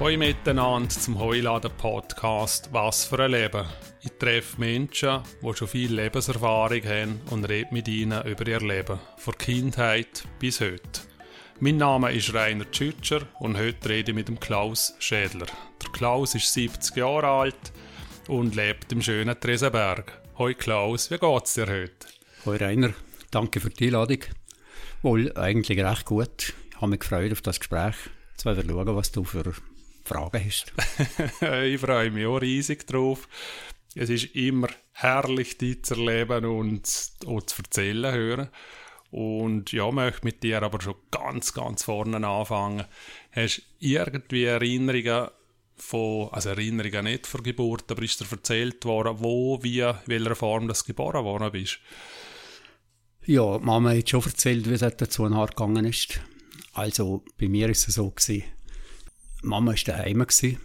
Hallo miteinander zum Heuladen Podcast «Was für ein Leben». Ich treffe Menschen, die schon viel Lebenserfahrung haben und rede mit ihnen über ihr Leben, von Kindheit bis heute. Mein Name ist Rainer Tschütscher und heute rede ich mit dem Klaus Schädler. Der Klaus ist 70 Jahre alt und lebt im schönen Tresenberg. Hoi Klaus, wie geht's dir heute? Hoi Rainer, danke für die Einladung. Wohl, eigentlich recht gut. Ich habe mich gefreut auf das Gespräch. Jetzt werden wir schauen, was du für Fragen hast. ich freue mich auch riesig drauf. Es ist immer herrlich, dich zu erleben und auch zu erzählen hören. Und ja, möchte mit dir aber schon ganz, ganz vorne anfangen. Hast du irgendwie Erinnerungen von, also Erinnerungen nicht von Geburt, aber ist dir erzählt worden, wo, wie, in welcher Form du geboren worden bist? Ja, Mama hat schon erzählt, wie es dazu gegangen ist. Also bei mir ist es so gewesen, Mama war daheim. Gewesen.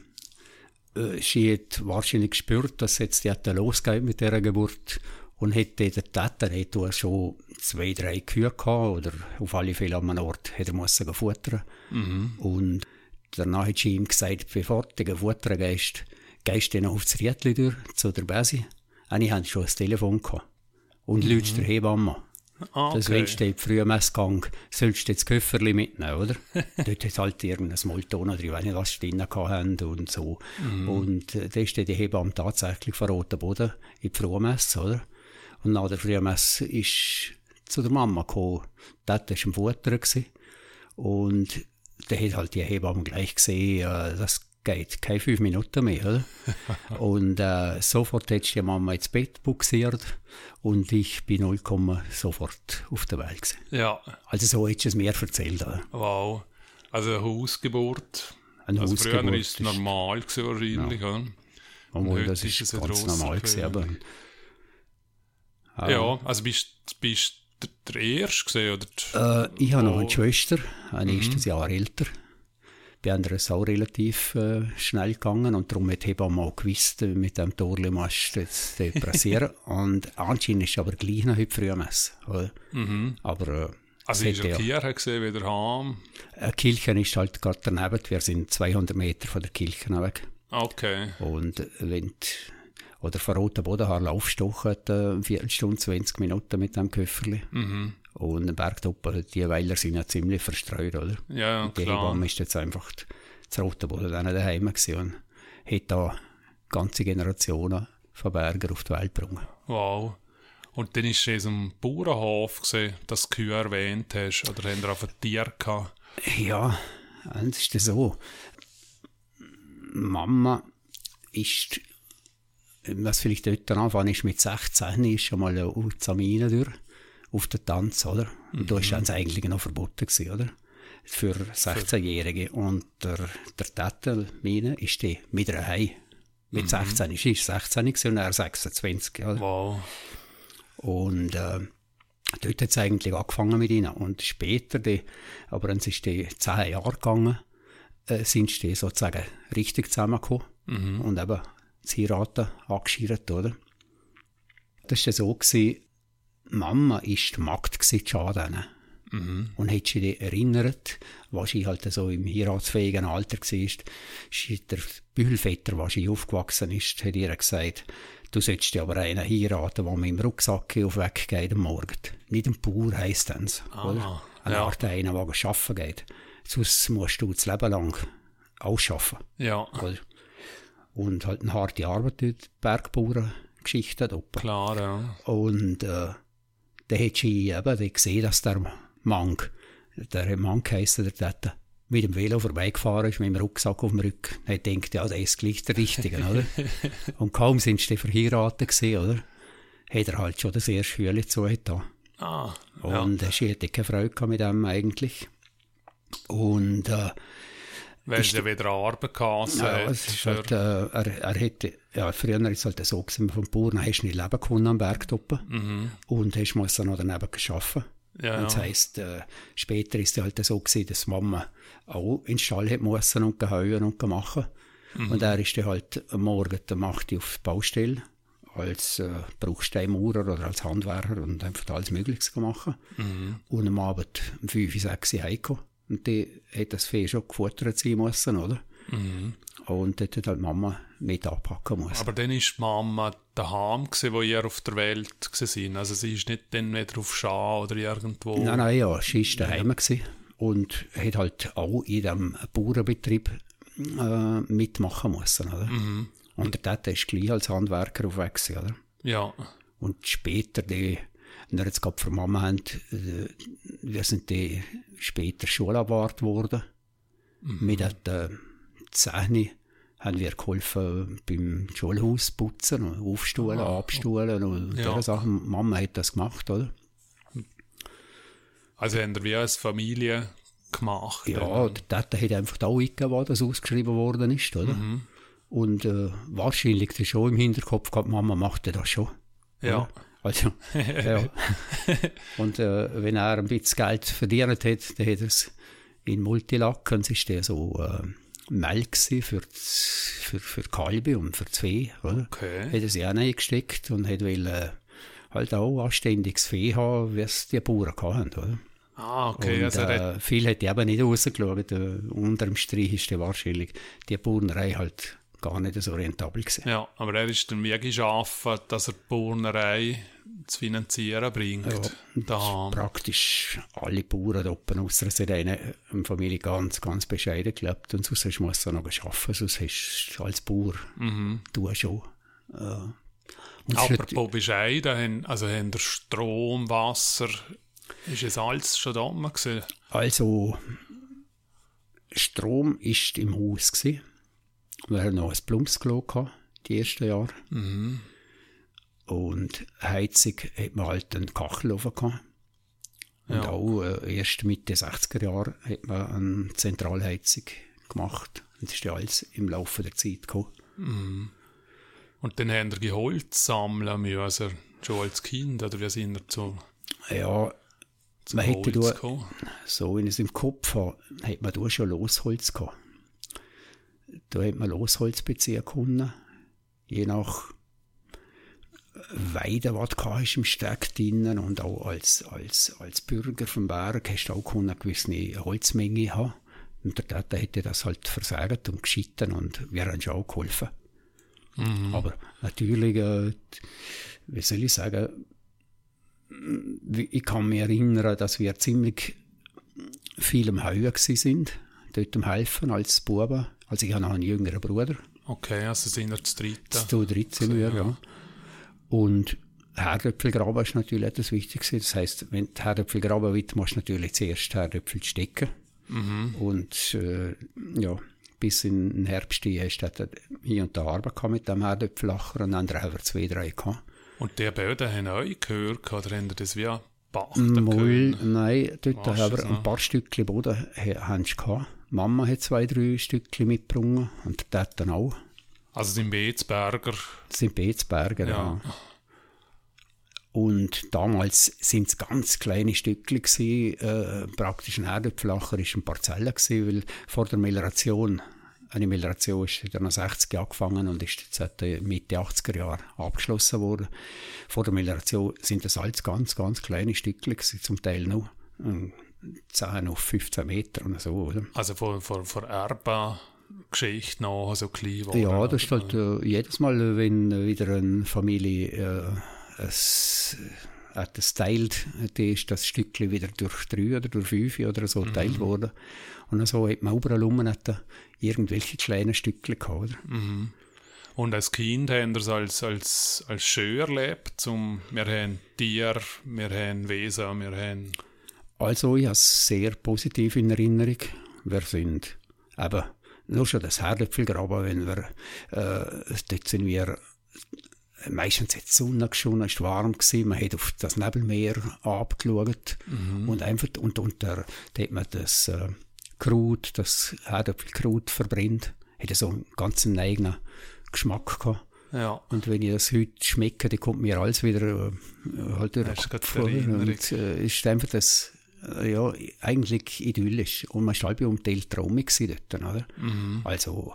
Äh, sie hat wahrscheinlich gespürt, dass jetzt die losgeht mit dieser Geburt und hätte der Täter hätte schon zwei, drei Kühe gehabt oder auf alle Fälle an einem Ort hätte er müssen futtern. Mhm. Und danach hat sie ihm gesagt, bevor du futtern gehst, gehst du noch aufs Riedli durch zu der Besi. Und ich hatte schon ein Telefon gehabt. Und mhm. der Hebamme. Ah, okay. Das wenn steht früh am Messgang, sollst du das Köfferli mitnehmen, oder? Dort hat halt irgendein Molton oder ich weiß nicht, was drin haben und so. Mhm. Und äh, da ist die Hebamme tatsächlich von Roten Boden in die Frühmesse, oder? Und nach der Frühmesse ist zu der Mama gekommen. Dort war im Futter. Und da hat halt die Hebamme gleich gesehen, äh, das geht keine fünf Minuten mehr. Oder? und äh, sofort hat die Mama ins Bett buxiert und ich bin 0, sofort auf der Welt. Gewesen. Ja. Also so hättest du es mir erzählt. Oder? Wow. Also eine Hausgeburt. Eine also Hausgeburt früher ist es normal gewesen, wahrscheinlich, ja. oder? Und heute das ist, ist ganz normal gewesen, aber... Ja, also bist du der, der Erste gesehen, oder? Äh, ich habe noch eine Schwester, ein mhm. Jahr älter bei einer ist auch relativ äh, schnell gegangen und darum hat Hebamme auch gewusst, mit dem Torli musst du jetzt passieren. und anscheinend ist aber gleich noch heute früh Messe. Mhm. Aber, äh, also ist er Kirche gesehen, wieder heim? Eine äh, Kirche ist halt gerade daneben, wir sind 200 Meter von der Kirche weg. Okay. Und wenn die, oder von Roten Bodenhaar laufst du eine Viertelstunde, 20 Minuten mit dem Köfferli. Mhm. Und im Bergtoppen, die Weiler sind ja ziemlich verstreut, oder? Ja, und die. Hebamme ist jetzt einfach das rote Boden dann daheim gewesen und hat da ganze Generationen von Berger auf die Welt gebracht. Wow. Und dann ist es am Bauernhof gesehen, dass du Kühe erwähnt hast, oder haben ihr auf ein Tier gehabt? Ja, das ist so. Mama ist, was vielleicht dort anfangen ist, mit 16 ist schon mal eine Uzamine durch auf den Tanz, oder? Und mhm. da war es eigentlich noch verboten, gewesen, oder? Für 16-Jährige. Und der, der Täter, meine, ist die mit einer Hei. Mit mhm. 16 ist er 16 gewesen, und er 26, oder? Wow. Und, äh, dort hat es eigentlich angefangen mit ihnen. Und später, die, aber dann ist die 10 Jahre gegangen, äh, sind die sozusagen richtig zusammengekommen. Mhm. Und eben das Heiraten angeschirrt, oder? Das war so, gewesen, Mama ist die Magd gewesen, mhm. Und hat sich erinnert, was sie halt so im heiratsfähigen Alter war, ist der Bühlvetter, was sie aufgewachsen ist, hat ihr gesagt, du sollst aber einen heiraten, der mit dem Rucksack auf Weg geht am Morgen. Nicht ein Bauer heisst das, ah? Eine ja. Art einer, der arbeiten geht. Sonst musst du das Leben lang ausschaffen. Ja. Oder? Und halt eine harte Arbeit dort, Bergbauerngeschichte dort. Klar, ja. Und äh, dann hat sie eben gesehen, dass der Mann, der Mann geheissen, der dort mit dem Velo vorbeigefahren ist, mit dem Rucksack auf dem Rücken. Er denkt, ja, der ist gleich der Richtige, oder? Und kaum sind sie verheiratet gewesen, oder? Hat er halt schon das erste Schüler zu da. Ah, ja. Und äh, sie hatte keine Freude mit ihm eigentlich. Und, äh, weil er wieder Arbeit gehabt ja, es ist halt, äh, er, er hätte, ja, früher ist es halt so gewesen, vom Bauern hast du nicht leben können am Bergtoppen mhm. und hast musst noch daneben arbeiten. Ja, und das heisst, äh, später ist es halt so gewesen, dass Mama auch in den Stall hat müssen und geheuen und gemacht. Mhm. Und er ist dann halt am Morgen um 8 Uhr auf die Baustelle als äh, Bruchsteinmaurer oder als Handwerker und einfach alles Mögliche gemacht. Mhm. Und am Abend um 5, 6 Uhr heimgekommen. Und die hat das Vieh schon gefuttert sein müssen, oder? Mhm. Und dort hat halt Mama mit anpacken muss. Aber dann ist Mama daheim gewesen, wo ihr auf der Welt war. Also sie ist nicht dann wieder auf Schau oder irgendwo. Nein, nein, ja, sie war daheim gewesen und hat halt auch in diesem Bauernbetrieb äh, mitmachen müssen, oder? Mhm. Und der Tata ist gleich als Handwerker auf Weg, oder? Ja. Und später, die, wenn wir jetzt gerade von Mama haben, äh, wir sind die später Schulabwart geworden. Mhm. Mit einem, 10 haben wir geholfen beim Schulhaus putzen aufstuhlen, ah, abstuhlen und ja. solche Sachen. Mama hat das gemacht, oder? Also haben wir wie als Familie gemacht? Ja, oder? der Tata hat einfach da eingegeben, das ausgeschrieben worden ist, oder? Mhm. Und äh, wahrscheinlich das schon im Hinterkopf gehabt, Mama macht das schon. Ja. Also, ja. Und äh, wenn er ein bisschen Geld verdient hat, dann hat er es in Multilack, und es ist der so... Äh, Melk für, für, für Kalbe und für Zwei, oder? Okay. Hat er sie auch reingesteckt und hat will, äh, halt auch anständiges Vieh haben, wie es die Bauern hatten, oder? Ah, okay. Und, also äh, viel hat eben nicht rausgeschaut. Äh, unter dem Strich ist der wahrscheinlich die Bauernerei halt gar nicht so rentabel gewesen. Ja, aber er ist dann wie geschaffen, dass er die Bauernerei zu finanzieren bringt. daheim. Praktisch alle Bauern da oben, ausser es hat eine eine Familie ganz, ganz bescheiden gelebt und sonst musst du noch arbeiten, sonst hast du als Bauer du schon. Äh, und Apropos bescheiden, also haben der Strom, Wasser, ist es alles schon da gewesen? Also, Strom ist im Haus gsi. Wir hatten noch ein Plumpsklo gehabt, die ersten Jahre. Und Heizung hat man halt einen Kachelofen gehabt. Und Ja. auch äh, erst Mitte 60er Jahre hat man eine Zentralheizung gemacht. Und das ist ja alles im Laufe der Zeit gekommen. Und dann haben wir Holz sammeln müssen, schon als Kind, oder wie sind wir zu, Ja, Man hätte Holz da- so wenn ich es im Kopf habe, hat man da schon Losholz gehabt. Da hat man Losholz beziehen können, je nach Weide, was du hast im Steg drinnen und auch als, als, als Bürger vom Berg hast du auch eine gewisse Holzmenge haben. Und der Tata hätte das halt versägt und geschitten und wir haben schon auch geholfen. Aber natürlich, äh, wie soll ich sagen, ich kann mich erinnern, dass wir ziemlich viel am Heuen gsi sind, dort am Helfen als Buben. Also ich habe noch einen jüngeren Bruder, Okay, also sind wir zu dritt. zu 13 wir, ja. Und Herdöpfel graben ist natürlich etwas Wichtigste. Das heisst, wenn du Herdöpfel graben willst, musst du natürlich zuerst Herdöpfel stecken. Und äh, ja, bis in den Herbst hast du hier und da Arbeit mit dem Herdöpfelacher und dann haben wir zwei, drei gehabt. Und die Böden haben euch gehört, oder haben das wie pachten Moll, können? nein, dort haben wir ein paar Stückchen Boden haben gehabt. Mama hat zwei, drei Stückchen mitgebracht und der Tata auch. Also sind Beetsberger, Das sind Beetsberger, ja. Ja. Und damals sind es ganz kleine Stückchen gewesen, äh, praktisch ein Erdöpfelacher ist ein Parzelle gewesen, weil vor der Melioration, eine Melioration ist in den 60 angefangen und ist jetzt Mitte 80er Jahre abgeschlossen worden. Vor der Melioration sind das alles ganz, ganz kleine Stückchen gewesen, zum Teil noch 10 auf 15 Meter und so, oder? also von, von, von Erbe-Geschichte noch so klein geworden. Ja, das ist halt äh, jedes Mal, wenn äh, wieder eine Familie äh, es, äh, teilt, ist das Stückchen wieder durch drei oder durch fünf oder so geteilt worden. Und so hat man überall rum irgendwelche kleinen Stückchen gehabt. Oder? Und als Kind haben wir es als, als, als schön erlebt. Zum, wir haben Tiere, wir haben Wesen, wir haben... Also ich habe es sehr positiv in Erinnerung. Wir sind eben nur schon das Herdöpfelgraben, wenn wir, äh, dort sind wir, meistens hat die Sonne geschonen, es war warm gewesen, man hat auf das Nebelmeer abgeschaut und einfach, und unter, da hat man das äh, Kraut, das Herdöpfelkraut verbrennt, hat so einen ganz eigenen Geschmack gehabt. Ja, Und wenn ich das heute schmecke, dann kommt mir alles wieder äh, halt durch den Kopf. Und äh, ist einfach das, ja, eigentlich idyllisch. Und man war halb um rum gewesen dort, oder? Mhm. Also,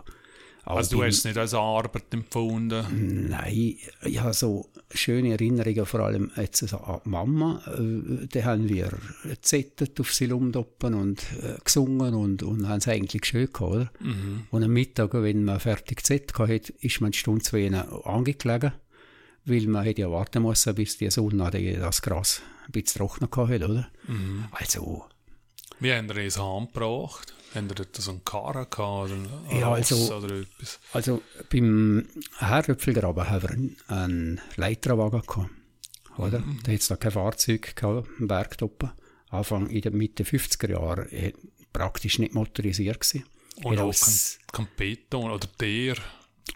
Also du hast es nicht als Arbeit empfunden? Nein, ich habe so schöne Erinnerungen, vor allem jetzt an die Mama. Äh, da haben wir gezettet auf Silumdoppen und äh, gesungen und, und haben es eigentlich schön gehabt, oder? Mhm. Und am Mittag, wenn man fertig gezettet hatte, ist man eine Stunde zu wenig angelegen, weil man hätte ja warten müssen, bis die Sonne das Gras ein bisschen trocknen hatte, oder? Mhm. Also... Wie haben wir es angebracht? Haben dort so einen Karren gehabt oder einen ja, also, oder etwas? Also beim Herdöpfelgraben haben wir einen, einen Leiterwagen gehabt. Oder? Mhm. Da hat es da kein Fahrzeug gehabt, am Berg oben. Anfang in der Mitte 50er Jahre äh, praktisch nicht motorisiert gewesen. Und auch kein, kein Beton oder der?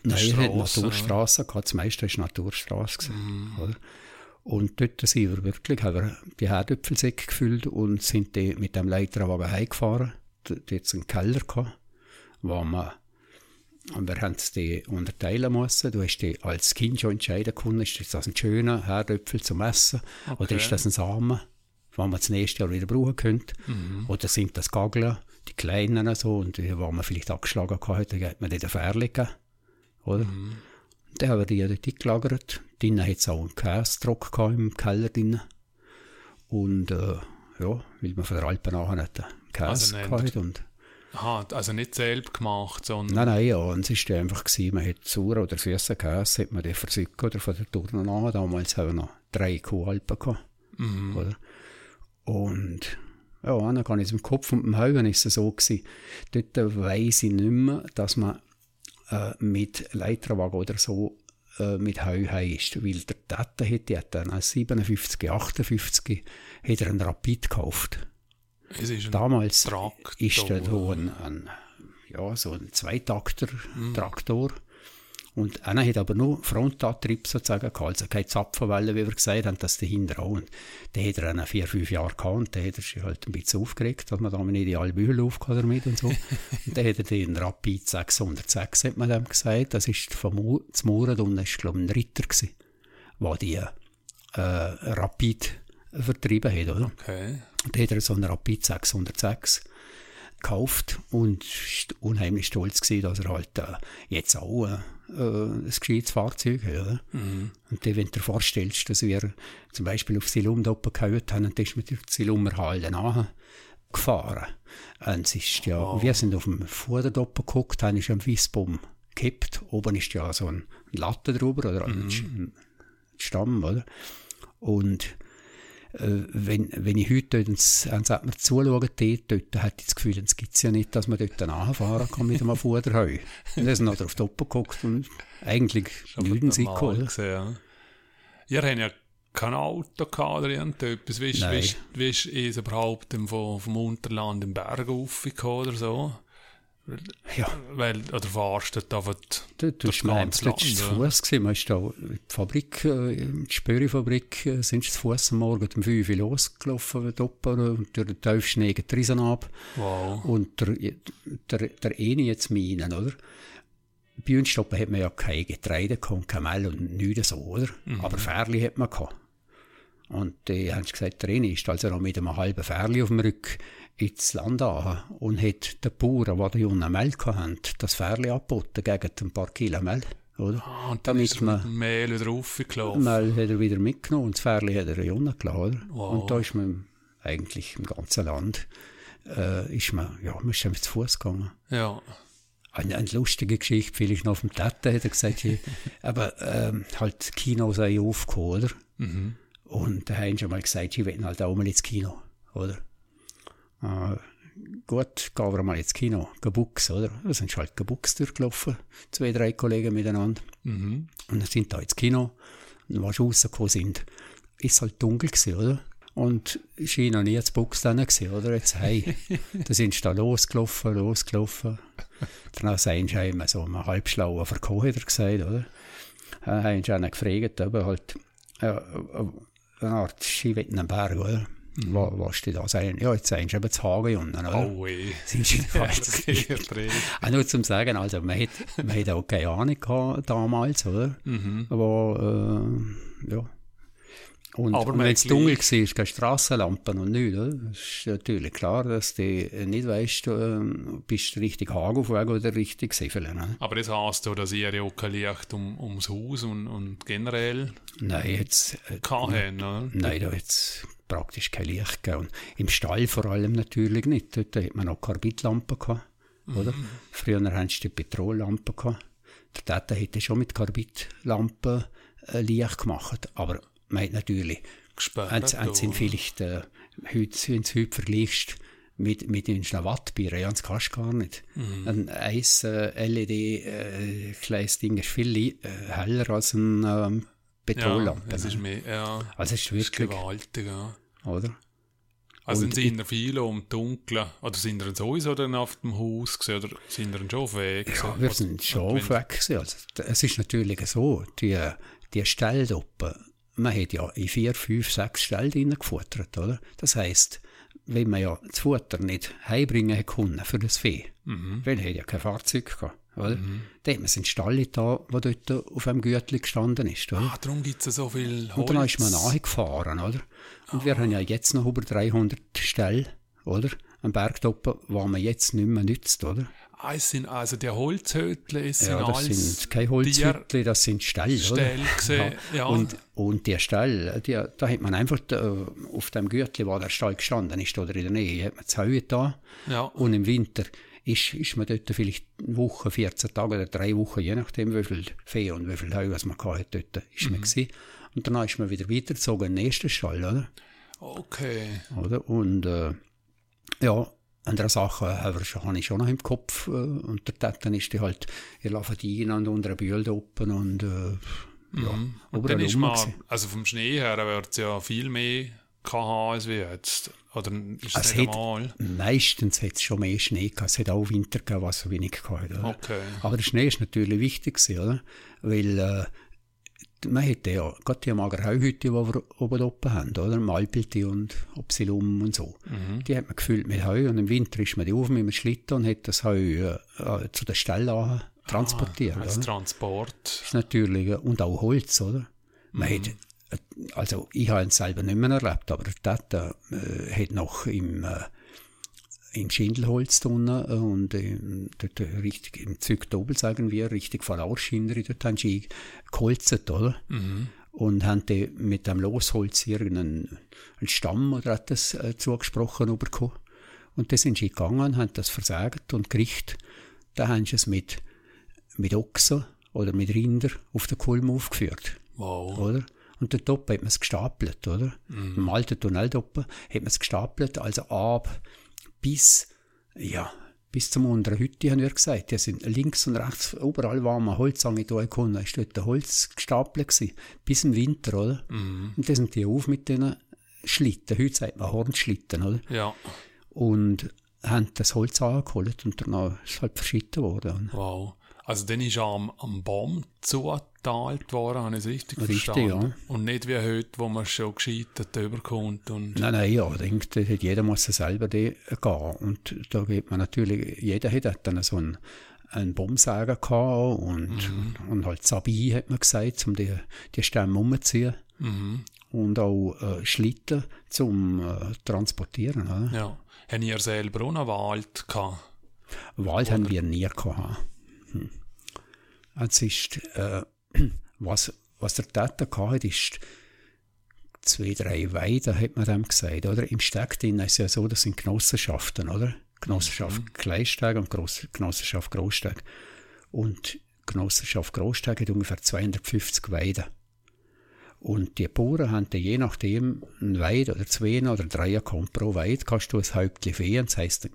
Nein, er hat Naturstraßen gehabt. Das meiste war Naturstraße. Mhm. Oder? Und dort sind wir wirklich, haben wir die Herdöpfelsäcke gefüllt und sind mit dem Leiterwagen heimgefahren jetzt einen Keller gehabt, wo man und wir haben die unterteilen müssen. Du hast die als Kind schon entscheiden können, ist das ein schöner Herdöpfel zum Essen okay. oder ist das ein Samen, den man das nächste Jahr wieder brauchen könnte. Mhm. Oder sind das Gageln, die kleinen so, und die, man vielleicht angeschlagen hatte, dann hat man die den Fährle gegeben. Oder? Mhm. Dann haben wir die dort eingelagert. Drinnen hat es auch einen Käsetrock im Keller. Drin. Und äh, ja, weil man von der Alpen nachher nicht Käse also gehabt und Aha, also nicht selbst gemacht, sondern... Nein, nein, ja, und es war einfach, gewesen, man hat sauer oder süßen Käse, hat man den versückt oder von der Turne an. Damals haben wir noch drei Kuhalpen gehabt. Mhm. Oder? Und ja, dann kann ich es im Kopf und im Haugen ist es so gewesen. Dort weiss ich nicht mehr, dass man äh, mit Leiterwagen oder so äh, mit Heu ist, weil der Tata hätte dann 57, 58 hat er einen Rapid gekauft. Damals Traktor. ist da ein, ein, ja, so ein Zweitakter-Traktor. Mhm. Und einer hat aber nur Frontantrieb sozusagen gehabt, also keine Zapfenwelle, wie wir gesagt haben, das dahinter auch. Und der hat er einen vier, fünf Jahre gehabt und der hat er sich halt ein bisschen aufgeregt, dass man da nicht die alle Bühel aufgehört damit und so. und der hat er den Rapid 606, hat man dem gesagt. Das ist vom zum Muren und das ist, glaube ich, ein Ritter gewesen, der die äh, Rapid vertrieben hat, oder? Okay. Und hat er so einen Rapid 606 gekauft und ist unheimlich stolz gewesen, dass er halt äh, jetzt auch äh, äh ein gescheites Fahrzeug. Oder? Mhm. Und dann, wenn du dir vorstellst, dass wir zum Beispiel auf Silum oben gehört haben, und dann ist mit der Silumer Halle nachher gefahren. Und es ist ja, wow. wir sind auf dem Vorder oben geguckt, dann ist am Wiesbaum gekippt. Oben ist ja so ein Latte drüber oder mhm. ein Stamm, oder? Und wenn, wenn ich heute ins, ans mir zuschaue, dort, dort hätte ich das Gefühl, es gibt ja nicht, dass man dort nachfahren kann mit einem Fuderheu. Und dann sind wir auf die Toppen geguckt und eigentlich nichts gekommen. Ja. Ihr habt ja kein Auto gehabt oder irgendetwas. Wie ist, wie ist, es überhaupt vom, vom Unterland im Berg aufgekommen oder so? Ja. Weil, oder fahrst du da du, du das ganze Land? Du Fuß gesehen. Man ist da in die Fabrik, äh, in die Spörifabrik, äh, sind zu Fuß am Morgen um 5 Uhr losgelaufen, doppelt, und durch den Tiefschnee geht Riesen ab. Wow. Und der, der, der Eni jetzt meinen, oder? Bei uns stoppen hat man ja kein Getreide gehabt, kein Mehl und nichts so, oder? Mhm. Aber Fährli hat man gehabt. Und die haben gesagt, der Eni ist also noch mit einem halben Fährli auf dem Rücken ins Land an und hat den Bauern, die die unten Milch hatten, das Fährli angeboten gegen ein paar Kilo Milch. Oder? Ah, und dann Damit ist man Mehl wieder raufgelaufen. Mehl hat er wieder mitgenommen und das Fährli hat er unten gelassen. Wow. Und da ist man eigentlich im ganzen Land äh, ist man, ja, man ist mit zu Fuß gegangen. Ja. Eine, eine, lustige Geschichte, vielleicht noch auf dem Täter, hat er gesagt, aber ähm, halt Kino sei aufgekommen, oder? Mhm. Und da haben sie mal gesagt, ich will halt auch mal ins Kino, oder? Äh, gut, gehen wir mal ins Kino, Gebuchs, oder? Da sind halt Gebuchs durchgelaufen, zwei, drei Kollegen miteinander. Mhm. Und dann sind da ins Kino. Und wir rausgekommen sind, ist halt dunkel gewesen, oder? Und schien noch nie das Buchs dann gewesen, oder? Jetzt, hey, da sind sie da losgelaufen, losgelaufen. Dann sagen sie immer so einen halbschlauen Verkauf, hat er gesagt, oder? Dann haben sie einen gefragt, aber halt, äh, äh eine Art Skiwettenberg, oder? Was, was du da sagen? Ja, jetzt sagst du eben zu Hagen unten, oder? Oh weh. Sind sie ja, Auch nur zum Sagen, also man hat, man hat auch keine Ahnung gehabt damals, oder? Mhm. Aber, äh, ja. Und, Aber und wenn es dunkel war, ist keine Strassenlampen und nichts. Oder? Ist natürlich klar, dass du nicht weißt, äh, bist du richtig Hagen auf Weg oder richtig Siefeln. Ne? Aber das heisst ja, dass ihr ja auch kein Licht um, ums Haus und, und generell Nein, jetzt, äh, kann haben, oder? nein, da jetzt praktisch kein Licht gegeben. Und Im Stall vor allem natürlich nicht. Dort hat man noch Karbidlampen gehabt, oder? Früher sie die Petrollampen gehabt. Der Tata hätte schon mit Karbidlampen äh, Licht gemacht, aber man hat natürlich Gesperrt. Ihn oder? vielleicht, äh, heute, wenn du heute vergleichst, mit, mit den Wattbieren, ja, das kannst du gar nicht. Ein eins äh, LED äh, kleines Ding ist viel äh, heller als ein ähm, ja, Petrollampe. es ist mehr, ja, also es ist es ist wirklich, gewaltig, ja. oder? Also sind ihr viele um Dunkeln, oder sind ihr sowieso dann auf dem Haus gewesen, oder sind ihr schon auf Weg gewesen? Ja, wir sind schon auf Weg gewesen. Also, es ist natürlich so, die, die dort, man hat ja in vier, fünf, sechs Ställe drinnen gefuttert, oder? Das heisst, wenn man ja das Futter nicht heimbringen können für das Vieh, Mhm. weil er hat ja kein Fahrzeug gehabt, oder? Dann hat man seinen Stall da, der dort auf einem Gürtel gestanden ist, oder? Ah, darum gibt es so viel Holz. Und dann ist man nachgefahren, oder? Und wir haben ja jetzt noch über 300 Ställe, oder? Am Berg oben, wo man jetzt nicht mehr nützt, oder? Ah, es sind, also die Holzhüttle, es sind Ja, das sind keine Holzhütte, das sind Ställe, Ställe oder? gesehen, ja. Und, und die Ställe, die, da hat man einfach äh, auf dem Gürtel, wo der Stall gestanden ist, oder in der Nähe, hat man das Heu da. ja. Und im Winter ist, ist man dort vielleicht eine Woche, 14 Tage oder drei Wochen, je nachdem, wie viel Fee und wie viel Heu was man hatte, dort ist Mhm. man gewesen. Und dann ist man wieder weitergezogen in den nächsten Stall, oder? Okay. oder? Und äh, ja, andere Sachen habe ich, habe ich schon noch im Kopf. Äh, und Täten ist die halt in Lavadina und unter der Bühl oben und äh, ja, Mhm. Und dann ist man, also vom Schnee her wird es ja viel mehr KH als wie jetzt. Oder ist es Es nicht hat- einmal? Meistens hat es schon mehr Schnee gehabt. Es hat auch Winter gegeben, was so wenig gehabt hat, oder? Okay. Aber der Schnee ist natürlich wichtig gewesen, oder? Weil äh, man hätte ja gerade die Magerhauhütte, die wir oben oben haben, oder? Malpilti und Opsilum und so. Mhm. Die hat man gefüllt mit Heu und im Winter ist man die auf mit dem Schlitten und hat das Heu äh, äh, zu der Stelle transportiert. Als oder? Transport. Das ist natürlich, äh, und auch Holz, oder? Man hat, äh, also ich habe es selber nicht mehr erlebt, aber der Tata äh, hat noch im, äh, im Schindelholz drinnen äh, und ähm, dort äh, richtig im Zug doppelt, sagen wir, richtig Ausschinder, dort haben sie geholzt, oder? Mhm. Und haben die mit dem Losholz irgendeinen einen Stamm oder etwas äh, zugesprochen bekommen. Und dann sind sie gegangen, haben das versägt und Gericht, da haben sie es mit, mit Ochsen oder mit Rinder auf der Kulm aufgeführt, Wow. oder? Und dort oben hat man es gestapelt, oder? Im alten Tunnel dort oben hat man es gestapelt, also ab bis, ja, bis zum unteren Hütte, haben wir gesagt. Die sind links und rechts, überall, wo man Holzange da konnte, ist dort der Holz gestapelt gewesen. Bis im Winter, oder? Mhm. Und dann sind die auf mit den Schlitten. Heute sagt man Hornschlitten, oder? Ja. Und haben das Holz angeholt und danach ist es halt verschitten worden. Wow. Also dann ist er am, am Baum zugeteilt worden, habe ich es richtig, Richtig, verstanden? Und nicht wie heute, wo man schon gescheitert überkommt und... Nein, nein, ja, ich denke, da hat jeder muss selber gehen. Und da geht man natürlich, jeder hat dann so einen, einen Baumsäger gehabt und, und halt Sabi, hat man gesagt, um die, die Stämme umzuziehen. Mhm. Und auch äh, Schlitten zum äh, Transportieren. Oder? Ja. Haben ihr selber auch einen Wald gehabt? Wald haben wir nie gehabt. Hm. Es ist, äh, was, was der Täter gehabt ist, zwei, drei Weiden, hat man dem gesagt, oder? Im Steg drin ist es ja so, das sind Genossenschaften, oder? Genossenschaft Kleinsteg und Gross Genossenschaft Großsteg. Und Genossenschaft Großsteg hat ungefähr 250 Weiden. Und die Bauern haben dann je nachdem ein Weid oder zwei oder drei gehabt. Pro Weid kannst du ein Häuptchen Vieh, das heisst,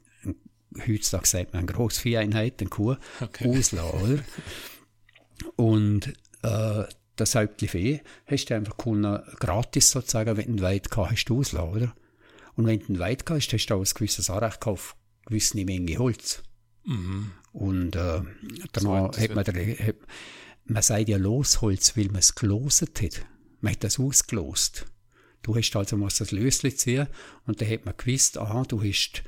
heutzutage sagt man eine Grossvieheinheit, eine Kuh, Okay. auslassen, oder? Und äh, das Vieh hast du einfach können, gratis sozusagen, wenn du Weid gehabt hast, du auslassen, oder? Und wenn du Weid gehabt hast, hast du auch ein gewisses Anrecht auf eine gewisse Menge Holz. Mhm. Und äh, So danach etwas hat man, der, hat, man sagt ja Losholz, weil man es geloset hat. Man hat das ausgelost. Du hast also musst das Lösli ziehen und dann hat man gewusst, aha, du hast,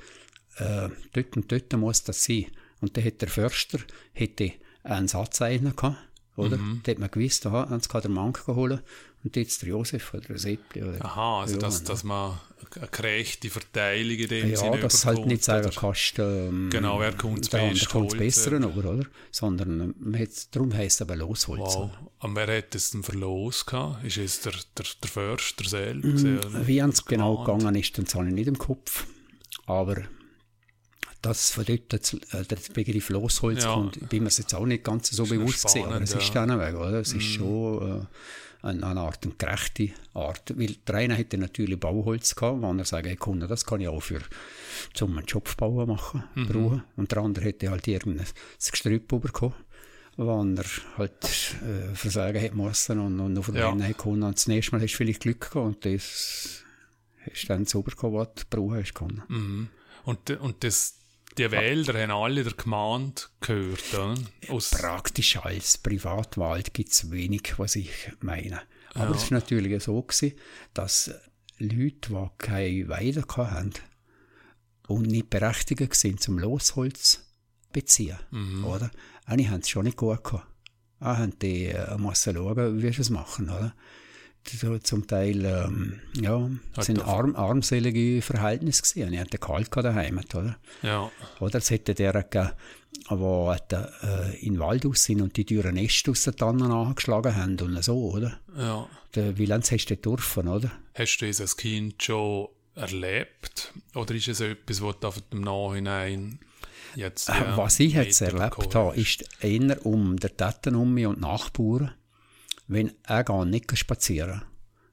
äh, dort und dort muss das sein. Und dann hat der Förster hätte einen Satz gehabt, oder? Mhm. Da hat man gewusst, aha, jetzt kann der Mann holen und jetzt der Josef oder der Seppli. Oder Aha, also ja, dass, ja. dass man eine gerechte Verteilung in dem Ja, Sinne dass du halt nicht sagen kannst, ähm, Genau, wer kommt andere zuerst kommt geholt, besser äh. über, oder? Sondern ähm, man hat, darum heisst es aber Losholz. Wow. Und wer hat es denn verlos gehabt? Ist es der, der, der Förster selber? Oder? Wie es genau gegangen ist, das habe ich nicht im Kopf. Aber dass von dort äh, der Begriff Losholz Ja. kommt, bin mir es jetzt auch nicht ganz so bewusst gewesen. Aber es ist ja. Mhm. dann weg, oder? Es ist schon äh, eine, eine Art, eine gerechte Art. Weil der eine hätte natürlich Bauholz gehabt, wo er sagt, hey, Kunde, das kann ich auch für zum einen Job bauen machen, Mhm. brauchen. Und der andere hätte halt irgendein Gestrüpp bekommen wo er halt äh, versagen hätte müssen und, und auf den Ja. Hätte können. Und das nächste Mal hast du vielleicht Glück gehabt und das hast du dann sauber gehabt, was du brauchen hast können. Mhm. Und, und das, die Wälder haben alle der Gemeinde gehört? Aus, Praktisch als Privatwald gibt es wenig, was ich meine. Aber es war natürlich so, gewesen, dass Leute, die keine Weide hatten und nicht berechtigt sind zum Losholz beziehen, oder? Eigentlich haben sie schon nicht gut gehabt. Auch haben die äh, müssen schauen, wie sie es machen, oder? So zum Teil, ähm, ja, Hat sind arm, armselige Verhältnisse gewesen. Die hatten kalt daheim, oder? ja, Oder es hätte der gegeben, wo äh, in den Wald raus sind und die Türen Nest aus den Tannen angeschlagen haben und so, oder? ja. Der, wie lange hast du dürfen, oder? Hast du das als Kind schon erlebt? Oder ist es etwas, was du auf dem Nachhinein jetzt. ja, Was ich jetzt erlebt habe, ist eher um der Täten um mich und die Nachbarn, wenn er gar nicht spazieren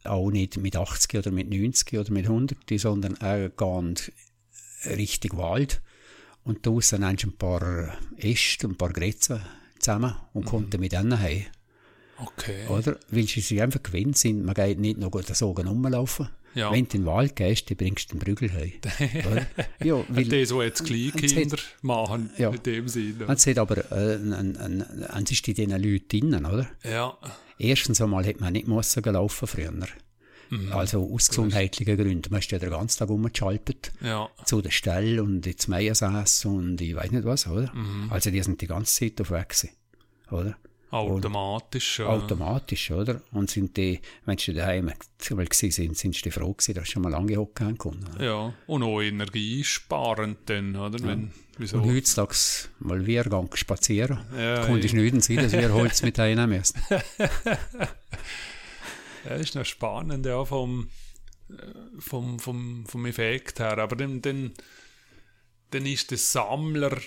auch nicht mit 80 oder mit 90 oder mit 100, sondern er geht Richtung Wald und hast du ein paar Äste und ein paar Grätzen zusammen und Mhm. konnte mit denen heim. Okay. Oder? Weil sie sich einfach gewöhnt sind, man geht nicht noch den Sogen rumlaufen. Ja. Wenn du in den Wald gehst, dann bringst du den Prügel heim. Ja, weil, Das, was jetzt Kleinkinder machen, Ja. in dem Sinne. es hat aber äh, ein, ein, ein, ist in diesen Leuten drinnen, oder? Ja, Erstens einmal hätte man nicht müssen laufen früher. Mhm. Also aus gesundheitlichen Gründen. Man ist ja den ganzen Tag rumgeschaltet. ja, Zu der Stelle und ins Meiersass und ich weiß nicht was, oder? Mhm. Also die sind die ganze Zeit auf weg gewesen, oder? Automatisch. Ja. automatisch, oder? Und sind die, wenn sie daheim mal gewesen sind, sind sie froh gewesen, dass sie schon mal lange hocken können. Ja, und auch energiesparend dann, oder? Wenn, wieso? Und heutzutage mal wir gehen spazieren. Ja, Konnte ich ja. nicht sein, dass wir Holz mit einnehmen müssen. Ja, ist noch spannend, ja, vom, äh, vom, vom, vom Effekt her. Aber dann, dann, dann ist der Sammler.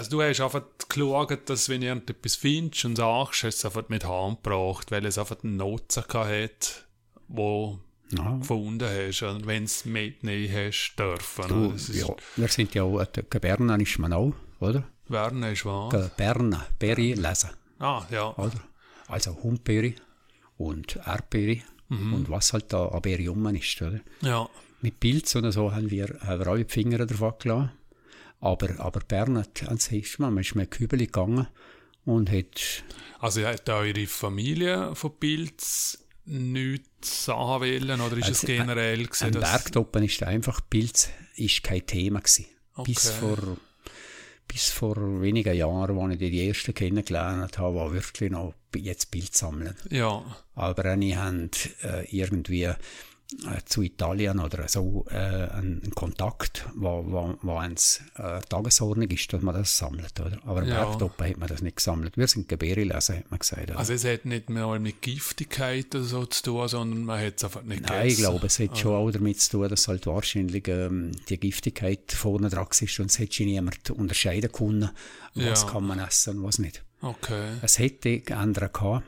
Also, du hast einfach geschaut, dass, wenn du etwas findest und sagst, hast du es einfach mit Hand gebracht, weil es einfach einen Nutzen hat, wo du gefunden hast, und wenn es mitnehmen hast dürfen. Du, ja, wir sind ja auch, äh, Berner ist man auch, oder? Werden ist. Ge- Berner, Berry lesen, Ah, ja. oder? Also Humbeere und Erdbeere Mhm. und was halt da an Beere rum ist, oder? Ja. Mit Pilz oder so haben wir, haben wir alle die Finger davon gelassen. Aber, aber Bern hat, an sich, man ist mit Kübeli gegangen und hat, Also hat eure Familie von Pilz nichts sagen wollen, oder ist es Also, generell gewesen, am. Bergtoppen ist einfach Pilz ist kein Thema gewesen. Bis Okay. vor, bis vor wenigen Jahren, als ich die ersten kennengelernt habe, war wirklich noch jetzt Pilz sammeln. Ja, Aber eine haben äh, irgendwie zu Italien oder so äh, einen, Kontakt, wo, wo, wo eins äh, Tagesordnung ist, dass man das sammelt. Oder? Aber im Ja. Bergtoppen hat man das nicht gesammelt. Wir sind Gebäre lesen, hat man gesagt. Oder? also es hat nicht mehr mit Giftigkeit oder so zu tun, sondern man hat es einfach nicht Nein, ich gegessen. glaube, es hat schon auch damit zu tun, dass halt wahrscheinlich ähm, die Giftigkeit vorne dran ist und es hätte schon niemand unterscheiden können, was Ja. kann man essen und was nicht. Okay. Es hätte andere gehabt.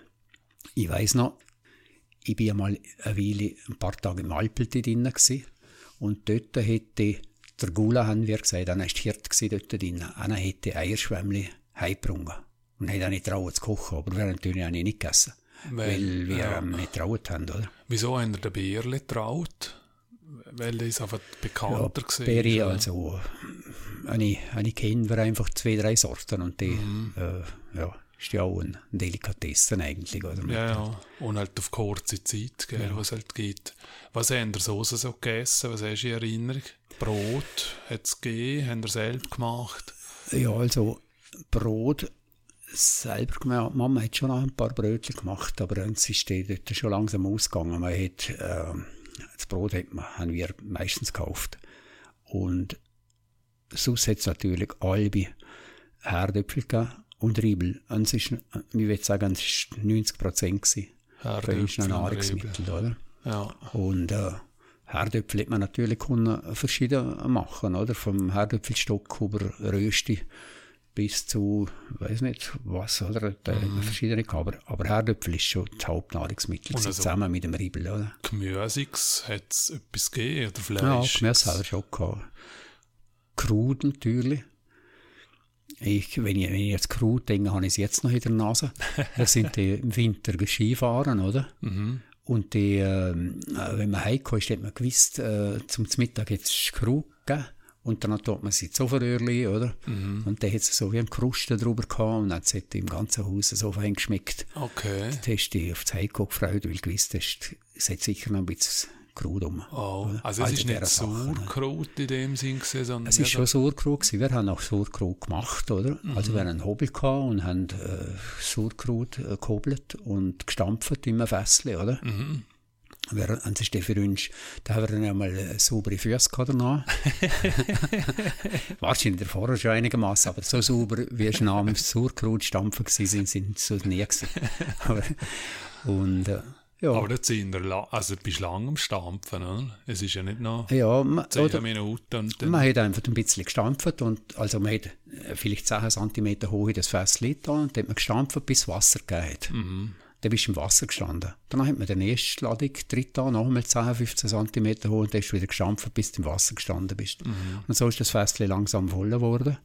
Ich weiß noch, ich bin einmal eine Weile, ein paar Tage im Alpelti drin gewesen, und dort hätte der Gula, haben wir gesagt, einer war Hirt dort drin, einer hätte Eierschwämmli heimgebrungen und hätte auch nicht trauen zu kochen, aber wir haben natürlich auch nicht gegessen, Weil- weil, wir ja. ähm, nicht traut haben, oder? Wieso haben ihr den Bärli getraut? Weil das einfach bekannter Ja. Beere, oder? also, eine, eine kennen wir einfach zwei, drei Sorten und die, Mhm. äh, ja, ist ja auch ein Delikatessen eigentlich, oder? Ja, ja. Und halt auf kurze Zeit, gell, was halt gibt. Was habt ihr so so gegessen? Was hast du in Erinnerung? Brot hat es gegeben? Habt ihr selbst gemacht? Ja, also Brot selber gemacht. Mama hat schon ein paar Brötchen gemacht, aber es ist dort schon langsam ausgegangen. Man hat, äh, das Brot hat man, haben wir meistens gekauft. Und sonst hat es natürlich Albi, Herdöpfel gegeben und Riebel. Und es ist, ich würde sagen, es war 90 Prozent. Uns ein Nahrungsmittel, oder? Ja. Und äh, Herdöpfel hat man natürlich können verschieden machen, oder? Vom Herdöpfelstock über Rösti bis zu, weiß nicht was, oder? Da hat man verschiedene. Aber, aber Herdöpfel ist schon das Hauptnahrungsmittel, also- zusammen mit dem Riebel, oder? Gemüsiges hat es etwas gegeben, oder Fleisch? Ja, Gemüse haben wir schon gehabt. Krut natürlich. Ich, wenn, ich, wenn ich jetzt Krut denke, habe ich es jetzt noch in der Nase. Das sind die im Winter Skifahren, oder? Mhm. Und die, ähm, äh, wenn man heimgekommen ist, hat man gewusst, äh, zum Mittag es Krut gegeben. Und dann tut man sie zu Ofenröhrli, oder? Mhm. Und dann hat es so wie ein Krusten drüber gehabt und dann hat es im ganzen Haus so fein geschmeckt. Okay. Da hast du dich auf das Heimkommen gefreut, weil du gewusst hast, es hat sicher noch ein bisschen Krut rum. Oh, also es ist diese nicht? Sauerkraut in dem Sinn gewesen, sondern Es ist schon Sauerkraut gewesen. Wir haben auch Sauerkraut gemacht, oder? Also wir haben einen Hobel gehabt und haben äh, Sauerkraut äh, gehobelt und gestampft in einem Fässle, oder? Mhm. Wir, das ist für uns, da haben wir dann einmal äh, saubere Füße gehabt danach. Wahrscheinlich davor schon einigermaßen, aber so sauber wie es nach dem Sauerkraut stampfen gewesen sind, sie so nie gewesen. Und äh, ja. Aber jetzt sind wir, also du bist lang am Stampfen, oder? Es ist ja nicht noch ja, ma- 10 oder, Minuten und dann... Man hat einfach ein bisschen gestampft und also man hat äh, vielleicht 10 cm hoch in das Fässchen da und dann hat man gestampft, bis Wasser hat. Mhm. Dann bist du im Wasser gestanden. Dann hat man den ersten Ladung dritt an, nochmal 10, 15 cm hoch und dann hast du wieder gestampft, bis du im Wasser gestanden bist. Mhm. Und so ist das Fässchen langsam voller geworden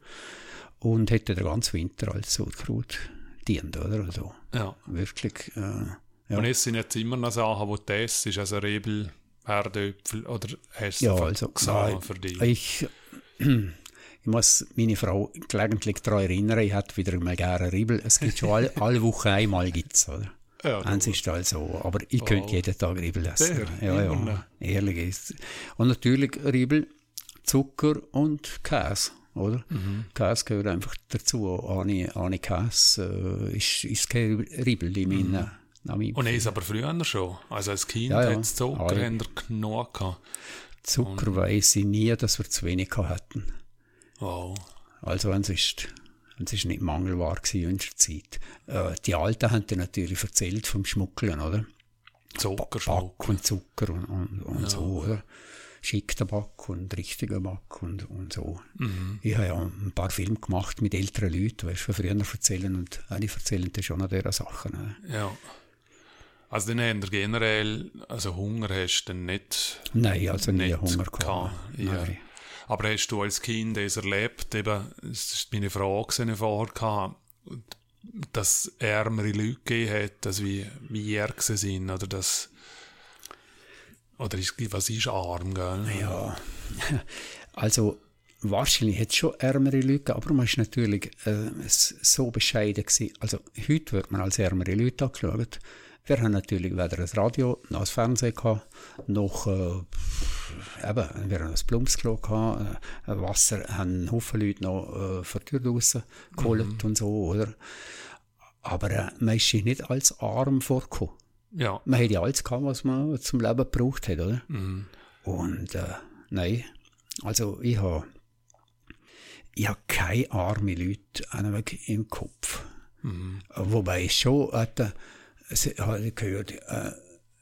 und hätte den ganzen Winter als Sauerkraut dient, oder? Also Ja. wirklich, äh, ja. Und es sind jetzt immer noch Sachen, die du isst, also Rebel, Herdöpfel, oder hast du Ja, also nein, für dich? Ich, ich muss meine Frau gelegentlich daran erinnern, ich hätte wieder mal gerne Riebel. Es gibt schon alle, alle Wochen einmal, gibt's, oder? ja, Eins ist also, aber ich könnte Oh. jeden Tag Riebel essen. Der, ja, ja, ehrlich ist. Und natürlich Riebel, Zucker und Käse, oder? Mhm. Käse gehört einfach dazu. Ohne, ohne Käse äh, ist, ist kein Riebel in meinen, Und es aber früher schon. Also als Kind Ja, ja. hat es Zucker Alle. haben wir genug gehabt. Zucker weiss ich nie, dass wir zu wenig hatten. Wow. Also ist, es ist nicht mangelbar gewesen in unserer Zeit. Äh, die Alten haben dann natürlich erzählt vom Schmuggeln, oder? Zuckerschmuck. Back und Zucker und, und, und so, oder? Schickter Back und richtiger Back und, und so. Mhm. Ich habe ja ein paar Filme gemacht mit älteren Leuten, weißt du, von früher erzählen und die erzählen dann schon an dieser Sachen. Ne? Ja. Also dann haben wir generell, also Hunger hast du dann nicht, Nein, also nie nicht Hunger gehabt. Ja. Aber hast du als Kind das erlebt, eben, das ist meine Frage vorher dass ärmere Leute gegeben hat, dass wie, wie gewesen sind, oder das, oder ist, was ist arm, gell? Ja, also wahrscheinlich hat es schon ärmere Leute gegeben, aber man ist natürlich äh, so bescheiden gewesen. Also heute wird man als ärmere Leute angeschaut. Wir haben natürlich weder ein Radio noch ein Fernsehen gehabt, noch äh, eben, wir haben ein Plumpsklo gehabt, äh, Wasser haben Haufen Leute noch äh, vor die Tür draussen geholt und so, oder? Aber äh, man ist sich nicht als arm vorgekommen. Ja. Man hat ja alles gehabt, was man zum Leben gebraucht hat, oder? Mhm. Und äh, nein, also ich habe ich hab keine arme Leute im Kopf. Mhm. Wobei ich schon hatte, es habe ich gehört, äh,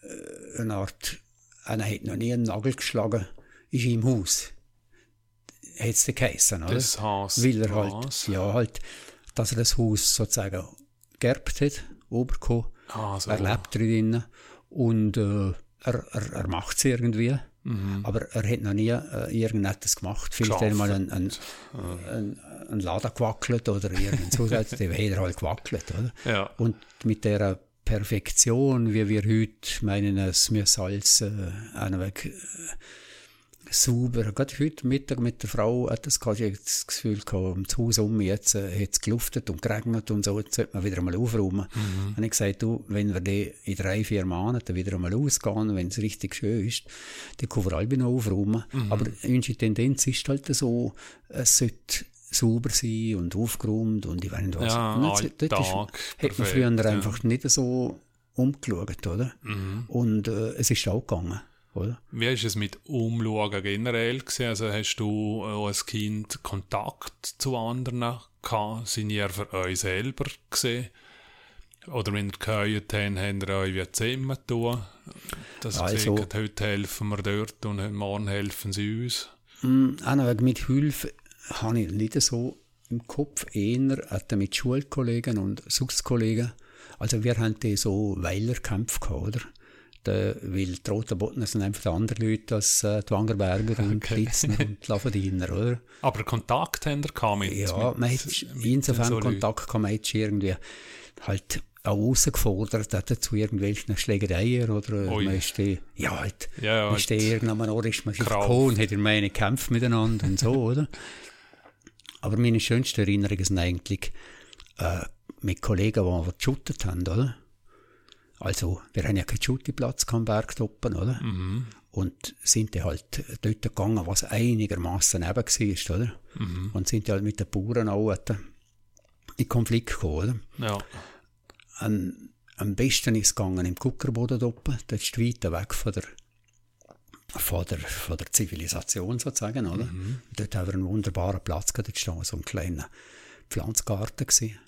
äh, eine Art, einer hat noch nie einen Nagel geschlagen, ist im Haus. Hat es geheißen, oder? Das heißt, Weil er halt, was? ja, halt, dass er das Haus sozusagen gerbt hat, obergekommen. Also, Er lebt drinnen und äh, er, er, er macht es irgendwie. Mhm. Aber er hat noch nie äh, irgendetwas gemacht. Vielleicht einmal ein, ein, Äh. ein, ein Laden gewackelt oder irgend so. dann hat er halt gewackelt, oder? Ja. Und mit der Perfektion, wie wir heute meinen, es müsse alles äh, äh, sauber. Gerade heute Mittag mit der Frau hat das, ich das Gefühl gehabt, um das Haus um jetzt äh, hat es geluftet und geregnet und so, jetzt sollte man wieder einmal aufräumen. Mhm. Und ich gesagt, du, wenn wir die in drei, vier Monaten wieder einmal ausgehen, wenn es richtig schön ist, dann können wir alle noch aufräumen. Mhm. Aber unsere Tendenz ist halt so, es sollte sauber sein und aufgeräumt und ich weiß nicht was. Ja, dort- Alltag, dort ist- Hat man perfekt, früher ja. einfach nicht so umgeschaut, oder? Mhm. Und äh, es ist auch gegangen, oder? Wie ist es mit Umschauen generell gewesen? Also hast du äh, als Kind Kontakt zu anderen gehabt? Sind ihr für euch selber gesehen? Oder wenn ihr gehört habt, habt ihr euch wie zusammen tun? Dass ihr Also- habt, heute helfen wir dort und morgen helfen sie uns? Mm, auch noch mit Hilfe habe ich nicht so im Kopf, eher hatte mit Schulkollegen und Suchskollegen. Also wir haben die so Weilerkämpfe gehabt, oder? Der, weil die Roten Bottner sind einfach andere Leute als äh, die Wangerberger und die Litzner und die Lavadiner, oder? Aber Kontakt ihr gehabt mit Ja, mit, man hat insofern so? Kontakt kann man jetzt irgendwie halt auch herausgefordert, hat zu irgendwelchen Schlägereien oder Ui. man ist die, ja, halt, Ja, ja, man ist die halt irgendwann Ort ist man sich hat in meine Kämpfe miteinander und so, oder? Aber meine schönsten Erinnerungen sind eigentlich äh, mit Kollegen, die wir geshootet haben, oder? Also, wir haben ja keinen Schuttiplatz am Bergtoppen, oder? Mhm. Und sind dann halt dort gegangen, was einigermaßen neben war, oder? Mhm. Und sind halt mit den Bauern auch in Konflikt gekommen, oder? Ja. Am, am besten ist es gegangen im Kuckerboden oben, dort ist es weiter weg von der, von der, von der Zivilisation sozusagen, oder? Mhm. Dort haben wir einen wunderbaren Platz gehabt, dort stand so ein kleiner Pflanzgarten gewesen.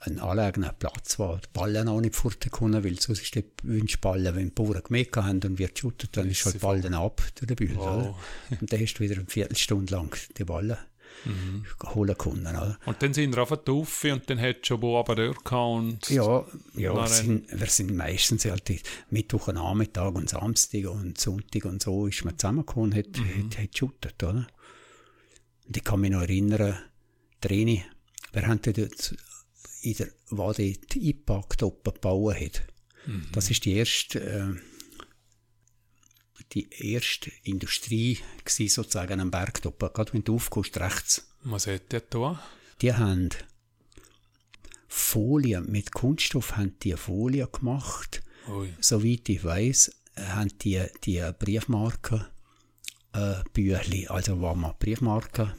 Ein anlegener Platz, wo die Ballen auch nicht furten konnten, weil sonst ist der Wünschballen, wenn die Bauern gemäht haben und wir geshootet, dann ist halt die Ballen ab durch den Bühne, oder? Wow. Und dann hast du wieder eine Viertelstunde lang die Ballen holen können, oder? Und dann sind wir auf der Tuffe und dann hat schon wo aber und Ja, ja wir, sind, wir sind meistens halt Mittwoch und Nachmittag und Samstag und Sonntag und so ist man zusammengekommen und hat, Mhm. hat, hat geshootet, oder? Und ich kann mich noch erinnern, Training, wir haben dort in der, wo die oben gebaut hat. Mhm. Das ist die erste, äh, die erste Industrie gewesen, sozusagen am Berg oben. Gerade wenn du aufkommst, rechts. was hat der da? Die haben Folien, mit Kunststoff haben die Folien gemacht. Ui. Soweit ich weiß, haben die, die Briefmarken, äh, Büchli, also wo man Briefmarken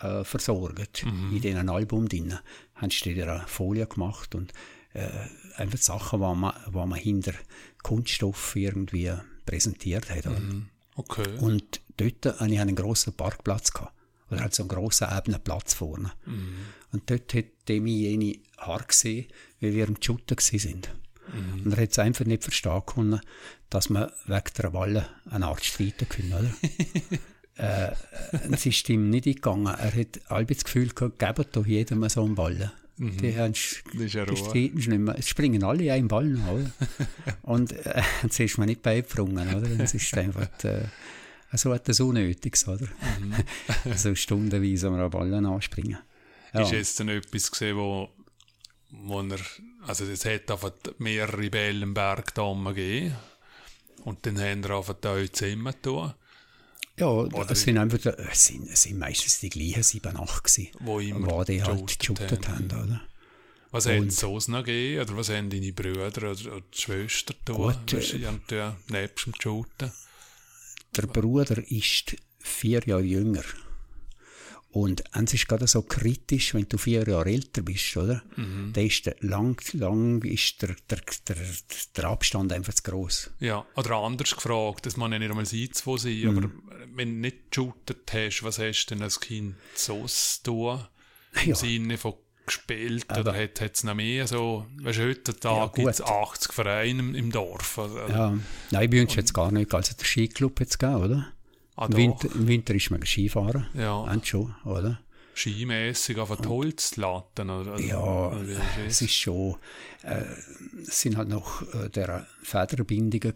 äh, versorgt, in diesen Album drin, haben sie da eine Folie gemacht und äh, einfach Sachen, die man, wo man hinter Kunststoff irgendwie präsentiert hat. oder? Okay. Und dort hatte ich einen grossen Parkplatz. Gehabt. Oder halt so einen grossen ebenen Platz vorne. Und dort hat Demi jene Haar gesehen, wie wir im Shooten sind. Und er hat es einfach nicht verstehen können, dass man wegen der Walle eine Art streiten können, oder? äh, es ist ihm nicht eingegangen. Er hat halb das Gefühl gehabt, gebt doch jedem so einen Ball. Die, haben, Das die streiten nicht mehr. Es springen alle einen Ball nach, oder? Und äh, jetzt ist man nicht beigebrungen, oder? Es ist einfach äh, so etwas Unnötiges, oder? so stundenweise am Ballen anspringen. Ja. Ist jetzt dann etwas gesehen, wo, wo er, also es hat einfach mehrere Bälle im Berg da gegeben. Und dann haben wir einfach da euch zusammen Ja, es sind einfach, es sind, es sind meistens die gleichen sieben, acht gewesen, wo immer die halt geshootet geshootet haben, oder? Was hat es sonst noch gegeben? Oder was haben deine Brüder oder, oder die Schwester tun? Gut, die haben ja nebst dem Shooten. Der Bruder ist vier Jahre jünger. Und es ist gerade so kritisch, wenn du vier Jahre älter bist, oder? Mhm. Da ist der, lang, lang ist der, der, der, der Abstand einfach zu gross. Ja, oder anders gefragt, das man ja nicht einmal sein, zwei sein, Mhm. aber wenn du nicht geshootet hast, was hast du denn als Kind sonst tun? Im Ja. Sinne von gespielt Aber- oder hat es noch mehr so, weißt du, heutzutage Ja, gibt es gut. 80 Vereine im, im Dorf. Also, Ja, nein, bei uns jetzt gar nicht. Also der Skiclub jetzt gegeben, oder? Ah, Im Winter, Im Winter ist man Skifahren. Ja. Und schon, oder? skimässig auf die Holzlatten. Oder, oder, Ja, oder es ist schon, äh, es sind halt noch äh, der Federbindungen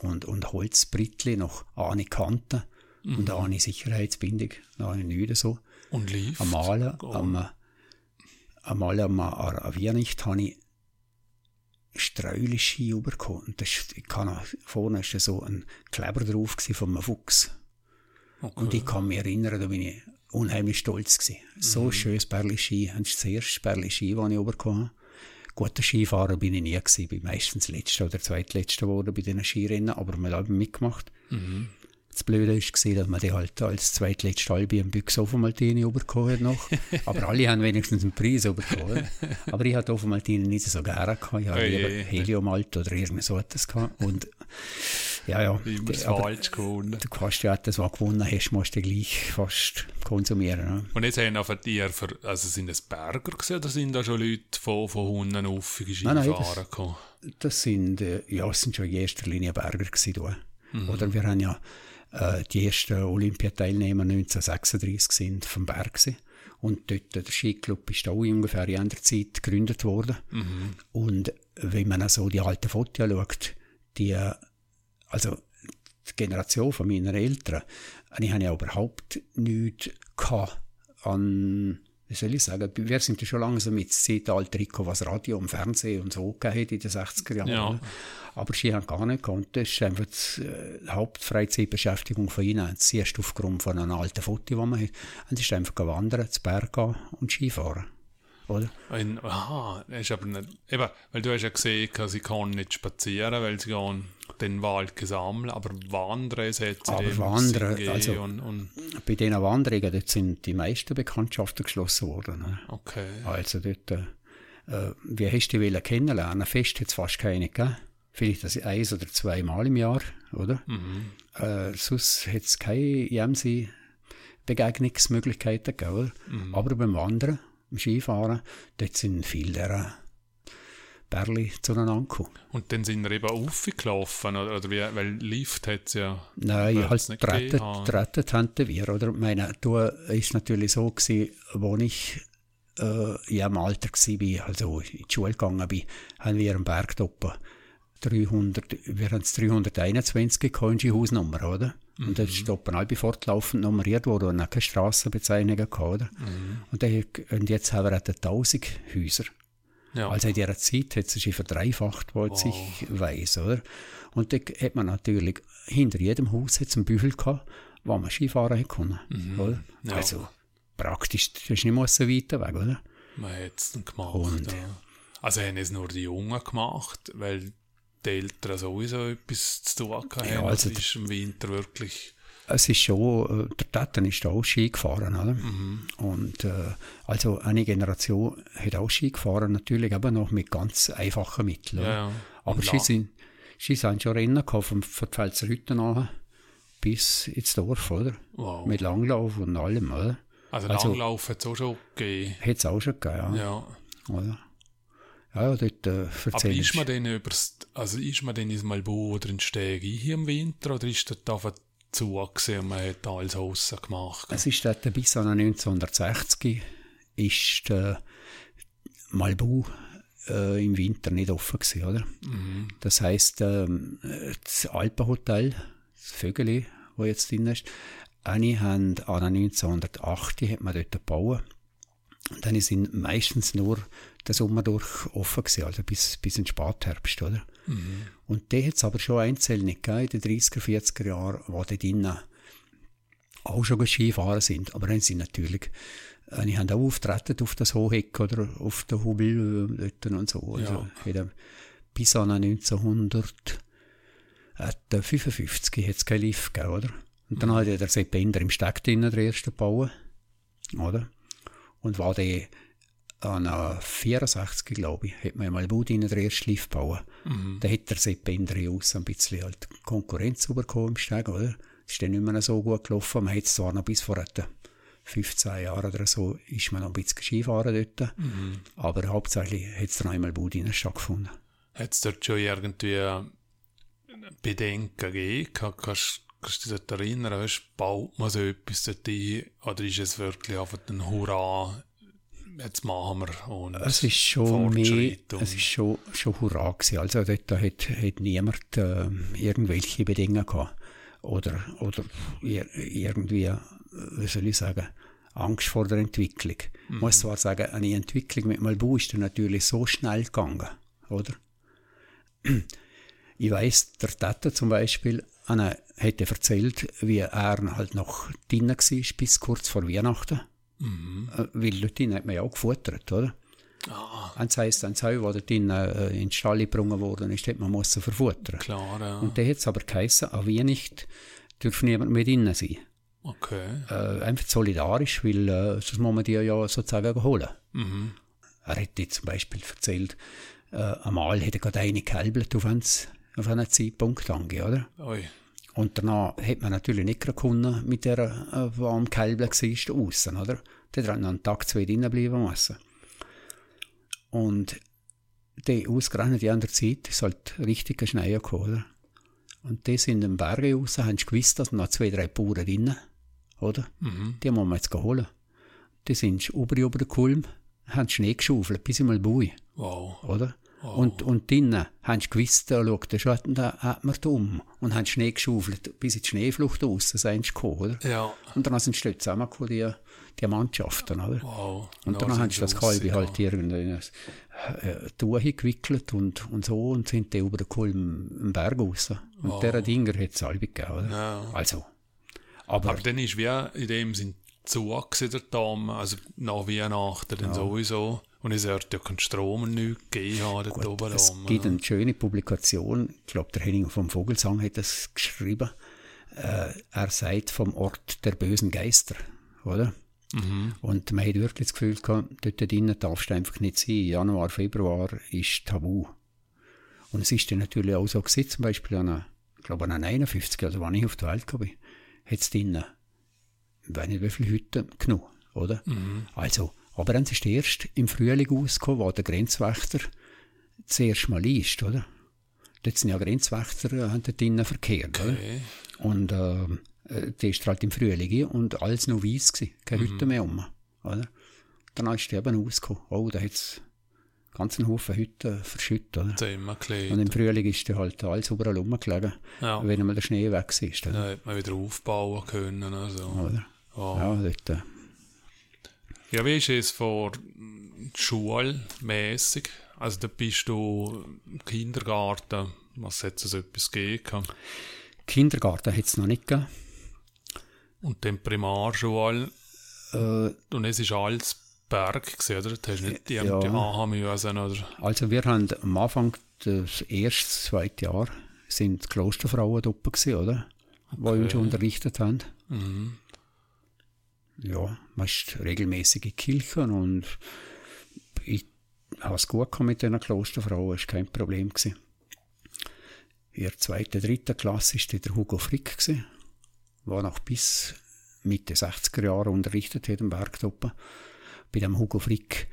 und, und Holzbrittli, noch eine Kanten und eine Sicherheitsbindung, eine so. Und lief. Am Malen, am, einmal am, Weihnachten habe ich Streuliski bekommen. Und das ist, ich kann vorne ist so ein Kleber drauf von einem Fuchs. Okay. Und ich kann mich erinnern, da bin ich unheimlich stolz gewesen. So schönes Bärli Ski. Das erste Bärli Ski, das ich bekommen habe. Guter Skifahrer bin ich nie gewesen. Bin meistens Letzter oder Zweitletzter geworden bei diesen Skirennen, aber mal habe mitgemacht. Das Blöde war, dass man die halt als zweitletzte Halbe einen Büchse Ofenmaltini bekommen hat noch. Aber alle haben wenigstens einen Preis bekommen. Aber ich hatte Ofenmaltini nicht so gerne gehabt. Ich hatte lieber Heliumalt oder irgend so etwas gehabt. Und ja, ja. Immer das falsch gewonnen. Du kannst ja das, was gewonnen hast, musst du gleich fast konsumieren. Ne? Und jetzt haben auch die, also sind es Berger gewesen, oder sind da schon Leute von, von Hunden auf Skifahren gekommen? Das sind, äh, ja, das sind schon in erster Linie Berger gewesen. Mhm. Oder wir haben ja äh, die ersten Olympiateilnehmer 1936 sind vom Berg gewesen. Und dort, der Skiclub ist auch ungefähr in einer Zeit gegründet worden. Mhm. Und wenn man so die alten Fotos schaut, die, also die Generation von meinen Eltern, ich habe ja überhaupt nichts an wie soll ich sagen, wir sind ja schon langsam mit dem Zeitalter gekommen, was Radio und Fernsehen und so gegeben hat in den 60er Jahren. Ja. Aber sie haben gar nicht gekonnt. Das ist einfach die äh, Hauptfreizeitbeschäftigung von ihnen. Sie erst aufgrund von einem alten Foto, das man hat. Und ist einfach wandern, zu Berg gehen und Skifahren oder? Ein, aha, ist aber nicht, eben, weil du hast ja gesehen, sie kann nicht spazieren, weil sie gehen den Wald gesammelt, aber Wandern setzt Aber Wandern, also und, und bei diesen Wanderungen, dort sind die meisten Bekanntschaften geschlossen worden. Ne? Okay. Also dort, äh, wie hast du die kennenlernen? Fest hat es fast keine gegeben. Vielleicht das eins oder zweimal im Jahr, oder? Mhm. Äh, sonst hat es keine Jemsi Begegnungsmöglichkeiten gegeben, mhm. Aber beim Wandern im Skifahren, dort sind viele der Berli zueinander gekommen. Und dann sind wir eben aufgelaufen, oder, oder wie, weil Lift hat es ja Nein, halt gerettet haben wir, oder? Ich meine, du ist natürlich so gewesen, wo ich äh, in einem Alter war, also in die Schule gegangen bin, haben wir einen Bergtoppen 300, wir haben es 321 gehabt, Hausnummer, oder? Mhm. Und das ist Open Albi fortlaufend nummeriert worden und keine Strassenbezeichnungen gehabt, oder? Mhm. Und, der, und jetzt haben wir 1000 Häuser. Ja. Also in dieser Zeit hat es sich verdreifacht, wo wow. ich weiss, oder? Und da hat man natürlich, hinter jedem Haus hat es einen Bügel gehabt, wo man Skifahren konnte, mhm. oder? Ja. Also praktisch, das ist nicht so weit weg, oder? Man hat es gemacht, und, ja. Also haben es nur die Jungen gemacht, weil die Eltern sowieso etwas zu tun haben. Ja, also das ist im Winter wirklich... Es ist schon, äh, der Täter ist auch Ski gefahren, oder? Mhm. Und äh, also eine Generation hat auch Ski gefahren, natürlich aber noch mit ganz einfachen Mitteln. Ja, ja. Aber sie sind, sie sind schon Rennen gehabt, von, von Pfälzer Hütten an bis ins Dorf, oder? Wow. Mit Langlauf und allem, oder? Also, also Langlauf hat es auch schon gegeben. Hat es auch schon gegeben, ja. ja. Oder? Ja, dort äh, Aber ist man denn übers, also ist man denn ins Malbo oder in Steg hier im Winter oder ist das einfach zu und man hat alles aussen gemacht? Es ist dort bis an 1960 ist der Malbu äh, im Winter nicht offen gewesen, oder? Mhm. Das heisst, äh, das Alpenhotel, das Vögeli, wo jetzt drin ist, eine haben an 1908 hat man dort gebaut. Und dann sind meistens nur den Sommer durch offen gewesen, also bis, bis in den Spätherbst, oder? Mhm. Und der hat es aber schon einzelne gegeben, in den 30er, 40er Jahren, wo die drinnen auch schon Skifahren sind. Aber dann sind natürlich, äh, die haben auch auftreten auf das Hoheck oder auf der Hubel äh, und so. Also, ja. bis an 1955 hat es kein Lift gegeben, oder? Und dann mhm. hat der Sepp Ender im Steck drinnen, der erste bauen, oder? Und war der an 64, glaube ich, hat man mal Budin den ersten Lift bauen. Mhm. Da hat der Sepp Endrius ein bisschen halt Konkurrenz bekommen im Steg, oder? Ist dann nicht mehr so gut gelaufen. Man hat zwar noch bis vor etwa 15 Jahren oder so, ist man noch ein bisschen Skifahren dort. Mhm. Aber hauptsächlich hat es dann einmal Budin stattgefunden. Hat es dort schon irgendwie Bedenken gegeben? Kannst, kannst du dich erinnern, weißt, baut man so etwas dort ein? Oder ist es wirklich einfach ein Hurra jetzt machen wir. Und es ist schon mehr, es ist schon, schon Hurra gewesen. Also dort hat, hat niemand äh, irgendwelche Bedingungen gehabt. Oder, oder irgendwie, äh, wie soll ich sagen, Angst vor der Entwicklung. Mhm. Ich muss zwar sagen, eine Entwicklung mit Malbu ist dann natürlich so schnell gegangen, oder? Ich weiss, der Tata zum Beispiel, Anna hätte erzählt, wie er halt noch drinnen war bis kurz vor Weihnachten. Mhm. Äh, weil dort hat man ja auch gefuttert, oder? Ah. Das heisst, ein Zeu, das dort in, äh, in den Stall gebrungen worden ist, hat man müssen verfuttern. Klar, ja. Und der hat es aber geheißen, auch wie nicht, darf niemand mit innen sein. Okay. Äh, einfach solidarisch, weil äh, sonst muss man die ja sozusagen überholen. Mhm. Er hat jetzt zum Beispiel erzählt, äh, einmal hätte er gerade eine gehalbelt auf einen, auf einen Zeitpunkt angegeben, oder? Ui. Und danach hat man natürlich nicht können mit der, äh, die am Kälbeln war, aussen, oder? Der hat noch einen Tag, zwei drinnen bleiben müssen. Und die ausgerechnet die andere Zeit ist halt richtig Schnee gekommen, oder? Und die sind in den Bergen raus, haben gewusst, dass noch zwei, drei Bauern drinnen, oder? Mhm. Die muss man jetzt holen. Die sind über über den Kulm, haben Schnee geschaufelt, bis im Bui, Wow. oder? Und, und drinnen haben sie gewusst, da schaut der Schatten, da hat man um. Und haben Schnee geschaufelt, bis in die Schneeflucht raus, sind sie gekommen, oder? Ja. Und dann sind sie dort zusammengekommen, die, die Mannschaften, oder? Wow. Und Da dann haben sie das Kalbi ja. halt irgendwie in ein äh, gewickelt und, und so und sind dann über den Kulm Berg raus. Und Wow. dieser Dinger hat es alle gegeben, oder? Ja. Also, aber, Aber dann ist wie in dem Sinn zu gewesen, der Damm, also nach Weihnachten dann sowieso. Und es wird ja keinen Strom und nichts gegeben haben, dort oben. es gibt oder? eine schöne Publikation, ich glaube, der Henning vom Vogelsang hat das geschrieben. Äh, er sagt vom Ort der bösen Geister, oder? Mhm. Und man hat wirklich das Gefühl gehabt, dort drinnen darfst du einfach nicht sein. Januar, Februar ist tabu. Und es ist dann natürlich auch so gewesen, zum Beispiel an einer, ich glaube an einer 51, also wann ich auf der Welt kam, hat es drinnen, ich weiß nicht wie viele Hütten genommen, oder? Also, aber dann ist erst im Frühling ausgekommen, wo der Grenzwächter zuerst mal ist, oder? Dort sind ja Grenzwächter, äh, dort drinnen verkehrt, oder? Okay. Und ähm, äh, der ist halt im Frühling und alles noch weiss gewesen, keine Hütte mehr um. Oder? Dann ist der eben ausgekommen. Oh, da hat es einen Haufen Hütten verschüttet. Oder? Und im Frühling ist der halt alles überall rumgelegen, Ja. wenn einmal der Schnee weg ist. Oder? Dann hat man wieder aufbauen können. Also. Oder? Wow. Ja, dort, äh, Ja, wie ist es vor schulmäßig? Also da bist du im Kindergarten, was hat es etwas gegeben? Kindergarten hat es noch nicht gegeben. Und dann Primarschule. Äh, Und es ist alles Berg gewesen, oder? Du hast nicht die Ja. anhaben müssen, oder? also wir haben am Anfang des ersten, zweiten Jahr sind die Klosterfrauen dort gewesen, oder? Die uns unterrichtet haben. Mhm. Ja, man ist regelmäßig in die Kirche und ich habe es gut mit diesen Klosterfrauen, es war kein Problem. Gewesen. In der zweiten, dritten Klasse war der Hugo Frick, gewesen, der noch bis Mitte 60er Jahre unterrichtet hat im Bergtoppen. Bei dem Hugo Frick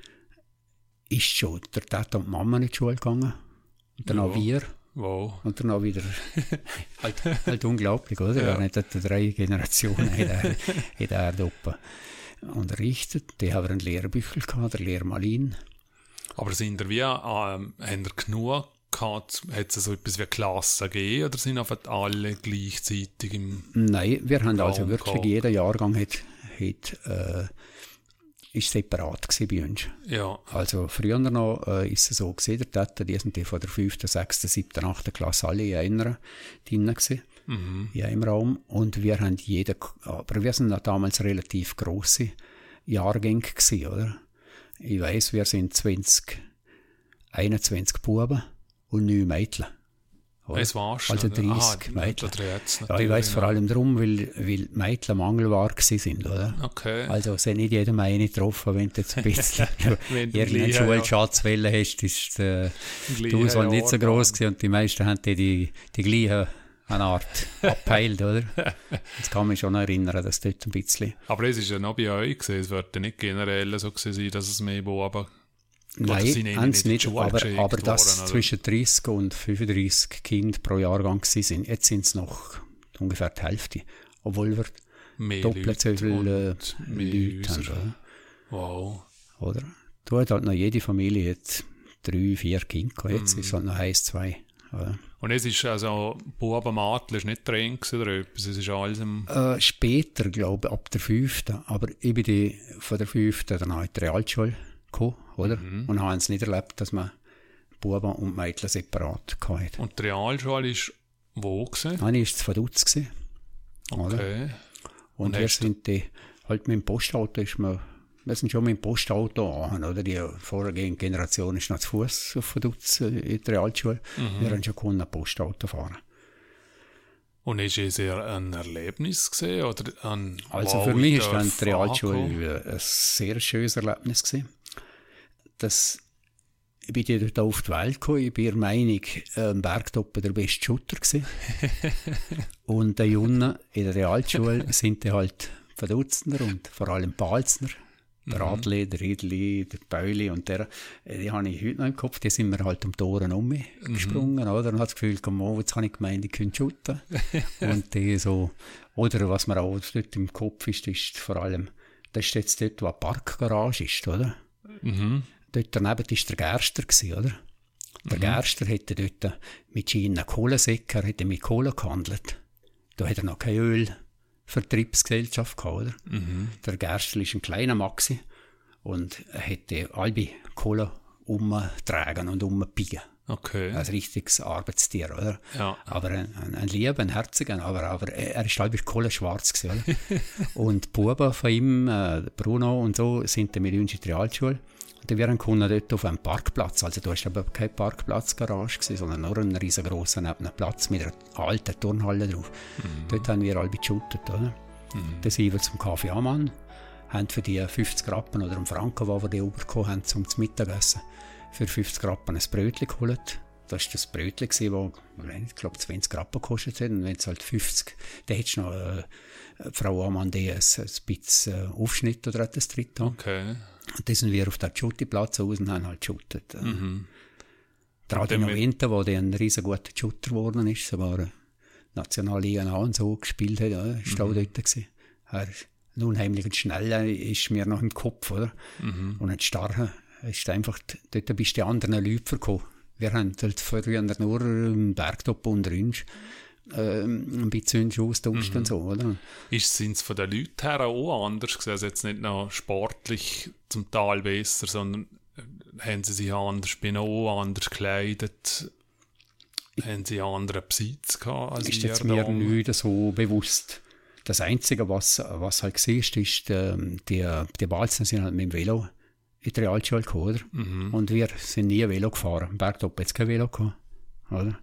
ist schon der Tata und die Mama in die Schule gegangen. Und dann Ja. auch wir. Wow. Und dann auch wieder, halt, halt unglaublich, oder? Ja. Nicht etwa drei Generationen hat er, hat er da oben unterrichtet. Die haben einen Lehrbüchel gehabt, der Lehrmalin. Aber sind ihr wie, ähm, haben ihr genug gehabt, hat es so etwas wie Klassen gegeben, oder sind einfach alle gleichzeitig im, Nein, wir haben also wirklich, gehabt. jeder Jahrgang hat, hat, äh, ist separat gewesen bei uns. ja, Also früher noch äh, ist es so gewesen, der Tata, die sind die von der 5., 6., 7., 8. Klasse alle in einer drinnen gewesen. mhm. ja, im Raum. Und wir haben jeder, aber wir sind damals relativ grosse Jahrgänge gewesen, oder? Ich weiss, wir sind 20, 21 Buben und 9 Mädchen. Oder? Es war's. Also oder? 30 Aha, Mädchen. Ja, ich weiss vor allem darum, weil, weil Mädchen Mangelware sind, oder? Okay. Also, es hat nicht jeder eine getroffen, wenn du jetzt ein bisschen irgendeinen gleich, ja. Schulschatzwelle hast, ist äh, die Auswahl nicht so groß gewesen und die meisten haben die, die, die gleichen eine Art abpeilt, oder? Jetzt kann mich schon erinnern, dass dort ein bisschen. Aber es ist ja noch bei euch gewesen. Es wird ja nicht generell so gewesen sein, dass es mehr Buben Nein, haben sie die nicht, aber, aber dass worden, oder? zwischen 30 und 35 Kinder pro Jahrgang sind. Jetzt sind es noch ungefähr die Hälfte. Obwohl wir mehr doppelt so Leute viele äh, mehr Leute haben. Oder? Wow. oder? Du hast halt noch jede Familie jetzt drei, vier Kinder. Jetzt ist es halt noch eins, zwei. Oder? Und es ist also, Buben, Mädchen ist nicht drin oder etwas. Es ist alles im, Äh, später, glaube ich, ab der fünften. Aber ich bin die, von der fünften dann auch in die Realschule gekommen, oder? Mhm. Und haben es nicht erlebt, dass man Buben und Mädchen separat hatte. und die Realschule ist wo gewesen? Eine war zu Vaduz, gewesen, oder? Okay. Und, Und wir sind die, halt mit dem Postauto ist man, wir sind schon mit dem Postauto an, oder? Die vorhergehende Generation ist noch zu Fuß auf Vaduz in der Realschule. Mhm. Wir haben schon können Postauto fahren. Und ist es eher ein Erlebnis gesehen oder ein Also wow, für mich ich ist dann darf die Realschule ein sehr schönes Erlebnis gewesen. Das, ich bin dort auf die Welt gekommen, ich bin der Meinung, am Bergtoppen der beste Shooter gewesen. und die Jungen in der Realschule sind dann halt Verdutzender und vor allem Balzner. Der Mhm. Adli, der Ridli, der Bauli und der, äh, die habe ich heute noch im Kopf, die sind mir halt um die Toren um mich Mhm. oder? Und hat das Gefühl, komm, oh, jetzt habe ich gemeint, ich könnte shooten. und die so, oder was mir auch dort im Kopf ist, ist vor allem, das ist jetzt dort, wo eine Parkgarage ist, oder? Mhm. Dort daneben war der Gerster, gewesen, oder? Der Gerster hätte dort mit Schienen Kohlensäcke, er hätte mit Kohle gehandelt. Da hat er noch keine Ölvertriebsgesellschaft gehabt, oder? Der Gerster ist ein kleiner Maxi und hätte halbe Kohle umtragen und umbiegen. Okay. Ein richtiges Arbeitstier, oder? Ja. Aber ein, ein, ein lieber, ein herziger, aber, aber er er ist halb kohlenschwarz gewesen, oder? und die Buben von ihm, äh, Bruno und so, sind dann mit uns in die Realschule. Und wären Kunden dort auf einem Parkplatz. Also da war aber keine Parkplatzgarage, gewesen, sondern nur ein riesengroßer nebener Platz mit einer alten Turnhalle drauf. Dort haben wir alle geshootet, oder? Dann sind wir zum Kaffee Amann, haben für die 50 Rappen oder einen Franken, wo wir die übergekommen haben, zum Mittagessen, für 50 Rappen ein Brötchen geholt. Das war das Brötchen, das, ich glaube, 20 Rappen gekostet hat. Und wenn es halt 50, dann hättest du noch äh, Frau Amann die ein, ein bisschen äh, Aufschnitt oder etwas drin. Okay. Und dann sind wir auf den Schuttiplatz raus und haben halt geshootet. Äh, Mhm. Der Adino Winter, der dann ein riesen guter Shooter geworden ist, sogar äh, Nationalliga A und so gespielt hat, ja, ist auch dort gewesen. Er ist ein unheimlich schneller ist mir noch im Kopf, oder? Und ein starrer ist einfach, dort bist du die anderen Leute verkommen. Wir haben halt früher nur im Bergtop unter uns ähm, ein bisschen uns austauscht und so, oder? Ist sind es von den Leuten her auch anders gewesen? Also jetzt nicht noch sportlich zum Teil besser, sondern äh, haben sie sich anders, bin auch anders gekleidet? Haben sie anderen Besitz gehabt als ist jetzt mir nicht so bewusst. Das Einzige, was, was halt siehst, ist, ähm, die, die Balzen sind halt mit dem Velo in die Realschule gekommen, oder? Mhm. Und wir sind nie Velo gefahren. Bergtop hat es kein Velo gehabt, oder?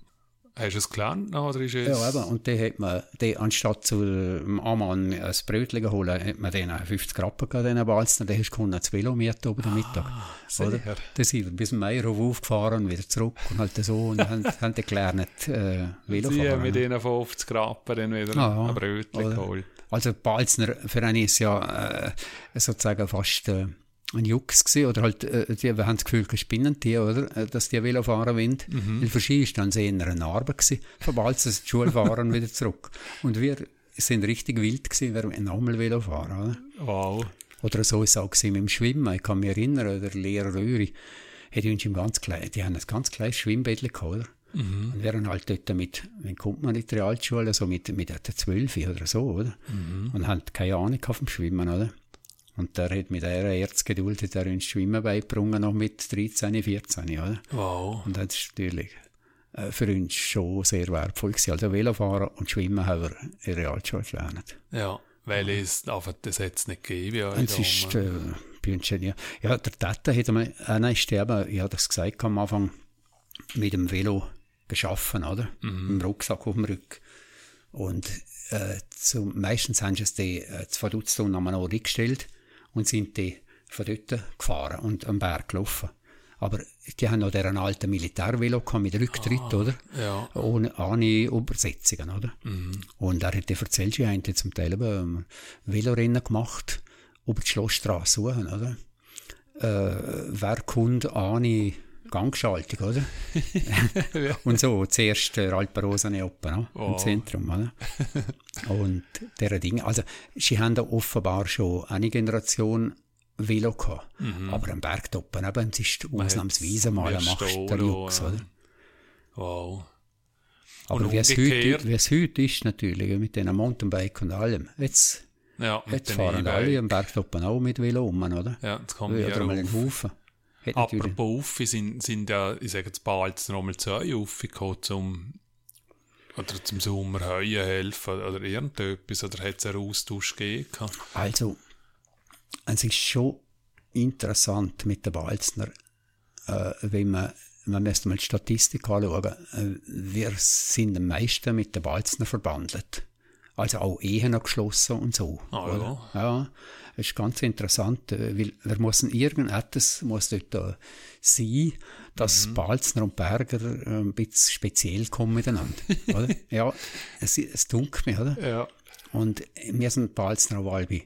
Hast du es gelernt oder ist es... Ja, eben. Und dann hat man, die, anstatt zu dem Amann ein Brötchen zu holen, hat man denen 50 Rappen gegeben, diesen Balzen. Dann hast du das Velo mieten über den Mittag. sehr. Oder? Dann sind wir bis zum Meierhof aufgefahren und wieder zurück und halt so und haben, haben dann gelernt, äh, Velo fahren. mit ihnen 50 Rappen dann wieder Ah, ja. ein Brötchen geholt. Also Balzner für einen ist ja äh, sozusagen fast äh, ein Jux gewesen, oder halt, äh, die haben das Gefühl, spinnen die, oder, äh, dass die Velo fahren wollen. Mhm. Weil für sie ist dann eher eine Arbeit gewesen, von Balzner die Schule fahren wieder zurück. Und wir sind richtig wild gewesen, wir wollten auch mal Velo fahren, oder? Wow. Oder so ist es auch mit dem Schwimmen. Ich kann mich erinnern, der Lehrer Röhri hat uns im ganz klein, die haben ein ganz kleines Schwimmbettchen gehabt, oder? Mhm. Und wir haben halt dort mit, wenn kommt man in die Realschule, so mit, mit etwa 12 oder so, oder? Mhm. Und haben keine Ahnung gehabt vom Schwimmen, oder? Und der hat mit einer Erzgeduld hat er uns Schwimmen beigebracht, noch mit 13, 14, oder? Wow. Und das ist natürlich äh, für uns schon sehr wertvoll gewesen. Also Velofahren und Schwimmen haben wir in der Realschule gelernt. Ja, weil es einfach das jetzt nicht gegeben Und es ist, äh, bei uns schon, ja. ja, der Tata hat einmal, einer ist eben, ich habe das gesagt am Anfang, mit dem Velo geschaffen, oder? Im Rucksack auf dem Rücken. Und äh, zum, meistens haben sie es die, äh, zu Verdutzt an einen Ort gestellt und sind die von dort gefahren und am Berg gelaufen. Aber die haben noch deren alten Militärvelo mit Rücktritt, oder? Ja. Ohne, ohne Übersetzungen, oder? Und er hat erzählt, sie haben zum Teil eben ähm, Velorennen gemacht, über die Schlossstraße suchen, oder? Äh, wer kommt ohne Gangschaltung, oder? Und so, zuerst der Alpenrosene oben, no? im Wow. Zentrum, oder? Und deren Dinge, also, sie haben da offenbar schon eine Generation Velo gehabt. Aber am Bergtoppen eben, es ist ausnahmsweise mal ein ja. oder? Wow. Aber Und wie es, heute, wie es heute ist, natürlich, mit diesen Mountainbike und allem. Jetzt, Ja, jetzt den fahren E-Bike. alle am Bergtoppen auch mit Velo um, oder? Ja, jetzt kommen wir mal einen auf. Haufen. Apropos Uffi, sind, sind ja, ich sage jetzt bald jetzt noch mal zwei Uffi gekommen, zum, oder zum Sommer heuen helfen oder irgendetwas, oder hat es einen Austausch gegeben? Also, es ist schon interessant mit den Balzner, äh, wenn man man müsste mal die Statistik anschauen, äh, wir sind am meisten mit den Balzner verbandelt. Also auch Ehen geschlossen und so. Ah, oder? Ja, das ist ganz interessant, äh, weil wir müssen irgendetwas muss dort äh, sein, dass Mhm. Balzner und Berger äh, ein bisschen speziell kommen miteinander. oder? Ja, es, es dunkelt mir, oder? Ja. Und wir sind Balzner auch alle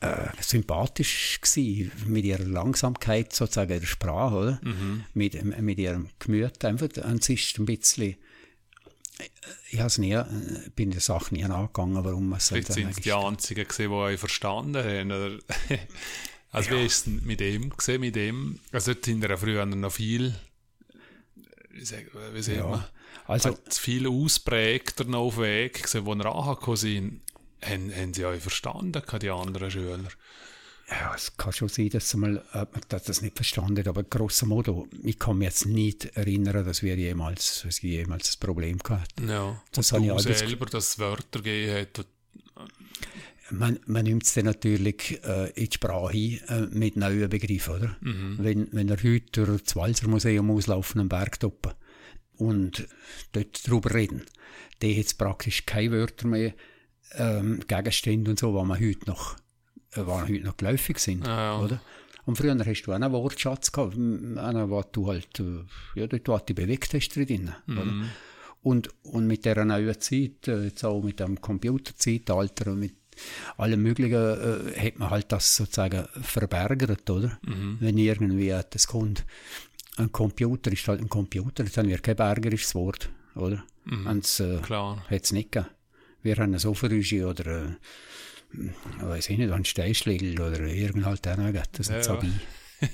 äh, sympathisch gsi mit ihrer Langsamkeit sozusagen der Sprache, oder? Mit, mit ihrem Gemüt einfach. Und es ist ein bisschen, ich has nie, äh, bin der Sache nie angegangen, warum man so Vielleicht sind es die einzigen gewesen, die euch verstanden haben. Oder? Also wie ist es mit dem gesehen, mit dem? Also dort sind ja früher noch viel, wie sagt, wie sagt Ja. man, Also, halt viel ausprägter noch auf Weg gewesen, ihr angekommen sind. Haben, haben sie euch verstanden, die anderen Schüler? Ja, es kann schon sein, dass man, äh, das nicht verstanden hat, aber grosso modo, ich kann mich jetzt nicht erinnern, dass wir jemals, dass ich jemals ein Problem gehabt hätten. Ja. Das Und du selber, dass es Wörter gegeben hat. Man, man nimmt es dann natürlich äh, in die Sprache äh, mit neuen Begriffen, oder? Wenn, wenn er heute durch das Walser Museum auslaufen am Bergtoppen und dort drüber reden, der jetzt praktisch keine Wörter mehr, ähm, Gegenstände und so, was man heute noch, heute noch geläufig sind, Ja, ja. oder? Und früher hast du auch einen Wortschatz gehabt, einen, was du halt, äh, ja, dort, was du bewegt hast drin, oder? Und, und mit dieser neuen Zeit, äh, jetzt auch mit dem Computerzeitalter und mit allem Möglichen, äh, hat man halt das sozusagen verbergert, oder? Wenn irgendwie etwas kommt. Ein Computer ist halt ein Computer, dann wird kein bergerisches Wort, oder? Und es äh, hat es nicht gegeben. Wir haben eine Soferüsche oder, äh, weiß ich nicht, einen Steinschlägel oder irgend halt gegeben. Das ist ja.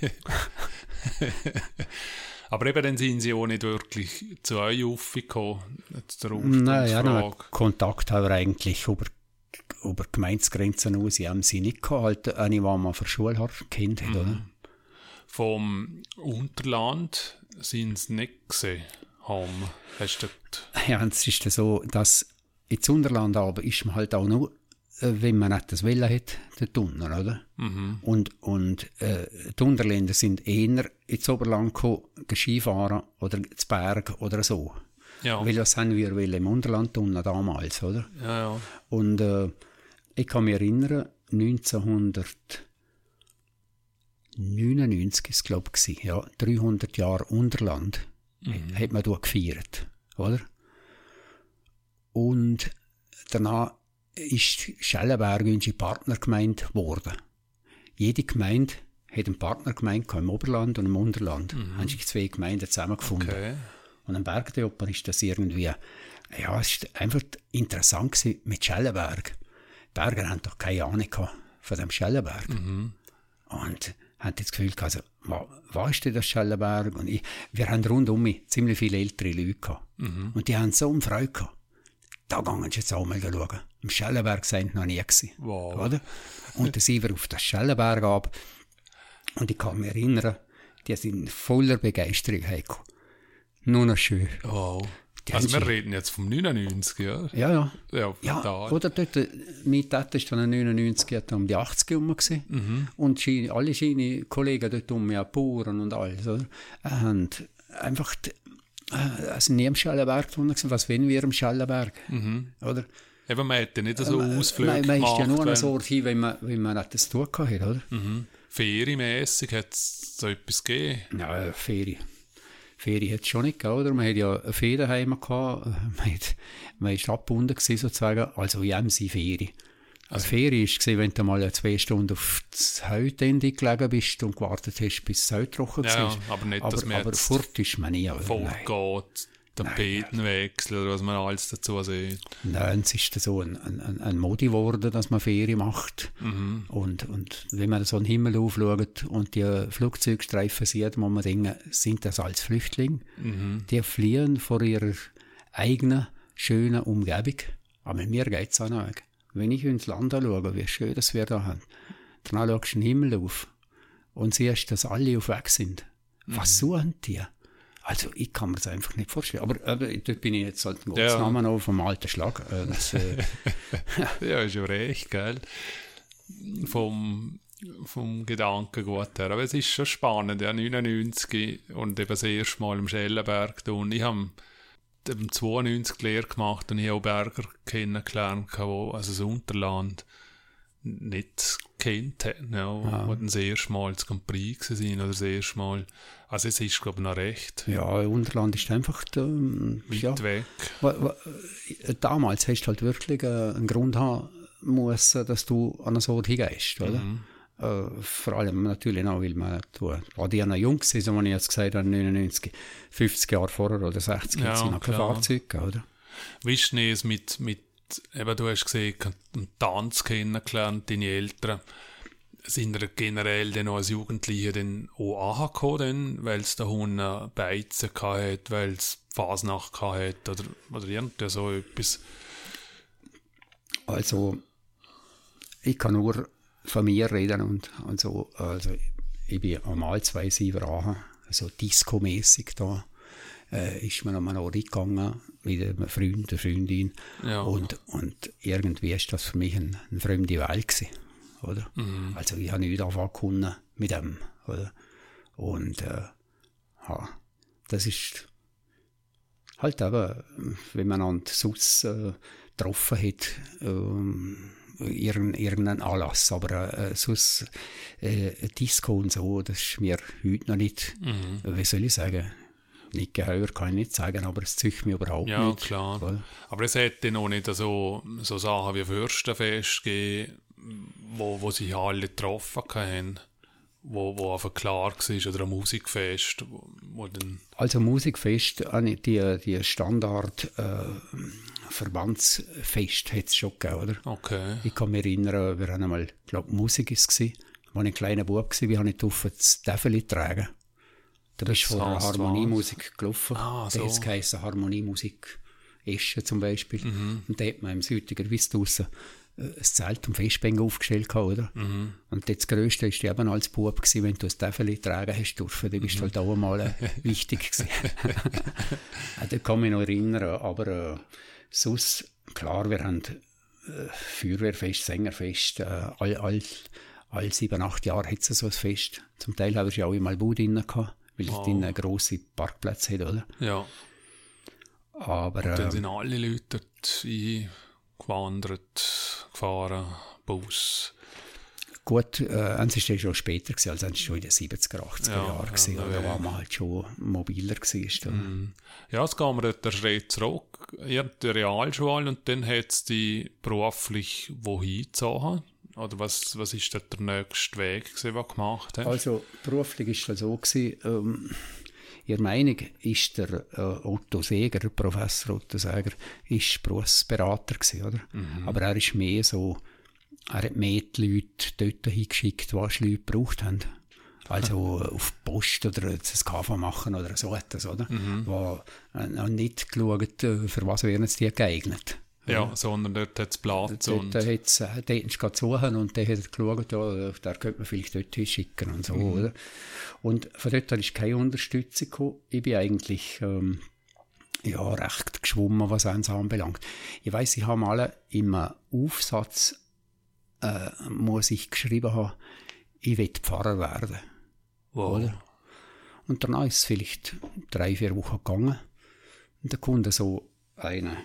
Aber eben dann sind sie auch nicht wirklich zu euch aufgekommen. Jetzt der Nein, ja, Ursprungsfrage. no, Kontakt haben wir eigentlich über, über Gemeinsgrenzen aus. Sie haben sie nicht gehabt, halt, eine, die man von Schule hat, oder? Vom Unterland sind sie nicht gesehen. Haben. Hast du dort, Ja, es ist so, dass ins Unterland aber ist man halt auch nur, wenn man nicht das Welle hat, dort unten, oder? Und, und äh, die Unterländer sind eher ins Oberland gekommen, Skifahren oder ins Berg oder so. ja, Weil das haben wir im Unterland unten damals, oder? ja, ja. Und äh, ich kann mich erinnern, 1999 ist es, glaube ich, ja, 300 Jahre Unterland hat man da gefeiert, oder? Und danach ist Schellenberg unsere Partnergemeinde geworden. Jede Gemeinde hat einen Partnergemeinde gehabt, im Oberland und im Unterland. Haben sich zwei Gemeinden zusammengefunden. Okay. Und am Bergdeoper ist das irgendwie, ja, es ist einfach interessant gewesen mit Schellenberg. Die Berger haben doch keine Ahnung gehabt von dem Schellenberg. Und haben das Gefühl gehabt, also, wa- was ist denn das Schellenberg? Und ich, wir haben rundum ziemlich viele ältere Leute gehabt. Und die haben so eine Freude gehabt. Da gehen sie jetzt auch mal schauen. Am Schellenberg sind noch nie gewesen. Wow. Oder? Und dann sind wir auf das Schellenberg ab. Und ich kann mich erinnern, die sind voller Begeisterung heimgekommen. Nur noch schön. Wow. Die Also wir reden jetzt vom 99, ja? Ja, ja. Ja, Ja, fatal. oder dort, äh, mein Tata ist dann 99 hat um die 80 herum gewesen. Mhm. Und alle seine Kollegen dort um, ja, Bauern und alles, oder? Haben einfach, die- also nie am Schellenberg drunter gewesen. Was wollen wir am Schellenberg? Oder? Eben, man hätte nicht so Ausflüge Man, man ist ja gemacht, nur eine wenn- Sorte hin, wenn man, wenn man das tun hat, oder? Ferienmässig hat es so etwas gegeben. Ja, äh, Ferien. Ferien hat es schon nicht gegeben, oder? Man hat ja eine Ferien daheim gehabt. äh, Man, hat, man ist abgebunden gewesen, sozusagen. Also, ja, sie Ferien. Also, Ferien war, wenn du mal zwei Stunden auf das Hautende gelegen bist und gewartet hast, bis das Haut trocken Ja, war. aber nicht, aber, dass man aber fort ist man nie. oder? voll Nein. geht, Tapetenwechsel oder was man alles dazu sieht. Nein, es ist so ein, ein, ein- Modi geworden, dass man Ferien macht. Mhm. Und, und wenn man so einen Himmel aufschaut und die Flugzeugstreifen sieht, muss man denken, sind das als Flüchtlinge? Mhm. Die fliehen vor ihrer eigenen, schönen Umgebung. Aber mir geht es auch noch. Wenn ich ins Land anschaue, wie schön das wir da haben, dann schaust du den Himmel auf und siehst, dass alle auf Weg sind. Was suchen die? Also, ich kann mir das einfach nicht vorstellen. Aber, aber dort bin ich jetzt halt ein Ja. Namen auf vom alten Schlag. Äh, Das, äh, Ja, ist ja recht, gell? Vom vom Gedankengut her. Aber es ist schon spannend, ja, 99 und eben das erste Mal im Schellenberg tun. Ich habe eben 92 die Lehre gemacht und ich habe auch Berger kennengelernt, wo, also das Unterland nicht kennt hätten, ja, ah. wo das erste Mal das Grand Prix waren oder das erste Mal, also es ist glaube ich noch recht. Ja, Unterland ist einfach ähm, weit ja, weg. Damals hast du halt wirklich äh, einen Grund haben müssen, dass du an so hingehst, oder? Mhm. Äh, vor allem natürlich auch, weil man, du, war die noch jung gewesen, so wie ich jetzt gesagt habe, 99, 50 Jahre vorher oder 60, ja, sind noch kein Fahrzeug, oder? Wie ist es mit, mit, eben du hast gesehen, einen Tanz kennengelernt, deine Eltern, sind er generell dann auch als Jugendliche dann auch angekommen, weil es da Hunde Beizen hatte, weil es Fasnacht hatte oder, oder irgendwie so etwas? Also, ich kann nur von mir reden und also, also ich bin einmal zwei Siever an, also Disco-mäßig da, äh, ist nochmal noch gegangen mit einem Freund, einer Freundin ja. und, und irgendwie ist das für mich ein, eine fremde Welt gewesen, oder? Mhm. Also ich habe nichts anfangen mit dem, oder? Und äh, ja, das ist halt aber, wenn man an Sus äh, getroffen hat, ähm, irgendeinen Anlass. Aber äh, sonst äh, Disco und so, das ist mir heute noch nicht, mhm. wie soll ich sagen, nicht geheuer kann ich nicht sagen, aber es zieht mich überhaupt ja, nicht. Ja, klar. Weil, aber es hätte noch nicht so, so Sachen wie Fürstenfest gegeben, wo, wo sich alle getroffen haben wo, wo einfach klar war, oder ein Musikfest, wo, wo. Also Musikfest, die, die Standard äh, Verbandsfest hat es schon gegeben, oder? Okay. Ich kann mich erinnern, wir haben einmal, ich glaube Musik ist es, war ein kleiner Bub wie habe ich das Täfeli tragen. Da bist du von der Harmoniemusik gelaufen. Ah, so. Hat es geheißen Harmoniemusik Eschen zum Beispiel. Mhm. Und da hat man im Südiger Wiss draussen ein Zelt und Festbänke aufgestellt gehabt, oder? Mhm. Und das Größte ist eben als Bub gewesen, wenn du ein Täfeli tragen hast dürfen, dann bist mhm. halt auch einmal äh, wichtig gewesen. da kann mich noch erinnern, aber äh, sonst, klar, wir haben äh, Feuerwehrfest, Sängerfest, äh, all, all, all sieben, acht Jahre hat es so ein Fest. Zum Teil haben wir ja auch immer Bud drinnen gehabt, weil es oh. einen grossen Parkplatz hat, oder? Ja. Aber, und dann äh, sind alle Leute dort gewandert, gefahren, Bus. Gut, äh, eins war schon später, gewesen, also es schon in den 70er, 80er ja, Jahren, gewesen, ja, da war man halt schon mobiler. Gewesen, mm. Ja, wir dort einen Schritt zurück. Ihr die Realschule und dann hat es die beruflich wohin gezogen? Oder was, was ist der nächste Weg, gewesen, den du gemacht hast? Also beruflich war es so, gewesen, ähm, Ihrer Meinung ist der äh, Otto Seger, Professor Otto Seger, ist Berufsberater gewesen, oder? Mhm. Aber er ist mehr so, er hat mehr die Leute dort hingeschickt, was Leute gebraucht haben. Also auf Post oder das KV machen oder so etwas, oder? Mhm. Wo äh, nicht geschaut, äh, für was werden die geeignet. Ja, sondern dort hat es Platz. Dort, und dort hat es dort suchen und der hat geschaut, ja, da könnte man vielleicht dort hinschicken und so, mhm. oder? Und von dort ist keine Unterstützung gekommen. Ich bin eigentlich, ähm, ja, recht geschwommen, was eins anbelangt. Ich weiss, ich habe mal im Aufsatz, äh, muss ich geschrieben haben, ich will Pfarrer werden. Wow. Oder? Und danach ist es vielleicht drei, vier Wochen gegangen. Und da kommt so eine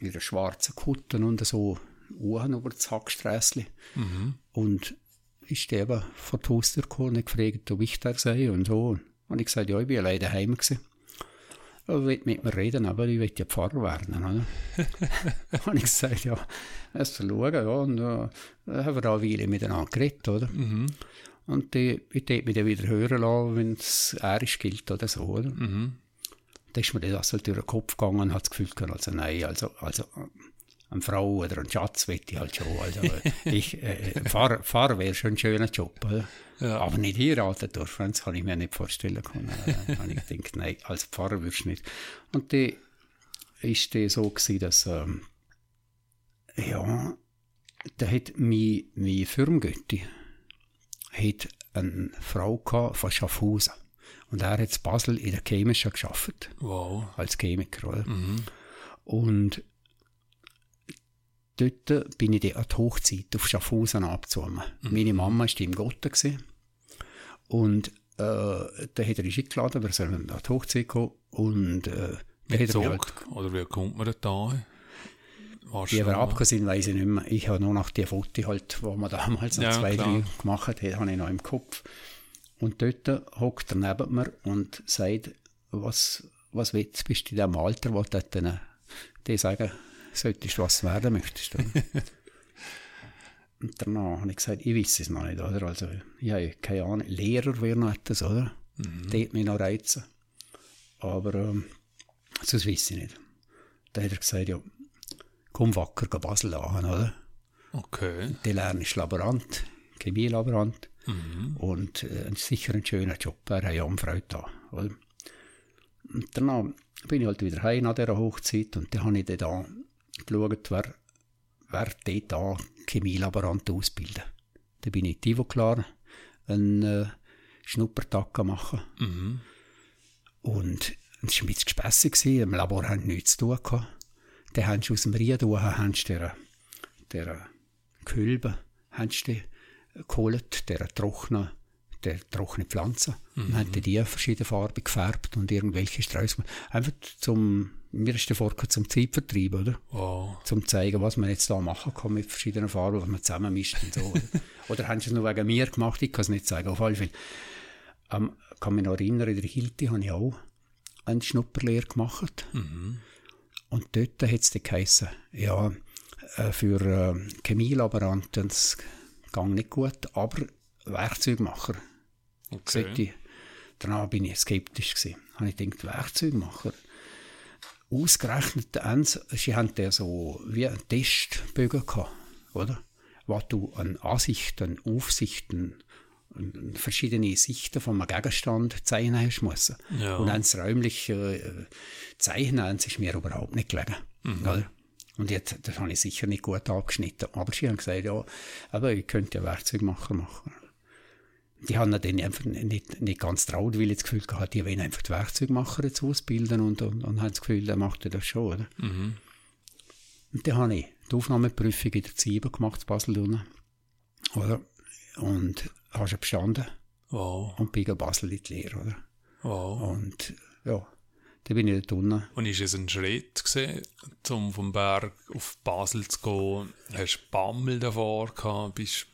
ihre schwarzen Kutten und so Uhren über das Hacksträssli. Mhm. Und ist eben von der Haustür gekommen und gefragt, ob ich da sei und so. Und ich gesagt, ja, ich bin alleine daheim gewesen. Er will mit mir reden, aber ich will ja Pfarrer werden. Oder? und ich gesagt, ja, lass schauen. Ja, und äh, dann haben wir da eine Weile miteinander geredet, oder? Mhm. Und die, ich würde mich dann wieder hören lassen, wenn es erisch gilt oder so, oder? Mhm da ist mir das halt durch den Kopf gegangen und hat das Gefühl gehabt, also nein, also, also eine Frau oder ein Schatz will ich halt schon. Also ich, äh, Pfarrer, Pfarrer wäre schon ein schöner Job, oder? Ja. aber nicht heiraten dürfen, das kann ich mir nicht vorstellen können. Dann habe ich gedacht, nein, als Pfarrer würdest du nicht. Und die ist die so gewesen, dass, ähm, ja, da hat mein, mein Firmengötti hat eine Frau gehabt von Schaffhausen. Und er hat in Basel in der Chemischen geschafft. Wow. Als Chemiker, oder? Mhm. Und dort bin ich dann an die Hochzeit auf Schaffhausen abgezogen. Meine Mama war im Gotten. Gewesen. Und äh, da hat er mich eingeladen, wir sollen an die Hochzeit kommen. Und äh, dann Mit Zug? halt, Oder wie kommt man da? Warst wie du wir sind, weiss ich nicht mehr. Ich habe nur noch die Fotos, halt, die man damals Ja, zwei, klar. drei gemacht hat, habe ich noch im Kopf. Und dort hockt er neben mir und sagt, was, was willst, bist du in dem Alter, wo du dann, die sagen, solltest du was werden möchtest. du? und danach habe ich gesagt, ich weiß es noch nicht, oder? Also, ich habe keine Ahnung, Lehrer wäre noch etwas, oder? Mhm. Die hat mich noch reizen. Aber, ähm, sonst weiß ich nicht. Dann hat er gesagt, ja, komm wacker, geh Basel an, oder? Okay. Die lernst Laborant, Chemielaborant Mhm. und äh, sicher ein schöner Job, er hat ja eine Freude da, oder? Und danach bin ich halt wieder heim nach dieser Hochzeit und dann habe ich dann da geschaut, wer, wer dort da Chemielaborant ausbilden. Dann bin ich Tivo klar, einen äh, Schnuppertag machen Mhm. und es war ein bisschen gespässig. Im Labor haben nichts zu tun gehabt. Dann haben sie aus dem Rieden haben sie der, der Kölbe haben sie die geholt, der trockene, der trockene Pflanzen. Und haben die verschiedenfarbig gefärbt und irgendwelche Sträuße gemacht. Einfach zum, mir ist der Vorkommen zum Zeitvertrieb, oder? Wow. Zum zeigen, was man jetzt da machen kann mit verschiedenen Farben, was man zusammenmischt und so. oder? oder haben sie es nur wegen mir gemacht? Ich kann es nicht sagen, auf alle Fälle. Ähm, kann mich noch erinnern, in der Hilti habe ich auch eine Schnupperlehre gemacht. Und dort hat es dann geheissen, ja, äh, für äh, Chemielaboranten das ging nicht gut, aber Werkzeugmacher Okay. sollte ich. Danach bin ich skeptisch gewesen. Habe ich gedacht, Werkzeugmacher. Ausgerechnet eins, sie haben da so wie einen Testbögen gehabt, oder? Was du an Ansichten, Aufsichten, an verschiedene Sichten von einem Gegenstand zeichnen hast müssen. Ja. Und eins räumlich äh, zeichnen, eins ist mir überhaupt nicht gelegen, oder? Und jetzt, das habe ich sicher nicht gut abgeschnitten. Aber sie haben gesagt, ja, aber ich könnte ja Werkzeugmacher machen. Die haben dann einfach nicht, nicht ganz traut, weil ich das Gefühl hatte, die wollen einfach die Werkzeugmacher jetzt ausbilden und, und, und haben das Gefühl, der macht das schon, oder? Mhm. Und dann habe ich die Aufnahmeprüfung in der ZIBA gemacht, in Basel unten, oder? Und habe schon bestanden Wow. und bin in Basel in die Lehre, oder? Wow. Und ja, dann bin ich dort unten. Und ist es ein Schritt gewesen, um vom Berg auf Basel zu gehen? Hast du Bammel davor gehabt? Bist,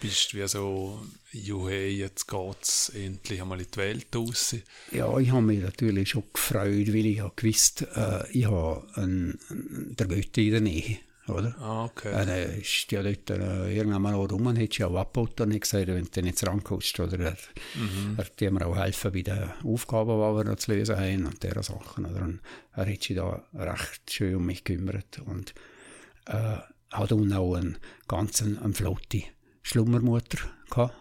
bist wie so, juhe, jetzt geht's endlich einmal in die Welt raus? Ja, ich habe mich natürlich schon gefreut, weil ich habe gewusst, äh, ich habe einen, einen, der Götti in der Nähe, oder? Ah, okay. Er ist ja dort äh, irgendwann mal rum und hat ja auch abgebaut und hat gesagt, wenn du nicht rankommst, oder er, er die mir auch helfen bei den Aufgaben, die wir noch zu lösen haben und dieser Sachen. Oder? Und er hat sich da recht schön um mich gekümmert und äh, hat unten auch eine ganz eine, eine flotte Schlummermutter gehabt.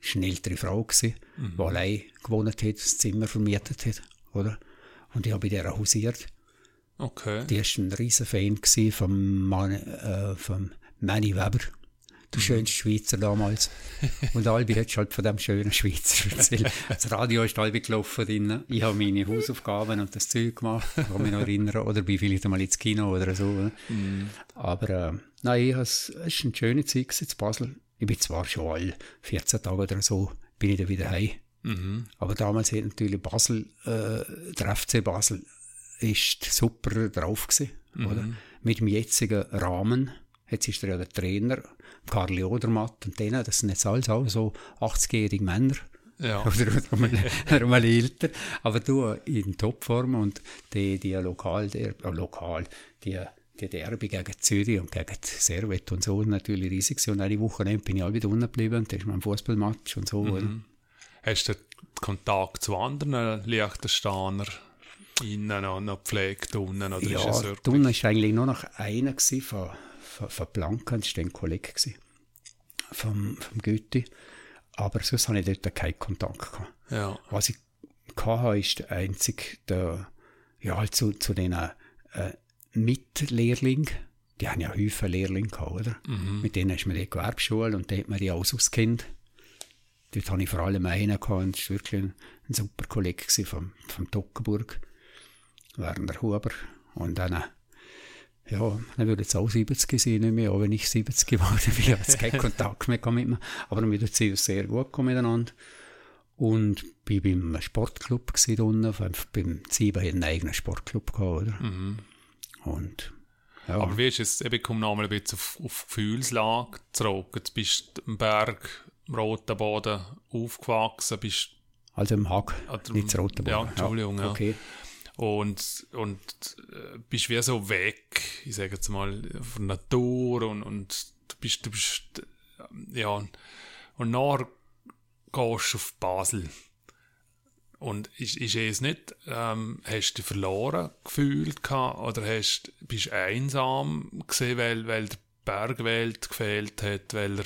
Das war eine ältere Frau, gewesen, die allein gewohnt hat, das Zimmer vermietet hat, oder? Und ich habe bei der hausiert. Okay. Die war ein riesen Fan vom, Man, äh, vom Manny Weber, der schönste Schweizer damals. Und Albi hat halt von dem schönen Schweizer erzählt. Das Radio ist Albi gelaufen drinnen. Ich habe meine Hausaufgaben und das Zeug gemacht. Kann mich noch erinnern. Oder bin vielleicht einmal ins Kino oder so. oder? Aber äh, nein, es war eine schöne Zeit in Basel. Ich bin zwar schon alle 14 Tage oder so, bin ich dann wieder heim. Mhm. Aber damals hat natürlich Basel, äh, der FC Basel, ist super drauf gewesen, oder? Mit dem jetzigen Rahmen. Jetzt ist er ja der Trainer, Karli Odermatt und denen, das sind jetzt alles auch so 80-jährige Männer. Ja. Oder, oder, mal, oder mal älter. Aber du in Topform und die, die lokal, der, äh, lokal, die, die Derby gegen Zürich und gegen Servet und so natürlich riesig gewesen. Und eine Woche bin ich auch wieder unten geblieben und das ist mein Fußballmatch und so. oder? Hast du Kontakt zu anderen Liechtensteiner innen noch, noch gepflegt unten? Oder ist es Ja. Dunn war eigentlich nur noch einer gewesen von, von, von Blanca, das war ein Kollege gewesen, vom, vom Goethe. Aber sonst hatte ich dort keinen Kontakt. Gehabt. Ja. Was ich hatte, ist der einzige, der, ja, halt zu, zu den äh, Mitlehrlingen. Die haben ja Häufen Lehrlinge gehabt, oder? Mit denen ist man in die Gewerbeschule und da hat man die alles auskennt. Dort hatte ich vor allem einen gehabt, und das war wirklich ein, ein super Kollege vom, vom Tockenburg. Werner Huber. Und dann, äh, ja, er würde jetzt auch 70 sein, nicht mehr, auch wenn ich 70 geworden bin, ich habe jetzt keinen Kontakt mehr mit ihm, aber wir sind sehr gut miteinander. Und bin beim Sportclub unten, beim Zieben einen eigenen Sportclub gehabt, oder? Mhm. Und, ja. Aber wie ist es, ich komme nochmal ein bisschen auf, auf Gefühlslage zurück. Jetzt bist du am Berg, am Roten Boden aufgewachsen, bist also im Hack, nicht das Rote Boden. Ja, Entschuldigung, ja. Okay. Und, und äh, bist wie so weg, ich sage jetzt mal, von Natur und, und du bist, du bist, äh, ja, und nachher gehst du auf Basel. Und ist, ist es nicht, ähm, hast du dich verloren gefühlt gehabt, oder hast, bist du einsam gesehen, weil, weil die Bergwelt gefehlt hat, weil er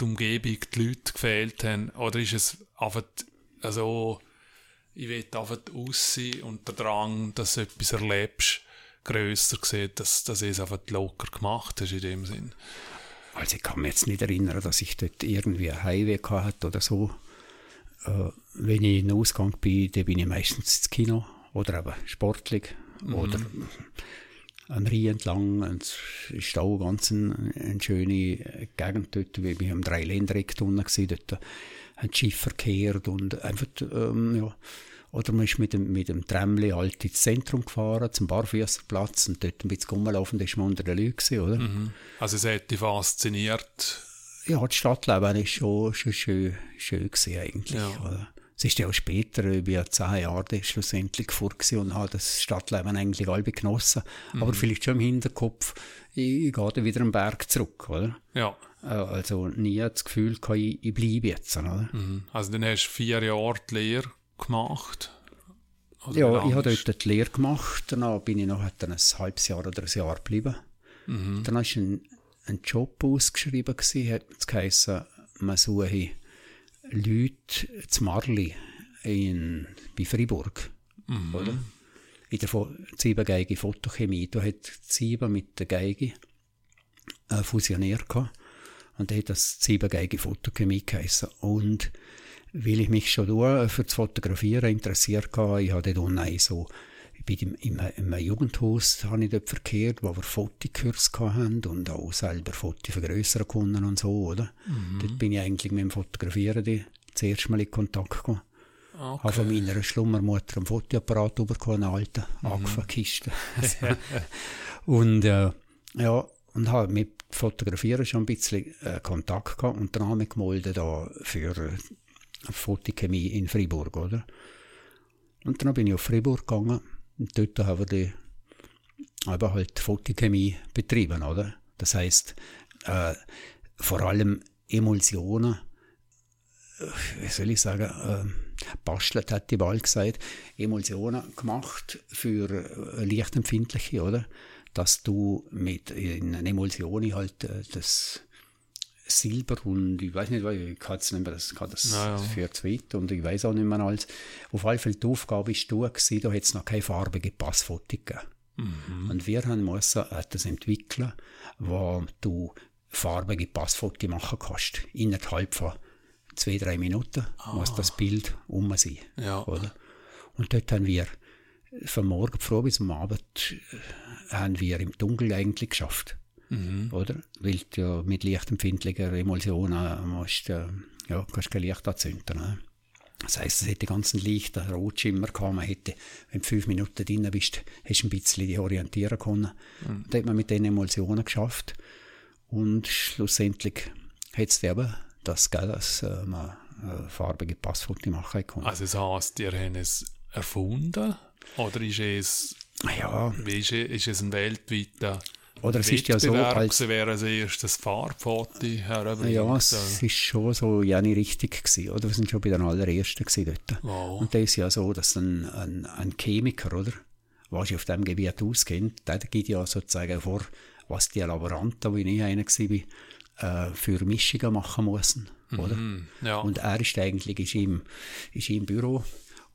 die Umgebung, die Leute gefehlt haben, oder ist es einfach also ich will einfach aussehen und der Drang, dass du etwas erlebst, grösser sieht, dass, dass es einfach locker gemacht hast in dem Sinn. Also ich kann mich jetzt nicht erinnern, dass ich dort irgendwie ein Highway hatte oder so. Äh, wenn ich in den Ausgang bin, dann bin ich meistens ins Kino oder eben sportlich mhm. oder am Rhein entlang. Es ist auch ganz eine, eine schöne Gegend dort. Wir haben drei Ländereck unten. Dort haben die Schiffe verkehrt und einfach, ähm, ja. Oder man ist mit dem, mit dem Tramli halt ins Zentrum gefahren, zum Barfüßerplatz und dort ein bisschen rumgelaufen, da ist man unter den Leuten, oder? Mhm. Also es hat dich fasziniert? Ja, das Stadtleben ist schon, schon schön, schön gewesen eigentlich, ja. oder? Es ist ja auch später, ich bin ja zehn Jahre schlussendlich fort und habe das Stadtleben eigentlich alle genossen. Mhm. Aber vielleicht schon im Hinterkopf, ich, ich gehe dann wieder am Berg zurück, oder? Ja. Äh, also nie das Gefühl, ich, ich bleibe jetzt. Oder? Mhm. Also dann hast du vier Jahre die Lehre gemacht? Ja, ich habe dort die Lehre gemacht, dann bin ich noch ein halbes Jahr oder ein Jahr geblieben. Mhm. Dann war ein, ein Job ausgeschrieben, gewesen, hat es geheißen, man suche Leute zu Marli in, bei Fribourg. Mhm. Oder? In der Ziebengeige Fotochemie. Da hat Zieben mit der Geige äh, fusioniert. Gehabt. Und da hat das Ziebengeige Fotochemie geheißen. Und weil ich mich schon für das Fotografieren interessiert habe, ich hatte auch so, bin im, im, im Jugendhaus, habe ich dort verkehrt, wo wir Fotokurs hatten und auch selber Fotos vergrößern konnten und so, oder? Mhm. Dort bin ich eigentlich mit dem Fotografieren das erste Mal in Kontakt gekommen. Okay. Habe von meiner Schlummermutter einen Fotoapparat bekommen, einen alten, mhm. angefangen Kiste. und, äh, ja, und habe mit Fotografieren schon ein bisschen äh, Kontakt gehabt und dann habe ich gemeldet da für äh, Fotochemie in Fribourg, oder? Und dann bin ich auf Fribourg gegangen und dort haben die, aber halt Fotochemie betrieben, oder? Das heißt, äh, vor allem Emulsionen, wie soll ich sagen, äh, bastelt hat die bald gesagt, Emulsionen gemacht für äh, lichtempfindliche, oder? dass du mit in einer Emulsion halt äh, das Silber und ich weiß nicht, ich kann es nicht mehr, das kann das naja. für zweit und ich weiß auch nicht mehr alles. Auf alle Fälle die Aufgabe ist du gewesen, da hat es noch keine farbige Passfoto gegeben. Mhm. Und wir haben müssen etwas entwickeln, wo du farbige Passfoto machen kannst. Innerhalb von zwei, drei Minuten ah. muss das Bild um sein. Ja. Oder? Und dort haben wir von morgen früh bis am Abend äh, haben wir im Dunkeln eigentlich geschafft. Mhm. Oder? Weil du ja mit lichtempfindlicher Emulsionen musst, äh, ja, kannst kein Licht anzünden. Ne? Das heisst, es hätte ganzen leichten Rotschimmer gehabt. Man hätte, wenn du fünf Minuten drin bist, hast du ein bisschen die orientieren können. Mhm. Da hat man mit den Emulsionen geschafft. Und schlussendlich hat es eben das gegeben, dass äh, man äh, farbige Passfotos machen konnte. Also das heisst, ihr habt es erfunden? Oder ist es, ja. ist, ist es ein weltweiter oder es ist ja so, als wäre als erstes Farbfoto Ja, es ist schon so ja nicht richtig gewesen, oder? Wir sind schon bei den allerersten gewesen dort. Wow. Und das ist ja so, dass ein, ein, ein Chemiker, oder? Was sich auf diesem Gebiet auskennt, der gibt ja sozusagen vor, was die Laboranten, wie ich einer war, äh, für Mischungen machen müssen, oder? Mhm, ja. Und er ist eigentlich, ist im, ist im Büro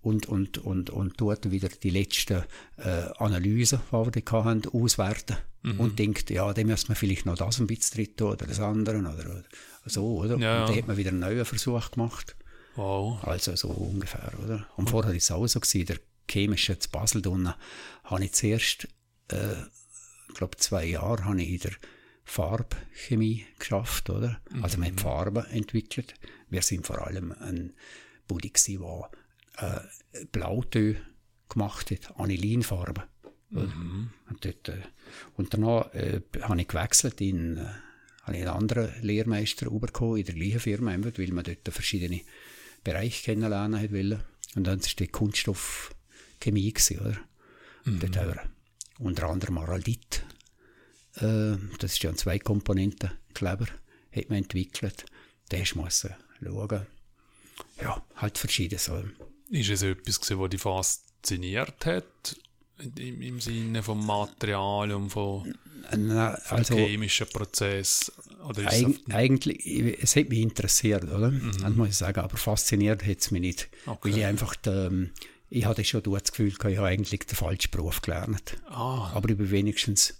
und, und, und, und tut wieder die letzten äh, Analysen, die wir haben, auswerten mhm. und denkt, ja, dem müssen wir vielleicht noch das ein bisschen drin oder das andere oder, oder so, oder? Ja, und dann hat man wieder einen neuen Versuch gemacht. Wow. Also so ungefähr, oder? Und oh. vorher war es auch so, gewesen, der chemische zu Basel unten, habe ich zuerst äh, ich glaube, zwei Jahre habe ich in der Farbchemie geschafft, oder? Also wir haben Farben entwickelt. Wir sind vor allem ein Buddy der äh, Blautö gemacht hat, Anilinfarbe. Mhm. Und, dort, äh, und danach äh, habe ich gewechselt in, äh, habe ich einen anderen Lehrmeister bekommen, in der gleichen Firma, weil man dort verschiedene Bereiche kennenlernen hat wollen. Und dann war die Kunststoffchemie, gewesen, oder? Mhm. Dort haben wir unter anderem Araldit, äh, das ist ja ein zwei Komponenten Kleber, hat man entwickelt. Das muss man schauen. Ja, halt verschiedenes. Ist es etwas, gewesen, was dich fasziniert hat? Im, Im Sinne vom Material und von, Na, also, chemischen Prozess? Oder eig es eigentlich, es hat mich interessiert, oder? Mhm. Das muss ich sagen, aber fasziniert hat es mich nicht. Okay. Weil ich einfach, die, ich hatte schon das Gefühl, ich habe eigentlich den falschen Beruf gelernt. Ah. Aber ich bin wenigstens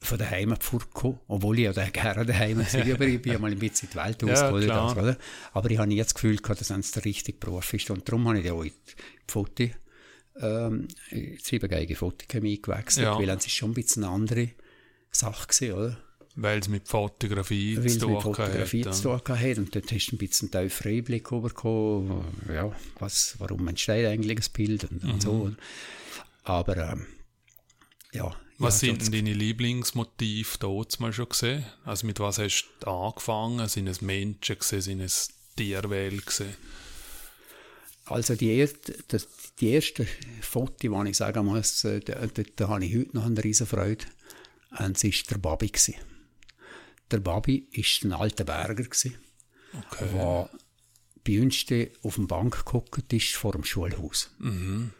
von der Heimat fortgekommen, obwohl ich ja gerne daheim war, aber ich bin ja mal ein bisschen in die Welt ausgeholt. Ja, oder? Aber ich habe nie das Gefühl gehabt, dass es der richtige Beruf ist. Und darum habe ich auch in die Foto, ähm, siebengeige Fotochemie gewechselt, ja. weil es ist schon ein bisschen eine andere Sache gewesen, oder? Weil es mit Fotografie Weil zu tun mit Fotografie hat, zu tun hat. Und dort hast du ein bisschen einen tieferen Einblick bekommen, ja, was, warum entsteht eigentlich das Bild und, mhm. und so. Aber, ähm, ja. Was sind denn deine Lieblingsmotive dort mal schon gesehen? Also mit was hast du angefangen? Sind es Menschen gesehen? Sind es Tierwelt? Also die erste, das, die erste Foto, die ich sagen muss, äh, da, da, da habe ich heute noch eine riesen Freude. Und es war der Babi. Gewesen. Der Babi war ein alter Berger, gewesen, okay. der bei uns auf dem Bank geguckt ist vor dem Schulhaus. Mhm.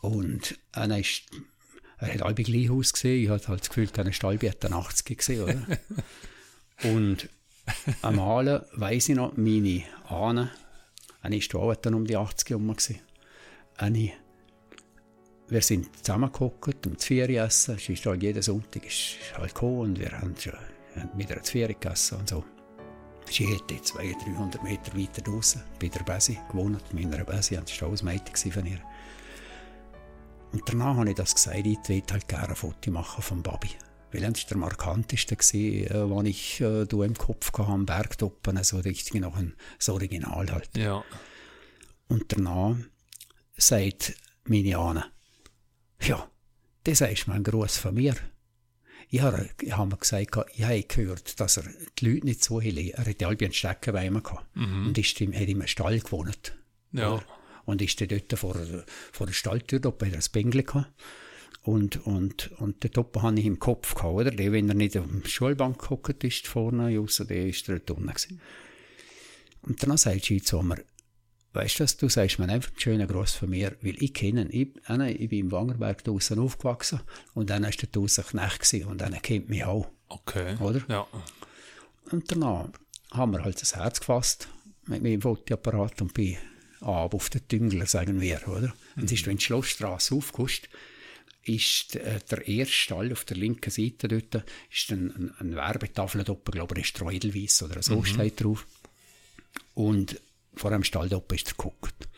Und er, ist, er hat alle gleich ausgesehen. Ich hatte halt das Gefühl, er ist halb 80 gesehen, oder? Und einmal weiss ich noch, meine Ahnen, eine ist auch dann um die 80 herum Eine, wir sind zusammengeguckt und zu Ferien essen. Es ist halt jeden Sonntag ist halt gekommen und wir haben schon mit einer Zvieri gegessen und so. Sie hätte 200, 300 Meter weiter draußen bei der Besi gewohnt. Mit meiner Besi, das war auch ein Mädchen von ihr. Und danach habe ich das gesagt, ich will halt gerne ein Foto machen vom Babi. Weil das war der markanteste, gewesen, was ich äh, im Kopf hatte, am Bergtoppen, so richtig noch ein so Original halt. Ja. Und danach sagt meine Anne, ja, das ist mal ein Gruß von mir. Ich habe, ich habe mir gesagt, ich habe gehört, dass er die Leute nicht so hielt. Er hatte halb einen Stecken bei ihm. Mhm. Und ist im, hat in einem Stall gewohnt. Ja. Und ist dann dort vor, vor der Stalltür, dort bei der Bengel gehabt. Und, und, und dort oben habe ich im Kopf gehabt, oder? Der, wenn er nicht auf der Schulbank gehockt ist, vorne, außer der ist er dort unten Und dann sagt sie zu mir, Weißt du, du sagst mir einfach einen schönen Gruß von mir, weil ich kenne ihn. Ich, ich bin im Wangerberg draußen aufgewachsen und dann war der draußen Knecht gewesen, und dann kennt mich auch. Okay. Oder? Ja. Und danach haben wir halt das Herz gefasst mit meinem Fotoapparat und bin ab auf den Düngler, sagen wir, oder? Mhm. Und ist, wenn die Schlossstraße aufkommst, ist der, der erste Stall auf der linken Seite dort, ist ein, ein, ein Werbetafel dort, glaube ich, ist oder so mhm. steht drauf. Und vor einem Stall oben ist er geguckt.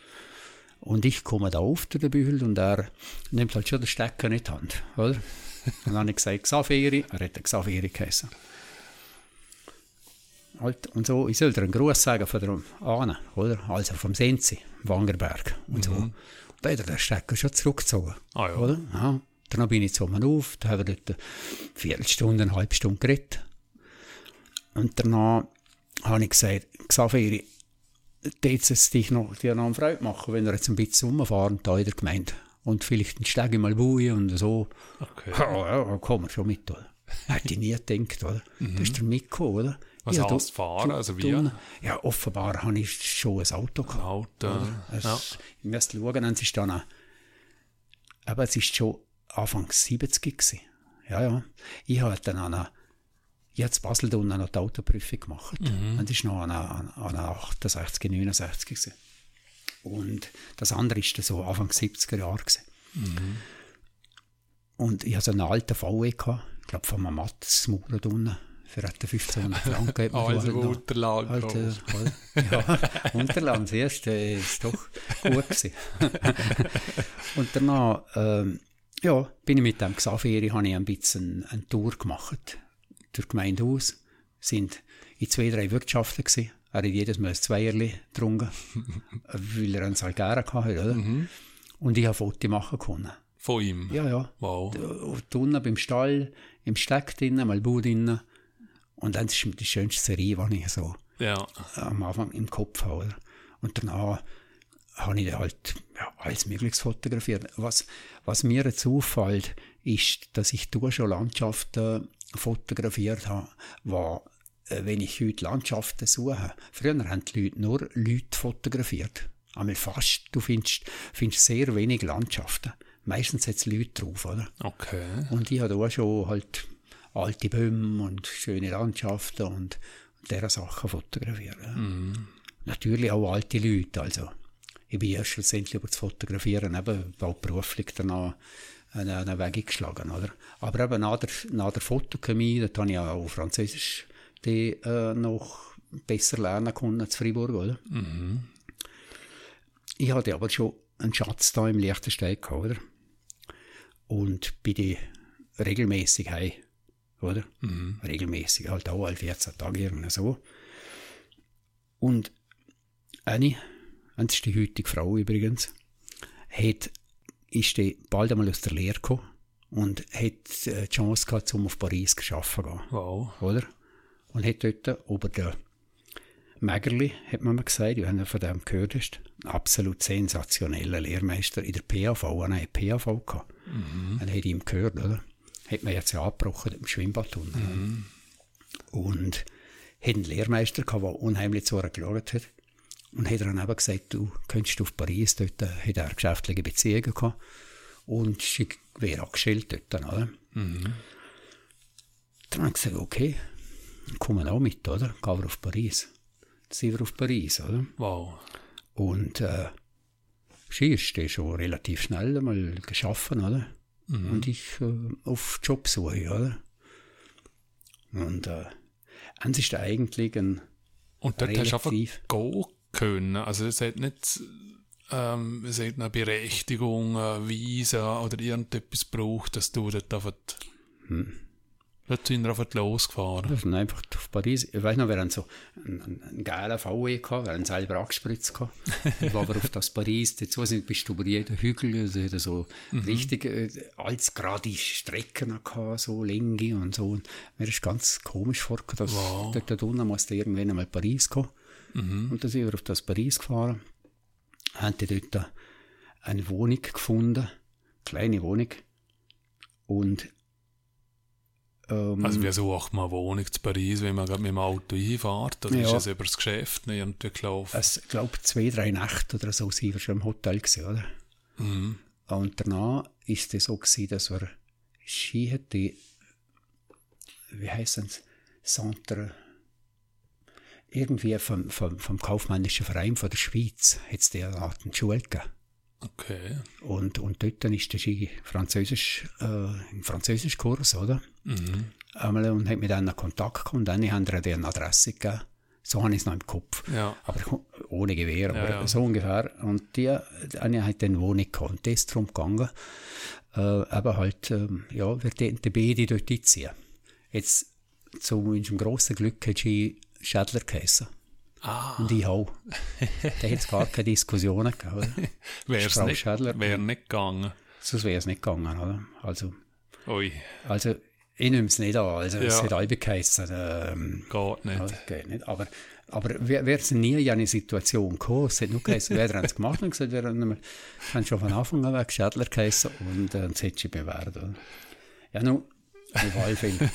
Und ich komme da auf der Bühel und er nimmt halt schon den Stecker in die Hand, oder? Und dann habe ich gesagt, Xaveri, er hat Xaveri geheißen. Halt, und so, ich soll dir einen Gruß sagen von der Ahne, oder? Also vom Senzi, Wangerberg und so. Mhm. Da hat er den Stecker schon zurückgezogen, ah, ja. oder? Ja. Dann bin ich zu ihm auf, da haben wir dort eine Viertelstunde, eine halbe Stunde geredet. Und danach habe ich gesagt, Xaveri, jetzt es dich noch, dir noch eine Freude machen, wenn wir jetzt ein bisschen rumfahren da in der Gemeinde. Und vielleicht ein Steg mal buchen und so. Okay. Ja, ja, kommen wir schon mit, oder? Hätte ich nie gedacht, oder? Mhm. Das ist der Mikko, oder? Was ja, heißt fahren? Also wie? Ja, offenbar habe ich schon ein Auto gehabt. Auto, ja. Ich müsste schauen, es ist dann, aber es ist schon Anfang 70 gewesen. Ja, ja. Ich habe dann eine ich habe Basel da noch die Autoprüfung gemacht. Mhm. Und das war noch an, an, an 68, 69 gewesen. Und das andere war so Anfang 70er Jahre. Mhm. Und ich hatte so einen alten VW, gehabt, ich glaube von einem Mattes Maurer unten, für etwa 1500 Franken. also Unterlagen. Alte, ja, Unterlagen, das erste ist doch gut gewesen. und danach ähm, ja, bin ich mit dem Xaveri, habe ich ein bisschen eine Tour gemacht. Durch die Gemeinde aus. Sind in zwei, drei Wirtschaften gewesen. Er hat jedes Mal ein Zweierli getrunken, weil er einen Salgara hatte, oder? Mhm. Und ich habe Fotos machen können. Von ihm? Ja, ja. Wow. Unten beim Stall, im Steck drinnen, mal Bau drinnen. Und dann ist die schönste Serie, die ich so Ja. am Anfang im Kopf habe. Oder? Und danach habe ich halt ja, alles Mögliche fotografiert. Was, was mir jetzt auffällt, ist, dass ich da schon Landschaften fotografiert habe, wo, äh, wenn ich heute Landschaften suche, früher haben die Leute nur Leute fotografiert. Einmal fast, du findest, findest sehr wenig Landschaften. Meistens hat es Leute drauf, oder? Okay. Und ich habe auch schon halt alte Bäume und schöne Landschaften und, und diese Sachen fotografiert. Ja. Natürlich auch alte Leute. Also, ich bin erst schlussendlich über das Fotografieren eben bald beruflich danach einen, einen Weg geschlagen. Oder? Aber eben nach der, nach der Fotochemie, dort habe ich auch Französisch die, äh, noch besser lernen können zu Fribourg. Oder? Ich hatte aber schon einen Schatz da im Liechtenstein gehabt, oder? Und bin die regelmäßig heim, oder? Regelmäßig, halt auch alle 14 Tage irgendwie so. Und eine, das ist die heutige Frau übrigens, hat, ist die bald einmal aus der Lehre gekommen und hat äh, die Chance gehabt, um auf Paris zu arbeiten Wow. oder? Und hat dort ober der Mägerli, hat man mir gesagt, wenn er von dem gehört hast, ein absolut sensationeller Lehrmeister in der PAV, hat PAV gehabt. Mhm. Dann hat ihm gehört, oder? Hat man jetzt ja abgebrochen im Schwimmbad unten. Und hat einen Lehrmeister gehabt, der unheimlich zu ihr geschaut hat. Und hat dann eben gesagt, du könntest auf Paris, dort hat er geschäftliche Beziehungen gehabt. Und sie wäre angestellt dort, oder? Dann habe ich gesagt, okay, dann kommen wir auch mit, oder? Gehen wir auf Paris. Dann sind wir auf Paris, oder? Wow. Und äh, sie ist dann schon relativ schnell einmal geschaffen, oder? Und ich äh, auf Jobsuche, oder? Und äh, eins ist eigentlich ein Und dort hast du einfach Relativ. gehen können. Also es hat nicht ähm, es hat eine Berechtigung, eine Visa oder irgendetwas gebraucht, dass du dort einfach Hm. Dort sind wir einfach losgefahren. Wir sind einfach auf Paris. Ich weiß noch, wir haben so einen, einen, einen geilen VW gehabt, wir haben selber angespritzt gehabt. Ich war aber auf das Paris, dazu sind, bist du über jeden Hügel, also so richtig, äh, alles gerade Strecken gehabt, so Länge und so. Und mir ist ganz komisch vorgekommen, dass Wow. dort, dort unten musste irgendwann einmal Paris gehen. Und dann sind wir auf das Paris gefahren, haben dort eine Wohnung gefunden, kleine Wohnung. Und ähm, Also wie sucht man eine Wohnung zu Paris, wenn man gerade mit dem Auto hinfährt? Oder Ja. ist es über das Geschäft nicht irgendwie gelaufen? Es glaube zwei, drei Nächte oder so sind wir schon im Hotel gewesen, oder? Mhm. Und danach ist es so gewesen, dass wir Ski hätte, wie heißt es, Centre, irgendwie vom, vom, vom kaufmännischen Verein von der Schweiz hat es der Art eine Schule gegeben. Okay. Und, und dort dann ist der Ski Französisch, äh, im Französischkurs, oder? Mhm. Einmal und hat mit denen Kontakt und dann haben wir eine Adresse gegeben. So habe ich es noch im Kopf. Ja. Aber ohne Gewehr, aber Ja, ja. so ungefähr. Und die, eine hat dann gehabt. Und das ist darum gegangen, äh, eben halt, ähm, ja, wir den die beide dort einziehen. Jetzt, zu unserem grossen Glück hat sie Schädler geheissen. Ah, Und ich auch. da hat es gar keine Diskussionen gegeben, oder? wäre Frau nicht, wär nicht gegangen. Sonst wäre es nicht gegangen, oder? Also, Ui, also ich nehme es nicht an. Also, es Ja. hat alle geheissen, ähm, geht nicht. Ja, geht nicht. Aber, aber wir, wir sind nie in eine Situation gekommen. Es hat nur geheißen, wer hat es gemacht und gesagt, wir haben schon von Anfang an weg Schädler geheißen und äh, das hätte sie bewährt. Oder? Ja, nun, auf alle Fälle.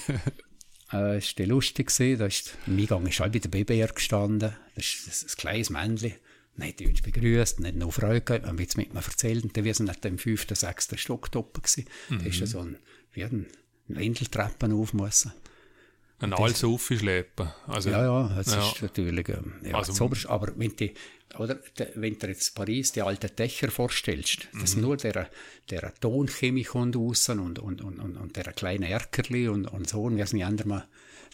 Äh, es war lustig, gewesen. da ist, im Eingang ist halb der Babyer gestanden, das ist ein, ein kleines Männchen. Dann hat die uns begrüßt, hat noch Freude gehabt, haben jetzt mit mir erzählt, und dann wir sind nicht im fünften, sechsten Stock oben gewesen. Da ist ja so ein, wie ein Wendeltreppen auf müssen. Ein alles aufschleppen. Also, Ja, ja, das Ja. ist natürlich, ähm, ja, Also- das Oberste. aber wenn die, oder, de, wenn du jetzt Paris die alten Dächer vorstellst, dass nur der, der Tonchemie kommt raus und, und, und, und, und der kleine Erkerli und, und so, und wir sind ja mal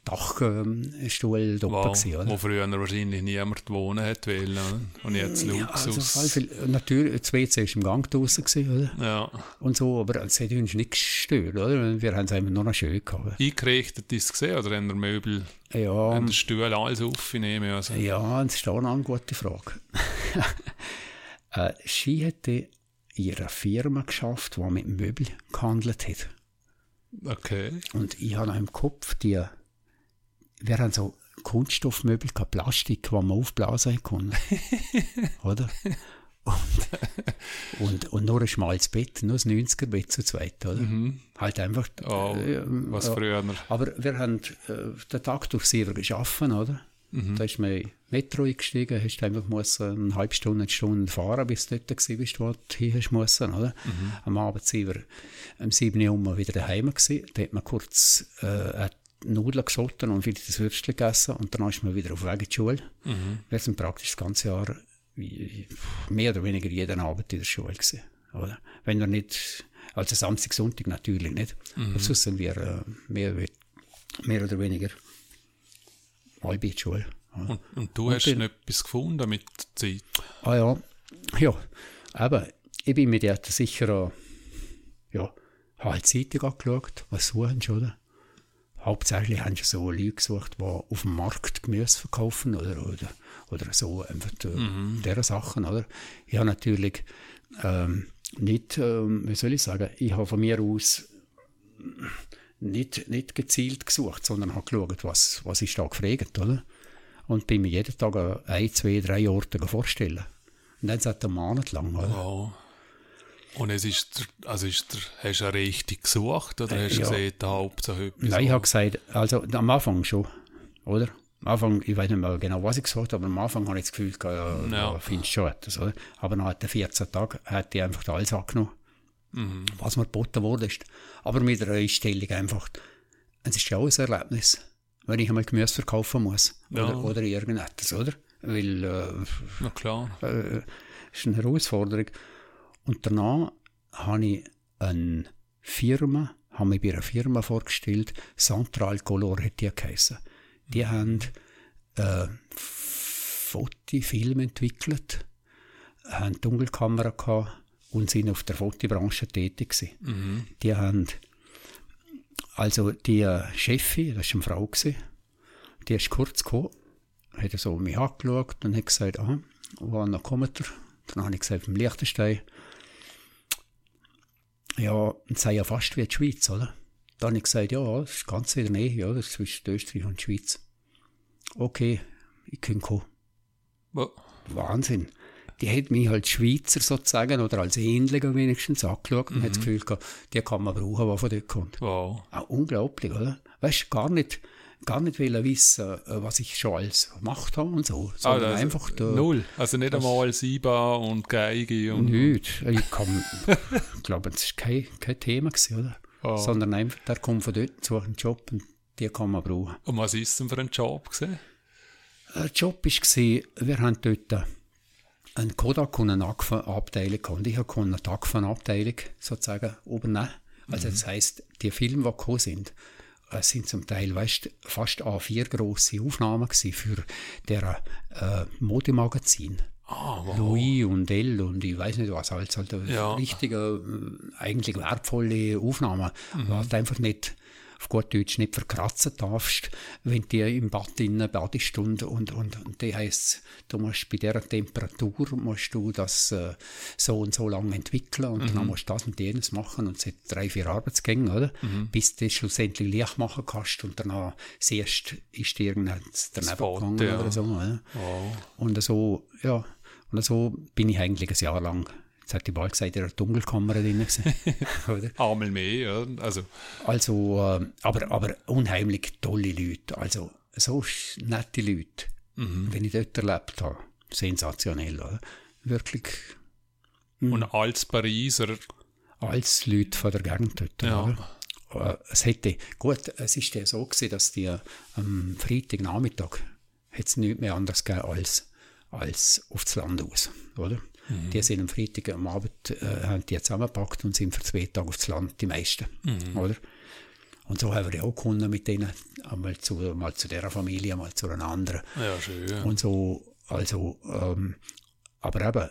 Dachstuhl wow, gewesen, oder? Wo früher wahrscheinlich niemand wohnen hat wollen, oder? Und jetzt ja, Luxus. Also, viel, natürlich, das WC war im Gang draußen, gewesen, oder? Ja. Und so, aber es hat uns nicht gestört, oder? Wir haben es einfach nur noch schön gehabt. Eingerichtet ist es gesehen, oder haben der Möbel, ja, haben der Stuhl alles aufnehmen? Also. Ja, das ist auch eine gute Frage. äh, sie hätte ihre Firma geschafft, die mit Möbel gehandelt hat. Okay. Und ich habe noch im Kopf die, wir haben so Kunststoffmöbel, kein Plastik, die man aufblasen konnte. oder? Und, und, und nur ein schmales Bett, nur ein 90er-Bett zu zweit, oder? Mhm. Halt einfach. Oh, äh, was früher. Aber wir haben äh, den Tag durch sehr geschaffen, oder? Mhm. Da ist man in Metro eingestiegen, hast einfach müssen eine halbe Stunde, eine Stunde fahren, bis du dort gewesen bist, wo du hin hast müssen, oder? Mhm. Am Abend sind wir um 7 Uhr wieder daheim gewesen. Da hat man kurz äh, Nudeln gesotten und wieder das Würstchen gegessen und dann ist man wieder auf Weg in die Schule. Mhm. Wir sind praktisch das ganze Jahr mehr oder weniger jeden Abend in der Schule gewesen, oder? Wenn wir nicht, also Samstag, Sonntag natürlich nicht. Mhm. Aber sonst sind wir äh, mehr, mehr oder weniger halb in die Schule. Und, und du Und hast bin- etwas gefunden mit der Zeit? Ah ja, ja, aber ich bin mit der sicher, ja, habe halt die Zeitung angeschaut, was suchen sie, oder? Hauptsächlich haben sie so Leute gesucht, die auf dem Markt Gemüse verkaufen oder, oder, oder so einfach Mhm. diese Sachen, oder? Ich habe natürlich ähm, nicht, ähm, wie soll ich sagen, ich habe von mir aus nicht, nicht gezielt gesucht, sondern habe geschaut, was, was ist da gefragt, oder? Und bin mir jeden Tag ein, zwei, drei Orte vorstellen. Und dann seit einem Monat lang, oder? Ja. Und es ist, der- also ist der, hast du eine richtig gesucht oder hast du Äh, ja. gesehen, der Hauptsache etwas? Nein, ich habe gesagt, also am Anfang schon, oder? Am Anfang, ich weiß nicht mehr genau, was ich gesagt habe, aber am Anfang habe ich das Gefühl, ja, Ja. findest schon etwas, oder? Aber nach den 14 Tagen hat ich einfach alles angenommen, Mhm. was mir geboten wurde. Ist. Aber mit einer Einstellung einfach, es ist ja auch ein Erlebnis, wenn ich einmal Gemüse verkaufen muss. Ja. Oder, oder irgendetwas, oder? Weil, äh, Na klar. äh, ist eine Herausforderung. Und danach habe ich eine Firma, habe mich bei einer Firma vorgestellt, Central Color hat die geheissen. Die haben äh, Fotofilm entwickelt, haben Dunkelkamera gehabt und sind auf der Fotobranche tätig gewesen. Mhm. Die haben, also die Chefin, das war eine Frau, gewesen, die ist kurz gekommen, hat so mich angeschaut und hat gesagt, aha, woher kommt er? Dann habe ich gesagt, vom Liechtenstein. Ja, das sei ja fast wie die Schweiz, oder? Dann habe ich gesagt, ja, das ist ganz in der Nähe, ja, das ist zwischen Österreich und Schweiz. Okay, ich kann kommen. Wo- Wahnsinn. Die hat mich als Schweizer sozusagen oder als Ähnlicher wenigstens angeschaut und hat das Gefühl gehabt, die kann man brauchen, die von dort kommt. Wow. Auch unglaublich, oder? Weißt du, gar nicht, gar nicht wollen wissen, äh, was ich schon alles gemacht habe und so, sondern also einfach da. Null. Also nicht einmal Siba und Geige und. Nicht. Ich kann, glaube, das war kein, kein Thema, gewesen, oder? Oh. Sondern einfach, der kommt von dort, sucht einen Job und die kann man brauchen. Und was ist denn für ein Job gesehen? Der Job war, wir haben dort eine Kodak und eine AGFA-Abteilung. Und ich konnte eine AGFA-Abteilung sozusagen übernehmen. Also das heisst, die Filme, die gekommen sind, äh, sind zum Teil weißt, fast A4 grosse Aufnahmen für deren äh, Modemagazin. Ah, wow. Louis und L und ich weiß nicht was, alles halt Ja. richtige, äh, eigentlich wertvolle Aufnahmen, Mhm. wo halt einfach nicht, auf gut Deutsch, nicht verkratzen darfst, wenn die im Bad innen badest und, und, und, und die heisst, du musst bei dieser Temperatur musst du das äh, so und so lange entwickeln und Mhm. dann musst du das und jenes machen und es hat drei, vier Arbeitsgänge, oder? Mhm. Bis du das schlussendlich Licht machen kannst und danach siehst, ist dir irgendetwas daneben Spot, gegangen ja. oder so, oder? Wow. Und so, ja, und so bin ich eigentlich ein Jahr lang, hat die bald gesagt, in einer Dunkelkammer drin oder? Einmal mehr, ja. Also, Also, äh, aber, aber unheimlich tolle Leute, also so nette Leute, wenn ich dort erlebt habe, sensationell, oder? Wirklich und als Pariser, als Leute von der Gegend dort, Ja. oder? Äh, Es hätte, gut, es ist ja so gewesen, dass die am Freitagnachmittag hat es nichts mehr anderes gegeben als, als aufs Land aus, oder? Die sind am Freitag am Abend, äh, haben die zusammengepackt und sind für zwei Tage aufs Land, die meisten, oder? Und so haben wir ja auch Kunden mit denen, einmal zu, mal zu dieser Familie, mal zu einer anderen. Ja, schön. Und so, also, ähm, aber eben,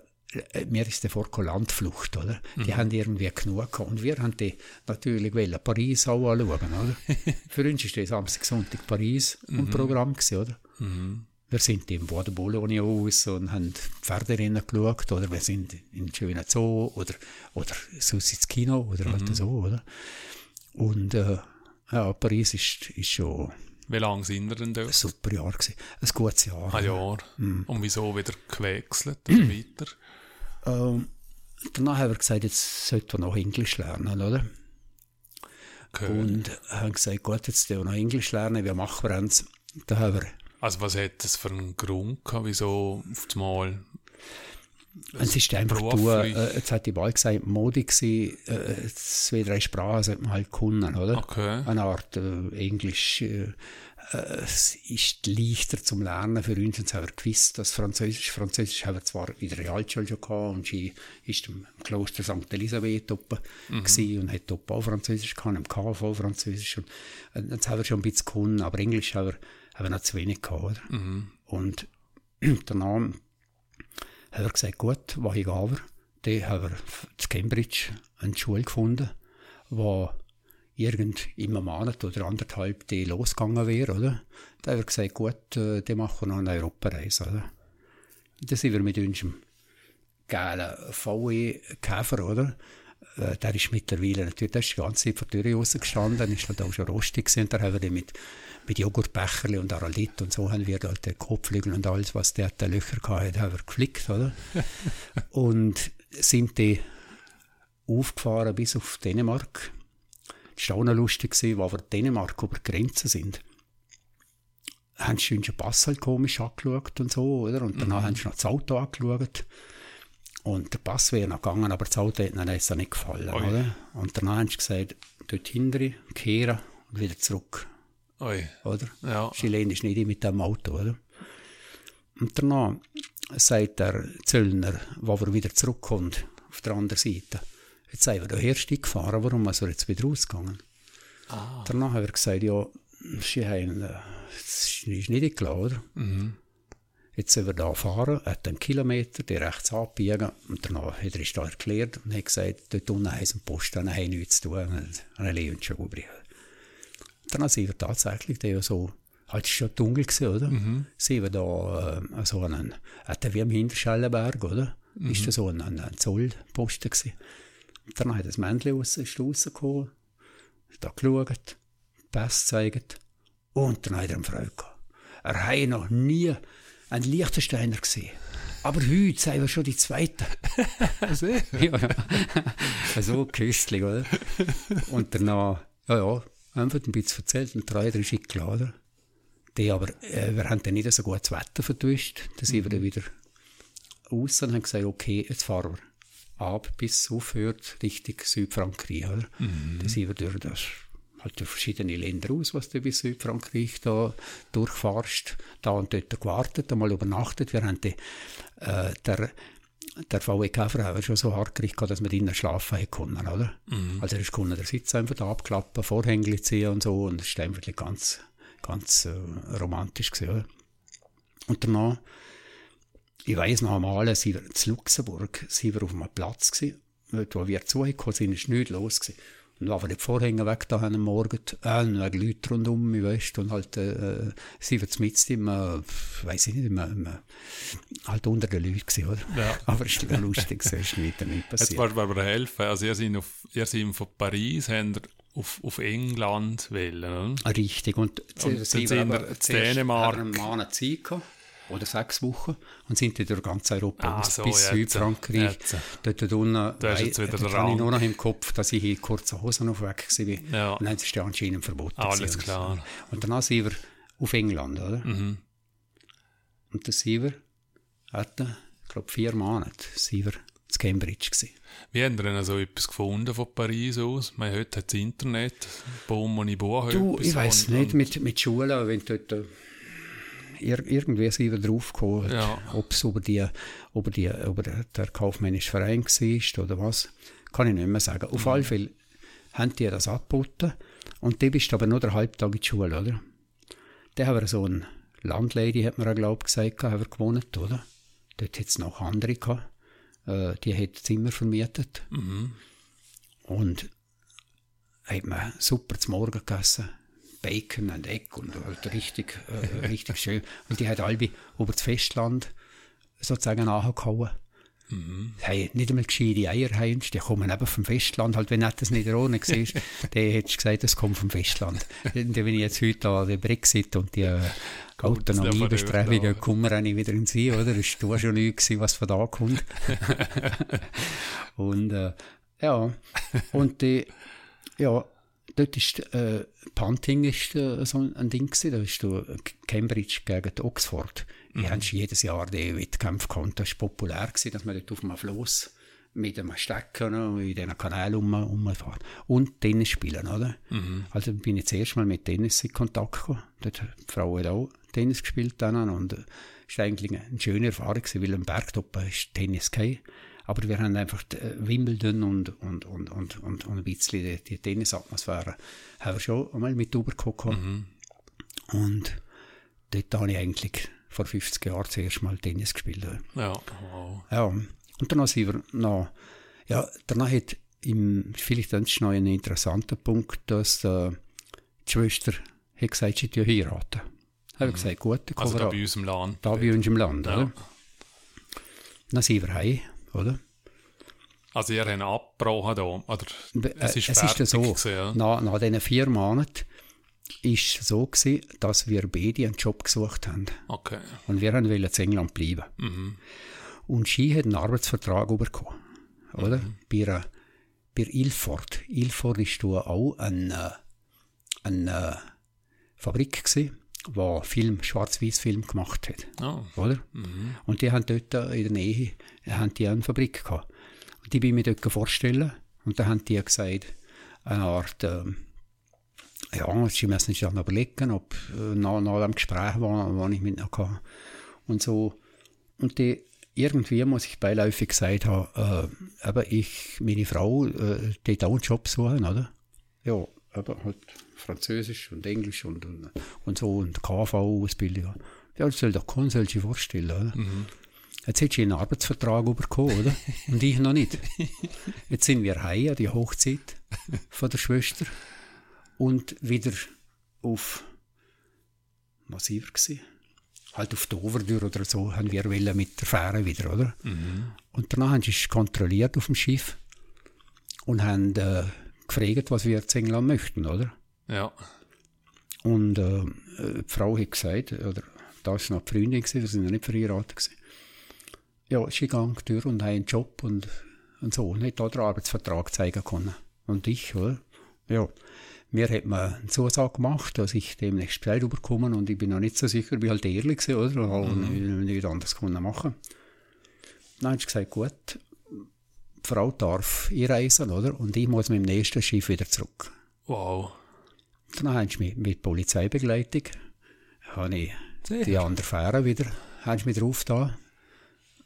äh, mir ist davor keine Landflucht, oder? Die haben irgendwie genug gehabt. Und wir haben die natürlich wollen Paris auch anschauen, oder? Für uns ist das Samstag, Sonntag Paris ein Programm gewesen, oder? Wir sind im Bois de Boulogne aus und haben Pferderennen geschaut, oder wir sind in schönen Zoo, oder, oder so ins Kino, oder halt so, oder? Und, äh, ja, Paris ist, ist schon Wie lange sind wir denn ein dort? super Jahr gewesen. Ein gutes Jahr. Ein Jahr. Mhm. Und wieso wieder gewechselt oder weiter? Ähm, danach haben wir gesagt, jetzt sollten wir noch Englisch lernen, oder? Okay. Und haben gesagt, gut, jetzt wollen wir noch Englisch lernen, wie machen wir es? Da haben wir, Also was hat das für einen Grund gehabt, wieso auf einmal es ist einfach du, beruflich? äh, jetzt hat die Wahl gesagt, Mode gewesen, äh, zwei, drei Sprachen sollte man halt können, oder? Okay. Eine Art äh, Englisch, äh, äh, es ist leichter zum Lernen für uns, jetzt haben wir gewusst, dass Französisch, Französisch haben wir zwar in der Realschule schon gehabt und sie ist im Kloster St. Elisabeth oben gewesen und hat dort auch Französisch gehabt, im KV Französisch und äh, jetzt haben wir schon ein bisschen können, aber Englisch haben wir, haben wir noch zu wenig gehabt, oder? Und danach haben wir gesagt, gut, was ich aber, dann haben wir in Cambridge eine Schule gefunden, wo irgend im Monat oder anderthalb die losgegangen wäre, oder? Da haben wir gesagt, gut, äh, dann machen wir noch eine Europareise, oder? Dann sind wir mit unserem geilen VW Käfer, oder? Äh, Der ist mittlerweile natürlich, der ist die ganze Zeit vor der Tür rausgestanden, ist halt auch schon rostig gewesen. Da haben wir den mit, mit Joghurtbecherli und Aralit und so haben wir dort den Kopflügel und alles, was der da Löcher hatte, haben wir geflickt, oder? und sind die aufgefahren bis auf Dänemark. Das war auch noch lustig, wo wir Dänemark über die Grenze sind. Haben sie unseren Pass halt komisch angeschaut und so, oder? Und danach haben sie noch das Auto angeschaut. Und der Pass wäre noch gegangen, aber das Auto hat ihnen nicht gefallen, Ui. oder? Und danach haben sie gesagt, dort hinten, kehren und wieder zurück, Oi. oder? Ja. Ist nicht mit dem Auto, oder? Und danach sagt der Zöllner, wo er wieder zurückkommt, auf der anderen Seite, jetzt sind wir da erst gefahren, warum ist er jetzt wieder rausgegangen? Ah. Danach haben wir gesagt, ja, sie haben, äh, es ist nicht klar, oder? Jetzt sollen wir da fahren, er hat einen Kilometer, die rechts abbiegen und danach hat er es da erklärt und hat gesagt, dort unten haben sie einen Posten, haben nichts zu tun, und einen Lebensschuh übrig. Dann sind wir tatsächlich ja so, halt es schon dunkel gewesen, oder? Sind wir da äh, so einen, hat wie am Hinterschellenberg, oder? Ist da so ein, ein, ein Zollposten gewesen. Dann hat das Männchen raus, ist rausgekommen, hat da geschaut, Pass gezeigt und dann hat er eine Freude gehabt. Er hat noch nie einen Liechtensteiner gesehen. Aber heute sind wir schon die Zweiten. Also, ja, ja. so köstlich, oder? Und danach, ja, ja, einfach ein bisschen erzählt und drei, drei Schicke geladen. Die aber, äh, wir haben dann nicht so gutes Wetter vertuscht. Dann sind wir dann wieder raus und haben gesagt, okay, jetzt fahren wir ab, bis es aufhört, Richtung Südfrankreich, oder? Dann sind wir durch das halt durch verschiedene Länder aus, was du bis Südfrankreich da durchfahrst, da und dort gewartet, einmal übernachtet. Wir haben die, äh, der, der VW Käfer haben wir schon so hart gekriegt, dass wir drinnen schlafen können, oder? Also er können der Sitz einfach abklappen, Vorhänge ziehen und so und es ist einfach ganz, ganz äh, romantisch gewesen, oder? Und danach, ich weiss noch einmal, sind wir in Luxemburg, sind wir auf einem Platz gewesen, wo wir zugekommen sind, ist nichts los gewesen. Und wir die Vorhänge weg da haben am Morgen, äh, und wegen Leute rundum, ich weißt, und halt, äh, sind wir mit im, äh, weiss ich nicht, im, im, halt unter den Leuten gewesen, oder? Ja. Aber es ist lustig, es ist nicht Jetzt passiert. wollen wir aber helfen. Also ihr seid, auf, ihr seid von Paris, habt auf, auf England wählen, oder? Richtig. Und, Und dann sind wir Dänemark. einen Monat Zeit gehabt, oder sechs Wochen, und sind dann durch ganz Europa Ah, so, bis Südfrankreich. Dort unten, Da ist jetzt wieder dort habe ich nur noch im Kopf, dass ich in kurzen Hosen auf weg war. Ja. Und dann ist es anscheinend verboten. Alles klar. Und danach sind wir auf England, oder? Mhm. Und dann sind wir, hatten, ich glaube, vier Monate, sind wir in Cambridge gewesen. Wie haben ihr denn so etwas gefunden von Paris aus? Meine, heute hat das Internet, Baum und Buch. Du, ich weiß nicht, mit, mit Schulen, wenn dort äh, ir irgendwie sind wir draufgekommen, Ja. ob es über, die, über, die, über der kaufmännische Verein war oder was, kann ich nicht mehr sagen. Mhm. Auf alle Fälle haben die das angeboten Und die bist aber nur der Halbtag in die Schule, oder? Da haben wir so eine Landlady, hat mir auch, glaube ich, gesagt, haben wir gewohnt, oder? Dort hat es noch andere gehabt. Äh, die hat Zimmer vermietet. Mhm. Und hat man super zum Morgen gegessen. Bacon und Egg und halt richtig, äh, richtig schön. Und die hat alle über das Festland sozusagen nachgehauen. Mhm. Hey, nicht einmal gescheite Eier haben, die kommen eben vom Festland. Halt, wenn du das nicht ohne siehst, dann hättest du gesagt, das kommt vom Festland. Und wenn ich jetzt heute an den Brexit und die äh, wir auch nicht wieder in sie, oder? Das war schon nichts, was von da kommt. und äh, ja, und die, ja, dort ist äh, Punting ist äh, so ein Ding gewesen, da ist du Cambridge gegen Oxford. Mhm. Die haben jedes Jahr die Wettkämpfe gehabt. Das war populär gewesen, dass man dort auf einem Floss mit einem Stecken in diesen Kanal um, umfahren. Und Tennis spielen, oder? Mhm. Also bin ich zuerst mal mit Tennis in Kontakt gekommen. Dort hat die Frau hat auch Tennis gespielt dann und es äh, war eigentlich eine schöne Erfahrung gewesen, weil am Bergtoppen ist Tennis kein aber wir haben einfach äh, Wimbledon und, und, und, und, und, und ein bisschen die, die Tennisatmosphäre haben wir schon einmal mit rübergekommen. Mhm. Und dort habe ich eigentlich vor 50 Jahren zuerst mal Tennis gespielt. Ja, wow. Ja, und danach sind wir noch, ja, danach hat im, vielleicht das ist noch ein interessanter Punkt, dass äh, die Schwester hat gesagt, sie heiraten. Mhm. Habe ich gesagt, gut, dann Also da bei uns im Land. da bei uns im Land, Ja. oder? Dann sind wir heim, oder? Also ihr habt abgebrochen da, oder? Äh, Es ist es ist so, gewesen, ja. nach, nach diesen vier Monaten ist es so gewesen, dass wir beide einen Job gesucht haben. Okay. Und wir wollten in England bleiben. Mhm. Und sie hat einen Arbeitsvertrag bekommen. Oder? Mhm. Bei, einer, bei Ilford. Ilford ist auch eine, eine Fabrik gewesen, die Film, Schwarz-Weiß-Film gemacht hat. Oh. Oder? Mhm. Und die haben dort in der Nähe haben die eine Fabrik gehabt. Und die bin ich mir dort vorstellen. Und dann haben die gesagt, eine Art, ähm, ja, sie müssen sich dann überlegen, ob äh, nach, nach dem Gespräch, das ich mit ihnen hatte. Und so. Und die, irgendwie muss ich beiläufig gesagt haben, äh, eben ich, meine Frau, äh, die da einen Job suchen, oder? Ja, aber halt Französisch und Englisch und, und, und so und KV-Ausbildung. Ja, das soll doch soll sich vorstellen, oder? Mhm. Jetzt hättest du einen Arbeitsvertrag bekommen, oder? Und ich noch nicht. Jetzt sind wir heim an die Hochzeit von der Schwester und wieder auf, wir gewesen? Halt auf Dover oder so, haben wir wollen mit der Fähre wieder, oder? Mhm. Und danach haben sie es kontrolliert auf dem Schiff und haben äh, gefragt, was wir zu England möchten, oder? Ja. Und äh, die Frau hat gesagt, oder da war noch die Freundin, gewesen, wir sind ja nicht verheiratet. Gewesen. Ja, sie ging durch und hat einen Job und, und so. Und hat da den Arbeitsvertrag zeigen können. Und ich, oder? Ja, mir hat man eine Zusage gemacht, dass ich demnächst Bescheid bekomme und ich bin noch nicht so sicher, ich bin halt ehrlich gewesen, oder? Und habe Mhm. nicht anders können machen. Dann hat sie gesagt, gut, die Frau darf einreisen, oder? Und ich muss mit dem nächsten Schiff wieder zurück. Wow. Dann haben sie mich mit Polizeibegleitung, habe ich die andere Fähre wieder, haben sie mich drauf da.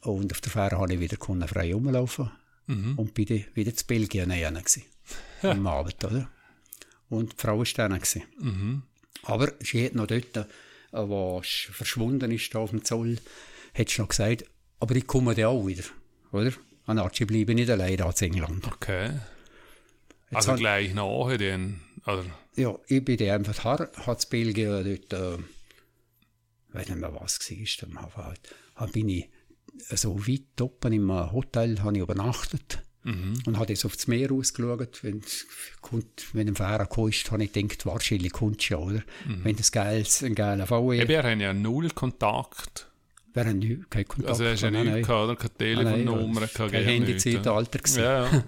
Und auf der Fähre habe ich wieder können frei rumlaufen Mhm. und bin wieder zu Belgien gewesen. Am Abend, oder? Und die Frau war dann gewesen. Mhm. Aber sie hat noch dort, äh, sie verschwunden ist, auf dem Zoll, hat sie noch gesagt, aber ich komme dann auch wieder, oder? Und dann sie bleiben nicht allein da in England. Okay. Jetzt Also gleich nachher dann, oder? Ja, ich bin dann einfach her, hat Belgien dort, äh, ich weiß nicht mehr was war, am Hafen halt. Bin ich so weit oben im Hotel, habe ich übernachtet Mhm. und habe jetzt auf das Meer ausgeschaut. Wenn wenn ein Fähre kommt, habe ich gedacht, wahrscheinlich kommt ja, oder? Wenn das geiles, ein geiler VW, Eben, wir haben ja null Kontakt. Wäre nicht, kein Kontakt. Also hast du ja nichts gehabt, oder? Keine Telefonnummer, kein nichts, Handyzeitalter gewesen. Ja, ja.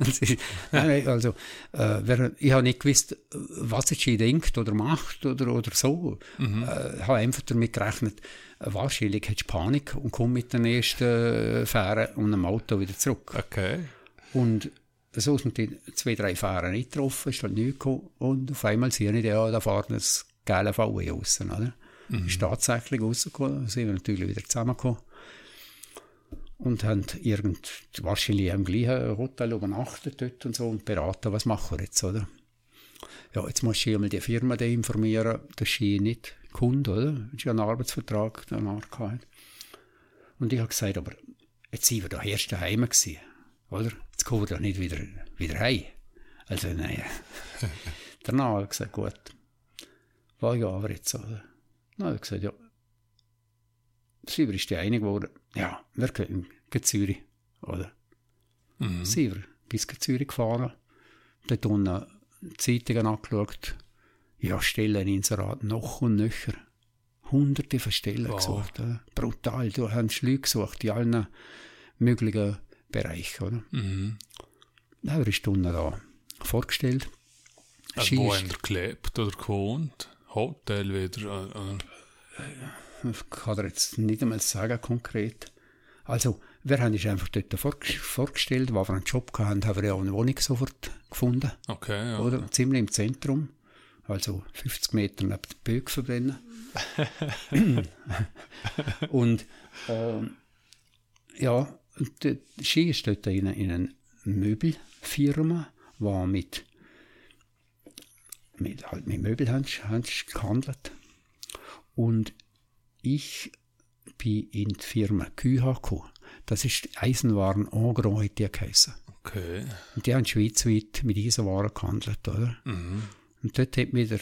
nein, also, äh, wer, ich habe nicht gewusst, was jetzt sie denkt oder macht oder, oder so. Mhm. Äh, habe einfach damit gerechnet, äh, wahrscheinlich hat sie Panik und kommt mit der nächsten äh, Fähre und einem Auto wieder zurück. Okay. Und so sind die zwei, drei Fähren nicht getroffen, ist halt nichts gekommen. Und auf einmal sehe ich, ja, da fährt ein geiler VW raus, oder? Ist tatsächlich rausgekommen, sind wir natürlich wieder zusammengekommen. Und haben irgend, wahrscheinlich im gleichen Hotel übernachtet dort und so und beraten, was machen wir jetzt, oder? ja, jetzt musst du einmal die Firma da informieren, dass sie nicht Kunde, oder? Das ist ja ein Arbeitsvertrag danach gehabt. Und ich habe gesagt, aber jetzt sind wir da erst daheim gewesen, oder? Jetzt kommen wir doch nicht wieder, wieder heim. Also, nein. Danach habe ich gesagt, gut, war ja aber jetzt, oder? Dann habe ich gesagt, ja, Sieber ist die einig geworden, ja, wir gehen Zürich, oder? Mhm. Sieber bis gehen Zürich gefahren, dort unten Zeitungen angeschaut, ja, Stellen Inserat noch und nöcher. Hunderte von Stellen Wow. gesucht, oder? brutal. Du hast Leute gesucht in allen möglichen Bereichen, oder? Mhm. Dann habe ich Stunden da vorgestellt. Also, wo habt ihr gelebt oder gewohnt? Hotel wieder? Ich kann dir jetzt nicht einmal sagen, konkret. Also, wir haben uns einfach dort vorg- vorgestellt, wo wir einen Job hatten, haben wir ja auch eine Wohnung sofort gefunden, Okay, ja. oder? Ziemlich im Zentrum. Also 50 Meter neben der Böck verbrennen. und ähm, ja, die Ski ist dort in, in einer Möbelfirma, die mit, mit, halt mit Möbel haben, haben sie gehandelt. Und ich bin in die Firma QH gekommen. Das ist Eisenwaren en gros, hat die geheissen. Okay. Und die haben schweizweit mit Eisenwaren gehandelt, oder? Mhm. Und dort hat mir der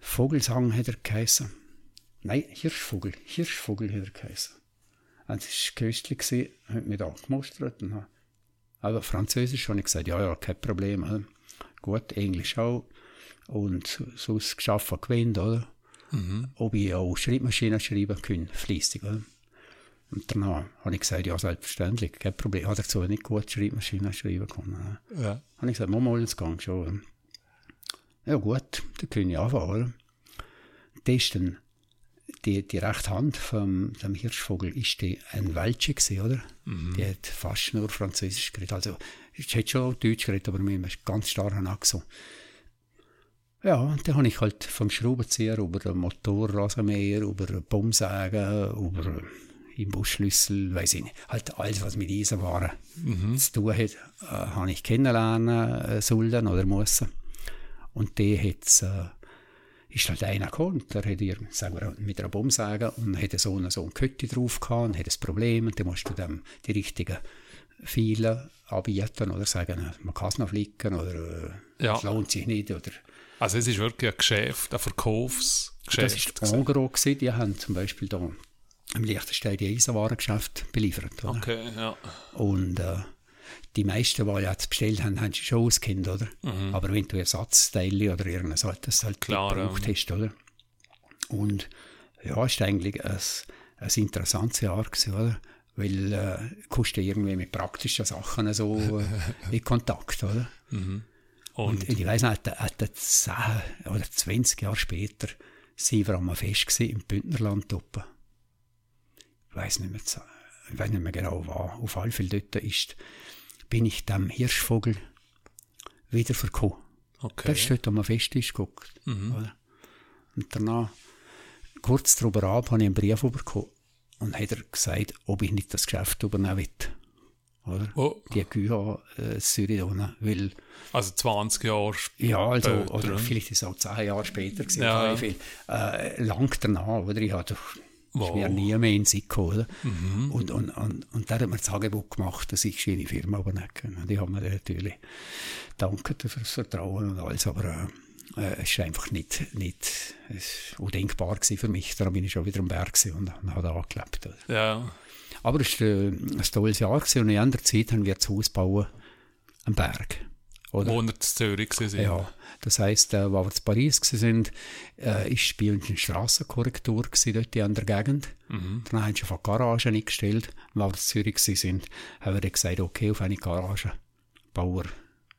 Vogelsang hat er geheissen. Nein, Hirschvogel. Hirschvogel hat er geheissen. Und das war köstlich, hat mich da gemustert. Aber Französisch habe ich gesagt, ja, ja, kein Problem. Gut, Englisch auch. Und sonst geschaffen gewinnt, oder? Mhm. Ob ich auch Schreibmaschinen schreiben kann, fließig, oder? Und danach habe ich gesagt, ja, selbstverständlich, kein Problem. Ich habe dazu nicht gut Schreibmaschinen schreiben können. oder? Ja. habe ich gesagt, mal, es geht schon. Ja gut, dann können ich anfangen, oder? Das ist dann, die, die rechte Hand vom dem Hirschvogel ist die ein Weltsche gewesen, oder? Die hat fast nur Französisch geredet. Also, sie hat schon Deutsch geredet, aber mit einem ganz starken Akzent. Ja, und dann habe ich halt vom Schraubenzieher über den Motorrasenmäher, über den Baumsägen, über Imbusschlüssel, weiß ich nicht, halt alles, was mit Eisenwaren zu tun hat, äh, habe ich kennenlernen äh, sollen oder müssen. Und der hat äh, ist halt einer gekommen, der hat ihr, sagen wir, mit einer Baumsäge und hat so eine, so eine Kette drauf gehabt und hat ein Problem und dann musst du dem die richtigen File anbieten oder sagen, man kann es noch flicken oder äh, Ja. es lohnt sich nicht oder Also es ist wirklich ein Geschäft, ein Verkaufsgeschäft. das war Engros, gewesen. die haben zum Beispiel da im Liechtenstein die Eisenwarengeschäft beliefert. Oder? Okay, ja. Und äh, die meisten, die jetzt bestellt haben, haben sie schon auskennt, oder? Aber wenn du Ersatzteile oder irgendwas halt, das halt Mhm. Klar, gebraucht hast, oder? Und ja, es war eigentlich ein, ein interessantes Jahr, gewesen, oder? Weil äh, kommst du irgendwie mit praktischen Sachen so äh, in Kontakt, oder? Und, Und ich weiß nicht, 10 oder 20 Jahre später sind wir am Fest im Bündnerland oben. Ich weiß nicht mehr, ich weiß nicht mehr genau wo. Auf alle Fälle dort ist, bin ich dem Hirschvogel wieder verkommen. okay. Der ist dort am Festtisch geguckt. Oder? Und danach, kurz darüber ab, habe ich einen Brief bekommen und hat er gesagt, ob ich nicht das Geschäft übernehmen will. Oder? Oh, Die Kühe äh, Zürich da unten, weil also 20 Jahre ja, also, Später, oder vielleicht ist es auch zehn Jahre später gewesen, Ja. viel. Äh, lang danach, oder? Ich hatte Wow. mir nie mehr in gekommen, oder? Mhm. Und, und, und, und der hat mir das Angebot gemacht, dass ich seine Firma übernehmen kann. Und ich habe mir natürlich danke für das Vertrauen und alles, aber äh, äh, es ist einfach nicht, nicht es undenkbar für mich. Darum bin ich schon wieder am Berg und habe da angelebt. Oder? Ja, Aber es war äh, ein tolles Jahr gewesen und in einer Zeit haben wir das Haus bauen am Berg. Oder? wo wir in Zürich waren. Ja, das heisst, äh, wo wir in Paris waren, äh, ist bei uns eine Strassenkorrektur gewesen, dort in der Gegend. Mhm. Dann haben sie von Garagen eingestellt. Und als wir in Zürich waren, haben wir dann gesagt, okay, auf eine Garage bauen wir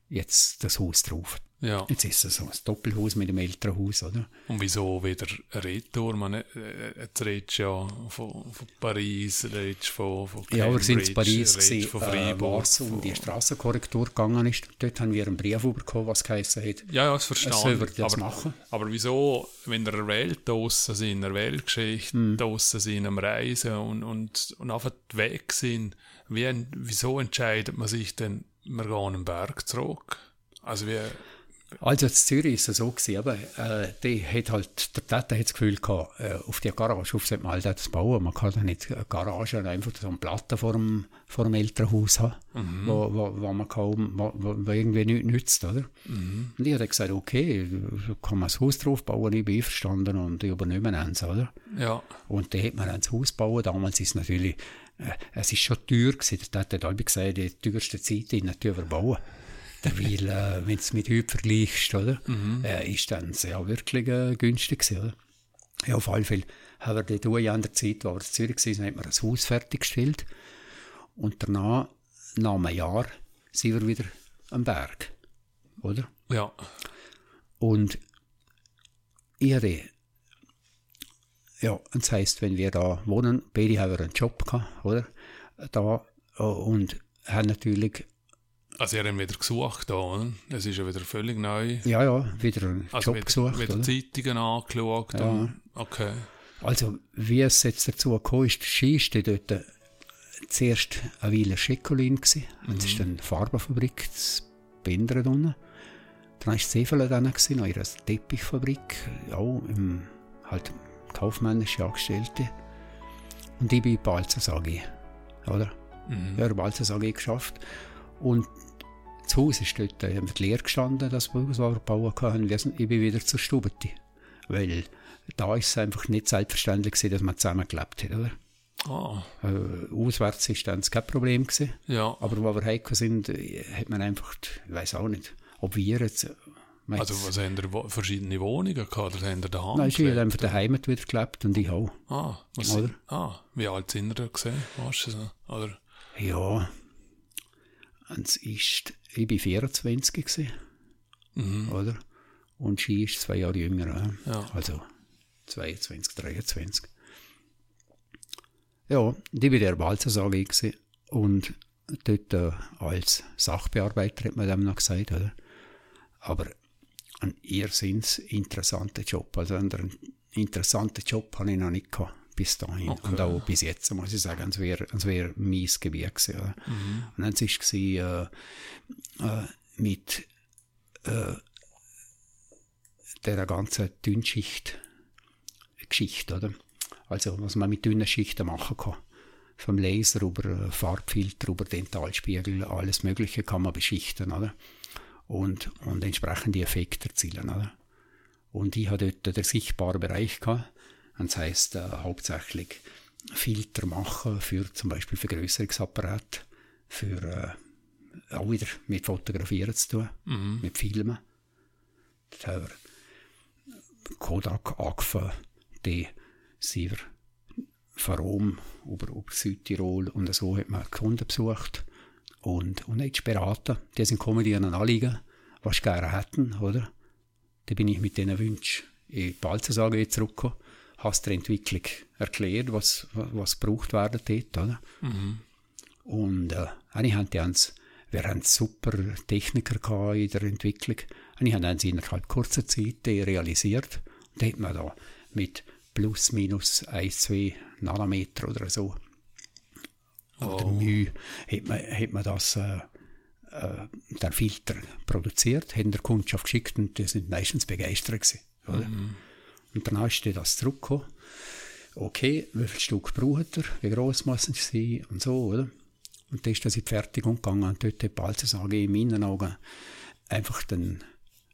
jetzt das Haus drauf. Ja. Jetzt ist es so ein Doppelhaus mit einem älteren Haus, oder? Und wieso wieder ein Retour? Man, äh, jetzt redest du ja von, von Paris, redest von, von Ja, wir sind in Cambridge, Paris, gewesen, von äh, Freiburg. um von- die Strassenkorrektur gegangen ist. Dort haben wir einen Brief bekommen, was geheißen hat, ja, ja, das verstehe sollen wir jetzt Aber, machen? aber wieso, wenn der Welt draussen sind, in der Weltgeschichte Hm. draussen sind, am Reisen und, und, und einfach weg sind, wie, wieso entscheidet man sich denn, wir gehen einen Berg zurück? Also wie, Also in Zürich ist es so gewesen, aber äh, die hat halt, der Täter hat das Gefühl gehabt, äh, auf die Garage, auf sollte man all das bauen. Man kann ja nicht eine Garage und einfach so eine Platte vor dem, vor dem Elternhaus haben, Mhm. wo, wo, wo man kaum, wo, wo irgendwie nichts nützt, oder? Mhm. Und ich habe gesagt, okay, da kann man das Haus drauf bauen, ich bin einverstanden und ich übernehme eins, oder? Ja. Und dann hat man ein Haus gebaut. Damals ist es natürlich, äh, es ist schon teuer gewesen. Der Tat hat gesagt, die teuerste Zeit in zu überbauen. Der Weil, äh, wenn du es mit heute vergleichst, oder, äh, ist dann ja wirklich äh, günstig gewesen, oder? Ja, auf alle Fälle haben wir dort auch in der Zeit, wo wir in Zürich waren, hat man ein Haus fertiggestellt. Und danach, nach einem Jahr, sind wir wieder am Berg, oder? Ja. Und ich hatte, ja, das heisst, wenn wir da wohnen, beide haben wir einen Job gehabt, oder? Da, äh, und haben natürlich, Also ihr habt wieder gesucht da, oder? Es ist ja wieder völlig neu. ja, ja, wieder einen Also Job wieder, gesucht, wieder oder? Zeitungen angeschaut. Ja. Und, okay. Also, wie es jetzt dazu gekommen ist, der Ski dort äh, zuerst eine Weile Schekolin gewesen. Und es ist dann eine Farbenfabrik, das Bindern unten. Dann war Seefele dann noch ihre Teppichfabrik, auch im, halt kaufmännische Angestellte. Und ich bin bei Balzers AG, oder? Mhm. Ja, bei Balzers AG geschafft. Und das Haus ist dort äh, einfach leer gestanden, das wir bauen können. Wir sind- Ich bin wieder zur Stubete. Weil da ist es einfach nicht selbstverständlich gewesen, dass man zusammen gelebt hat, oder? Ah, Äh, auswärts ist dann kein Problem gewesen. ja. Aber wo wir heimgekommen sind, äh, hat man einfach, ich weiß auch nicht, ob wir jetzt, äh, Also was haben ihr verschiedene Wohnungen gehabt? Oder haben ihr daheim Nein, hat gelebt? einfach daheim wieder gelebt und ich auch. Ah, was Oder? ah, wie alt sind ihr da gesehen? Weißt du so? Oder? Ja, und es ist, ich bin 24 gewesen, Mhm. oder? Und sie ist zwei Jahre jünger, ja. Also 22, 23. Ja, ich bin der Balzers AG gewesen und dort äh, als Sachbearbeiter hat man dem noch gesagt, oder? Aber ein irrsinns interessanter Job, also einen interessanten Job habe ich noch nicht gehabt bis dahin. Okay. Und auch bis jetzt, muss ich sagen, es wäre es wär Gebiet gewesen. Oder? Und dann war es äh, äh, mit äh, der ganzen Dünnschicht-Geschichte, oder? Also, was man mit dünnen Schichten machen kann. Vom Laser über äh, Farbfilter, über Dentalspiegel, alles Mögliche kann man beschichten, oder? Und, und entsprechende Effekte erzielen, oder? Und ich hatte dort den sichtbaren Bereich gehabt. Das heisst, äh, hauptsächlich Filter machen für zum Beispiel Vergrößerungsapparate, für äh, auch wieder mit Fotografieren zu tun, mit Filmen. Das haben wir Kodak, Agfa, die sind wir von Rom über, über Südtirol und so hat man Kunden besucht und, und beraten. Die sind gekommen, die haben Anliegen, was sie gerne hätten, oder? Da bin ich mit diesen Wünschen in die Balzers AG zurückgekommen, habe der Entwicklung erklärt, was, was gebraucht werden dort, oder? Und äh, haben die uns, wir haben super Techniker in der Entwicklung. Und haben uns innerhalb kurzer Zeit die realisiert. Und da hat man da mit plus minus 1, 2 Nanometer oder so oder Oh. Mühe hat man, hat man das äh, äh, der Filter produziert, haben der Kundschaft geschickt und die sind meistens begeistert gewesen, oder? Und dann ist das zurückgekommen. Okay, wie viel Stück braucht er, wie gross muss es sein und so, oder? Und dann ist das in die Fertigung gegangen und dort hat Balzers in meinen Augen einfach den,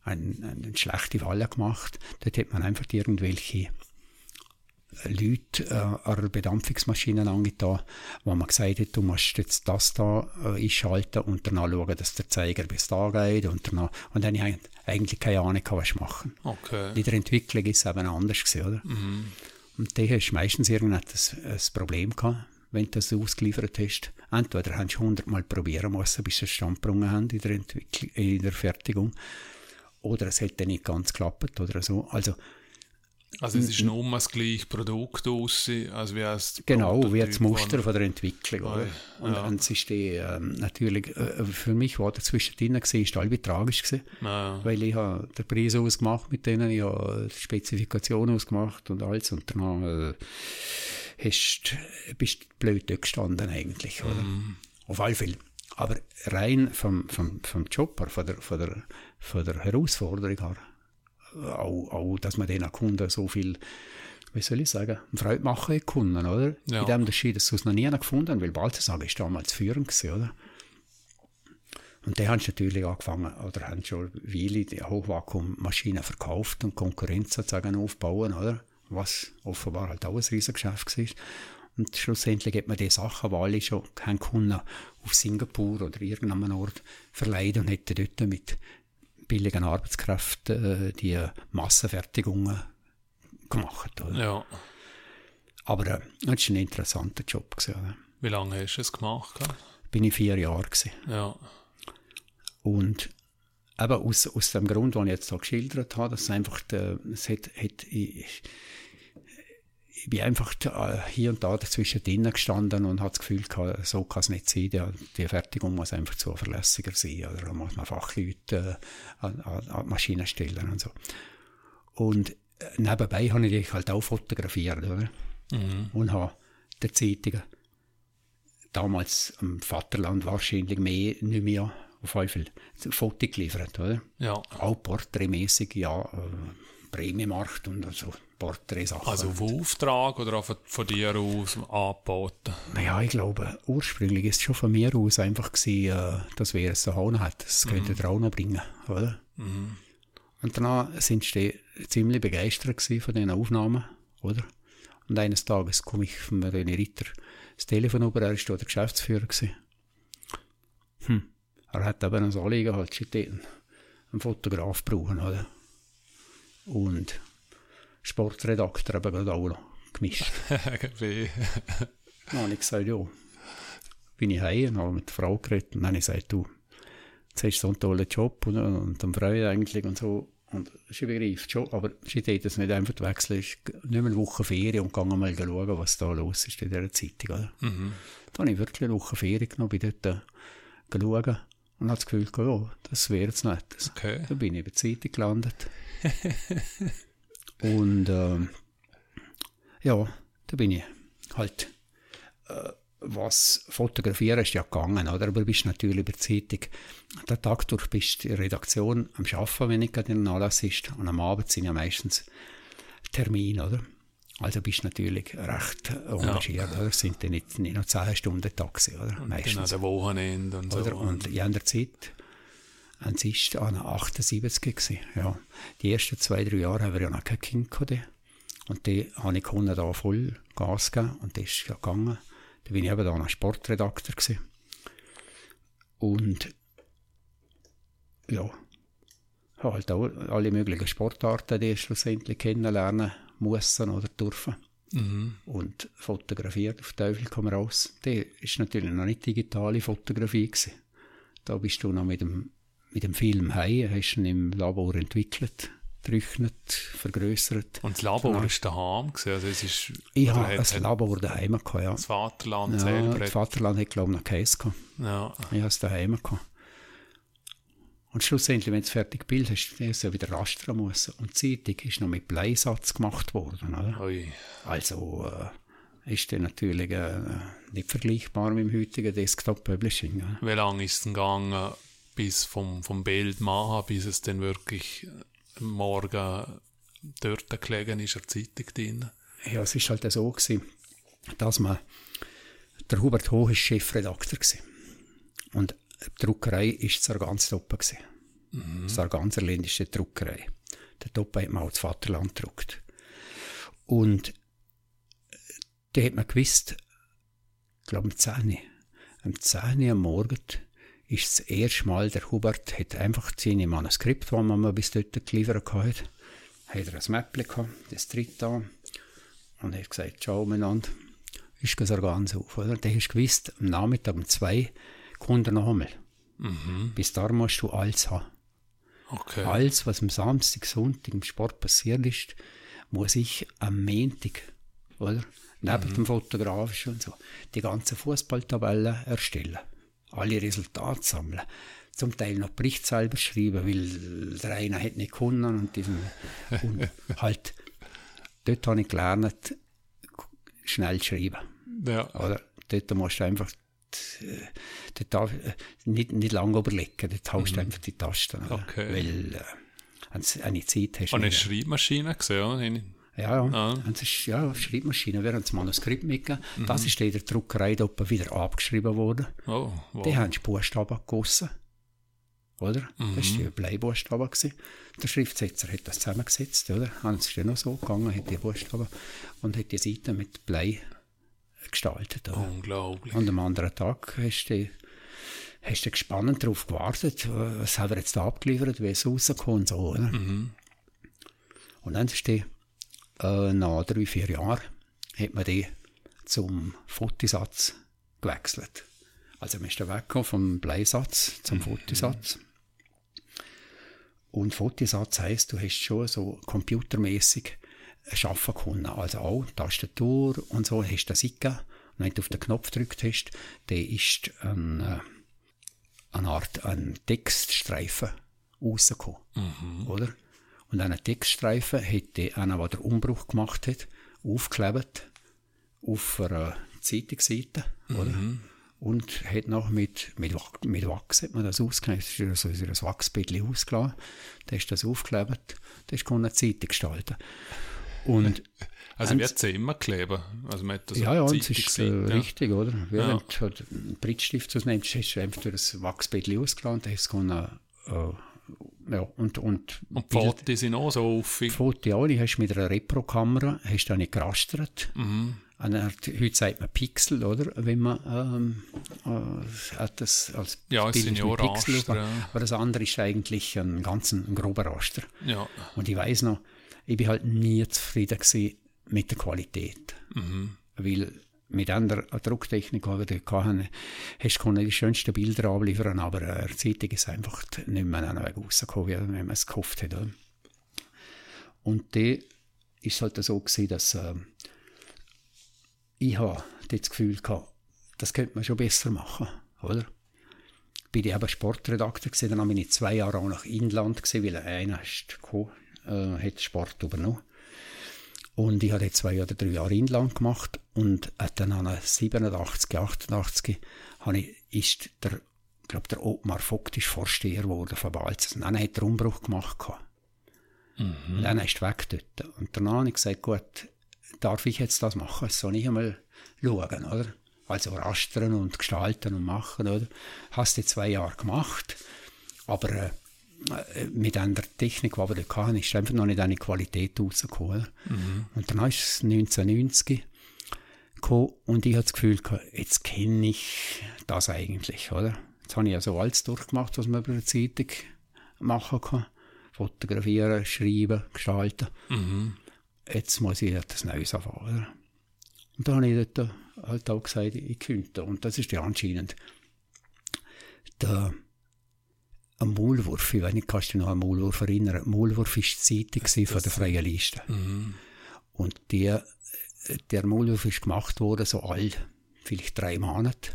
einen, einen schlechte Falle gemacht. Dort hat man einfach irgendwelche Leute äh, an einer Bedampfungsmaschine angetan, wo man gesagt hat, du musst jetzt das da äh, einschalten und dann schauen, dass der Zeiger bis da geht und danach, und dann habe ich eigentlich keine Ahnung, gehabt, was machen. Okay. In der Entwicklung ist es eben anders gewesen, oder? Und da hast du meistens irgendein ein Problem gehabt, wenn du das ausgeliefert hast. Entweder hast du hundertmal probieren müssen, bis sie es standgebrungen haben in der, Entwicklung, in der Fertigung. Oder es hätte nicht ganz geklappt oder so. Also, Also es ist nur um das gleiche Produkt aussehen, als wie es Genau, wie das Muster von der Entwicklung. Oder? Und, ja. und es ist die, ähm, natürlich, äh, für mich war dazwischen drin, ist halb tragisch gewesen, Ja. weil ich habe den Preis ausgemacht mit denen, ich habe die Spezifikation ausgemacht und alles und dann äh, hast, bist du blöd gestanden eigentlich. Oder? Mhm. Auf alle Fälle Aber rein vom, vom, vom Job, her, von der, von der, von der Herausforderung her, auch, auch, dass man den Kunden so viel, wie soll ich sagen, Freude machen Kunden, oder? Ja. In dem Unterschied, dass sie es noch nie gefunden haben, weil Balthasar ist damals führend gewesen, oder? Und die haben natürlich angefangen, oder haben schon Weile die Hochvakuummaschinen verkauft und Konkurrenz sozusagen aufbauen, oder? Was offenbar halt auch ein Riesengeschäft war. Und schlussendlich hat man die Sachen, die alle schon haben Kunden auf Singapur oder irgendeinem Ort verleihen und hätten dort mit billigen Arbeitskräften äh, die Massenfertigungen gemacht. Oder? Ja. Aber äh, das war ein interessanter Job. Gewesen, oder? Wie lange hast du es gemacht? gell? Bin ich vier Jahre gewesen. Ja. Und eben aus, aus dem Grund, den ich jetzt hier geschildert habe, dass es einfach, der, es hat, hat, ich, bin einfach hier und da dazwischen drinnen gestanden und habe das Gefühl gehabt, so kann es nicht sein. Die, die Fertigung muss einfach zuverlässiger sein. Oder da muss man Fachleute äh, an, an, die Maschinen stellen und so. Und äh, nebenbei habe ich dich halt auch fotografiert, oder? Mhm. Und habe der Zeitungen damals am Vaterland wahrscheinlich mehr, nicht mehr auf jeden Fall Fotos geliefert, oder? Ja. Auch porträtmäßig, ja, äh, Prämiemarkt und so Porträtsachen. Also auf Auftrag oder auch von, von dir aus angeboten? Ja, ich glaube, ursprünglich ist es schon von mir aus einfach gewesen, äh, dass wir es so haben hat. Das könnte ihr auch noch bringen, oder? Mhm. Und danach sind sie ziemlich begeistert von diesen Aufnahmen, oder? Und eines Tages komme ich von René Ritter das Telefon über, er war der Geschäftsführer gewesen. Hm. Er hat eben ein Anliegen, halt schon einen Fotograf brauchen, oder? Und Sportredakteur eben gerade auch noch gemischt. Wie? Dann habe ich gesagt, ja, bin ich heim habe mit der Frau geredet. Und dann habe ich gesagt, du, jetzt hast du so einen tollen Job und, und dann freue ich eigentlich und so. Und sie begreift schon, aber sie tut das nicht einfach wechseln. ist nicht mehr eine Woche Ferien und gehe mal schauen, was da los ist in dieser Zeitung. Oder? Mhm. Da habe ich wirklich eine Woche Ferien genommen, bin dort äh, schauen und habe das Gefühl, ja, das wäre jetzt nicht. Okay. Da bin ich bei der Zeitung gelandet. und ähm, ja, da bin ich halt, äh, was fotografieren ist ja gegangen, oder? aber du bist natürlich der Zeitung, den Tag durch bist du in der Redaktion am Arbeiten, wenn nicht gerade in Anlass ist, und am Abend sind ja meistens Termine, oder? Also bist du natürlich recht engagiert, oder? Es sind dann nicht, nicht noch 10 Stunden Taxi, oder? Dann an Meistens. den Wochenende und so. Oder? Und in der Zeit, es ist an 78 gewesen, ja. Die ersten zwei, drei Jahre haben wir ja noch kein Kind gehabt. Und die habe ich Kunden da voll Gas gegeben und das ist ja gegangen. Da bin ich eben da noch Sportredakteur gewesen. Und, ja, habe halt auch alle möglichen Sportarten, die ich schlussendlich kennenlernen mussten oder dürfen Mhm. und fotografiert auf Teufel komm raus. Die ist natürlich noch nicht digitale Fotografie gewesen. Da bist du noch mit dem, mit dem Film heim, hast ihn im Labor entwickelt, gerechnet, vergrößert. Und das Labor Genau. war daheim. gewesen, Also es ist, Ich habe ein hat Labor daheim gehabt, ja. Das Vaterland ja selber. das hat- Vaterland hat, glaube ich, noch keins gehabt. Ja. Ich habe es daheim gehabt. Und schlussendlich, wenn du fertig bist, hast du das ja wieder rastern müssen. Und die Zeitung ist noch mit Bleisatz gemacht worden, oder? Ui. Also äh, ist der natürlich äh, nicht vergleichbar mit dem heutigen Desktop-Publishing. Wie lange ist es gegangen, bis vom, vom Bild machen, bis es dann wirklich am Morgen dort gelegen ist, der Zeitung drin? ja, es ist halt so gewesen, dass man, der Hubert Hoch ist Chefredakteur gewesen. Und die Druckerei ist Sargans Toppen gewesen. Mhm. Sarganserland ist die Druckerei. Der Toppen hat man auch das Vaterland gedruckt. Und da hat man gewusst, ich glaube, am 10. Am 10. am Morgen ist das erste Mal, der Hubert hat einfach seine Manuskript, die man mir bis dort geliefert hat, hat er ein Mäppchen gehabt, das dritte da, und er hat gesagt, ciao miteinander, ist gesagt ganz auf, oder? Der hast gewusst, am Nachmittag um zwei kommt er noch einmal. Mhm. Bis da musst du alles haben. Okay. Alles, was am Samstag, Sonntag im Sport passiert ist, muss ich am Montag, oder? Neben dem Fotografischen und so, die ganzen Fußballtabellen erstellen. Alle Resultate sammeln. Zum Teil noch Bericht selber schreiben, weil der eine hat nicht gewonnen und diesen, und halt, dort habe ich gelernt, schnell schreiben. Ja. Oder? Dort musst du einfach dort darf, nicht, nicht lange überlegen, dort haust du einfach die Tasten. Okay. Weil äh, eine Zeit hast du Und eine. Schreibmaschine gesehen, Ja. Ah. Das ist, ja, Schreibmaschine, wir haben das Manuskript mitgegeben. Das ist in der Druckerei dort wieder abgeschrieben worden. Oh, wow. Die haben Buchstaben gegossen. Oder? Das war die Bleibuchstaben. gewesen. Der Schriftsetzer hat das zusammengesetzt, oder? Es ist ja noch so gegangen, hat die Buchstaben und hat die Seite mit Blei gestaltet. Oder? Unglaublich. Und am anderen Tag hast du, hast du gespannt darauf gewartet, was haben wir jetzt da abgeliefert, wie es rauskommt und so, oder? Und dann ist die, äh, nach drei, vier Jahren, hat man die zum Fotosatz gewechselt. Also man ist dann weggekommen vom Bleisatz zum Fotosatz. Und Fotosatz heisst, du hast schon so computermäßig schaffen können. Also auch Tastatur und so hast du das eingegeben. Und wenn du auf den Knopf gedrückt hast, dann ist ein, äh, eine Art ein Textstreifen rausgekommen. Oder? Und einen Textstreifen hätte einer, der den Umbruch gemacht hat, aufgeklebt auf einer Zeitungsseite. Oder? Und hat noch mit, mit, mit Wachs hat man das ausgeklebt. Das ist so ein Wachsbildchen ausgelassen. Da ist das aufgeklebt. Da ist eine Zeitung gestalten. Und Also Haben wie Zimmerkleber. Also man hat das ja, ja, es ist äh, gesehen, richtig, oder? Wie Ja. wenn du einen Brittstift ausnimmst, hast du einfach durch das Wachsbildchen ausgelassen, da hast du können, äh, ja, und, und, Und die Fotos sind auch so aufig. Foto auch, die hast du mit einer Repro-Kamera, hast du nicht gerastert. Mhm. Hat- heute sagt man Pixel, oder? Wenn man ähm, äh, das als Ja, Bild mit Pixel, Raster, aber, ja. aber das andere ist eigentlich ein ganz ein grober Raster. Ja. Und ich weiß noch, ich bin halt nie zufrieden gewesen mit der Qualität. Mhm. Weil mit einer Drucktechnik, die wir hast du die schönsten Bilder abliefern, aber äh, eine Zeitung ist einfach nicht mehr an Weg rausgekommen, wie man es gekauft hat. Oder? Und da ist halt so gewesen, dass äh, ich habe das Gefühl gehabt, das könnte man schon besser machen, oder? Bin ich eben Sportredakteur gewesen, dann bin ich zwei Jahre auch nach Inland gewesen, weil einer ist gekommen, äh, hat Sport übernommen. Und ich habe jetzt zwei oder drei Jahre Inland gemacht und äh, dann an 87, 88 habe ich, ist der, glaube, der Ottmar Vogt ist Vorsteher geworden von Balzers. Und dann hat er Umbruch gemacht. Und dann ist er weg dort. Und danach habe ich gesagt, gut, darf ich jetzt das machen? Soll ich einmal schauen, oder? Also rastern und gestalten und machen, oder? Hast du zwei Jahre gemacht, aber äh, mit einer Technik, die wir dort hatten, ist einfach noch nicht eine Qualität rausgekommen. oder? Und dann ist es 1990 gekommen und ich hatte das Gefühl, jetzt kenne ich das eigentlich, oder? Jetzt habe ich ja so alles durchgemacht, was man bei der Zeitung machen kann. Fotografieren, schreiben, gestalten. Jetzt muss ich etwas Neues anfangen, oder? Und da habe ich dort halt auch gesagt, ich könnte. Und das ist ja anscheinend der ein Maulwurf, ich weiß nicht, kannst du dich noch an Maulwurf erinnern? Maulwurf war die gewesen von der Freien Liste. Und der, der Maulwurf ist gemacht worden, so alt, vielleicht drei Monate.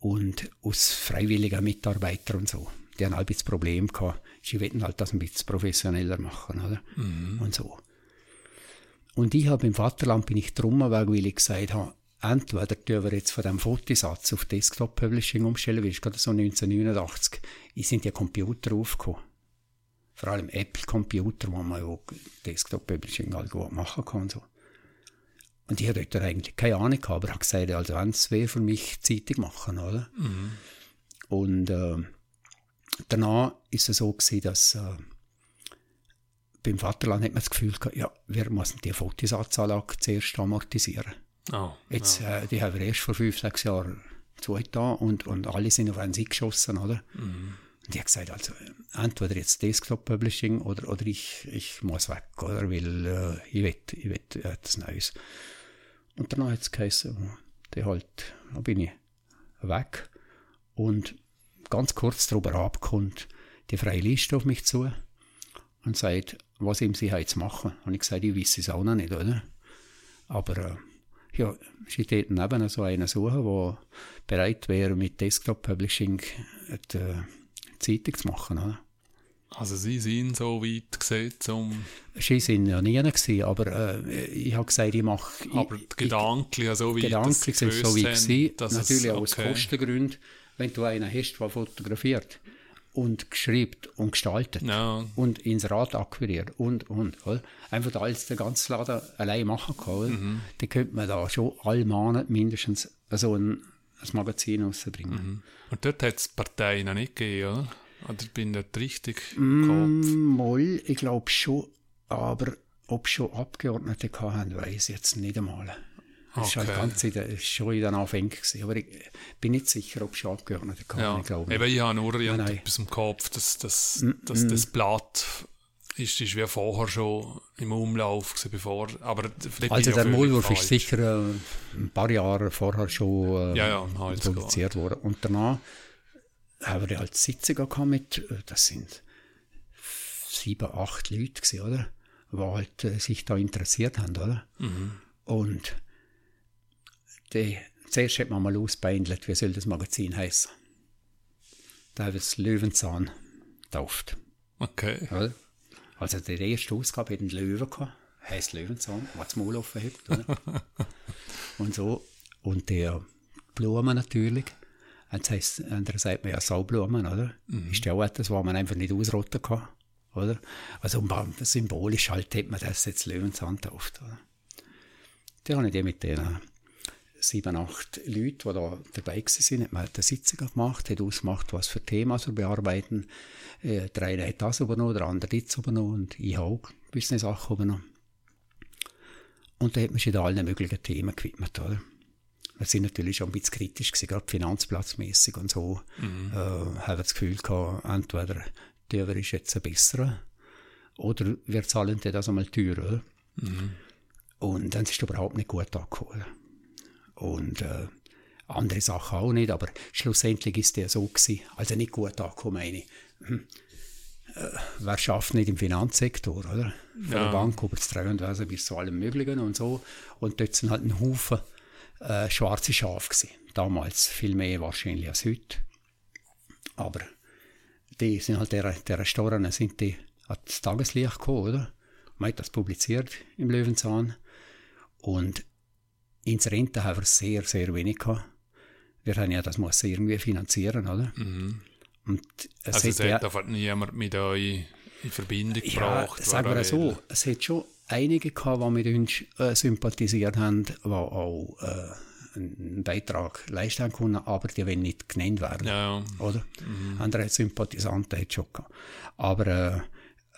Und aus freiwilligen Mitarbeitern und so. Die haben halt ein bisschen Problem gehabt. Sie wollten halt das ein bisschen professioneller machen, oder? Und so. Und ich habe im Vaterland bin ich drum weil ich gesagt habe, entweder tun wir jetzt von dem Fotosatz auf Desktop Publishing umstellen, weil es gerade so 1989, ich sind ja Computer aufgekommen. Vor allem Apple-Computer, wo man ja Desktop Publishing halt gut machen kann. und So. Und ich hatte eigentlich keine Ahnung gehabt, aber habe gesagt, also eins wäre für mich Zeitung machen, oder? Und äh, danach ist es so gewesen, dass äh, beim Vaterland hat man das Gefühl gehabt, ja, wir müssen die Fotosatzanlage zuerst amortisieren. Oh, Jetzt, äh, die haben wir erst vor fünf, sechs Jahren zugetan und, und alle sind auf einen Sieg geschossen, oder? Und ich habe gesagt, also, entweder jetzt Desktop Publishing oder, oder ich, ich muss weg, oder? Weil äh, ich will, ich will etwas Neues. Und dann hat es geheißen, der halt, da bin ich weg. Und ganz kurz darüber abkommt die freie Liste auf mich zu und sagt, was ihm sie jetzt machen. Und ich gesagt, ich weiß es auch noch nicht, oder? Aber äh, ja, sie dort neben so einen suchen, der bereit wäre, mit Desktop Publishing die äh, Zeitung zu machen, oder? Also Sie sind so weit gesehen, um... Sie sind ja nie gewesen, aber äh, ich habe gesagt, ich mache... Aber gedanklich so weit, Gedanklich sind so weit gewesen, natürlich es, auch aus okay. Kostengründen, wenn du einen hast, der fotografiert und geschrieben und gestaltet Ja, und ins Rad akquiriert und, und, oder? Einfach alles, den ganzen Laden allein machen kann? Mhm. Dann könnte man da schon alle Monate mindestens so ein, ein Magazin rausbringen. Mhm. und dort hat es Parteien noch nicht gegeben, oder? Oder bin ich richtig? Mm, Moll, ich glaube schon, aber ob schon Abgeordnete hatten, weiß ich jetzt nicht einmal. Das war ganz in der, schon in den Anfängen gewesen. Aber ich bin nicht sicher, ob schon Abgeordnete hatten, Ja, ich glaube. eben, ich habe nur nein. irgendetwas im Kopf, dass, dass, Mm, dass das Blatt ist, ist wie vorher schon im Umlauf gewesen, bevor, aber Also ich der Maulwurf ist sicher äh, ein paar Jahre vorher schon äh, Ja, ja, produziert worden. Und danach haben wir halt Sitzungen gehabt mit, äh, das sind sieben, acht Leute gewesen, oder? Die halt äh, sich da interessiert haben, oder? Mhm. Und die, zuerst hat man mal ausbeindelt, wie soll das Magazin heißen. Da haben wir es Löwenzahn getauft. Okay. Oder? Also die erste Ausgabe hat einen Löwen gehabt, heisst Löwenzahn, der das Maul offen hat. Und so. Und der Blumen natürlich. Jetzt heisst, andere sagt man ja Saublumen, oder? Ist ja auch etwas, was man einfach nicht ausrotten kann. Oder? Also symbolisch halt hat man das jetzt Löwenzahn getauft. Oder? Die habe ich die mit den sieben, acht Leuten, die da dabei waren, hat man eine Sitzung gemacht, hat ausgemacht, was für Themen wir bearbeiten. Äh, Der eine hat das übernommen, der andere das übernommen und ich habe auch gewisse Sachen übernommen. Und da hat man sich da allen möglichen Themen gewidmet, oder? Wir sind natürlich schon ein bisschen kritisch gewesen, gerade finanzplatzmäßig und so. Äh, haben wir das Gefühl gehabt, entweder der ist jetzt ein besserer oder wir zahlen dir das einmal teurer, oder? Und dann ist es überhaupt nicht gut angekommen. Und äh, andere Sachen auch nicht, aber schlussendlich ist der so gewesen. Also nicht gut angekommen, meine. Hm. Äh, wer schafft nicht im Finanzsektor, oder? Von Ja. der Bank über das Treuhandwesen bis zu allem Möglichen und so. Und dort sind halt ein Haufen äh, schwarze Schafe gewesen. Damals viel mehr wahrscheinlich als heute. Aber die sind halt der, der Restaurant sind die ans Tageslicht gekommen, oder? Man hat das publiziert im Löwenzahn. Und ins Rente haben wir sehr, sehr wenig gehabt. Wir haben ja das muss irgendwie finanzieren, oder? Und es Also es hat ja, einfach niemand mit euch in Verbindung ja, gebracht. sagen wir so, will. es hat schon einige gehabt, die mit uns äh, sympathisiert haben, die auch äh, einen Beitrag leisten konnten, aber die wollen nicht genannt werden Ja, oder? Andere Sympathisanten hat es schon gehabt. Aber äh,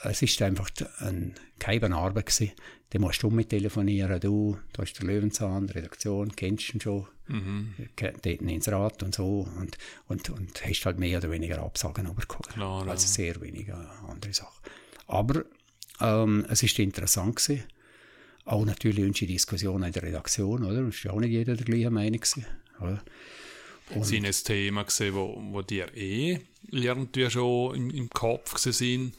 es ist einfach ein keine Arbeit gewesen. Da musst du mit telefonieren, du, da ist der Löwenzahn, Redaktion, kennst ihn schon, mhm. dort ins Rat und so und, und, und hast halt mehr oder weniger Absagen bekommen. Klar. Also sehr wenige andere Sachen. Aber ähm, es ist interessant gewesen. Auch natürlich unsere Diskussion in der Redaktion, oder? Es war auch nicht jeder der gleichen Meinung gewesen, oder? sind ein Thema gesehen, wo, wo dir eh irgendwie schon im, im Kopf gewesen sind.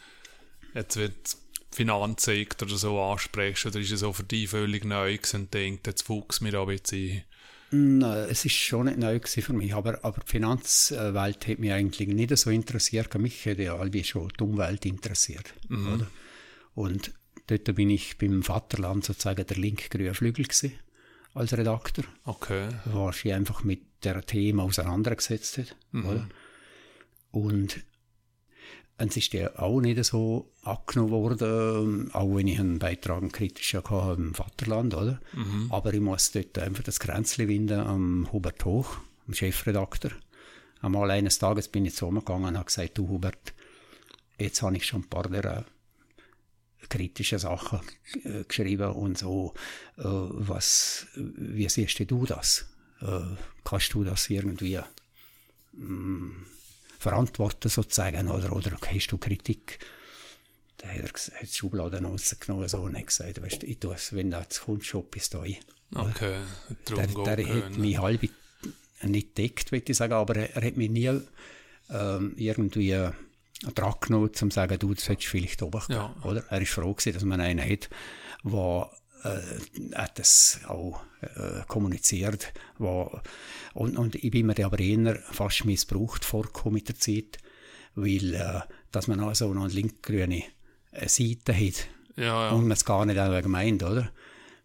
Jetzt wird Finanzsektor oder so ansprichst, oder ist es so für dich völlig neu und denkt, jetzt fuchs mir da ein bisschen Nein, es ist schon nicht neu für mich, aber, aber die Finanzwelt hat mich eigentlich nicht so interessiert. Mich hätte ja irgendwie schon die Umwelt interessiert. Oder? Und dort bin ich beim Vaterland sozusagen der linke-grüne Flügel gewesen, als Redakteur, Okay. wo sich einfach mit der Thema auseinandergesetzt hat. Oder? Und es ist ja auch nicht so angenommen worden, auch wenn ich einen Beitrag einen kritischen hatte im Vaterland, oder? Aber ich muss dort einfach das Grenzchen winden am Hubert Hoch, dem Chefredakteur. Einmal eines Tages bin ich zu ihm gegangen und habe gesagt, du Hubert, jetzt habe ich schon ein paar der äh, kritische Sachen äh, geschrieben und so, äh, was, wie siehst du das? Äh, kannst du das irgendwie verantworten sozusagen oder, oder hast du Kritik? Da hat er die Schubladen rausgenommen so, und hat gesagt, weißt, ich tue es, wenn du jetzt kommst, bis dahin. Okay. Der, Darum der geht hat mich halb nicht deckt, würde ich sagen, aber er, hat mich nie ähm, irgendwie dran genommen, um zu sagen, du, das hättest du vielleicht oben Ja. oder? Er ist froh gewesen, dass man einen hat, der äh, hat das auch äh, kommuniziert. Wo, und, und ich bin mir aber eher fast missbraucht vorgekommen mit der Zeit, weil äh, dass man auch so noch eine linkgrüne äh, Seite hat Ja, ja. und man es gar nicht auch gemeint, oder?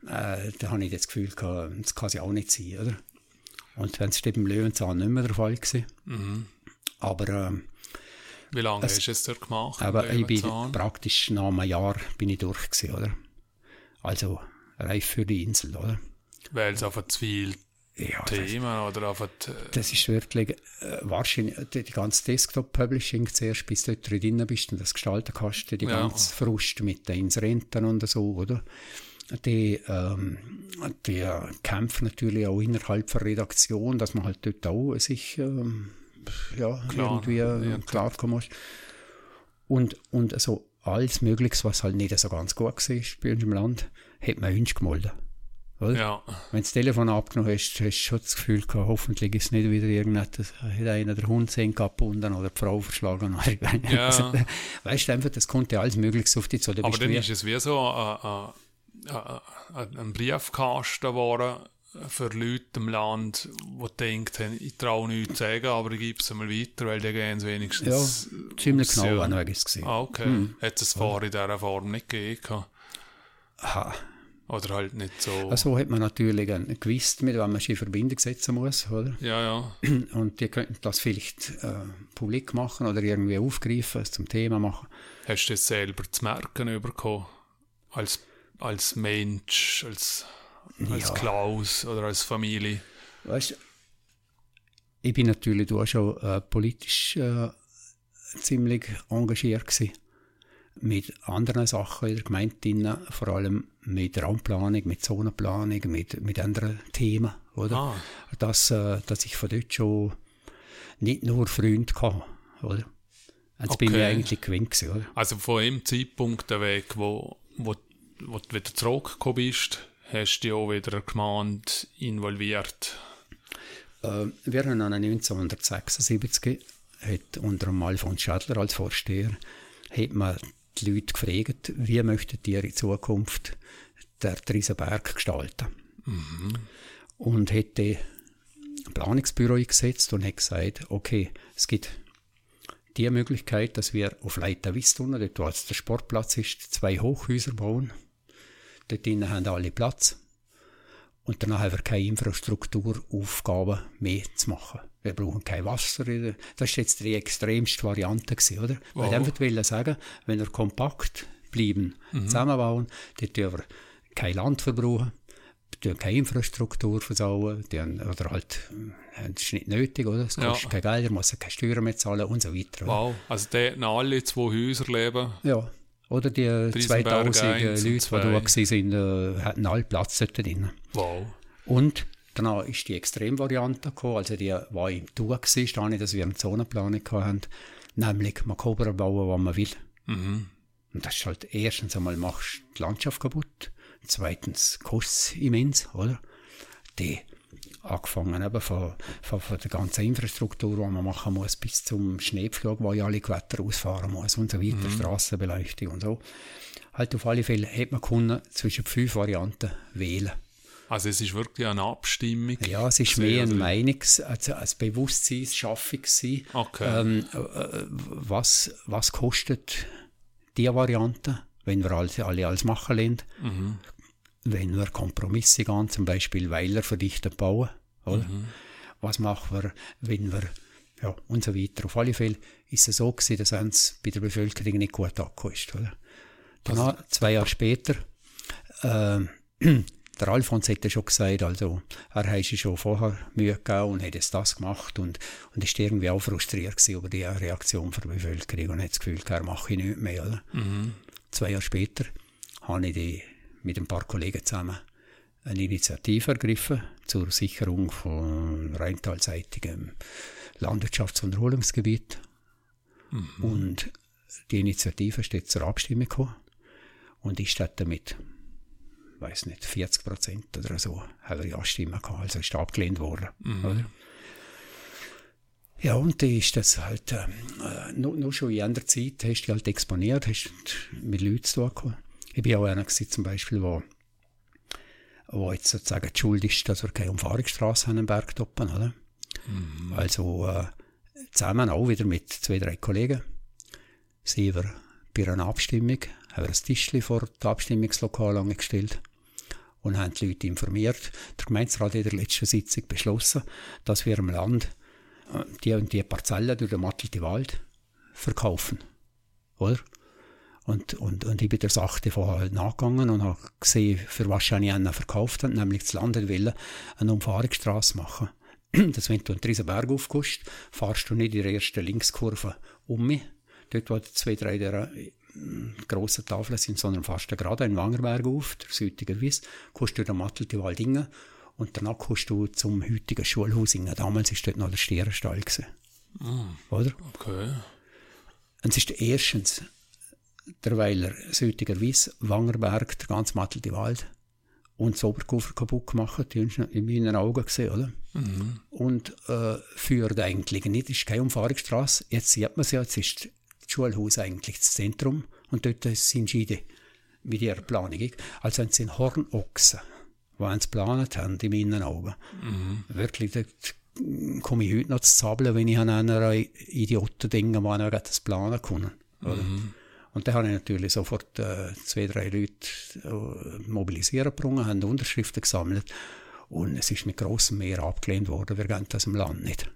Äh, da habe ich das Gefühl gehabt, das kann sie auch nicht sein, oder? Und wenn es steht im Löwenzahn nicht mehr der Fall gewesen. Mhm. Aber, ähm, Wie lange Es- hast du es dort gemacht? aber ich bin praktisch nach einem Jahr bin ich durch gewesen, oder? Also reif für die Insel, oder? Weil es einfach zu viele Ja, das, Themen oder einfach. Äh, das ist wirklich äh, wahrscheinlich die, die ganze Desktop-Publishing zuerst, bis du dort drin bist und das gestalten kannst, die Ja. ganze Frust mit den Inserenten und so, oder? Die, ähm, die äh, kämpfen natürlich auch innerhalb der Redaktion, dass man halt dort auch sich ähm, ja, Klar, irgendwie ja. äh, klarkommen muss. Und, und so alles Mögliches, was halt nicht so ganz gut war bei uns im Land, hat man Wünsche gemolden. Oder? ja, Wenn du das Telefon abgenommen hast, hast du schon das Gefühl gehabt, hoffentlich ist es nicht wieder irgendetwas, hat einer der Hund sehen gebunden oder die Frau verschlagen. Oder Ja. Weißt du, einfach, das konnte alles Mögliche auf dich zu. Aber dann ist es wie so äh, äh, äh, äh, ein Briefkasten geworden für Leute im Land, die denken, ich traue nichts zu sagen, aber ich gebe es mal weiter, weil die gehen es wenigstens. wie, ziemlich genau ja. an ja. gesehen. Ah, okay. Hat es vorher in dieser Form nicht gegeben? Aha. Oder halt nicht so. Also hat man natürlich ein- gewusst, mit wem man sich in Verbindung setzen muss, oder? ja, ja. Und die könnten das vielleicht äh, publik machen oder irgendwie aufgreifen, es zum Thema machen. Hast du das selber zu merken bekommen? Als, als Mensch, als, als Ja. Klaus oder als Familie? Weißt du, ich bin natürlich auch schon äh, politisch äh, ziemlich engagiert gewesen. Mit anderen Sachen in der Gemeinde, vor allem mit Raumplanung, mit Zonenplanung, mit, mit anderen Themen, oder? Ah, Dass, äh, dass ich von dort schon nicht nur Freunde hatte, oder? Jetzt bin ich Okay. eigentlich gewinnt gewesen, oder? also von dem Zeitpunkt weg, wo, wo, wo du wieder zurückgekommen bist, hast du dich auch wieder Gemeinde involviert. Äh, wir haben 1976 hat unter dem Alfons Schadler als Vorsteher hat man die Leute gefragt, wie möchtet ihr in Zukunft der Triesenberg gestalten? Und hätte ein Planungsbüro eingesetzt und hat gesagt, okay, es gibt die Möglichkeit, dass wir auf Leiter Wistuna, dort wo jetzt der Sportplatz ist, zwei Hochhäuser bauen. Dort drinnen haben alle Platz. Und danach haben wir keine Infrastrukturaufgaben mehr zu machen. Wir brauchen kein Wasser. Das war jetzt die extremste Variante, gewesen, oder? Weil Wow. ich einfach wollte sagen, wenn wir kompakt bleiben, zusammenbauen, dann tun wir kein Land verbrauchen, tun keine Infrastruktur versauen, oder halt, äh, das ist nicht nötig, oder? Es Ja. kostet kein Geld, man muss keine Steuern mehr zahlen und so weiter. oder? Wow. Also noch alle zwei Häuser leben. Ja. Oder die Riesenberg 2000 eins und Leute, die da waren, äh, hatten alle Platz dort drin. Wow. Und danach ist die Extremvariante gekommen, also die war im Tour war, da nicht, dass wir eine Zonenplanung hatten, nämlich man kann bauen, was man will. Mhm. Und das ist halt erstens einmal machst die Landschaft kaputt, zweitens kostet immens, oder? Die angefangen eben von, von, von der ganzen Infrastruktur, die man machen muss, bis zum Schneepflug, wo ja alle Gewitter ausfahren muss und so weiter, Strassenbeleuchtung und so. Halt auf alle Fälle hat man können zwischen fünf Varianten wählen. Also es ist wirklich eine Abstimmung. Ja, es ist mehr eine drin. Meinungs-, also eine Bewusstseinsschaffung gewesen. Okay. Ähm, äh, was, was kostet die Variante, wenn wir alle, alle alles machen lassen? Mhm. Wenn wir Kompromisse gehen, zum Beispiel Weiler verdichtet bauen, oder? Was machen wir, wenn wir, ja, und so weiter. Auf alle Fälle ist es so gewesen, dass es bei der Bevölkerung nicht gut angekommen ist, oder? Danach, zwei Jahre später, ähm, der Alfons hätte schon gesagt, also er hat sich schon vorher Mühe gegeben und hat jetzt das gemacht und, und ist irgendwie auch frustriert gewesen über die Reaktion der Bevölkerung und hat das Gefühl, er mache ich nicht mehr. Oder? Mhm. Zwei Jahre später habe ich die mit ein paar Kollegen zusammen eine Initiative ergriffen zur Sicherung von rheintalseitigem Landwirtschafts- und Erholungsgebiet. Und die Initiative steht zur Abstimmung gekommen und ich statt damit weiß nicht, 40 Prozent oder so, haben wir ja Stimmen gehabt, also ist abgelehnt worden. Oder? Ja, und dann ist das halt, äh, nur, nur schon in anderer Zeit hast du halt exponiert, hast mit Leuten zu tun gehabt. Ich bin auch einer gewesen, zum Beispiel, wo, wo jetzt sozusagen die Schuld ist, dass wir keine Umfahrungsstraße haben im Bergtoppen, oder? Also, äh, zusammen auch wieder mit zwei, drei Kollegen, sind wir bei einer Abstimmung, haben wir ein Tischchen vor das Abstimmungslokal angestellt und haben die Leute informiert. Der Gemeinderat hat in der letzten Sitzung beschlossen, dass wir im Land äh, die und die Parzellen durch den Mattelte Wald verkaufen. Oder? Und, und, und ich bin der Sache vorher halt nachgegangen und habe gesehen, für was ich einen verkauft habe, nämlich das Land wollen, eine Umfahrungsstraße machen. dass wenn du einen Riesenberg aufkommst, fahrst du nicht in der ersten Linkskurve um mich, dort wo zwei, drei der äh, grossen Tafeln sind, sondern fährst du gerade einen Wangerberg auf, der südliche Wies, kommst du den Mattelte Wald rein und danach kommst du zum heutigen Schulhaus. Damals war dort noch der Stierenstall. Mm, Oder? okay. Und es ist erstens der Weiler Südiger Wies, Wangerberg, der ganze Mattelte Wald und das Oberkufer kaputt gemacht, die du in meinen Augen gesehen, oder? Mhm. Und äh, führt eigentlich nicht, es ist keine Umfahrungsstraße, jetzt sieht man es ja, jetzt ist das Schulhaus eigentlich das Zentrum und dort sind Schiede mit ihrer Planung. Also es sind Hornochsen, die sie geplant haben, in meinen Augen. Mhm. Wirklich, dort komme ich heute noch zu zabeln, wenn ich an einer Idioten denke, die noch das planen können. Oder? Mhm. Und da habe ich natürlich sofort äh, zwei, drei Leute äh, mobilisieren gebrungen, haben Unterschriften gesammelt und es ist mit grossem Mehr abgelehnt worden, wir gehen das im Land nicht.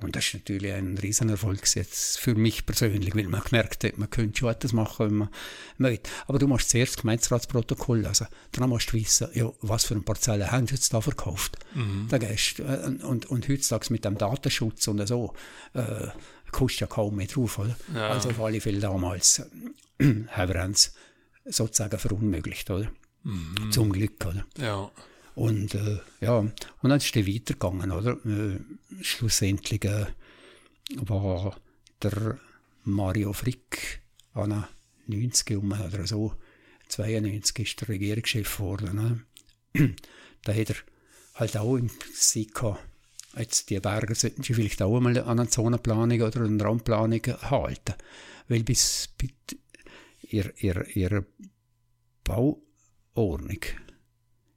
Und das ist natürlich ein Riesenerfolg jetzt für mich persönlich, weil man gemerkt hat, man könnte schon etwas machen, wenn man möchte. Aber du musst zuerst das Gemeinderatsprotokoll lesen. Dann musst du wissen, ja, was für eine Parzelle haben sie jetzt da verkauft. Mhm. Da gehst, äh, und, und heutzutage mit dem Datenschutz und so, äh, kommst du ja kaum mehr drauf, oder? Ja. Also auf alle Fälle damals haben wir uns sozusagen verunmöglicht, oder? Mhm. Zum Glück, oder? Ja. Und äh, ja, und dann ist es weitergegangen, oder? Äh, schlussendlich äh, war der Mario Frick an 90 um oder so, 92 ist der Regierungschef geworden. Ne? da hat er halt auch im Sinn gehabt, jetzt die Berger sollten sie vielleicht auch einmal an eine Zonenplanung oder eine Raumplanung halten. Weil bis, bis ihr, ihr, ihr Bauordnung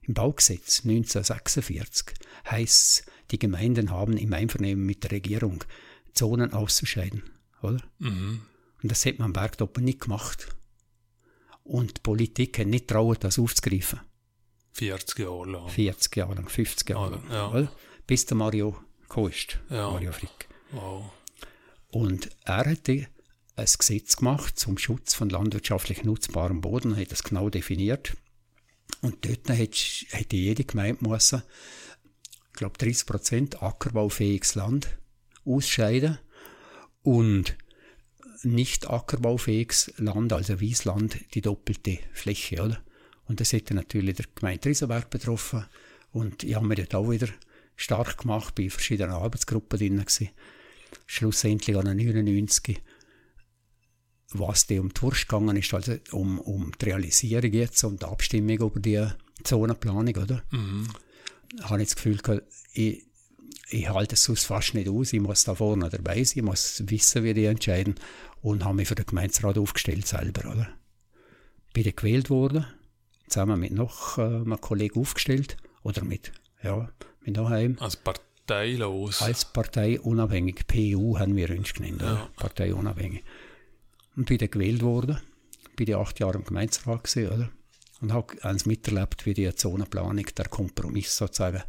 im Baugesetz 1946 heißt die Gemeinden haben im Einvernehmen mit der Regierung Zonen auszuscheiden, oder? Mhm. Und das hat man am Bergtoppen nicht gemacht. Und die Politik hat nicht traut, das aufzugreifen. 40 Jahre lang. 40 Jahre lang, 50 Jahre lang, Ja. oder? Bis der Mario gekommen ist, Ja. Mario Frick. Wow. Und er hat ein Gesetz gemacht zum Schutz von landwirtschaftlich nutzbarem Boden, hat das genau definiert. Und dort hätte hätte jede Gemeinde müssen, ich glaube 30 Prozent ackerbaufähiges Land ausscheiden und nicht ackerbaufähiges Land, also Wiesland, die doppelte Fläche, oder? Und das hätte natürlich der Gemeinde Riesenberg betroffen. Und ich habe mir dort auch wieder stark gemacht, bei verschiedenen Arbeitsgruppen drin gewesen. Schlussendlich an 99 was die um die Wurst gegangen ist, also um, um die Realisierung jetzt und die Abstimmung über die Zonenplanung, oder? Mhm. habe ich das Gefühl gehabt, ich, ich halte es sonst fast nicht aus, ich muss da vorne dabei sein, ich muss wissen, wie die entscheiden und habe mich für den Gemeinderat aufgestellt selber, oder? Bin dann gewählt worden, zusammen mit noch äh, einem Kollegen aufgestellt, oder mit, ja, mit einem, Als parteilos. als Partei unabhängig, PU haben wir uns genannt? Ja. Partei unabhängig. Und bin dann gewählt worden, bin dann acht Jahre im Gemeinderat gewesen, oder? Und habe eins miterlebt, wie die Zonenplanung, der Kompromiss sozusagen,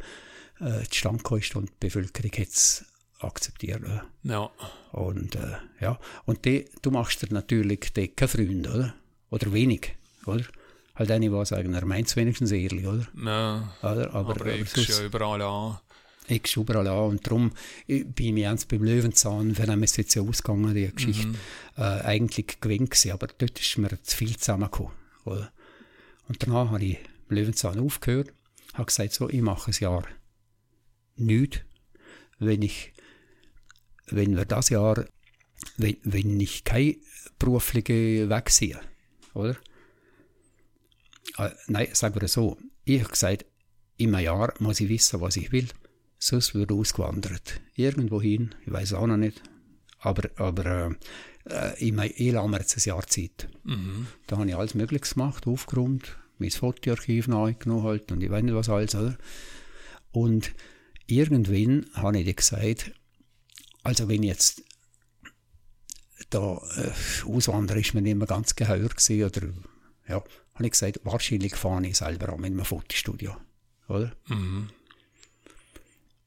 äh, zustande ist und die Bevölkerung hat es akzeptiert, oder? Ja. Und, äh, ja. Und die, du machst dir natürlich die keine Freunde, oder? Oder wenig, oder? Halt eine, die sagen, er meint es wenigstens ehrlich, oder? ja. oder? Aber, Aber, ich ja überall an. ich schaue überall an und darum bin ich ernst beim Löwenzahn, von dem ist jetzt ja ausgegangen, die Geschichte, äh, eigentlich gewinnt gewesen, aber dort ist mir zu viel zusammengekommen. Oder? Und danach habe ich beim Löwenzahn aufgehört, habe gesagt, so, ich mache ein Jahr nichts, wenn ich, wenn wir das Jahr, wenn, wenn ich keine berufliche wegsehe, oder? Äh, nein, sagen wir so, ich habe gesagt, in einem Jahr muss ich wissen, was ich will, sonst würde ich ausgewandert. Irgendwohin, ich weiß auch noch nicht, aber, aber äh, äh, ich, mein, ich lasse mir jetzt ein Jahr Zeit. Mhm. Da habe ich alles Mögliche gemacht, aufgeräumt, mein Fotoarchiv neu genommen halt und ich weiß nicht was alles, oder? Und irgendwann habe ich dir gesagt, Also wenn jetzt da äh, auswandern ist mir nicht mehr ganz geheuer gewesen, oder ja, habe ich gesagt, wahrscheinlich fahre ich selber an mit einem Fotostudio, oder? Mhm.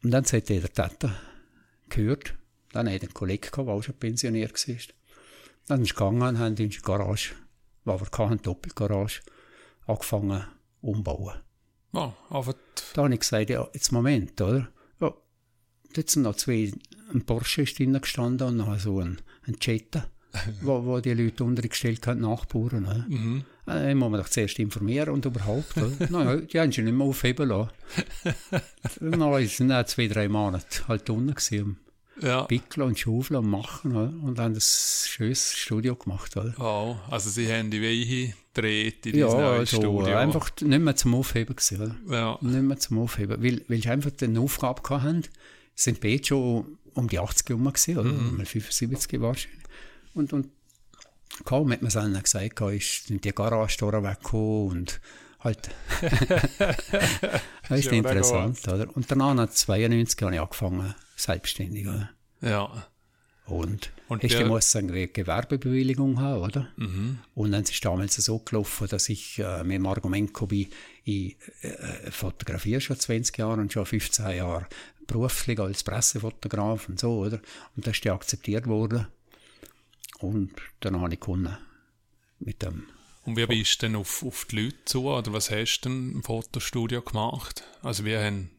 Und dann hat der Tata gehört, dann hat einen Kollegen gehabt, der auch schon pensioniert war. Dann ist gegangen und haben in die Garage, wo wir hatten, Doppelgarage, angefangen umbauen. Ja, aber Da habe ich gesagt, ja, jetzt Moment, oder? Ja, dort sind noch zwei, ein Porsche ist drinnen gestanden und noch so ein, ein Jetta, wo, wo die Leute untergestellt haben, Nachbarn. Mhm. Äh, muss man doch zuerst informieren und überhaupt. Naja, die haben sie nicht mehr aufheben lassen. Dann sind auch zwei, drei Monate halt unten gewesen, ja. Pickeln und Schaufeln und Machen. Oder? Und haben ein schönes Studio gemacht. Oder? Oh, also sie haben die Weiche gedreht in Ja, dieses neue also Studio. einfach nicht mehr zum Aufheben gewesen. Ja, Nicht mehr zum Aufheben. Weil, weil sie einfach eine Aufgabe haben, sind beide schon um die 80 herum gewesen, oder? Mal 75 wahrscheinlich. Und, und kaum hat man es ihnen gesagt, ist sind die Garage weggekommen und halt. das ist interessant, oder? Und danach, 1992, habe ich angefangen, selbstständig, oder? ja. Und, Und du musst eine Gewerbebewilligung haben, oder? Mhm. Und dann ist es damals so gelaufen, dass ich äh, mit dem Argument kam, ich, ich äh, fotografiere schon 20 Jahre und schon 15 Jahre beruflich als Pressefotograf und so, oder? Und das ist ja akzeptiert worden. Und dann habe ich gewonnen mit dem. Und wie bist du denn auf, auf die Leute zu, oder was hast du denn im Fotostudio gemacht? Also wie haben,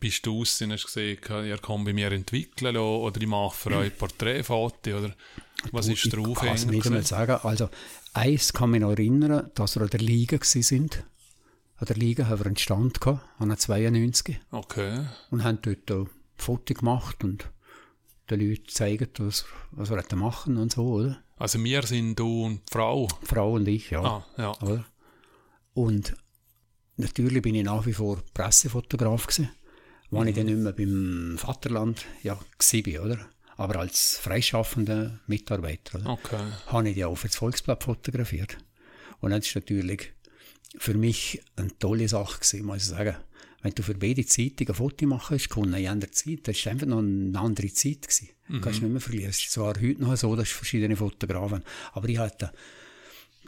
bist du aus, hast du gesehen, ihr kann bei mir entwickeln lassen, oder ich mache für euch Porträtfotos, oder was ist der Ich kann es nicht einmal sagen. Also, eins kann mich noch erinnern, dass wir an der Liga sind. An der Liga haben wir einen Stand gehabt, an der 92. Okay, und haben dort ein Foto gemacht und den Leuten gezeigt, was, was wir machen und so, oder? also wir sind du und die Frau. Frau und ich, ja. Ah, ja. Oder? Und natürlich bin ich nach wie vor Pressefotograf gewesen, wo ich dann nicht mehr beim Vaterland ja, bin, oder? Aber als freischaffender Mitarbeiter, oder? Okay, habe ich die auch für das Volksblatt fotografiert. Und das ist natürlich für mich eine tolle Sache gewesen, muss ich sagen. Wenn du für beide Zeitungen ein Foto machen hast, können in einer Zeit, das ist einfach noch eine andere Zeit gewesen. Kannst du nicht mehr verlieren. Es ist zwar heute noch so, dass verschiedene Fotografen, aber ich hatte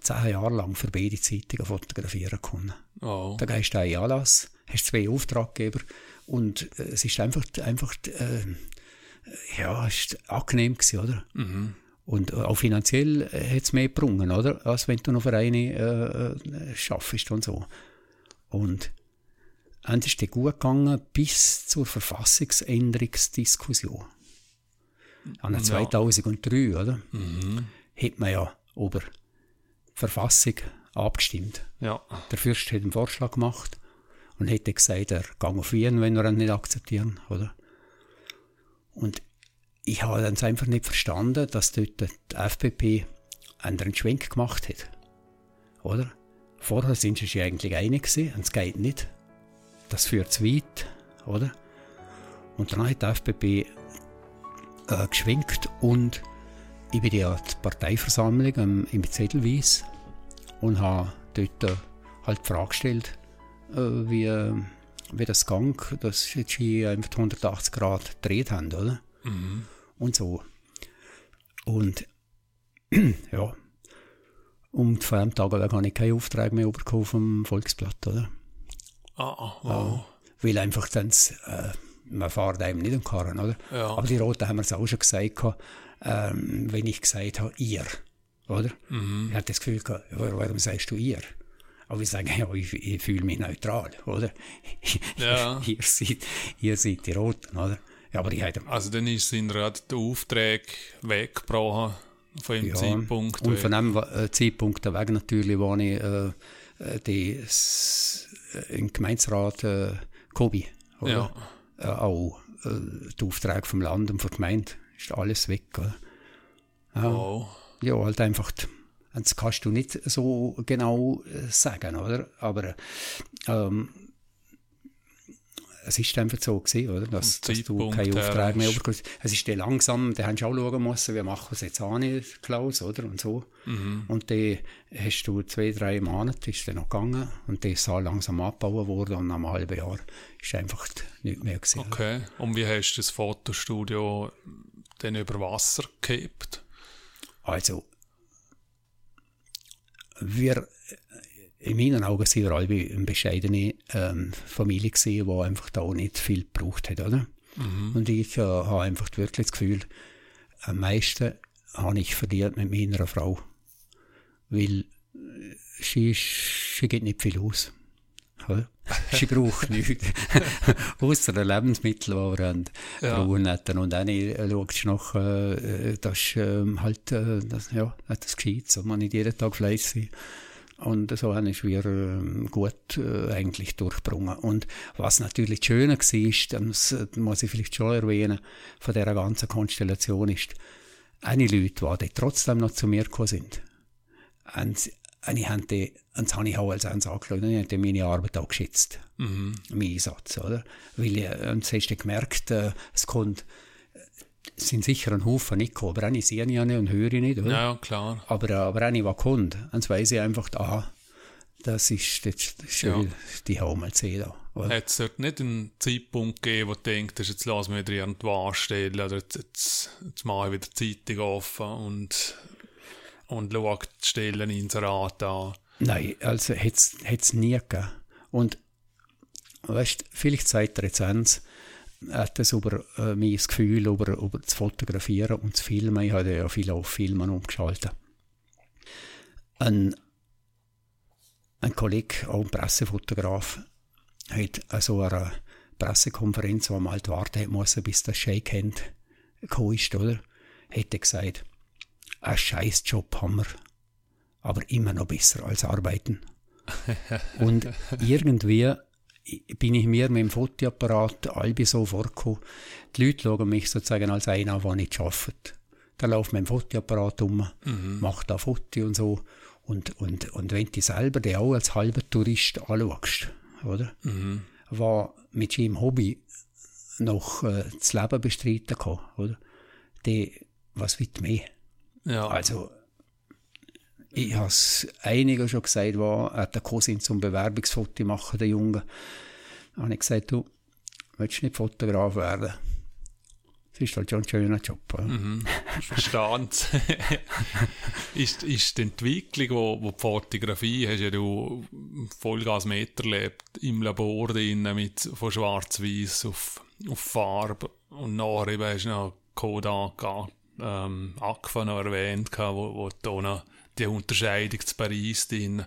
zehn Jahre lang für beide Zeitungen fotografieren können. oh. Da gehst du in einen Anlass, hast zwei Auftraggeber und äh, es ist einfach, einfach äh, ja, ist angenehm gewesen, oder? Mhm. Und äh, auch finanziell hat es mehr gebrungen, oder? Als wenn du noch für eine äh, äh, schaffst und so. Und dann ist es gut gegangen bis zur Verfassungsänderungsdiskussion. An der Ja. 2003, oder? Mhm. Hat man ja über die Verfassung abgestimmt. Ja, Der Fürst hat einen Vorschlag gemacht und hätte gesagt, er gang auf Wien, wenn wir ihn nicht akzeptieren, oder? Und ich habe dann einfach nicht verstanden, dass dort die FPP einen Schwenk gemacht hat, oder? Vorher sind sie sich eigentlich einig gewesen, und es geht nicht. Das führt zu weit, oder? Und dann hat die FPP äh, geschwenkt und ich bin ja die Parteiversammlung ähm, im Zettelwies und habe dort äh, halt die Frage gestellt, äh, wie, äh, wie das gang, dass jetzt hier einfach 180 Grad gedreht haben, oder? mhm. Und so. Und ja, und vor einem Tag habe ich keinen Auftrag mehr bekommen vom Volksblatt, oder? Ah, ah, wow. Weil einfach dann, äh, man fährt einem nicht am Karren, oder? Ja. Aber die Roten haben mir es auch schon gesagt, gehabt, ähm, wenn ich gesagt habe, ihr, oder? Mhm. Ich hatte das Gefühl, gehabt, warum sagst du ihr? Aber ich sage, ja, ich, ich fühle mich neutral, oder? Ja. ihr, seid, ihr seid die Roten, oder? Ja, aber ich hatte, Also dann ist sind gerade der Auftrag weggebrochen von dem ja, Zeitpunkt. und weg. von dem äh, Zeitpunkt weg natürlich, wo ich äh, äh, die, im Gemeinsrat äh, Kobi, oder? Ja. Äh, auch äh, die Aufträge vom Land und von der Gemeinde, ist alles weg, oder? Ja. wow. Ja, halt einfach, das kannst du nicht so genau äh, sagen, oder? Aber ähm, es ist einfach so gewesen, oder? Dass, dass du Zeitpunkt keine her Aufträge mehr bekommst. Es ist dann langsam, da hast du auch schauen müssen, wie machen wir es jetzt an, Klaus, oder? Und so. Mhm. Und dann hast du zwei, drei Monate, ist dann noch gegangen, und das ist auch langsam abgebaut worden, und nach einem halben Jahr ist einfach nichts mehr gewesen. Okay. Und wie hast du das Fotostudio dann über Wasser gehabt? Also, wir, in meinen Augen sind wir alle eine bescheidene ähm, Familie gewesen, die einfach da nicht viel gebraucht hat, oder? Mhm. Und ich äh, habe einfach wirklich das Gefühl, am meisten habe ich verdient mit meiner Frau. Weil äh, sie, sie geht nicht viel aus. Sie braucht nichts. Außer den Lebensmittel, die wir haben, ja. Und dann äh, schaust du noch, äh, das äh, halt, äh, das, ja, das geschieht, so man nicht jeden Tag fleißig und so haben wir äh, gut äh, eigentlich durchgebrungen. Und was natürlich schöner war, das muss ich vielleicht schon erwähnen, von dieser ganzen Konstellation ist, eine Leute, die trotzdem noch zu mir gekommen sind, und, und ich habe die, und das habe ich auch als eins angeschaut, und ich habe meine Arbeit auch geschätzt, mhm. mein Einsatz, oder? Weil, ich, und das hast du gemerkt, äh, es kommt, sind sicher ein Haufen nicht gekommen, aber eine sehe ich ja nicht und höre ich nicht, oder? Ja, klar. Aber, aber eine, die kommt, dann weiss ich einfach, aha, das ist, das ist ja. die wir gesehen. Hat es dort nicht einen Zeitpunkt gegeben, wo du denkst, jetzt lassen wir wieder irgendwo anstellen oder jetzt, jetzt, jetzt mache ich wieder die Zeitung offen und, und schaue die Stellen Inserat an? Nein, also hat es nie gegeben. Und weißt, vielleicht jetzt eins, hat es über äh, mein Gefühl, über, über das Fotografieren und das Filmen, ich habe ja viel auf Filmen umgeschaltet. Ein ein Kollege, auch ein Pressefotograf, hat also eine Pressekonferenz, wo man halt warten musste, bis das Shakehand gekommen ist, oder? Hätte gesagt, ein scheiß Job haben wir, aber immer noch besser als arbeiten. Und irgendwie bin ich mir mit dem Fotoapparat halb so vorgekommen. Die Leute schauen mich sozusagen als einer, der nicht arbeitet. Da läuft mein Fotoapparat um, mhm. macht da Foto und so. Und, und, und wenn du selber den auch als halber Tourist anschaust, oder? Mhm. War mit seinem Hobby noch äh, das Leben bestreiten kann, oder? Die, was wird mehr? Ja. Also, ich habe es einiger schon gesagt, hat der Cousin zum Bewerbungsfoto machen, der Junge. Da habe ich gesagt, du, willst du nicht Fotograf werden? Das ist halt schon ein schöner Job. Ja. Mhm, verstand. ist, ist die Entwicklung, wo, wo die Fotografie, hast ja du Vollgas miterlebt, im Labor drin, mit, von schwarz-weiß auf, auf Farbe und nachher eben hast du noch Kodak, ähm, Aqua noch erwähnt, wo, wo da noch die Unterscheidung zu Paris drin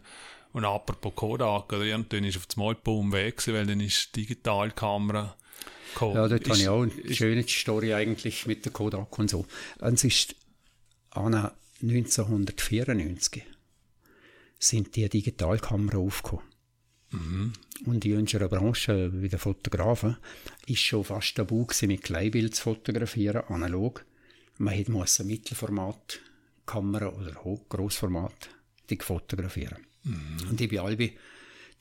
und apropos Kodak, oder irgendwann ist auf das Mal Boom weg, weil dann ist die Digitalkamera Cool. Ja, dort ist, habe ich auch eine ist, schöne Story eigentlich mit der Kodak und so. Es ist an 1994 sind die Digitalkamera aufgekommen. Mhm. Und in unserer Branche, wie der Fotografen, ist schon fast tabu gewesen, mit Kleinbild zu fotografieren, analog. Man musste eine Mittelformatkamera oder Hochgroßformat fotografieren. Mhm. Und ich war alle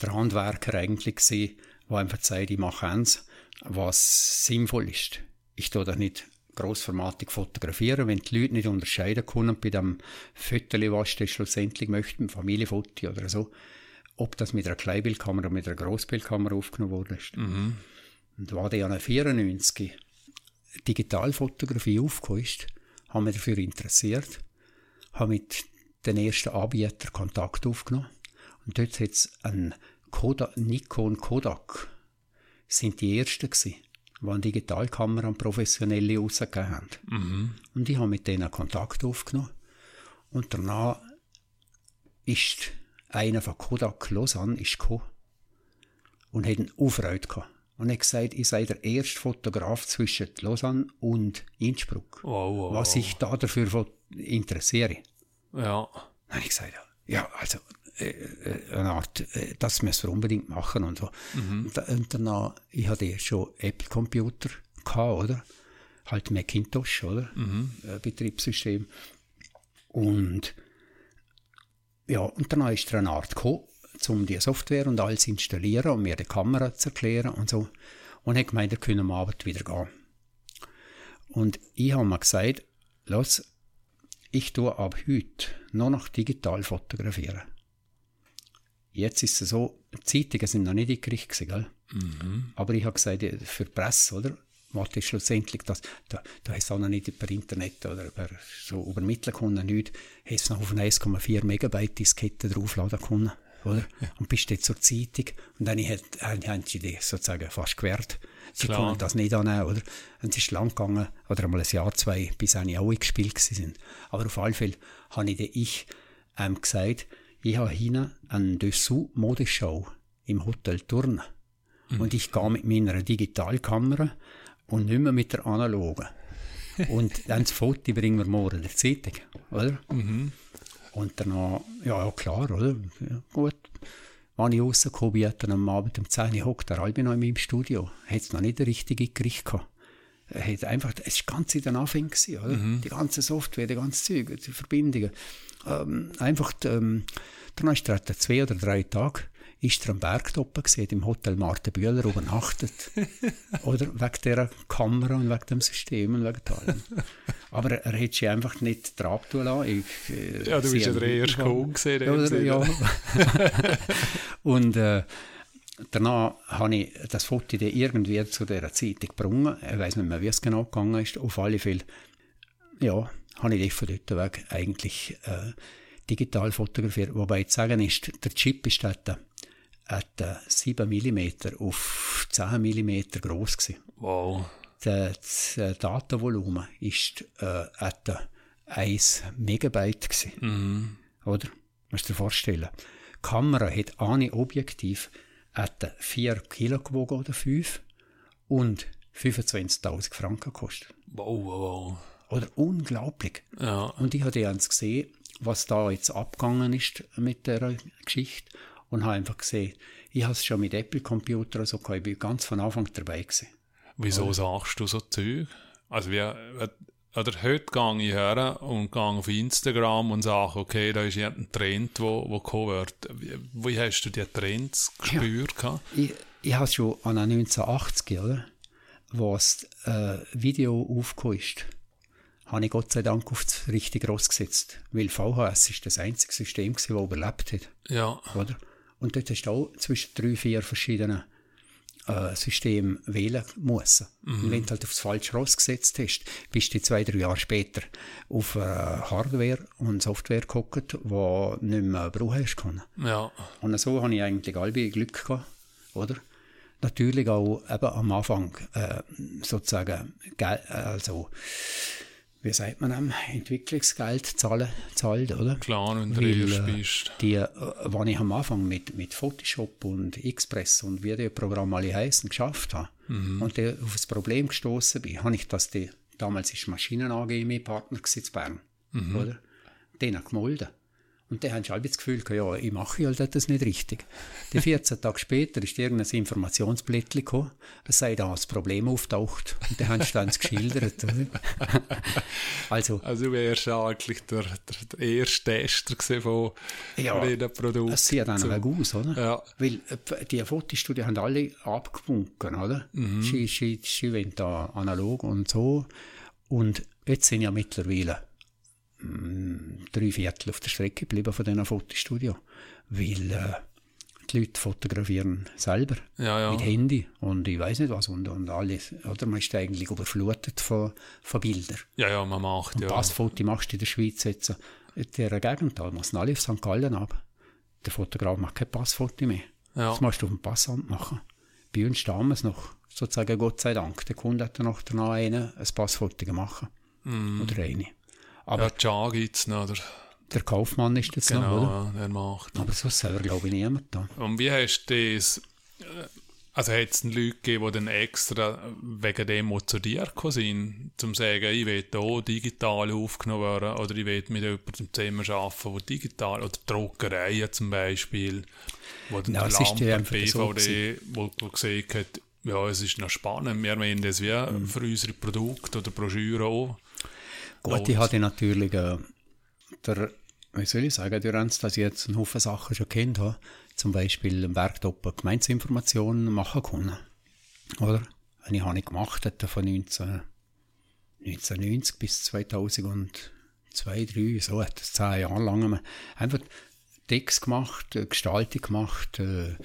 der Handwerker eigentlich gewesen, der einfach sagt, ich mache eins was sinnvoll ist. Ich tue das nicht grossformatig fotografieren, wenn die Leute nicht unterscheiden können bei dem Foto, was sie schlussendlich möchten, Familienfoto oder so, ob das mit einer Kleinbildkamera oder mit einer Grossbildkamera aufgenommen worden ist. Mhm. Und war der an 94 Digitalfotografie aufgekommen ist, haben wir dafür interessiert, haben mit den ersten Anbietern Kontakt aufgenommen und dort hat es einen Kodak, Nikon Kodak sind die Ersten gewesen, die eine Digitalkamera an Professionelle rausgegeben haben. Mhm. Und ich habe mit denen Kontakt aufgenommen. Und danach ist einer von Kodak Lausanne ist gekommen und hat einen Aufreude gehabt. Und hat gesagt, ich sei der erste Fotograf zwischen Lausanne und Innsbruck. Wow, wow, was ich da dafür interessiere. Ja. Dann habe ich gesagt, ja, also äh, äh, eine Art, äh, das müssen wir unbedingt machen und so. Mhm. Und, danach, ich hatte schon Apple-Computer gehabt, oder? Halt Macintosh, oder? Mhm. Betriebssystem. Und ja, und danach ist er eine Art gekommen, um die Software und alles zu installieren und mir die Kamera zu erklären und so. Und hat gemeint, er könne am Abend wieder gehen. Und ich habe mir gesagt, los, ich tue ab heute nur noch digital fotografieren. Jetzt ist es so, die Zeitungen sind noch nicht eingerichtet, gell? Mhm. Aber ich habe gesagt, für die Presse, oder? was ist schlussendlich das, da, da hast du auch noch nicht per Internet oder per, so übermitteln können, nicht, hast noch auf eine 1,4 Megabyte Diskette draufladen können, oder? Ja. Und bist jetzt zur Zeitung und dann haben sie die sozusagen fast gewährt. Sie Klar. konnten das nicht annehmen, oder? Und es ist lang gegangen, oder einmal ein Jahr, zwei, bis eigentlich alle gespielt sind. Aber auf alle Fälle habe ich, ich ähm, gesagt, ich habe hinten eine Dessous-Modeshow im Hotel Turnen. Mhm. Und ich gehe mit meiner Digitalkamera und nicht mehr mit der analogen. und dann das Foto bringen wir morgen der Zeitung, oder? Mhm. Und danach, ja, ja klar, oder? Ja, gut. Wenn ich rausgekommen bin, dann am Abend um 10 Uhr hockt der Albi noch in meinem Studio. Hat es noch nicht ein richtiges Gericht gehabt. Hat einfach, es war ganz in den Anfängen, oder? Mhm. Die ganze Software, die ganze Zeug, die Verbindungen. Ähm, einfach, ähm, dann ist er zwei oder drei Tage ist er am Berg oben gesehen, im Hotel Martin Bühler übernachtet. Oder wegen dieser Kamera und wegen dem System und wegen allem. Aber er, er hätte sich einfach nicht drauf tun lassen. Ich, äh, ja, du bist ja der erste Kuh gesehen. Oder, ja. und äh, danach habe ich das Foto dann irgendwie zu dieser Zeitung gebrungen. Ich weiß nicht mehr, wie es genau gegangen ist. Auf alle Fälle, ja, habe ich von dort weg eigentlich äh, digital fotografiert. Wobei zu sagen ist, der Chip ist dort etwa 7 mm auf 10 mm groß gewesen. Wow. Das Datenvolumen ist äh, etwa 1 Megabyte gewesen. Mhm. Oder? Musst du dir vorstellen. Die Kamera hat eine Objektiv etwa 4 Kilo gewogen oder 5 und 25.000 Franken gekostet. Wow, wow, wow. Oder unglaublich. Ja. Und ich habe jetzt gesehen, was da jetzt abgegangen ist mit der Geschichte und habe einfach gesehen, ich habe es schon mit Apple-Computer so gehabt, ich bin ganz von Anfang dabei gewesen. Wieso oder? sagst du so Zeug? Also wie, oder heute gehe ich her und gehe auf Instagram und sage, okay, da ist ein Trend, wo, wo kommen wird. Wie, wie hast du die Trends gespürt? Ja, ich, ich habe schon an 1980, oder? Wo das äh, Video aufgekommen ist, habe ich Gott sei Dank auf das richtig gesetzt. Weil VHS ist das einzige System, das überlebt hat. Ja. Oder? Und dort hast du auch zwischen drei, vier verschiedenen äh, Systemen wählen müssen. Mhm. Und wenn du halt aufs falsche Ross gesetzt hast, bist du zwei, drei Jahre später auf äh, Hardware und Software geguckt, die nicht mehr brauchen hast können. Ja. Und so habe ich eigentlich alle Glück gehabt, oder? Natürlich auch eben am Anfang äh, sozusagen, also wie sagt man am Entwicklungsgeld zahlen, zahlt, oder? Klar, du Weil, bist. Die, äh, wenn ich am Anfang mit, mit Photoshop und Express und wie die Programme alle heißen, geschafft habe mhm. und auf das Problem gestoßen bin, habe ich das die, damals ist Maschinen AG mein Partner in Bern, mhm. oder? Den gemolden. Und dann haben sie das Gefühl, ja, ich mache halt das nicht richtig. Die 14 Tage später ist irgendein Informationsblättchen gekommen, es sei da das Problem auftaucht. Und dann haben sie dann geschildert. also, also du wärst eigentlich der, der, der erste Tester von ja, jedem Produkt. Es sieht dann weg aus, oder? Ja. Weil äh, die Fotostudien haben alle abgewunken, oder? Mhm. Sie, sie, sie wollen da analog und so. Und jetzt sind ja mittlerweile Mm, drei Viertel auf der Strecke geblieben von diesem Fotostudio, weil äh, die Leute fotografieren selber ja, ja. mit Handy und ich weiß nicht was und, und alles. Oder man ist eigentlich überflutet von, von Bildern. Ja, ja, man macht, und ja. Passfoto machst du in der Schweiz jetzt. In dieser Gegend, da muss alle auf St. Gallen ab. Der Fotograf macht kein Passfoto mehr. Ja. Das musst du auf dem Passamt machen. Bei uns damals noch, sozusagen Gott sei Dank. Der Kunde hat dann noch danach einen, ein Passfoto gemacht. Mm. Oder eine. Aber ja, Cha gibt es noch, oder? Der Kaufmann ist das genau, noch, oder? der macht. Aber so selber glaube ich niemand da. Und wie hast du das, äh, also hat es Leute gegeben, die dann extra wegen dem zu dir gekommen sind, um zu sagen, ich will hier digital aufgenommen werden oder ich will mit jemandem zusammen arbeiten, der digital, oder Druckereien zum Beispiel, wo dann ja, der Lampe, BVD, so wo, gesehen hat, ja, es ist noch spannend, wir meinen das wie mhm. für unsere Produkte oder Broschüren auch. Gut, ich hatte natürlich, äh, der, wie soll ich sagen, durch dass ich jetzt einen Haufen Sachen schon kennt habe, zum Beispiel im Bergtoppen Gemeinsinformationen machen können. Oder? Und ich habe ich gemacht, von 19, 1990 bis 2002, 2003, so, das zehn Jahre lang. Einfach Text gemacht, äh, Gestaltung gemacht äh,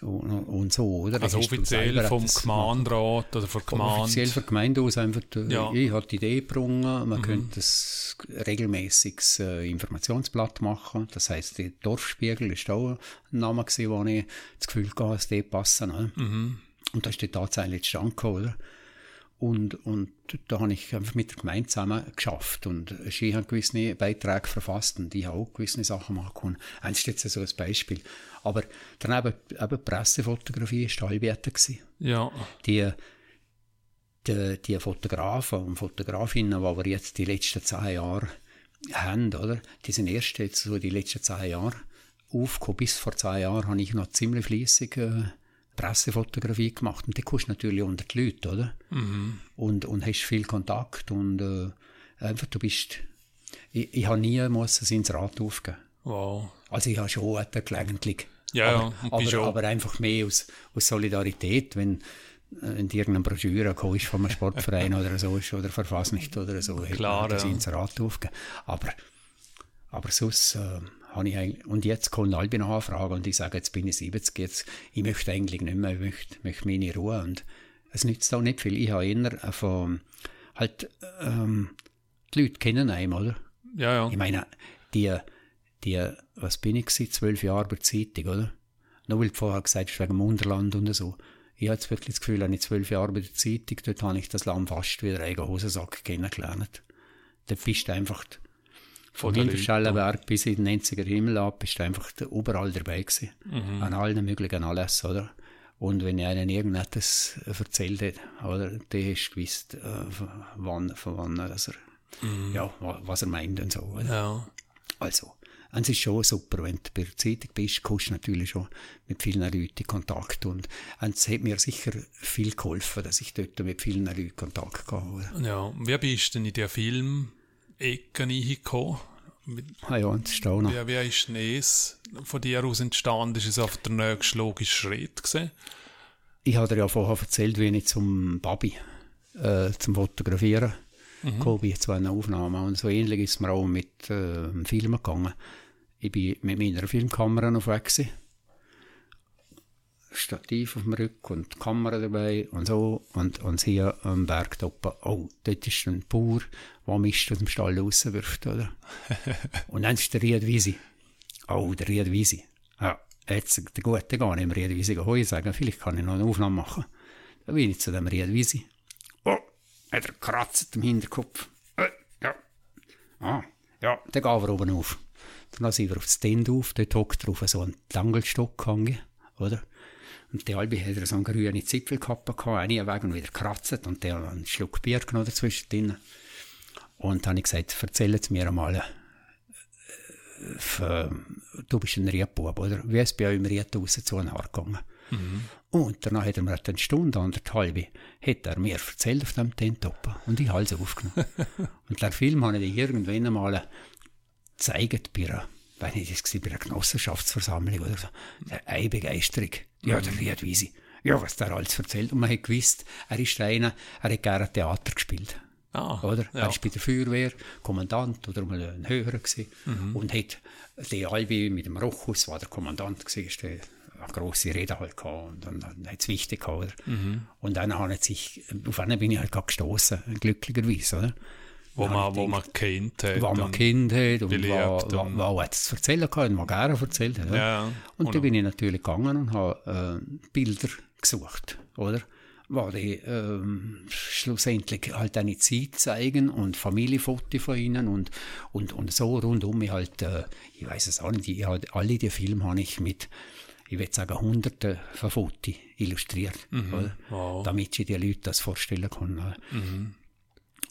und, und, so, oder? Also offiziell vom Gemeinderat oder von Gemeinde? Offiziell von Gemeinde aus einfach, äh, ja. ich hatte die Idee gebrungen, man mhm. könnte das regelmäßiges äh, Informationsblatt machen, das heisst, der Dorfspiegel ist auch ein Name gewesen, wo ich das Gefühl hatte, dass die passen. Ne? Mhm. Und da ist die tatsächlich zustande gekommen, oder? Und, und da habe ich einfach mit der Gemeinde zusammen geschafft. Und sie haben gewisse Beiträge verfasst und ich habe auch gewisse Sachen machen können. Eins ist jetzt so ein Beispiel. Aber dann eben, eben Pressefotografie war Stallwerte. Ja. Die, die, die Fotografen und Fotografinnen, die wir jetzt die letzten zehn Jahre haben, oder? Die sind erst jetzt so die letzten zehn Jahre aufgekommen. Bis vor zehn Jahren habe ich noch ziemlich fließig äh, Pressefotografie gemacht. Und die kommst natürlich unter die Leute, oder? Mhm. Und, und hast viel Kontakt und äh, einfach, du bist, ich, ich habe nie das ins Rad aufgeben. Wow. Also ich habe schon gelegentlich. Ja, aber, ja, aber, aber, einfach mehr aus, aus Solidarität, wenn äh, in irgendeiner Broschüre kommst von einem Sportverein oder so ist oder Verfassung oder so, Klar, das ja. ins Rad aufgeben. Aber, aber sonst, äh, habe ich eigentlich, und jetzt kommen alle noch Anfragen und ich sage, jetzt bin ich 70, jetzt, ich möchte eigentlich nicht mehr, ich möchte, möchte meine Ruhe und es nützt auch nicht viel. Ich habe eher von, halt, ähm, die Leute kennen einen, oder? Ja, ja. Ich meine, die, die, was bin ich gewesen, zwölf Jahre bei der Zeitung, oder? Nur weil du vorher gesagt hast, wegen dem Unterland und so. Ich habe jetzt wirklich das Gefühl, ich zwölf Jahre bei der Zeitung, dort habe ich das Land fast wieder einen Hosensack kennengelernt. Dort bist du einfach, von Hinterschellenberg bis in den 90er Himmel ab, bist du einfach überall dabei gewesen. Mhm. An allen möglichen Anlässen, oder? Und wenn einer irgendetwas erzählt hat, oder, der hast gewusst, äh, wann, von wann, er, mhm. ja, was er meint und so, oder? Ja. Also, es ist schon super, wenn du bei der Zeitung bist, kommst du natürlich schon mit vielen Leuten in Kontakt und es hat mir sicher viel geholfen, dass ich dort mit vielen Leuten Kontakt hatte. Ja, wie bist du denn in der Film Ecke reingekommen? Ah ja, und ist auch noch. Wie, wie ist denn es von dir aus entstanden? Ist es auf der nächste logische Schritt gewesen? Ich habe dir ja vorher erzählt, wie ich zum Babi, äh, zum Fotografieren mhm. gekommen bin, zu einer Aufnahme. Und so ähnlich ist es mir auch mit äh, Filmen gegangen. Ich bin mit meiner Filmkamera noch weg gewesen. Stativ auf dem Rücken und die Kamera dabei und so. Und, und hier am Berg oben, oh, dort ist ein Bauer, der Mist aus dem Stall rauswirft, oder? und dann ist der Riedwiese. Oh, der Riedwiese. Ja, jetzt der Gute gar nicht im Riedwiese Heu sagen, vielleicht kann ich noch eine Aufnahme machen. Da bin ich zu dem Riedwiese. Oh, hat er kratzt im Hinterkopf. Äh, ja. Ah, ja, dann gehen wir oben auf. Dann sind wir auf das Tent auf, dort hockt er auf so einen Tangelstock gehangen, oder? Und der Albi hat so eine grüne Zipfelkappe gehabt, eine weg und wieder kratzt und der einen Schluck Bier genommen dazwischen drin. Und dann habe ich gesagt, erzähl jetzt mir einmal, äh, für, du bist ein Riedbub, oder? Wie ist bei euch im Ried raus zu einem gegangen? Mhm. Und danach hat er mir eine Stunde, anderthalb, hat er mir erzählt auf dem Tentop und ich habe es aufgenommen. und der Film habe ich irgendwann einmal gezeigt bei einer, wenn ich das gesehen, bei einer Genossenschaftsversammlung oder so. Eine Begeisterung. Ja, der Riedwiese. Ja, was der alles erzählt. Und man hat gewusst, er ist einer, er hat gerne Theater gespielt. Ah, oder? ja. Er war bei der Feuerwehr Kommandant oder mal ein Höherer gewesen. Mhm. und hat die Albi mit dem Rochus, war der Kommandant der eine grosse Rede halt gehabt und dann, dann hat es wichtig gehabt, oder? Mhm. Und dann hat sich, auf einen bin ich halt gestoßen, glücklicherweise, oder? Wo Dann man, ich wo man kennt hat. was man Kind hat und was, und- was auch zu erzählen kann und was gerne erzählt hat. Ja, Und und- da bin ich natürlich gegangen und habe äh, Bilder gesucht, oder? Wo die ähm, schlussendlich halt eine Zeit zeigen und Familienfotos von ihnen und, und, und so rundum. Ich halt, äh, ich weiß es auch nicht, ich halt, alle die Filme habe ich mit, ich würde sagen, hunderte von Fotos illustriert, oder? wow. damit sie die Leute das vorstellen können. oder?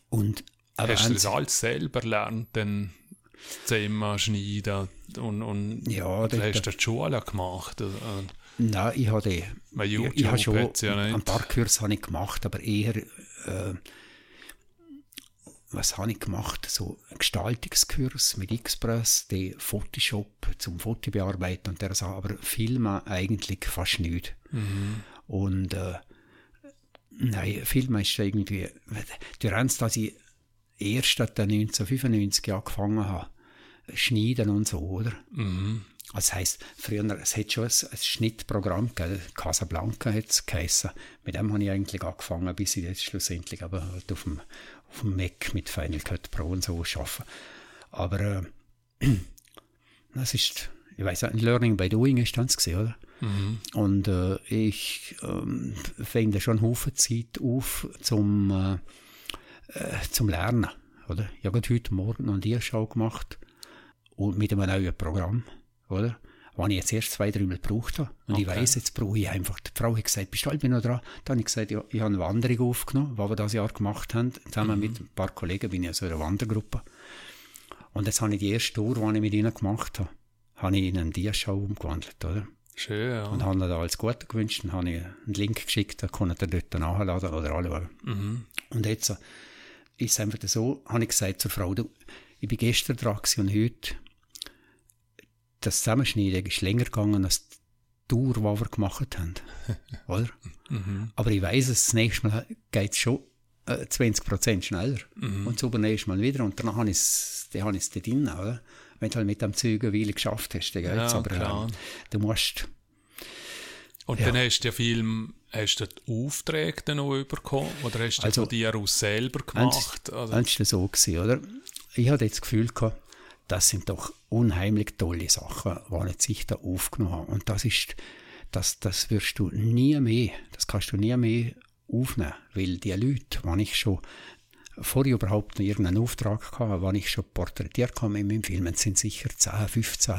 Und aber Hast du das alles selber gelernt, dann Zimmer schneiden und, und Ja, dort- hast du die Schule gemacht? Äh, Nein, ich habe Weil ich, YouTube ich habe schon ja ein paar Kurse habe ich gemacht, aber eher äh, was habe ich gemacht? So ein Gestaltungskurs mit Express, die Photoshop zum Fotobearbeiten und der Sache, aber Filmen eigentlich fast nicht. Mhm. Und äh, nein, Filmen ist irgendwie, du rennst, dass ich erst ab 1995 angefangen habe, schneiden und so, oder? Mhm. Das heisst, früher, es hat schon ein, ein Schnittprogramm gegeben, Casablanca hat es geheissen. Mit dem habe ich eigentlich angefangen, bis ich jetzt schlussendlich aber halt auf dem, auf dem Mac mit Final Cut Pro und so arbeite. Aber äh, das ist, ich weiß nicht, Learning by Doing ist das gesehen, oder? Mhm. Und äh, ich ähm, finde schon Haufen Zeit auf zum, äh, äh, zum Lernen. Oder? Ich habe heute Morgen noch eine Diaschau gemacht und mit einem neuen Programm. Oder? Was ich jetzt erst zwei, drei Mal gebraucht habe. Und okay. ich weiss, jetzt brauche ich einfach. Die Frau hat gesagt, bist du halb noch dran? Dann habe ich gesagt, ja, ich habe eine Wanderung aufgenommen, die wir dieses Jahr gemacht haben. Zusammen mhm. mit ein paar Kollegen bin ich in so einer Wandergruppe. Und jetzt habe ich die erste Tour, die ich mit ihnen gemacht habe, habe ich in eine Diaschau umgewandelt, oder? Schön, ja. Und habe da alles Gute gewünscht und habe einen Link geschickt, da konnte er dort nachladen oder anschauen. Mhm. Und jetzt ist es einfach so, habe ich gesagt zur Frau, du, ich bin gestern dran und heute, das Zusammenschneiden ist länger gegangen als die Tour, die wir gemacht haben. Oder? Mhm. Aber ich weiss, das nächste Mal geht es schon äh, 20% schneller. Mhm. Und das übernächste Mal wieder. Und danach habe ich es dort drin, oder? wenn du halt mit dem Zeug eine Weile geschafft hast, dann geht's. Ja, aber ähm, du musst... Und ja. dann hast du ja Film, hast du die Aufträge dann noch bekommen oder hast du also, dir aus selber gemacht? Also, das so gewesen, oder? Ich hatte das Gefühl gehabt, das sind doch unheimlich tolle Sachen, die sich da aufgenommen haben. Und das ist, das, das wirst du nie mehr, das kannst du nie mehr aufnehmen, weil die Leute, die ich schon bevor ich überhaupt noch irgendeinen Auftrag hatte, wann ich schon porträtiert habe in meinem Film, sind sicher 10, 15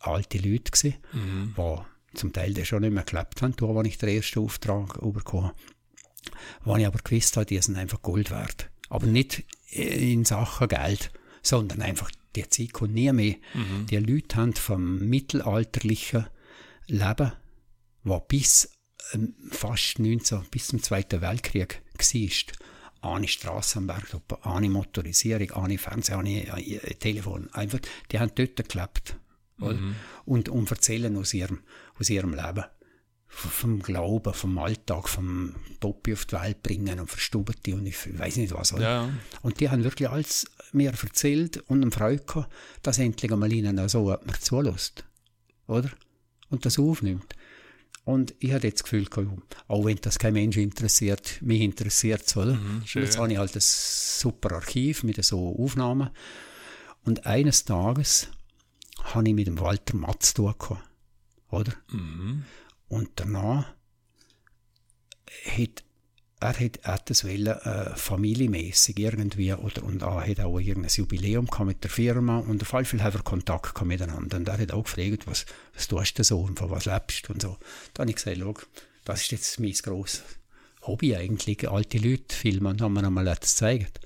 alte Leute gewesen, mhm. die zum Teil die schon nicht mehr gelebt haben, als ich den ersten Auftrag bekommen habe. Wo ich aber gewusst habe, die sind einfach Gold wert. Aber nicht in Sachen Geld, sondern einfach, die Zeit kommt nie mehr. Mhm. Die Leute haben vom mittelalterlichen Leben, was bis ähm, fast 19, bis zum Zweiten Weltkrieg war, eine Strassenberg, eine Motorisierung, eine Fernsehen, eine äh, Telefon. Einfach, die haben dort gelebt. Mhm. Und, und erzählen aus ihrem, aus ihrem Leben. Vom Glauben, vom Alltag, vom Poppy auf die Welt bringen und Verstubete und ich weiß nicht was. Ja. Und die haben wirklich alles mir erzählt und eine Freude gehabt, dass endlich einmal ihnen so jemand zulässt. Oder? Und das aufnimmt. Und ich hatte jetzt das Gefühl, auch wenn das kein Mensch interessiert, mich interessiert es, oder? Mhm, jetzt habe ich halt ein super Archiv mit so Aufnahmen. Und eines Tages habe ich mit dem Walter Matz zu tun oder? Mhm. Und danach hat er hat, hat das wollen, äh, familienmäßig irgendwie, oder, und er hat auch irgendein Jubiläum gehabt mit der Firma, und auf jeden Fall haben wir Kontakt gehabt miteinander. Und er hat auch gefragt, was, was tust du so und von was lebst und so. Dann habe ich gesagt, schau, das ist jetzt mein grosses Hobby eigentlich, alte Leute filmen, und haben mir einmal etwas gezeigt.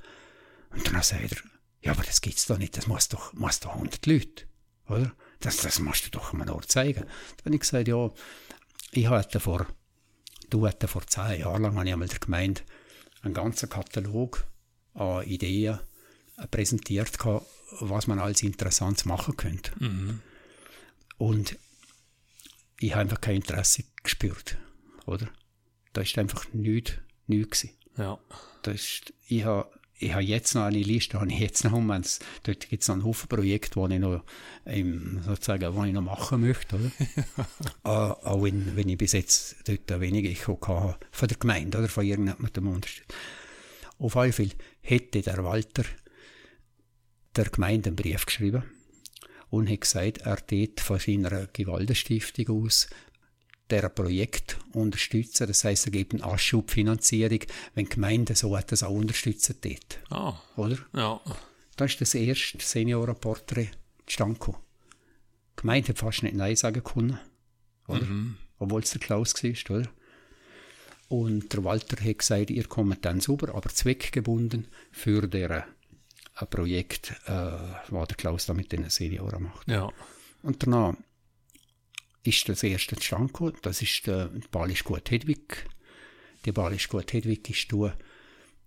Und dann sagt er, ja, aber das gibt's doch nicht, das muss doch, muss doch 100 Leute, oder? Das, das musst du doch mal noch zeigen. Dann habe ich gesagt, ja, ich hatte vor du hatte vor zehn Jahren lang, habe ich einmal der Gemeinde einen ganzen Katalog an Ideen präsentiert, was man als interessant machen könnte. Mhm. Und ich habe einfach kein Interesse gespürt, oder? Da ist einfach nichts, nichts Ja. Das ist, ich habe ich habe jetzt noch eine Liste, habe ich jetzt noch, wenn's, dort gibt es noch einen Haufen Projekte, die ich noch, ähm, sozusagen, die ich noch machen möchte, oder? uh, auch wenn, wenn ich bis jetzt dort wenig Echo hatte, von der Gemeinde, oder von irgendjemandem unterstützt. Auf jeden Fall hätte der Walter der Gemeinde einen Brief geschrieben und hat gesagt, er tät von seiner Gewaltenstiftung aus der Projekt unterstützen. Das heißt, er gibt eine Anschubfinanzierung, wenn Gemeinden so etwas auch unterstützen dort. Ah. Oder? Ja. Das ist das erste Seniorenporträt zustande gekommen. Die Gemeinde hat fast nicht Nein sagen können. Oder? Mhm. Obwohl es der Klaus war, oder? Und der Walter hat gesagt, ihr kommt dann sauber, aber zweckgebunden für der ein Projekt, äh, was der Klaus da mit den Senioren macht. Ja. Und danach ist das erste zustande. Das ist der Balisch Gut Hedwig. Die Balisch Gut Hedwig du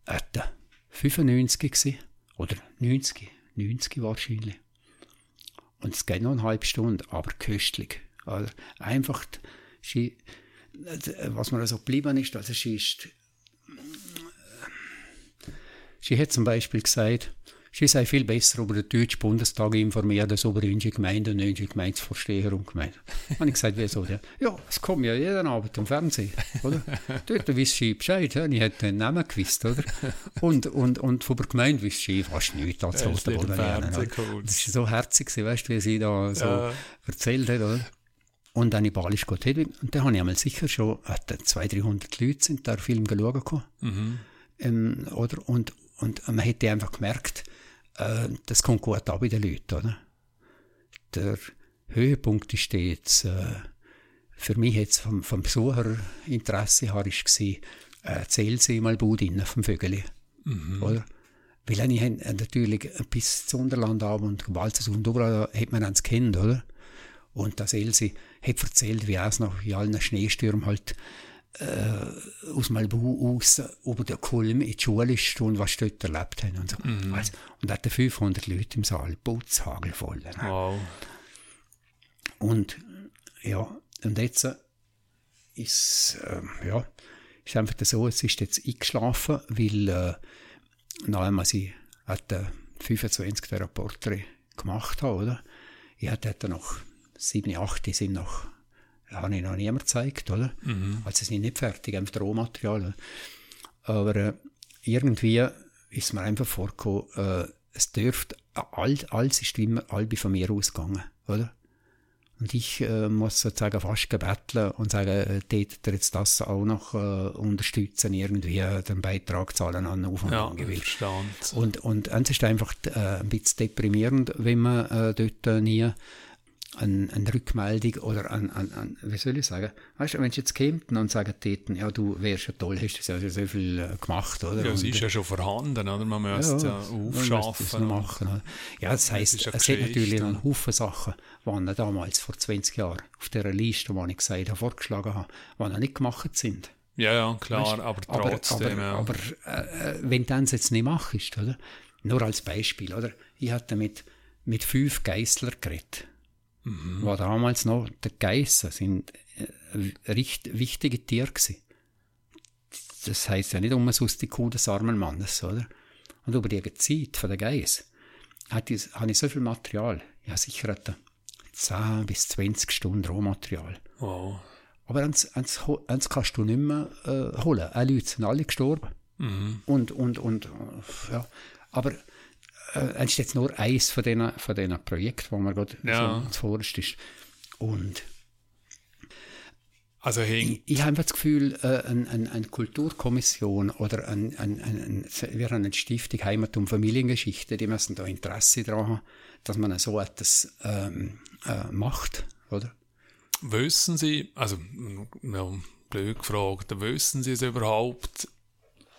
etwa 95 gewesen. Oder 90, 90 wahrscheinlich. Und es geht noch eine halbe Stunde, aber köstlich. Also einfach, was mir so also geblieben ist, also sie ist, sie hat zum Beispiel gesagt, Sie sei viel besser über den Deutschen Bundestag informiert als über unsere Gemeinde und unsere Gemeindevorsteher und Gemeinde. habe ich gesagt, wieso? Ja, ja, es kommt ja jeden Abend im Fernsehen, oder? Dort wisst ihr Bescheid, ja? ich hätte den Namen gewusst, oder? Und, und, und von der Gemeinde wisst ihr fast nichts als Rotenboden lernen. Das war so herzig, weißt du, wie sie da so ja. erzählt hat, oder? Und dann in Balisch Gott. Und da habe ich einmal sicher schon, äh, 200, 300 Leute sind da Film geschaut. Mhm. Ähm, oder? Und, und man hätte einfach gemerkt, äh, das kommt gut an bei den Leuten. Oder? Der Höhepunkt ist jetzt, äh, für mich jetzt vom, vom Besucherinteresse her ist gewesen, äh, Zelsee mal Budin vom Vögeli. Mhm. Oder? Weil ich äh, natürlich bis zum Unterland ab und Walzers und überall hat man es kennt, oder? Und das Elsie hat erzählt, wie es nach allen Schneestürmen halt äh, aus Malbu aus über der Kulm in die Schule und was dort erlebt haben und so. Mhm. Also, und hatte 500 Leute im Saal, Putzhagel voll. Ne? Wow. Und ja, und jetzt ist, äh, ja, ist einfach so, es ist jetzt eingeschlafen, weil äh, nachdem ich hatte 25 Reporter gemacht habe, oder? Ich hatte noch 7, 8 sind noch habe ich noch niemand gezeigt, oder? Mhm. Also sie sind nicht fertig, einfach Rohmaterial. Aber äh, irgendwie ist mir einfach vorgekommen, äh, es dürfte, all, alles ist immer halb von mir ausgegangen, oder? Und ich äh, muss sozusagen fast gebetteln und sagen, äh, tätet jetzt das auch noch äh, unterstützen, irgendwie äh, den Beitrag zahlen an Auf- und ja, Angewicht. Und, und es ist einfach äh, ein bisschen deprimierend, wenn man äh, dort äh, nie eine, eine Rückmeldung oder an, an, an, wie soll ich sagen, weißt du, wenn sie jetzt kämen und sagen täten, ja, du wärst ja toll, hast du ja so viel äh, gemacht, oder? Ja, es ist ja schon vorhanden, oder? Man müsste ja, ja aufschaffen. machen, oder? Ja, das heisst, es hat natürlich einen Haufen Sachen, die damals vor 20 Jahren auf dieser Liste, die ich gesagt habe, vorgeschlagen habe, die noch nicht gemacht sind. Ja, ja, klar, weißt, aber trotzdem, aber, ja. Aber äh wenn du das jetzt nicht machst, oder? Nur als Beispiel, oder? Ich hatte mit, mit fünf Geißler geredet mhm. war damals noch, der Geissen sind äh, recht wichtige Tiere gewesen. Das heisst ja nicht umsonst die Kuh des armen Mannes, oder? Und über die Zeit von der Geiss habe ich, ich so viel Material. Ja, sicher etwa 10 bis 20 Stunden Rohmaterial. Wow. Aber eins, eins, eins kannst du nicht mehr äh, holen. Alle Leute sind alle gestorben. Mhm. Und, und, und, ja. Aber äh, ist jetzt nur eins von diesen, von diesen Projekten, wo man gerade ja. so zuvorderst ist. Und also ich, ich habe das Gefühl, äh, eine, eine, eine Kulturkommission oder ein, ein, ein, wir haben eine Stiftung Heimat- und Familiengeschichte, die müssen da Interesse daran haben, dass man so etwas ähm, äh, macht, oder? Wissen Sie, also ja, blöd gefragt, wissen Sie es überhaupt,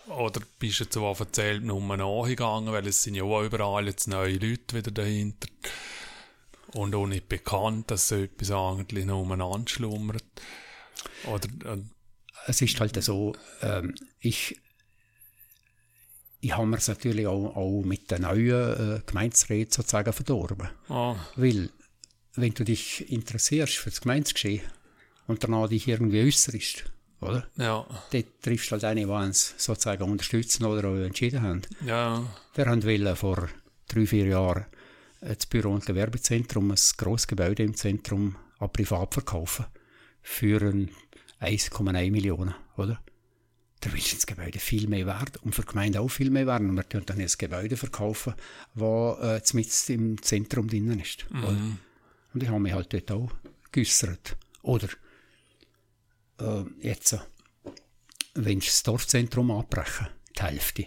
oder bist du jetzt so erzählt nur nachgegangen, weil es sind ja auch überall jetzt neue Leute wieder dahinter. Und auch nicht bekannt, dass so etwas eigentlich noch anschlummert. Oder, äh, es ist halt so, ähm, ich, ich habe mir es natürlich auch, auch mit den neuen äh, Gemeinsräten sozusagen verdorben. Ah. Weil, wenn du dich interessierst für das Gemeinsgeschehen und danach dich irgendwie äußerst, oder? Ja. Dort triffst du halt eine, die uns sozusagen unterstützen oder auch entschieden haben. Ja. Wir haben wollen vor drei, vier Jahren das Büro- und Gewerbezentrum, ein grosses Gebäude im Zentrum, an privat verkaufen. Für 1,1 Millionen, oder? Da ist das Gebäude viel mehr wert und für die Gemeinde auch viel mehr wert. Und wir können dann ein Gebäude verkaufen, das äh, im Zentrum drinnen ist. Mhm. Und ich habe mich halt dort auch geäussert. Oder äh, jetzt, wenn das Dorfzentrum abbrechen, die Hälfte.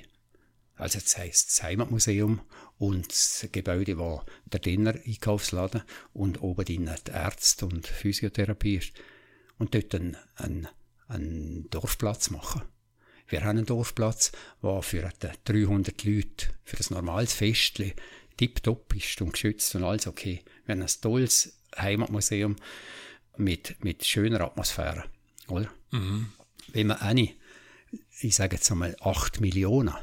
Also das heisst das Heimatmuseum und das Gebäude, wo der Dinner Einkaufsladen und oben drinnen die Ärzte und Physiotherapie ist. Und dort einen, einen, einen Dorfplatz machen. Wir haben einen Dorfplatz, der für 300 Leute, für ein normales Festchen, tiptop ist und geschützt und alles okay. Wir haben ein tolles Heimatmuseum mit, mit schöner Atmosphäre. Oder? Mhm. Wenn man eine, ich sage jetzt einmal 8 Millionen,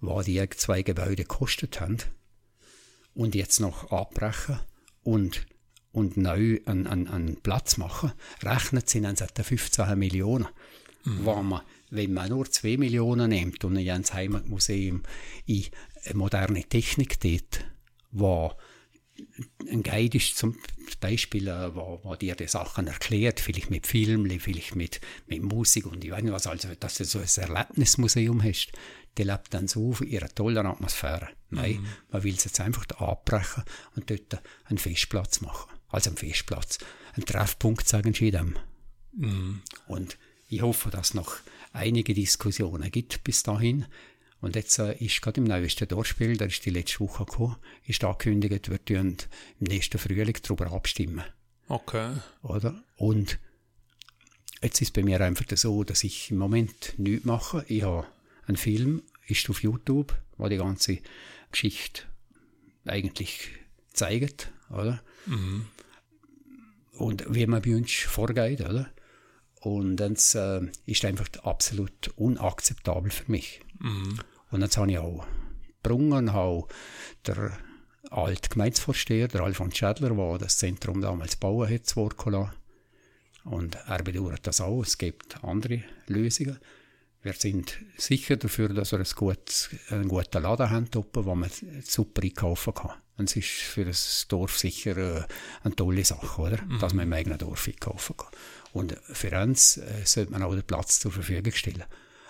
was die zwei Gebäude gekostet haben, und jetzt noch abbrechen und, und neu einen, einen, einen Platz machen, rechnet sie dann etwa 15 Millionen. mhm. wo man, wenn man nur 2 Millionen nimmt und ins Heimatmuseum in moderne Technik dort, wo ein Guide ist zum Beispiel, äh, wo, wo dir die Sachen erklärt, vielleicht mit Film, vielleicht mit, mit Musik und ich weiß nicht was, also dass du so ein Erlebnismuseum hast, die lebt dann so in ihrer tollen Atmosphäre. Nein, mhm. man will es jetzt einfach abbrechen und dort einen Festplatz machen. Also einen Festplatz, einen Treffpunkt, sagen sie dem. Mhm. Und ich hoffe, dass es noch einige Diskussionen gibt bis dahin, und jetzt äh, ist gerade im neuesten Dorfspiel, der ist die letzte Woche gekommen, ist angekündigt, wir tun im nächsten Frühling darüber abstimmen. Okay. Oder? Und jetzt ist es bei mir einfach so, dass ich im Moment nichts mache. Ich habe einen Film, ist auf YouTube, wo die ganze Geschichte eigentlich zeigt, oder? Mhm. Und wie man bei uns vorgeht, oder? Und das äh, ist einfach absolut unakzeptabel für mich. Mhm. Und jetzt habe ich auch Brungen, habe der alte Gemeindevorsteher, der Alfons Schädler, der das Zentrum damals bauen hat, zu Wort gelassen. Und er bedauert das auch. Es gibt andere Lösungen. Wir sind sicher dafür, dass wir ein gutes, einen guten Laden haben, wo man super einkaufen kann. Und es ist für das Dorf sicher äh, eine tolle Sache, oder? Mhm. Dass man im eigenen Dorf einkaufen kann. Und für uns äh, sollte man auch den Platz zur Verfügung stellen.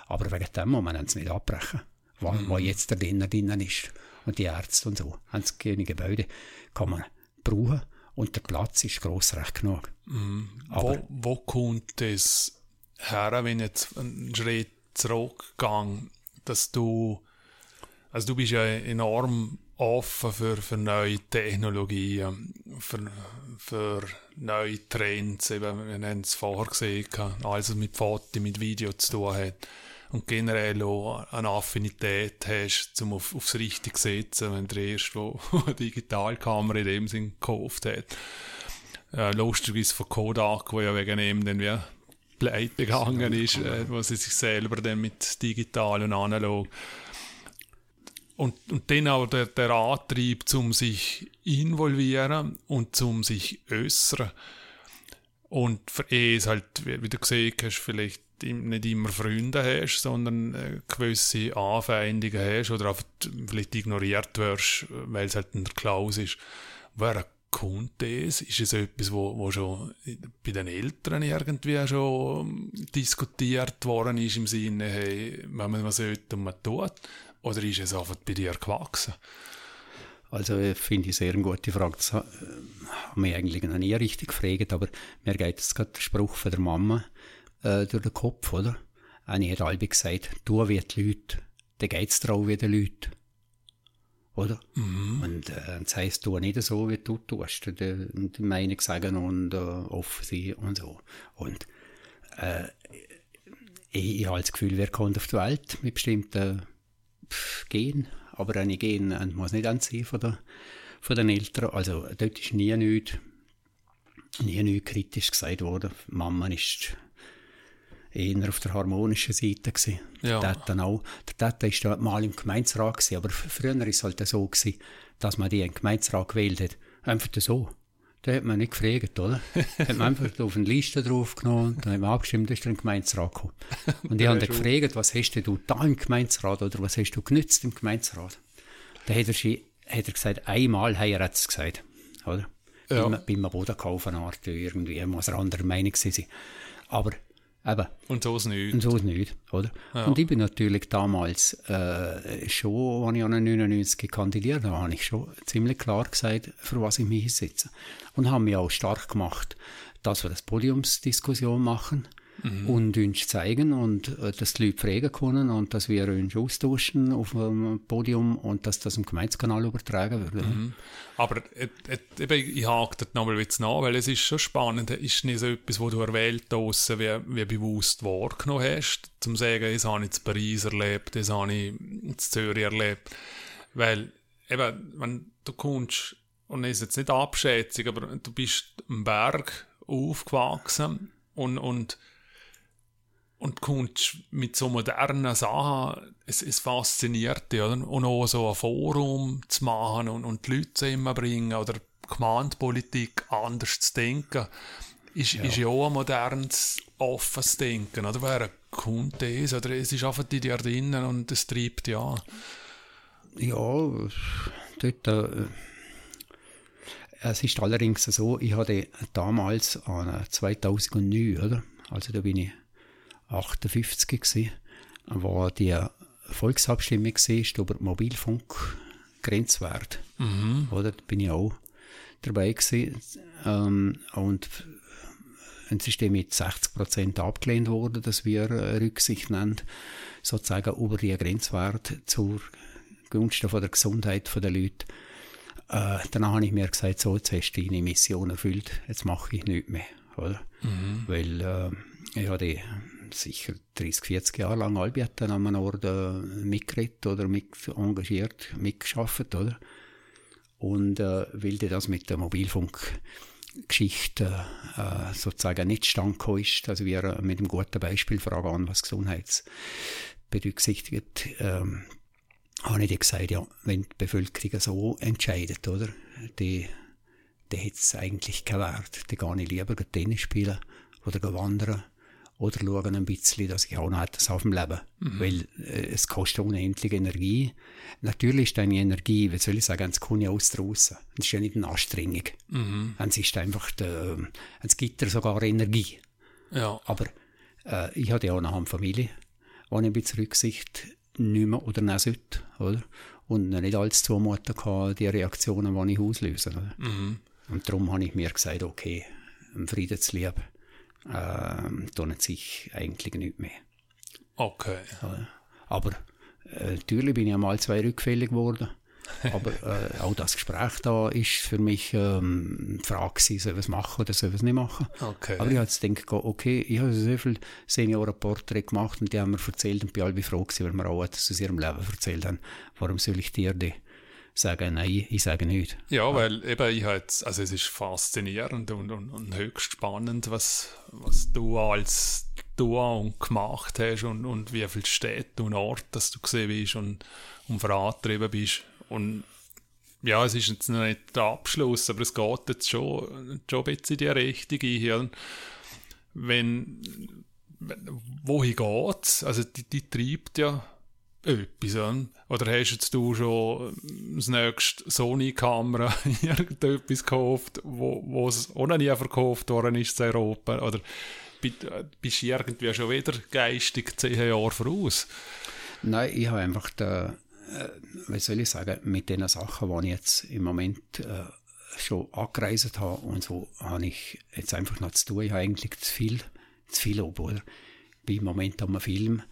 Aber wegen dem muss man es nicht abbrechen wo, mhm. wo jetzt der drinnen drinnen ist. Und die Ärzte und so. Das Gebäude kann man brauchen und der Platz ist gross recht genug. Mhm. wo, wo kommt das her, wenn jetzt einen Schritt zurückgegangen, dass du, also du bist ja enorm offen für, für neue Technologien, für, für neue Trends, eben, wir haben es vorher gesehen, alles was mit Foto, mit Video zu tun hat und generell auch eine Affinität hast, um auf, aufs Richtige zu setzen, wenn der erste, wo eine Digitalkamera in dem Sinn gekauft hat. Äh, lustigerweise von Kodak, wo ja wegen ihm dann wie Pleite begangen ist, äh, wo sie sich selber dann mit digital und analog und, und dann auch der, der Antrieb, zum sich involvieren und zum sich äußern. Und für ihn ist halt, wie du gesehen hast, vielleicht nicht immer Freunde hast, sondern äh, gewisse Anfeindungen hast oder vielleicht ignoriert wirst, weil es halt in der Klaus ist. Wer kommt das? Ist es etwas, wo, wo schon bei den Eltern irgendwie schon diskutiert worden ist im Sinne, hey, wenn man was sollte und man tut? Oder ist es einfach bei dir gewachsen? Also finde ich sehr eine gute Frage. Das haben wir eigentlich noch nie richtig gefragt, aber mir geht es gerade der Spruch von der Mama äh, durch den Kopf, oder? Und ich alle gesagt, du wie die Leute, dann geht's dir auch wie die Leute. Oder? Mhm. Und äh, das heisst, du nicht so, wie du tust. Die, die Meinung sagen und äh, offen sein und so. Und äh, ich, ich habe das Gefühl, wer kommt auf die Welt mit bestimmten pff, Gen, aber eine Gen muss nicht anziehen von, der, von den Eltern. Also dort ist nie nichts, nie nichts kritisch gesagt worden. Mama ist eher auf der harmonischen Seite gewesen. Ja. Der Tata auch. Der Tata ist da mal im Gemeinsrat gewesen, aber früher war es halt so gewesen, dass man die im Gemeinsrat gewählt hat. Einfach so. Da hat man nicht gefragt, oder? Da hat man einfach auf eine Liste draufgenommen, dann hat man abgestimmt, ist der Gemeinsrat gekommen. Und ich habe dann gefragt, was hast du da im Gemeinsrat oder was hast du genützt im Gemeinsrat? Da hat er, hat er gesagt, einmal hat er es gesagt, oder? Ja. Beim, beim Bodenkaufen irgendwie, muss er anderer Meinung sein. Aber Eben. Und so ist nicht. Und so ist nicht, oder? Ja. Und ich bin natürlich damals äh, schon, als ich an 99 kandidiert habe, habe ich schon ziemlich klar gesagt, für was ich mich einsetze. Und habe mich auch stark gemacht, dass wir das Podiumsdiskussion machen mhm. und uns zeigen und äh, dass die Leute fragen können und dass wir uns austauschen auf dem Podium und dass das im Gemeindekanal übertragen wird. Mhm. Aber äh, äh, ich hake das nochmal jetzt nach, weil es ist schon spannend, es ist nicht so etwas, wo du erwählt hast, wie, wie bewusst wahrgenommen hast, zum zu sagen, das habe ich in Paris erlebt, das habe ich in Zürich erlebt, weil eben, wenn du kommst, und es ist jetzt nicht Abschätzung, aber du bist am Berg aufgewachsen und, und und kommst mit so modernen Sachen, es, es fasziniert dich, oder? Und auch so ein Forum zu machen und, und die Leute zusammenbringen oder Gemeindepolitik anders zu denken. ist, Ja. ist ja auch ein modernes, offenes Denken. Oder wer kommt das? Oder es ist einfach in dir drinnen und es treibt ja. Ja, dort, äh, es ist allerdings so, ich hatte damals an 2009, oder? Also da bin ich 58 gewesen, war die Volksabstimmung gewesen, über den Mobilfunkgrenzwert. Mhm. Oder? Da bin ich auch dabei gewesen. Ähm, und es ist mit 60 Prozent abgelehnt worden, dass wir äh, Rücksicht nehmen, sozusagen über die Grenzwert zur Gunsten von der Gesundheit der Leute. Äh, danach habe ich mir gesagt, so, jetzt hast du deine Mission erfüllt, jetzt mache ich nichts mehr. Oder? Weil äh, ich habe sicher 30, 40 Jahre lang Albieten an einem Ort äh, mitgeredet oder mit engagiert, mitgeschafft, oder? Und äh, weil das mit der Mobilfunkgeschichte äh, sozusagen nicht standgekommen ist, also wir äh, mit einem guten Beispiel fragen, was Gesundheits berücksichtigt, ähm, habe ich dir gesagt, ja, wenn die Bevölkerung so entscheidet, oder, die, die hat es eigentlich keinen Wert. Die gehe ich lieber Tennis spielen oder wandern oder schauen ein bisschen, dass ich auch noch etwas auf dem Leben. Weil äh, es kostet unendlich Energie. Natürlich ist deine Energie, wie soll ich sagen, es kommt ja aus draussen. Es ist ja nicht eine Anstrengung. Mhm. Es ist einfach, der, es gibt dir sogar Energie. Ja. Aber äh, ich hatte ja auch noch eine Familie, ich ein bisschen Rücksicht nicht mehr oder nehmen sollte, oder? Und nicht alles zumuten kann, die Reaktionen, die ich auslöse. Mhm. Und darum habe ich mir gesagt, okay, im Friedenslieb äh, tun sich eigentlich nicht mehr. Okay. Aber äh, natürlich bin ich einmal zwei rückfällig geworden. Aber äh, auch das Gespräch da ist für mich ähm, die Frage gewesen, soll ich es machen oder soll ich es nicht machen. Okay. Aber ich habe jetzt gedacht, okay, ich habe so viele Seniorenporträts gemacht und die haben mir erzählt und bin alle froh gewesen, weil mir auch etwas aus ihrem Leben erzählt haben. Warum soll ich dir die sagen? Nein, ich sage nicht. Ja, weil eben ich halt, also es ist faszinierend und, und, und höchst spannend, was, was du als du und gemacht hast und, und wie viele Städte und Orte, dass du gesehen bist und, und vorangetrieben bist. Und ja, es ist jetzt noch nicht der Abschluss, aber es geht jetzt schon, schon ein bisschen in die Richtung ein. Wenn, wenn wohin geht's? Also die, die treibt ja etwas. Oder hast jetzt du schon das nächste Sony-Kamera irgendetwas gekauft, wo, es auch noch nie verkauft worden ist in Europa? Oder bi- bist du irgendwie schon wieder geistig zehn Jahre voraus? Nein, ich habe einfach, da, äh, wie soll ich sagen, mit den Sachen, die ich jetzt im Moment äh, schon angereist habe und so, habe ich jetzt einfach noch zu tun. Ich habe eigentlich zu viel, zu viel ob, oder? Ich bin im Moment einem Film,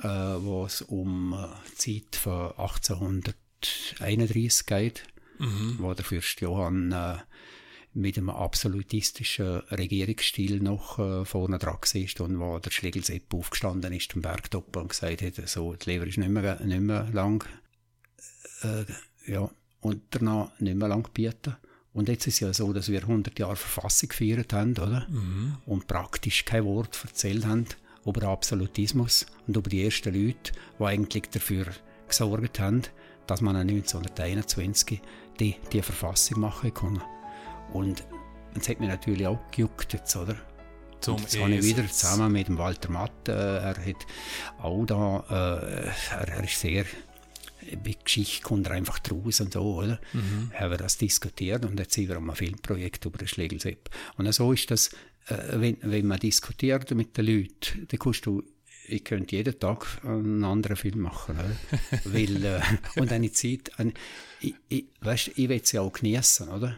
äh, wo es um äh, die Zeit von 1831 geht, wo der Fürst Johann äh, mit einem absolutistischen Regierungsstil noch äh, vorne dran war und wo der Schlegelsepp aufgestanden ist am Bergtoppen und gesagt hat, so, das Leben ist nicht mehr, nicht mehr lang, äh, ja, und danach nicht mehr lang bieten. Und jetzt ist es ja so, dass wir 100 Jahre Verfassung gefeiert haben, oder? Und praktisch kein Wort erzählt haben über Absolutismus und über die ersten Leute, die eigentlich dafür gesorgt haben, dass man 1921 die, die Verfassung machen konnte. Und das hat mich natürlich auch gejuckt jetzt, oder? Zum Und jetzt habe ich wieder zusammen mit dem Walter Matt, äh, er hat auch da, äh, er, er ist sehr, bei Geschichte kommt er einfach draus und so, oder? Haben wir das diskutiert und jetzt sind wir einem Filmprojekt über den Schlegelsepp. Und so ist das, wenn, wenn man diskutiert mit den Leuten, dann kannst du ich könnte jeden Tag einen anderen Film machen. Oder? Weil, äh, und eine Zeit, ein, ich, ich, weißt, ich will es ja auch genießen, oder?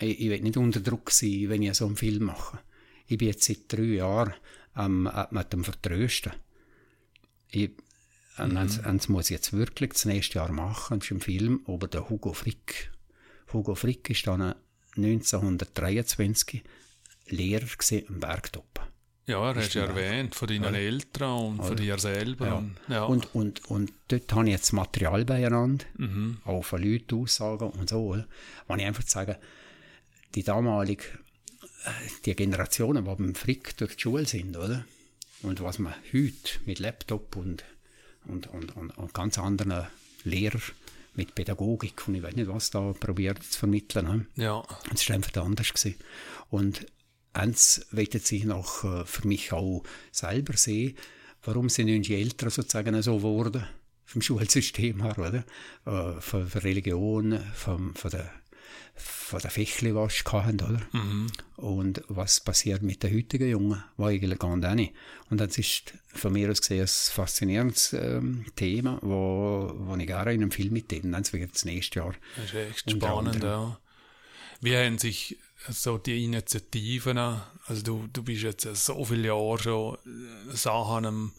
Ich, ich will nicht unter Druck sein, wenn ich so einen Film mache. Ich bin jetzt seit drei Jahren am, äh, mit dem Vertrösten. Ich, und eins, eins muss ich jetzt wirklich das nächste Jahr machen, das ist ein Film über den Hugo Frick. Hugo Frick ist dann 1923 Lehrer am Bergtop. Ja, er hast ja erwähnt, von deinen Eltern und von dir selber. Ja. Und, ja. Und, und, und dort habe ich jetzt Material beieinander, Mhm. auch von Leuten Aussagen und so. Oder? Wenn ich einfach sage, die damalige, äh, die Generationen, die beim Frick durch die Schule sind, oder? Und was man heute mit Laptop und, und, und, und, und ganz anderen Lehrern mit Pädagogik und ich weiß nicht, was da probiert zu vermitteln. Ne? ja. Es war einfach anders. Gewesen. Und eins wollte sich noch äh, für mich auch selber sehen, warum sind die Eltern sozusagen so geworden vom Schulsystem her, oder? Äh, von, von Religion, vom, von der von der Fichli, was hatten, oder? Mhm. Und was passiert mit den heutigen Jungen, war eigentlich gar nicht. Und das ist von mir aus gesehen ein faszinierendes ähm, Thema, wo, wo ich gerne in einem Film mit denen, dann wird das nächste Jahr. Das ist echt spannend, ja. Wie haben sich so die Initiativen, also du, du bist jetzt so viele Jahre schon äh, Sachen am,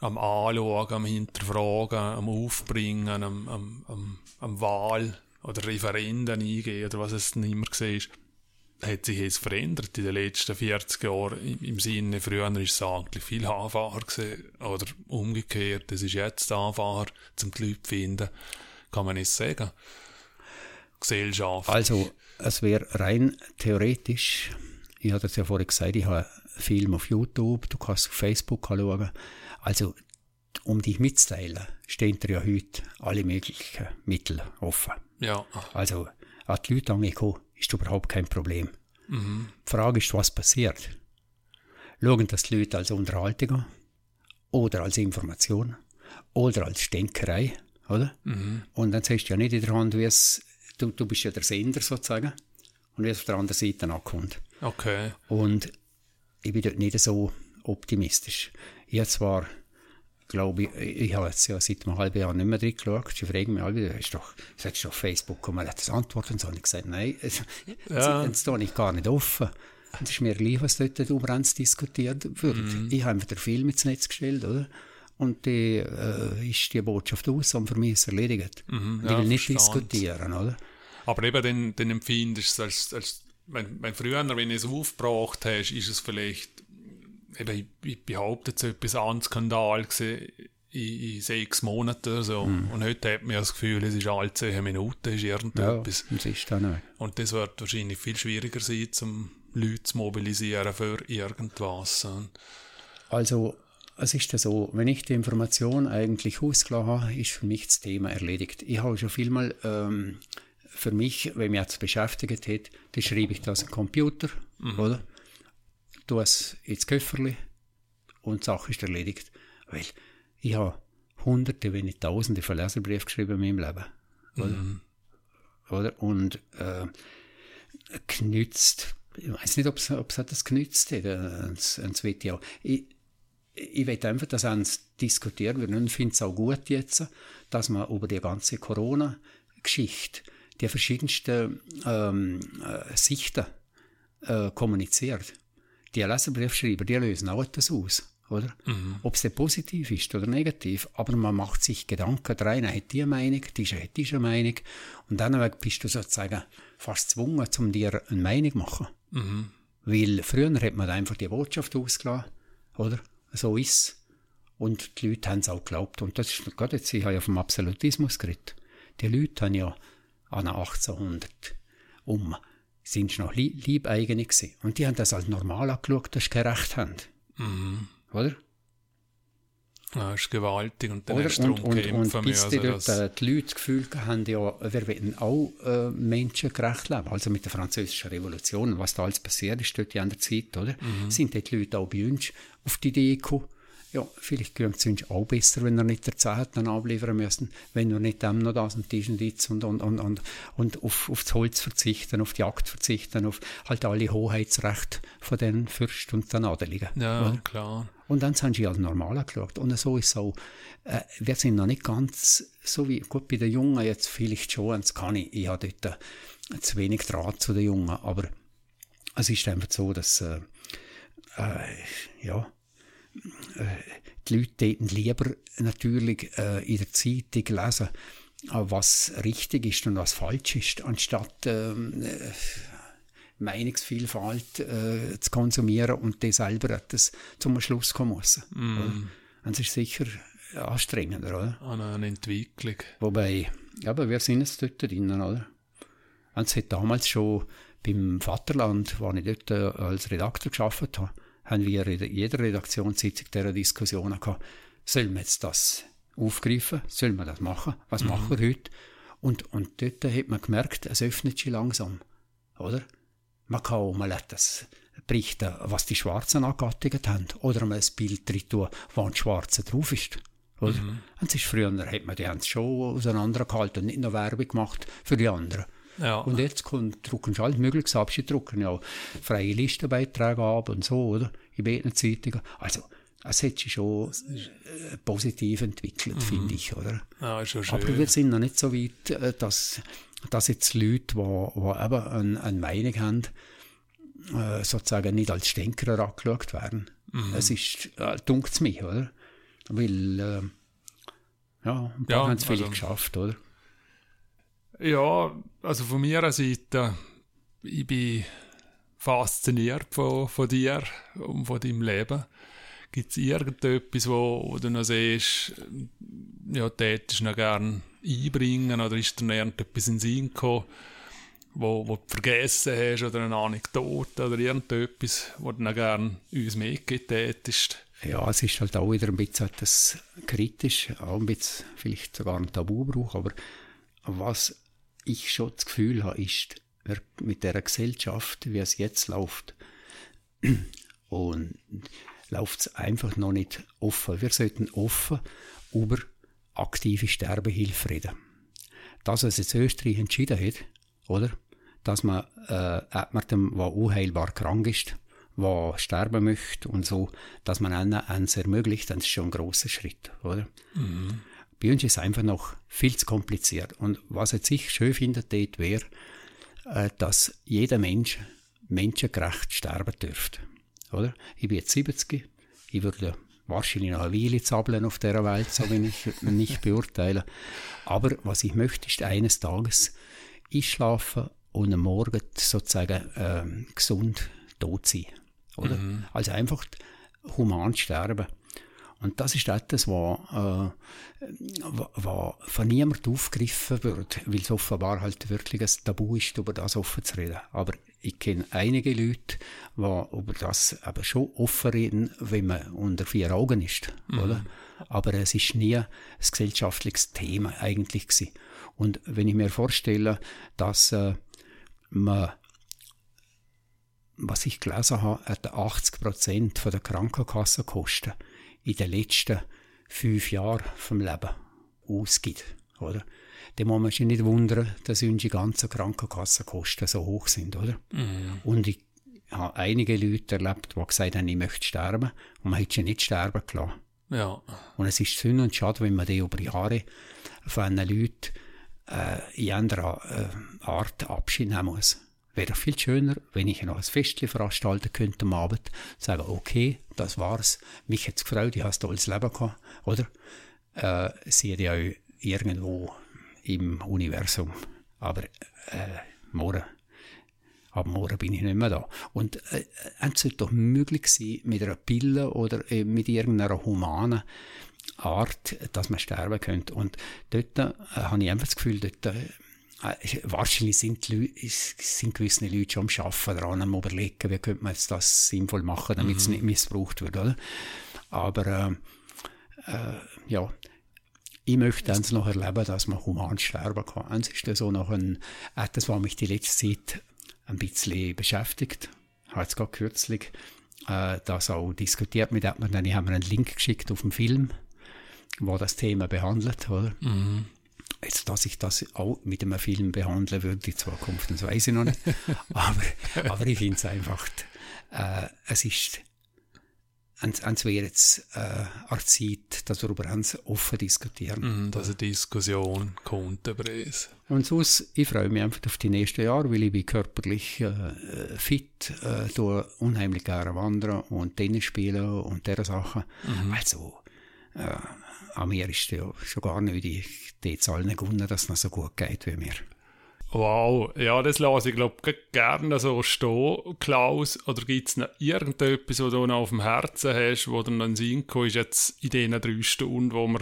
am Anschauen, am Hinterfragen, am Aufbringen, am, am, am, am Wahl oder Referenden eingehen oder was es dann immer war, hat sich jetzt verändert in den letzten 40 Jahren. Im, im Sinne, früher war es eigentlich viel einfacher gewesen, oder umgekehrt, es ist jetzt einfacher, zum die Leute zu finden, kann man nicht sagen. Gesellschaft. Also, es wäre rein theoretisch, ich hatte es ja vorhin gesagt, ich habe einen Film auf YouTube, du kannst auf Facebook schauen. Also, um dich mitzuteilen, stehen dir ja heute alle möglichen Mittel offen. Ja. Also, an die Leute angekommen, ist überhaupt kein Problem. Mhm. Die Frage ist, was passiert. Schauen das die Leute als Unterhaltung an, oder als Information, oder als Stänkerei, oder? Mhm. Und dann sagst du ja nicht in der Hand, wie es, du, du bist ja der Sender sozusagen, und wie es auf der anderen Seite ankommt. Okay. Und ich bin dort nicht so optimistisch. Ich habe zwar glaube ich, ich habe jetzt ja seit einem halben Jahr nicht mehr drin geschaut. Sie fragen mich alle, ist doch, sagst du auf Facebook, und man hat das antworten und so. Und ich gesagt, nein, jetzt, ja. jetzt stehe ich gar nicht offen. Und es ist mir gleich, was dort über diskutiert wird. Mhm. Ich habe einfach den Film ins Netz gestellt, oder? Und die, äh, ist die Botschaft aus und für mich ist es erledigt. Mhm, ja, ich will nicht diskutieren, oder? Aber eben, dann, dann empfindest du es als, als wenn, wenn früher, wenn du es aufgebracht hast, ist es vielleicht eben, ich, ich behaupte jetzt etwas an Skandal gesehen in, in sechs Monaten oder so. Mhm. Und heute hat man das Gefühl, es ist alle zehn Minuten, ist irgendetwas. Ja, das ist dann. Und das wird wahrscheinlich viel schwieriger sein, um Leute zu mobilisieren für irgendwas. Also, es ist ja so, wenn ich die Information eigentlich ausgelassen habe, ist für mich das Thema erledigt. Ich habe schon vielmal ähm, für mich, wenn mich jetzt beschäftigt hat, dann schreibe ich das am Computer, mhm. oder? tue es ins Köfferli und die Sache ist erledigt. Weil ich habe hunderte, wenn nicht tausende von Leserbriefen geschrieben in meinem Leben. Oder? Mhm. oder? Und äh, genützt, ich weiß nicht, ob es das genützt hat, ans, ans Video. Ich, ich will einfach, dass ans diskutiert wird und ich finde es auch gut jetzt, dass man über die ganze Corona-Geschichte die verschiedensten ähm, äh, Sichten äh, kommuniziert die Leserbriefschreiber, die lösen auch etwas aus. Oder? Mhm. Ob es positiv ist oder negativ, aber man macht sich Gedanken, der eine hat diese Meinung, dieser hat diese Meinung und dann bist du sozusagen fast gezwungen, um dir eine Meinung zu machen. Mhm. Weil früher hat man einfach die Botschaft ausgelassen, oder? So ist es. Und die Leute haben es auch geglaubt. Und das ist gerade jetzt, ich habe ja vom Absolutismus geredet. Die Leute haben ja an 1800 um sind noch Liebeigene gewesen. Und die haben das als normal angeschaut, dass sie kein Recht haben. Mhm. Oder? Ja, das ist gewaltig. Und dann Oder? hast du und, und, und bis die, dort, äh, die Leute das Gefühl haben, ja, wir wollen auch äh, menschengerecht leben. Also mit der französischen Revolution, was da alles passiert ist dort in der Zeit, oder? Mhm. Sind die Leute auch bei uns auf die Idee gekommen, ja, vielleicht könnte es uns auch besser, wenn er nicht der Zeit dann abliefern müssen, wenn wir nicht dem noch das und diesen Ditz und, und, und, und, und auf, auf das Holz verzichten, auf die Jagd verzichten, auf halt alle Hoheitsrechte von den Fürsten und den Adeligen. Ja, oder? klar. Und dann sind sie als normal angeschaut. Und so ist es auch, äh, wir sind noch nicht ganz so wie, gut, bei den Jungen jetzt vielleicht schon, das kann ich, ich habe dort äh, zu wenig Draht zu den Jungen, aber es ist einfach so, dass, äh, äh ja, die Leute lieber natürlich äh, in der Zeitung lesen, äh, was richtig ist und was falsch ist, anstatt ähm, äh, Meinungsvielfalt äh, zu konsumieren und die selber etwas zum Schluss kommen müssen. Mm. Das ist sicher anstrengender, oder? An eine Entwicklung. Wobei, aber wir sind jetzt dort drinnen, oder? Und es hat damals schon beim Vaterland, wo ich dort äh, als Redakteur gearbeitet habe, haben wir in jeder Redaktionssitzung dieser Diskussion gehabt, sollen wir jetzt das aufgreifen, sollen wir das machen, was mhm. machen wir heute? Und, und dort hat man gemerkt, es öffnet sich langsam, oder? Man kann auch mal das berichten, was die Schwarzen angegattet haben. Oder mal ein Bild drin tun, wo ein Schwarzer drauf ist. Oder? Mhm. Und ist früher hat man die haben schon auseinandergehalten und nicht noch Werbung gemacht für die anderen. Ja. Und jetzt kommt, drucken sie alles mögliches ab. Sie drucken ja freie Listenbeiträge ab und so, oder? In beiden Zeitungen. Also, es hat sich schon äh, positiv entwickelt, mhm. finde ich, oder? Ja, ist schon schön. Aber wir sind noch nicht so weit, äh, dass, dass jetzt Leute, die, die eben eine, eine Meinung haben, äh, sozusagen nicht als Stänkerer angeschaut werden. Mhm. Es ist, äh, dunkt es mich, oder? Weil, äh, ja, ein paar ja, haben es vielleicht also, geschafft, oder? Ja, also von meiner Seite, ich bin fasziniert von, von dir und von deinem Leben. Gibt es irgendetwas, wo, wo du noch siehst, ja, tätest du noch gerne einbringen oder ist dir irgendetwas in den Sinn gekommen, wo, wo du vergessen hast oder eine Anekdote oder irgendetwas, wo du noch gerne uns mitgeben tätest? Ja, es ist halt auch wieder ein bisschen das kritisch, auch ein bisschen vielleicht sogar ein Tabubruch, aber was ich schon das Gefühl habe, ist, mit der Gesellschaft, wie es jetzt läuft, und läuft es einfach noch nicht offen. Wir sollten offen über aktive Sterbehilfe reden. Das, was jetzt Österreich entschieden hat, oder? Dass man äh, jemandem, der unheilbar krank ist, der sterben möchte und so, dass man ihnen eins ermöglicht, das ist schon ein großer Schritt, oder? Mhm. Bei uns ist es einfach noch viel zu kompliziert. Und was jetzt ich schön finde, wäre, dass jeder Mensch menschengerecht sterben dürfte. Oder? Ich bin jetzt 70, ich würde wahrscheinlich noch eine Weile zappeln auf dieser Welt, so will ich nicht beurteilen. Aber was ich möchte, ist eines Tages einschlafen und am Morgen sozusagen äh, gesund tot sein. Oder? Mhm. Also einfach human sterben. Und das ist etwas, was, äh, was von niemandem aufgegriffen wird, weil es offenbar halt wirklich ein Tabu ist, über das offen zu reden. Aber ich kenne einige Leute, die über das aber schon offen reden, wenn man unter vier Augen ist, mhm. oder? Aber es ist nie ein gesellschaftliches Thema eigentlich gewesen. Und wenn ich mir vorstelle, dass äh, man was ich gelesen habe, hat 80 Prozent der Krankenkassenkosten in den letzten fünf Jahren vom Leben ausgibt. Oder? Dann muss man sich nicht wundern, dass unsere ganzen Krankenkassenkosten so hoch sind. Oder? Mhm. Und ich habe einige Leute erlebt, die gesagt haben, ich möchte sterben. Und man hätte sie nicht sterben gelassen. Ja. Und es ist Sinn und Schade, wenn man die über Jahre von Leuten äh, in anderer äh, Art Abschied nehmen muss wäre viel schöner, wenn ich noch ein Festchen veranstalten könnte am Abend, sagen, okay, das war's, mich hat's gefreut, ich habe ein tolles Leben gehabt, oder? Äh, sehe ich auch irgendwo im Universum, aber äh, morgen, ab morgen bin ich nicht mehr da. Und äh, es sollte doch möglich sein, mit einer Pille oder äh, mit irgendeiner humanen Art, dass man sterben könnte. Und dort äh, habe ich einfach das Gefühl, dort äh, wahrscheinlich sind, sind gewisse Leute schon am Arbeiten daran, am überlegen, wie könnte man jetzt das sinnvoll machen, damit mhm. es nicht missbraucht wird, oder? Aber, äh, äh, ja, ich möchte dann noch erleben, dass man human sterben kann. Es ist das so noch ein, etwas, was mich die letzte Zeit ein bisschen beschäftigt. Ich habe jetzt gerade kürzlich äh, das auch diskutiert mit jemandem, dann haben wir einen Link geschickt auf den Film, wo das Thema behandelt, oder? Mhm. Jetzt, dass ich das auch mit einem Film behandeln würde in Zukunft, das weiß ich noch nicht. aber, aber ich finde es einfach, äh, es ist, es wäre jetzt äh, eine Zeit, dass wir darüber offen diskutieren. Mm, dass eine Diskussion kommt über es. Und sonst, ich freue mich einfach auf die nächsten Jahre, weil ich bin körperlich äh, fit, äh, tue unheimlich gerne wandern und Tennis spielen und diese Sachen. Mhm. Also, äh, an mir ist ja schon gar nicht, ich jetzt allen gewonnen, dass es noch so gut geht wie mir. Wow, ja, das lasse ich glaube gerne so stehen, Klaus. Oder gibt es noch irgendetwas, was du noch auf dem Herzen hast, wo du noch in Sinn ist jetzt in diesen drei Stunden, wo wir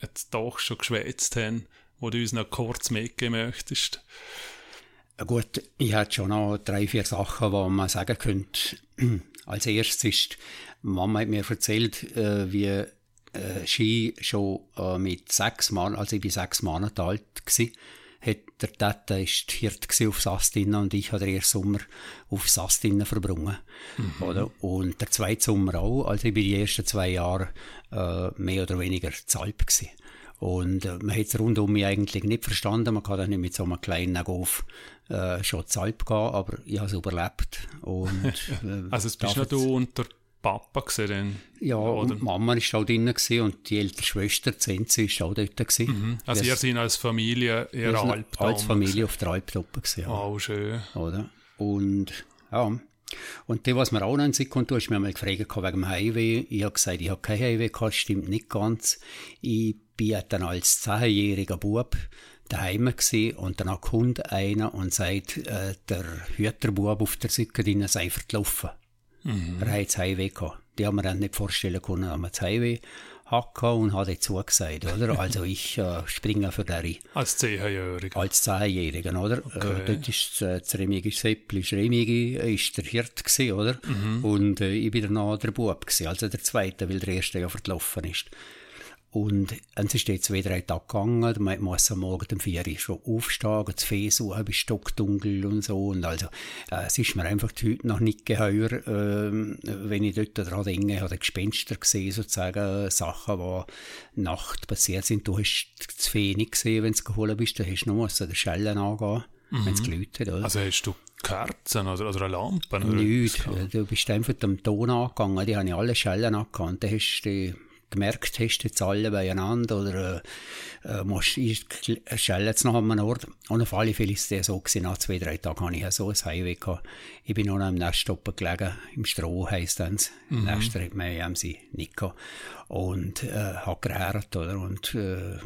jetzt doch schon geschwätzt haben, wo du uns noch kurz mitgeben möchtest? Gut, ich hätte schon noch drei, vier Sachen, die man sagen könnte. Als erstes ist, Mama hat mir erzählt, äh, wie äh, Ski schon äh, mit sechs Monaten, also ich bin sechs Monate alt gewesen, hat der Tata ist Hirt auf Sastina und ich habe den ersten Sommer auf Sastina verbrungen. Mhm. Oder? Und der zweite Sommer auch. Also ich bin die ersten zwei Jahre äh, mehr oder weniger Zalp gewesen. Und äh, man hat es rund um mich eigentlich nicht verstanden. Man kann auch nicht mit so einem kleinen Golf äh, schon Zalp gehen, aber ich habe es überlebt. Und, äh, also es bist nicht du unter Papa gesehen? Ja, oder? und Mama war auch drin und die ältere Schwester, Zenzi, war auch dort. Mhm. Also ihr seid als Familie eher Alp Als Familie auf der Alp oben. Ja. Oh, schön. Oder? Und ja, und das, was mir auch noch in sich kommt, du hast mich einmal gefragt wegen dem Highway. Ich habe gesagt, ich habe kein Highway gehabt, stimmt nicht ganz. Ich bin dann als zehnjähriger Bub daheim gewesen und dann kommt einer und sagt, äh, der Hüterbub auf der Sücke drin sei verlaufen. Mhm. Er das Highway gehabt. Die haben dann nicht vorstellen können, dass man das Highway hacken und hat dazu gesagt, oder? Also ich äh, springe für den. Als Zehnjähriger? Als Zehnjähriger, oder? Äh, okay. Äh, dort ist äh, das Remigi Seppli, Remigi ist der Hirt gewesen, oder? Mhm. Und äh, ich bin dann der Bub gewesen, also der Zweite, weil der Erste ja verlaufen ist. Und es ist jetzt wieder ein Tag gegangen, man muss am Morgen um vier Uhr schon aufstehen, das Fee suchen, bis stockdunkel und so. Und also, äh, es ist mir einfach heute noch nicht geheuer, äh, wenn ich dort daran denke, ich habe Gespenster gesehen, sozusagen, Sachen, die Nacht passiert sind. Du hast das Fee nicht gesehen, wenn du geholt bist, dann hast du noch den Schellen angehen, mhm. wenn es geläutet oder? Also hast du Kerzen oder, oder eine Lampe? Nichts, du bist einfach am Ton angegangen, die haben ja alle Schellen angegangen, dann hast du gemerkt hast, jetzt alle beieinander oder äh, äh musst, stell jetzt noch an einem Ort. Und auf alle Fälle ist es so gewesen, nach zwei, drei Tagen hatte ich so ein Highway gehabt. Ich bin noch am Nest oben gelegen, im Stroh heisst es. Mhm. Nester hat man haben sie nicht gehabt. Und äh, hat gerät, oder? Und äh,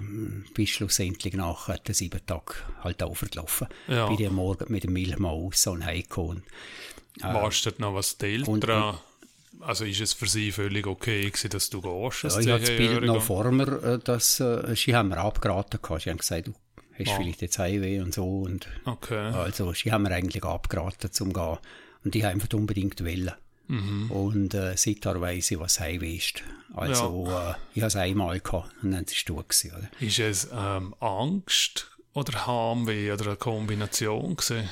bis schlussendlich nach den sieben Tagen halt overgelaufen. Ja. Bin ich am Morgen mit dem Milchmann raus und heimgekommen. Äh, Warst du noch was die Eltern also ist es für sie völlig okay gewesen, dass du gehst? Ja, ich habe das Bild noch vor mir, äh, dass, äh, sie haben mir abgeraten gehabt. Sie haben gesagt, du hast ah. vielleicht jetzt Heimweh und so. Und okay. Also, sie haben mir eigentlich abgeraten zum gehen. Und die haben einfach unbedingt wollen. Mhm. Und äh, seitdem weiss ich, was Heimweh ist. Also, ja. äh, ich habe es einmal gehabt und dann war es gewesen, oder? Ist es ähm, Angst oder Heimweh oder eine Kombination gewesen?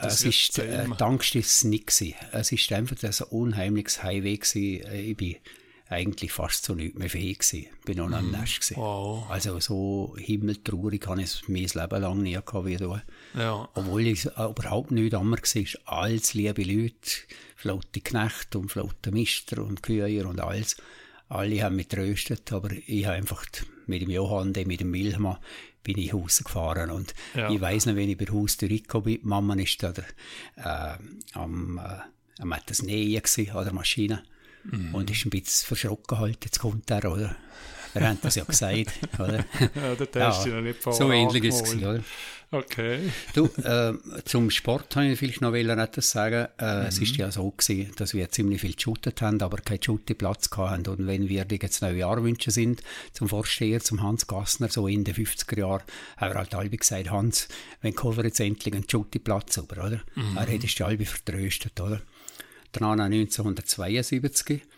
Es ist, äh, die Angst nicht. Gewesen. Es war einfach ein unheimliches Highway. Gewesen. Äh, ich bin eigentlich fast so nichts mehr fähig gewesen. Ich bin noch mm. am mhm. Nest gewesen. Wow. Also so himmeltraurig habe ich mein Leben lang nie gehabt wie du. Ja. Obwohl ich überhaupt nicht anders war. Alles liebe Leute, flotte Knechte und flotte Mister und Kühe und alles. Alle haben mich tröstet, aber ich habe einfach mit dem Johann, mit dem Milchmann, bin ich rausgefahren. Und ja. ich weiss noch, wenn ich bei Haus zurückgekommen bin, Mama ist da äh, am, äh, am das Nähen an der Maschine. Mhm. Und ist ein bisschen verschrocken halt, jetzt kommt er, oder? Wir haben das ja gesagt, oder? ja, der Test ja, nicht So ähnlich ist es, oder? Okay. du, äh, zum Sport habe ich vielleicht noch etwas sagen. Äh, mhm. Es ist ja so gewesen, dass wir ziemlich viel geshootet haben, aber keinen Shooteplatz hatten. Und wenn wir jetzt neue Jahrwünsche sind, zum Vorsteher, zum Hans Gassner, so in den 50er Jahren, haben wir halt alle gesagt, Hans, wenn kommen jetzt endlich einen Shooteplatz über, oder? Mhm. Er hätte die alle vertröstet, oder? Dann 1972 ähm,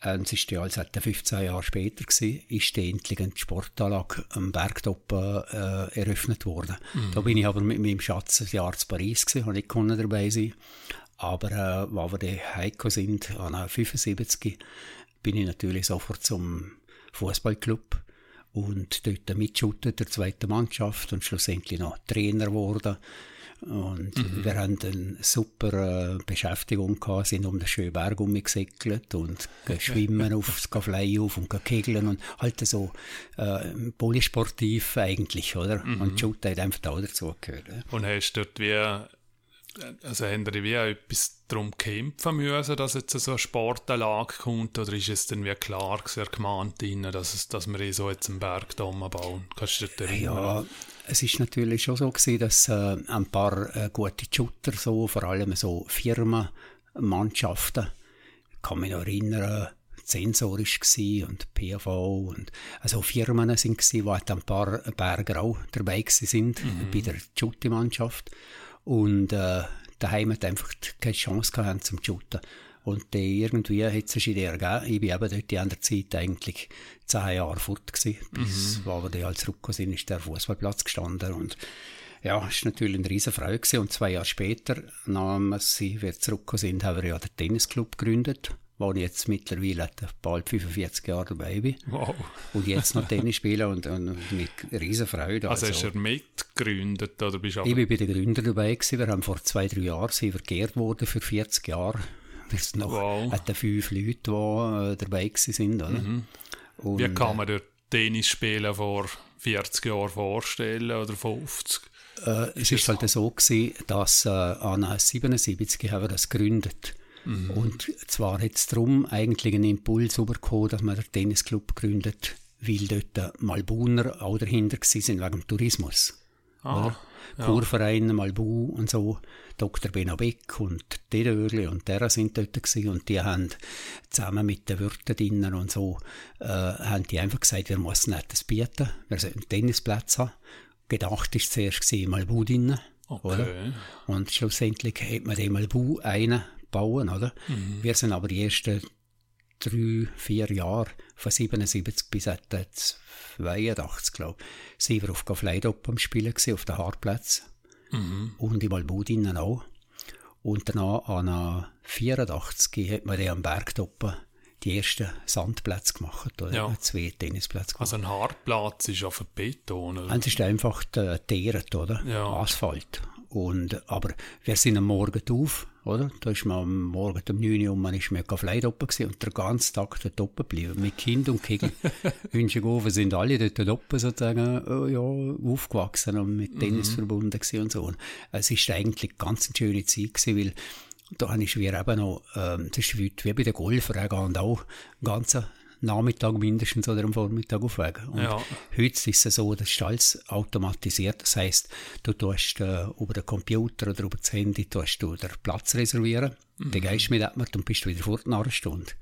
es ist ja als etwa 15 Jahre später gewesen, ist die Sportanlage am Bergtop äh, eröffnet worden. Mhm. Da bin ich aber mit meinem Schatz ein Jahr zu Paris gewesen, habe nicht dabei sein aber äh, wo wir dann heimgekommen sind, an 75, bin ich natürlich sofort zum Fußballclub und dort mitschuttet der zweiten Mannschaft und schlussendlich noch Trainer geworden. Und mhm. wir haben eine super äh, Beschäftigung gehabt, sind um den schönen Berg umgesegelt und schwimmen aufs Fly auf und kegeln und halt so äh, polysportiv eigentlich, oder? Mhm. Und Shoot hat einfach da dazu gehört. Und hast du dort wie, also haben die wie etwas darum kämpfen müssen, dass jetzt so eine Sportanlage kommt, oder ist es dann wie klar gewesen, dass, es, dass wir eh so jetzt einen Berg da bauen? Kannst du dich erinnern? Ja, es ist natürlich schon so gewesen, dass äh, ein paar äh, gute Shooter, so, vor allem so Firmenmannschaften, ich kann mich noch erinnern, sensorisch gsi und PV und also Firmen sind gsi, wo ein paar Berger auch dabei sind mhm. bei der Shooting-Mannschaft und äh, daheim hat einfach keine Chance gehabt zum Shooten Und dann irgendwie hat es sich ergeben. Ich bin eben dort in der Zeit eigentlich zehn Jahre fort gewesen. Bis, mhm. wo wir dann halt zurückgekommen sind, ist der Fußballplatz gestanden. Und ja, es war natürlich eine riesen Freude gewesen. Und zwei Jahre später, nachdem sie wieder zurückgekommen sind, haben wir ja den Tennisclub gegründet wo ich jetzt mittlerweile bald 45 Jahre dabei bin. Wow. Und jetzt noch Tennis spielen und, und mit riesen Freude. Also, also hast du mitgegründet oder bist du Ich bin bei den Gründern dabei gewesen. Wir haben vor zwei, drei Jahren sind wir geehrt worden für 40 Jahre. Sind noch wow. hatten fünf Leute, die äh, dabei sind. Oder? Mhm. Und, Wie kann man äh, Tennis spielen vor 40 Jahren vorstellen oder 50? Äh, es ist, ist halt so gewesen, dass äh, an 77 haben wir das gegründet Mhm. Und zwar hat es darum eigentlich einen Impuls bekommen, dass man den Tennisclub gründet, weil dort Malbuner auch dahinter sind wegen dem Tourismus. Ah, ja. Kurverein, Malbu und so. Dr. Beck und Dedörli und der sind dort gewesen und die haben zusammen mit den Wirten und so, äh, haben die einfach gesagt, wir müssen etwas bieten, wir sollten einen Tennisplatz haben. Gedacht ist zuerst Malbu drinnen, okay. oder? Und schlussendlich hat man den Malbu einen bauen, oder? Mhm. Wir sind aber die ersten drei, vier Jahre, von 77 bis 82, glaube ich, sind wir auf Gafleidop am Spielen gewesen, auf den Hartplatz. Mhm. Und im Albudinen auch. Und danach an 84 hat man dann am Bergtoppen die ersten Sandplätze gemacht, oder? Ja. Zwei Tennisplätze gemacht. Also ein Hartplatz ist auf Beton, oder? Es ist einfach teeret, oder? Ja. Asphalt. Und, aber wir sind am Morgen auf, oder? Da ist man am Morgen um 9 Uhr, man ist mit Flight oben und der ganze Tag dort oben geblieben. Mit Kind und Kegel. Wünschegofen sind alle dort oben sozusagen, oh ja, aufgewachsen und mit Tennis mhm. verbunden gewesen und so. Und es ist eigentlich ganz eine schöne Zeit gewesen, weil da habe ich wir eben noch, ähm, das ist wie bei den Golfer, auch ganz Nachmittag mindestens oder am Vormittag aufwägen. Und ja. heute ist es so, das ist alles automatisiert. Das heisst, du tust äh, über den Computer oder über das Handy tust du den Platz reservieren. Mhm. Dann gehst du mit jemandem und bist wieder fort nach einer Stunde.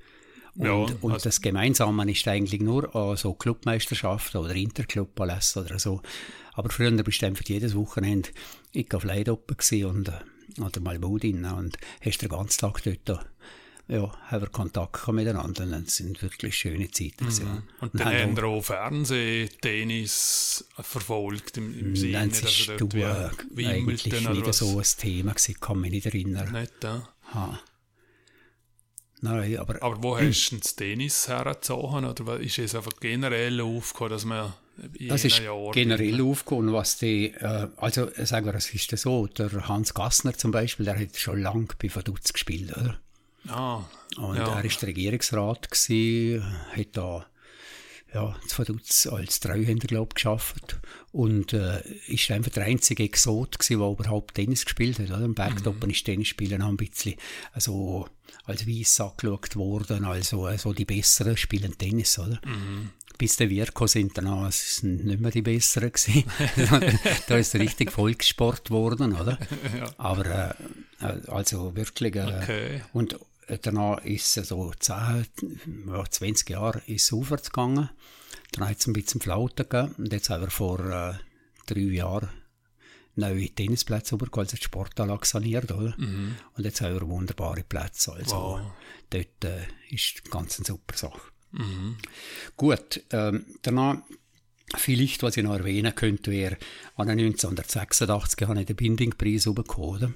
Und, ja, also und das Gemeinsame ist eigentlich nur an so Clubmeisterschaften oder Interclub-Paläste oder so. Aber früher bist du einfach jedes Wochenende ich auf Leidoppen und, äh, oder mal Baudin und hast den ganzen Tag dort ja, haben wir Kontakt miteinander. Und das sind wirklich schöne Zeiten. Mhm. Und dann haben wir auch Fernseh-Tennis verfolgt im, im Sinne, Nein, das ist dort du, äh, eigentlich wieder so ein Thema gewesen, kann mich nicht erinnern. Nicht, ja. Ha. Nein, aber, aber wo hast du das Tennis hergezogen? Oder ist es einfach generell aufgekommen, dass man das ist Jahr generell aufgekommen, was die, äh, also sagen wir, es ist so, der Hans Gassner zum Beispiel, der hat schon lange bei Vaduz gespielt, oder? Ah, und ja. er war der Regierungsrat, gewesen, hat da ja, Vaduz als Treuhänder, glaube ich, geschafft. Und äh, ist einfach der einzige Exot gewesen, der überhaupt Tennis gespielt hat. Oder? Im Bergtoppen mhm. ist Tennisspielen auch ein bisschen also, als weiss angeschaut worden. Also, also die Besseren spielen Tennis, oder? Mhm. Bis der Wirko sind dann sind nicht mehr die Besseren gewesen. da ist richtig Volkssport geworden, oder? Ja. Aber äh, also wirklich äh, okay. und danach ist es so 10, 20 Jahre ist aufwärts gegangen. Dann hat es ein bisschen Flauten gegeben. Und jetzt haben wir vor äh, drei Jahren neue Tennisplätze bekommen, also die Sportanlage saniert, oder? Mhm. Und jetzt haben wir wunderbare Plätze. Also wow. dort äh, ist ganz eine super Sache. Mhm. Gut, ähm, danach vielleicht, was ich noch erwähnen könnte, wäre, an 1986 habe ich den Bindingpreis bekommen.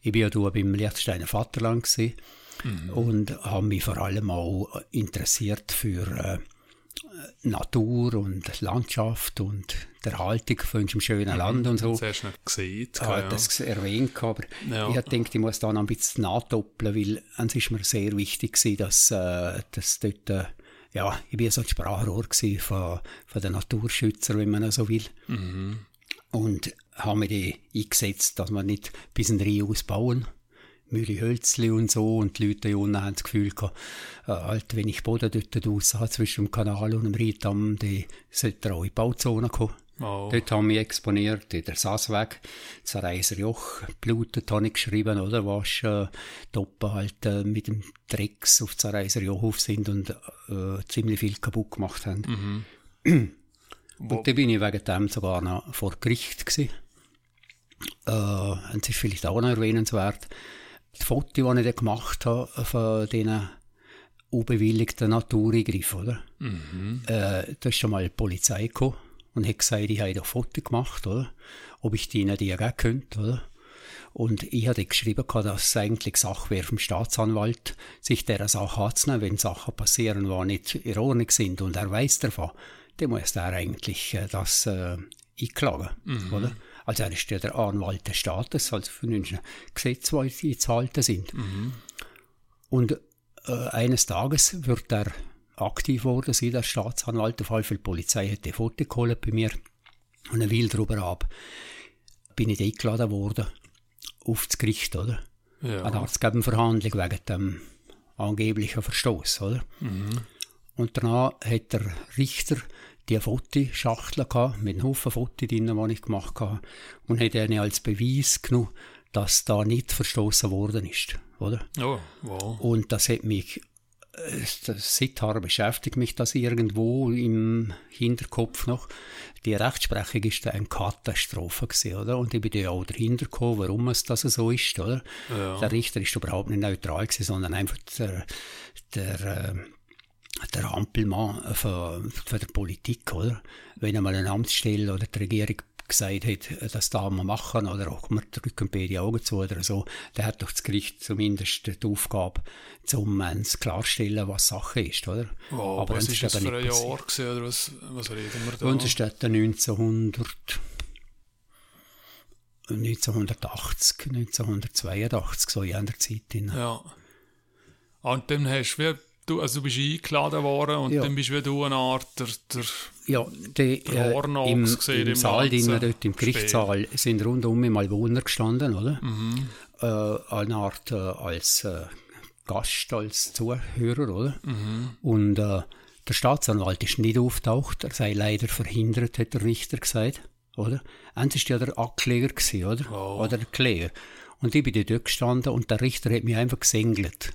Ich war ja hier beim Liechtensteiner Vaterland gewesen mhm. und habe mich vor allem auch interessiert für äh, Natur und Landschaft und der Haltung von unserem schönen mhm. Land und so. Das hast du nicht gesehen. Ich habe das erwähnt, aber ja. ich denke, ich muss da noch ein bisschen nachdoppeln, weil es ist mir sehr wichtig gewesen, dass, äh, dass dort, äh, ja, ich war so ein Sprachrohr von, von den Naturschützern, wenn man so will. Mhm. Und habe mich eingesetzt, dass wir nicht bis in den Rhein ausbauen müde Hölzli und so und die Leute hier unten haben das Gefühl gehabt, äh, halt, wenn ich Boden dort raus habe, zwischen dem Kanal und dem Rheindamm, dann sollte auch in die Bauzone kommen. Oh. Dort haben wir exponiert, in der Sassweg, Zerreiser Joch, blutet, habe ich geschrieben, oder, was äh, Toppen halt äh, mit dem Drecks auf Zerreiser Joch auf sind und äh, ziemlich viel kaputt gemacht haben. Mhm. und da bin ich wegen dem sogar noch vor Gericht gewesen. Äh, und es ist vielleicht auch noch erwähnenswert, Die Fotos, die ich dann gemacht habe von diesen unbewilligten Natureingriffen, oder? Mhm. Äh, da ist schon mal die Polizei gekommen und hat gesagt, ich habe da Fotos gemacht, oder? Ob ich die ihnen die geben könnte, oder? Und ich hatte geschrieben, dass es eigentlich Sache wäre vom Staatsanwalt, sich dieser Sache anzunehmen, wenn Sachen passieren, die nicht in Ordnung sind und er weiß davon, dann muss er eigentlich äh, das äh, einklagen, Mhm. oder? Also er ist ja der Anwalt des Staates, also für ein Gesetz, die einzuhalten sind. Mhm. Und äh, eines Tages wird er aktiv worden, sein, der Staatsanwalt. Auf jeden Fall die Polizei hat die Foto geholt bei mir. Und eine Weile darüber ab bin ich eingeladen worden auf das Gericht, oder? Ja. Eine Arztgebenverhandlung wegen dem angeblichen Verstoß, oder? Und danach hat der Richter die Fotoschachtel gehabt, mit einem Haufen Fotos drin, die ich gemacht habe, und hat eine als Beweis genommen, dass da nicht verstoßen worden ist, oder? Oh, wow. Und das hat mich, äh, seither beschäftigt mich das irgendwo im Hinterkopf noch. Die Rechtsprechung ist eine Katastrophe gewesen, oder? Und ich bin ja auch dahinter gekommen, warum es das so ist, oder? Ja. Der Richter ist überhaupt nicht neutral gewesen, sondern einfach der, der, äh, der Ampelmann von, von der Politik, oder? Wenn einmal eine Amtsstelle oder die Regierung gesagt hat, das darf man machen, oder auch man drücken beide die Augen zu oder so, dann hat doch das Gericht zumindest die Aufgabe, um uns klarzustellen, was Sache ist, oder? Wow, was uns ist das für ein Jahr gewesen, oder was, was reden wir da? Und es steht dann 1900, 1980, 1982, so in der Zeit. Ja. Und dann hast du, wie, du, also du bist eingeladen worden und Ja. dann bist wie du eine Art der, der Ja, die, Der äh, Hornochs im, gesehen im im Saal drinnen, dort im Spiel. Gerichtssaal, sind rundum mal Wohner gestanden, oder? Mhm. Äh, eine Art äh, als äh, Gast, als Zuhörer, oder? Mhm. Und äh, der Staatsanwalt ist nicht auftaucht, er sei leider verhindert, hat der Richter gesagt, oder? Eins ist ja der Ankläger gewesen, oder? Oh. Oder der Kläger. Und ich bin dort gestanden und der Richter hat mich einfach gesengelt.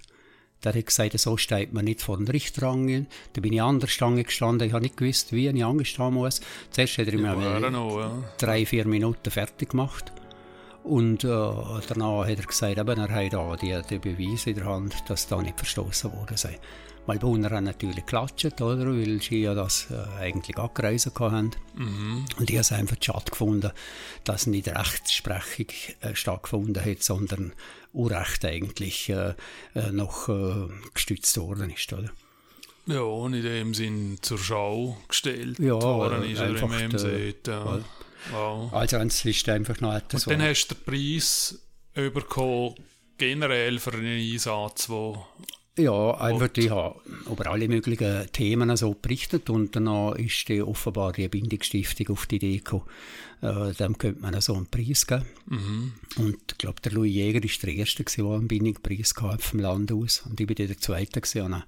Der hat gesagt, so steht man nicht vor den Richter angehen. Da bin ich an der Stange gestanden, ich habe nicht gewusst, wie ich angestehen muss. Zuerst hat er mir noch, ja. drei, vier Minuten fertig gemacht. Und äh, danach hat er gesagt, eben, er hat da die, die Beweise in der Hand, dass da nicht verstoßen worden sei. Weil Brunner haben natürlich geklatscht, oder? Weil sie ja das äh, eigentlich angereisen haben. Mhm. Und ich habe es einfach schade gefunden, dass nicht Rechtsprechung äh, stattgefunden hat, sondern Urrecht eigentlich äh, äh, noch äh, gestützt worden ist, oder? Ja, und in dem Sinn zur Schau gestellt Ja, worden äh, ist, oder äh, sieht. Ja. Wow. Also es ist einfach noch etwas, Und dann hast du den Preis bekommen, generell für einen Einsatz, wo Ja, einfach, ich habe über alle möglichen Themen so berichtet und dann ist die offenbar die Bindungsstiftung auf die Idee gekommen, äh, dem könnte man so einen Preis geben. mhm. Und ich glaube, der Louis Jäger war der Erste, gewesen, der einen Bindungspreis hatte vom Land aus. Und ich bin dann der Zweite, gewesen, an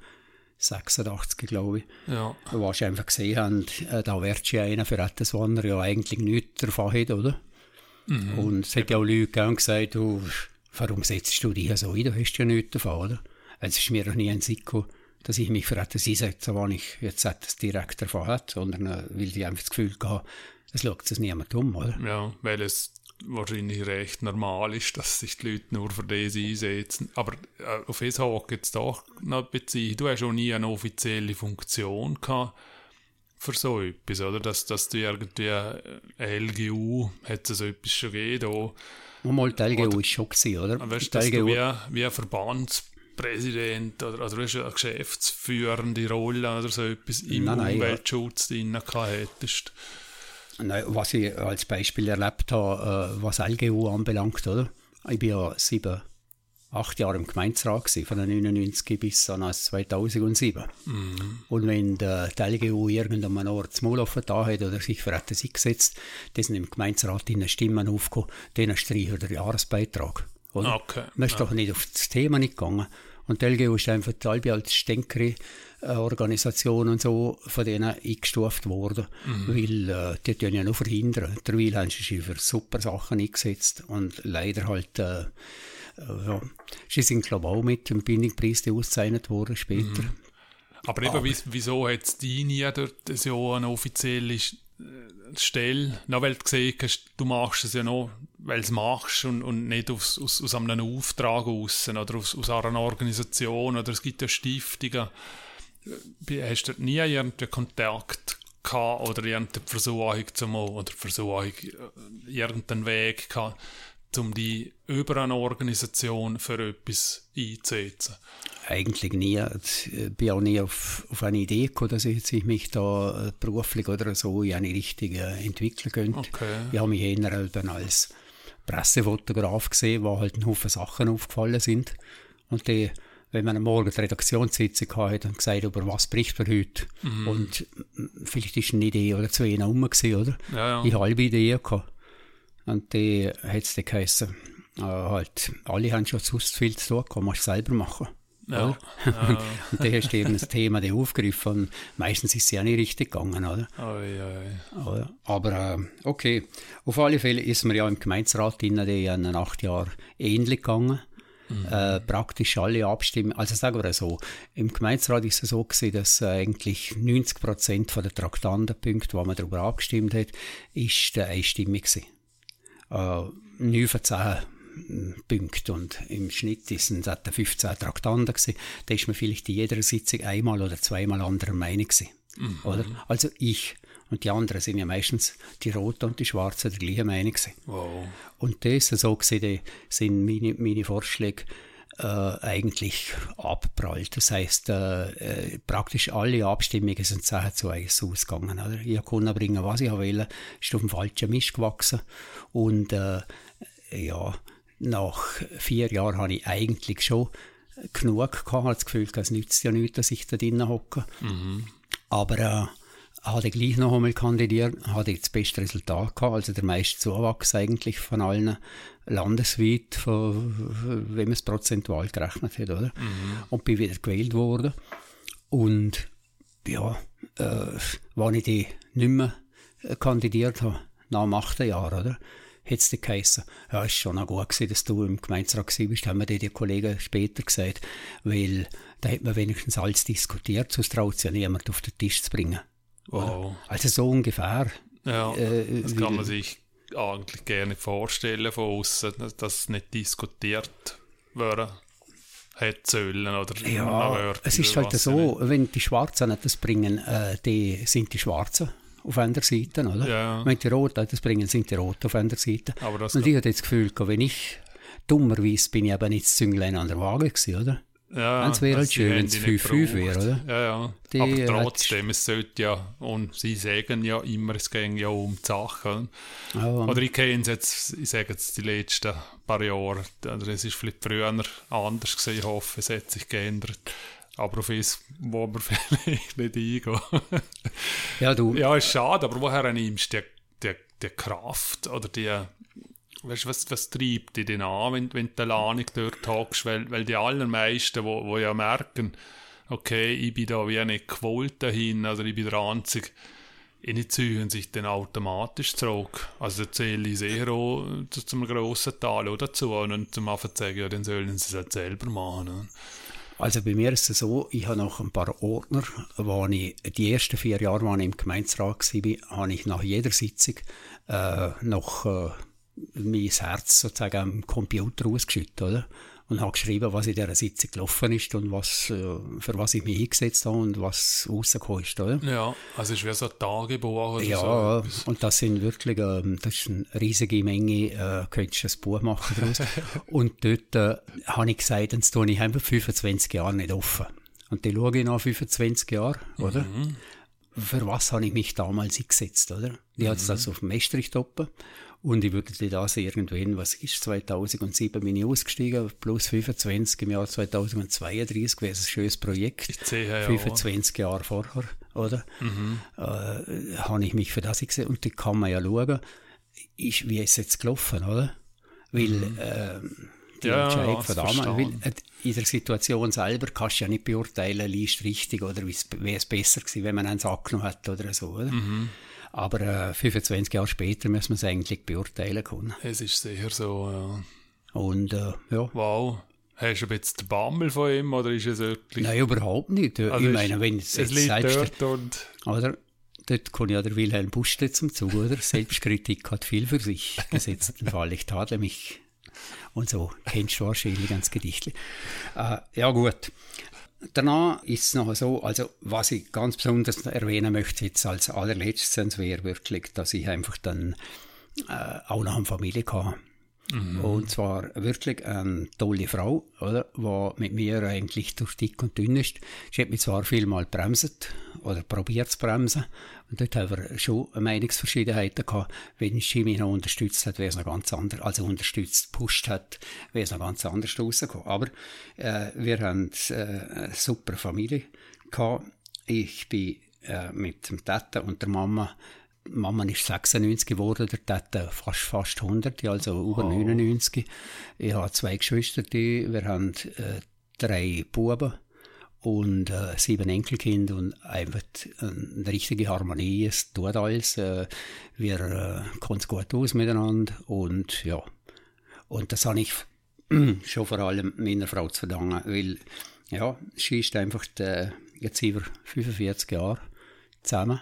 86, glaube ich. ja. Wo sie einfach gesehen haben, äh, da wird ja einer für etwas, was er ja eigentlich nichts davon hat, oder? Mhm. Und es hat ja auch Leute gegeben, gesagt, du, warum setzt du dich so ein, du hast ja nichts davon, oder? Es ist mir noch nie ein Sinn gekommen, dass ich mich für etwas einsetze, was ich jetzt etwas direkt davon hat, sondern äh, weil ich einfach das Gefühl hatte, es schaut es niemand um, oder? ja, weil es wahrscheinlich recht normal ist, dass sich die Leute nur für das einsetzen. Aber äh, auf das Haken jetzt doch noch beziehen. Du hast auch nie eine offizielle Funktion gehabt für so etwas, oder? Dass, dass du irgendwie äh, LGU, hat es so etwas schon gegeben, da, mal die LGU ist schon gewesen, oder? weißt, Die dass du LGU wie, wie ein Verbandspräsident oder, oder du hast eine geschäftsführende Rolle oder so etwas im Nein, nein, ja. Umweltschutz drin gehabt hättest. Nein, was ich als Beispiel erlebt habe, äh, was LGU anbelangt, oder? Ich bin ja sieben, acht Jahre im Gemeinderat gewesen, von 99 bis an das 2007. Und wenn der, die LGU irgendeinem Ort das Maul offen da hat oder sich für etwas eingesetzt, dann sind im Gemeinderat in Stimmen aufgekommen, denen streichen der Jahresbeitrag. Oder? Okay, Man ist doch nicht auf das Thema nicht gegangen. Und die LGU ist einfach halb als stänkere äh, Organisation und so von denen eingestuft worden, weil äh, die tun ja nur verhindern. Derweil haben sie sich für super Sachen eingesetzt und leider halt, äh, äh, ja, sie sind glaube auch mit dem Bindungspreis ausgezeichnet worden später. Aber eben, wie, wieso hat es die nie dort so eine offizielle äh, Stelle? Na, weil du gesehen hast, du machst es ja noch, weil es machst und, und nicht aus, aus, aus einem Auftrag aus oder aus, aus einer Organisation oder es gibt ja Stiftungen. Äh, hast du nie irgendeinen Kontakt gehabt oder irgendeine Versuchung zum, oder Versuchung, äh, irgendeinen Weg gehabt, um die über eine Organisation für etwas einzusetzen? Eigentlich nie. Ich äh, bin auch nie auf, auf eine Idee gekommen, dass ich, ich mich da beruflich oder so in eine Richtung entwickeln könnte. Okay. Ich habe mich eher als Pressefotograf gesehen, wo halt ein Haufen Sachen aufgefallen sind. Und die, wenn man am Morgen die Redaktionssitzung hatte und gesagt, über was bricht man heute. Mhm. Und vielleicht ist eine Idee oder zwei rum gewesen, oder? Ja, ja. Ich halbe Idee gehabt. Und die hat es dann geheißen, äh, halt, alle haben schon sonst viel zu tun, kann man selber machen. Ja. ja. und hast du eben das Thema dann aufgegriffen und meistens ist es ja nicht richtig gegangen, oder? Oi, oi. Aber äh, okay, auf alle Fälle ist mir ja im Gemeinsrat in den acht Jahren ähnlich gegangen. Mhm. Äh, praktisch alle abstimmen. Also sagen wir so, im Gemeinsrat ist es so gewesen, dass äh, eigentlich 90 Prozent der Traktandenpunkte, wo man darüber abgestimmt hat, ist äh, einstimmig gewesen. Äh, 9 von 10 Punkte und im Schnitt sind es 15 Traktanten gewesen. Da ist man vielleicht in jeder Sitzung einmal oder zweimal anderer Meinung gewesen, mhm. oder? Also ich und die anderen sind ja meistens die Roten und die Schwarzen der gleichen Meinung gewesen. Wow. Und das so gesehen sind meine, meine Vorschläge äh, eigentlich abprallt. Das heißt, äh, äh, praktisch alle Abstimmungen sind 10 zu 1 ausgegangen. Oder? Ich konnte bringen, was ich wollte, ist auf dem falschen Mist gewachsen. Und äh, ja, nach vier Jahren habe ich eigentlich schon genug gehabt, das Gefühl, es nützt ja nichts, dass ich da drinnen hocke. Mhm. Aber äh, habe gleich noch einmal kandidiert, hatte das beste Resultat gehabt, also der meiste Zuwachs eigentlich von allen landesweit, von, wenn man es prozentual gerechnet hat, oder? Mhm. Und bin wieder gewählt worden. Und ja, äh, wenn ich die nicht mehr kandidiert habe, nach dem achten Jahr, oder? Hat es geheißen, ja, ist schon auch gut gewesen, dass du im Gemeinderat bist, haben mir die, die Kollegen später gesagt, weil da hat man wenigstens alles diskutiert, sonst traut es ja niemand auf den Tisch zu bringen. Wow. Also so ungefähr. Ja, äh, das kann man sich eigentlich gerne vorstellen von außen, dass es nicht diskutiert werden hätte sollen oder ja, es ist halt so, wenn die Schwarzen das bringen, äh, die sind die Schwarzen auf einer Seite, oder? Ja. Wenn die Roten das bringen, sind die Roten auf einer Seite. Aber das und ich hatte das Gefühl, wenn ich, dummerweise bin ich eben nicht das Zünglein an der Waage gewesen, oder? Ja, es wäre halt schön, wenn es 5-5 wäre, oder? Ja, ja. Die Aber trotzdem, es sollte ja, und sie sagen ja immer, es ging ja um die Sachen. Oh, oder ich kenne es jetzt, ich sage jetzt die letzten paar Jahre, also es ist vielleicht früher anders gewesen, ich hoffe, es hat sich geändert. Aber auf das, wo wir vielleicht nicht eingehen. ja, du. Ja, ist schade, aber woher nimmst du die, die, die Kraft oder die, weißt du, was, was treibt dich denn an, wenn, wenn du alleine dort hockst? Weil, weil die allermeisten, wo, wo ja merken, okay, ich bin da wie nicht gewollt dahin, oder ich bin der Einzige, die ziehen sich dann automatisch zurück. Also da zähle ich sehr auch zum grossen Teil dazu und zum Anfang sagen, ja, dann sollen sie es halt selber machen. Also bei mir ist es so, ich habe noch ein paar Ordner, wo ich die ersten vier Jahre, als ich im Gemeinderat war, habe ich nach jeder Sitzung äh, noch äh, mein Herz sozusagen am Computer ausgeschüttet, oder? Und habe geschrieben, was in dieser Sitzung gelaufen ist und was, äh, für was ich mich eingesetzt habe und was rausgekommen ist, oder? Ja, also es wie so ein Tagebuch oder ja, so. und das sind wirklich, äh, das ist eine riesige Menge, äh, könntest du ein Buch machen daraus. und dort äh, habe ich gesagt, dann tue ich einfach 25 Jahre nicht offen. Und die schaue ich nach 25 Jahren, oder? Mhm. Für was habe ich mich damals eingesetzt, oder? Ich mhm. hatte das auf dem Mestrich oben und ich würde das irgendwann, was ist 2007 bin ich ausgestiegen, plus 25 im Jahr 2032 wäre es ein schönes Projekt. Ich sehe, ja, 25 ja. Jahre vorher, oder? Mhm. Äh, habe ich mich für das gesehen und da kann man ja schauen, ist, wie ist es jetzt gelaufen, oder? Weil, mhm. äh, die ja, Entscheidung von damals, äh, in der Situation selber kannst du ja nicht beurteilen, liest richtig oder wäre es besser gewesen, wenn man einen angenommen hat oder so, oder? Mhm. Aber äh, 25 Jahre später müssen wir es eigentlich beurteilen können. Es ist sicher so, ja. Und äh, ja. Wow. Hast du jetzt den Bammel von ihm oder ist es wirklich... Nein, überhaupt nicht. Also ich meine, wenn es, liegt dort und... Oder? dort kommt ja der Wilhelm Buste zum Zug, oder? Selbstkritik hat viel für sich. Gesetzt den Fall, ich tadle mich. Und so, kennst du wahrscheinlich ganz Gedichtli. Äh, ja, gut. Danach ist es noch so, also was ich ganz besonders erwähnen möchte jetzt als allerletztes, wäre wirklich, dass ich einfach dann äh, auch noch eine Familie hatte. Mhm. Und zwar wirklich eine tolle Frau, oder, die mit mir eigentlich durch dick und dünn ist. Sie hat mich zwar viel mal bremset oder probiert zu bremsen. Und dort haben wir schon Meinungsverschiedenheiten gehabt. Wenn sie mich noch unterstützt hat, wäre es noch ganz anders, also unterstützt, pusht hat, wäre es noch ganz anders rausgekommen. Aber äh, wir haben äh, eine super Familie gehabt. Ich bin äh, mit dem Tata und der Mama Mama ist 96 geworden, der Tata fast, fast 100, also über oh. 99. Ich habe zwei Geschwister, wir haben äh, drei Buben und äh, sieben Enkelkinder und einfach eine richtige Harmonie. Es tut alles. Äh, wir äh, kommen gut aus miteinander und ja. Und das habe ich schon vor allem meiner Frau zu verdanken, weil ja, sie ist einfach die, jetzt über 45 Jahre zusammen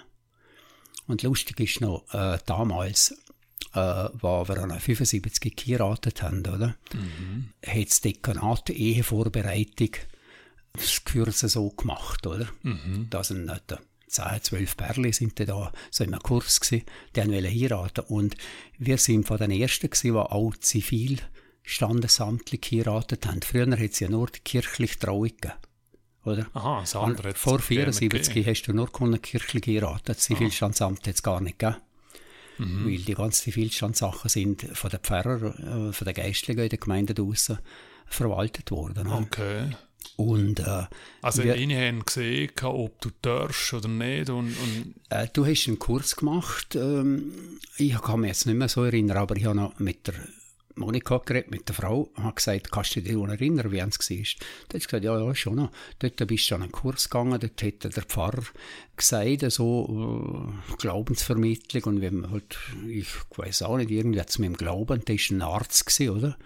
und lustig ist noch, äh, damals, äh, wo wir an 75 geheiratet haben, oder? Mhm. Hat das Dekanat Ehevorbereitung das Kürze so gemacht, oder? Mhm. Da sind nicht 10, 12 Perle sind da so im Kurs gewesen, die haben heiraten und wir sind von den Ersten gewesen, die auch zivil standesamtlich geheiratet haben. Früher hat es ja nur die kirchliche Trauung gegeben oder? Aha, das andere Vor 74 hast du nur kirchlich geraten. Das Zivilstandsamt es gar nicht gegeben. Mhm. Weil die ganzen Zivilstandssachen sind von den Pfarrern, äh, von den Geistlichen in den Gemeinden draussen verwaltet worden. Okay. Und, äh, also wir, ich haben gesehen, ob du darfst oder nicht. Und, und äh, du hast einen Kurs gemacht. Ähm, ich kann mich jetzt nicht mehr so erinnern, aber ich habe noch mit der Monika geredet mit der Frau und hat gesagt, kannst du dich erinnern, wie es war? Da hat sie gesagt, ja, ja, schon noch. Dort bist du an einen Kurs gegangen, dort hat der Pfarrer gesagt, so äh, Glaubensvermittlung und wenn halt, ich weiß auch nicht, irgendwie hat es mit dem Glauben, der war ein Arzt gewesen, oder?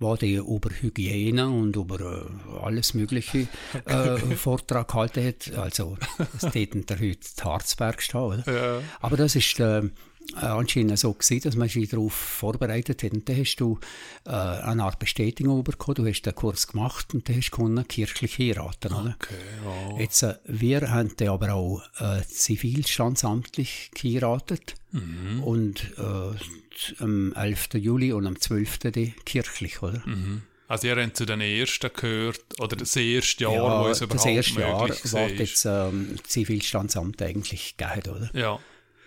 wo der über Hygiene und über äh, alles Mögliche äh, Vortrag gehalten hat. Also, das täten der heute Harzberg stehen, oder? Ja. Aber das ist, äh, äh, anscheinend so gewesen, dass man sich darauf vorbereitet hat. Und dann hast du äh, eine Art Bestätigung bekommen, du hast den Kurs gemacht und dann hast du kirchlich heiraten oder? Okay. Jetzt, äh, wir haben dann aber auch äh, zivilstandsamtlich geheiratet mhm. und äh, am 11. Juli und am 12. kirchlich, oder? Mhm. Also ihr habt zu den ersten gehört, oder das erste Jahr, ja, wo es überhaupt das erste Jahr war jetzt ähm, Zivilstandsamt eigentlich gegeben, oder? Ja.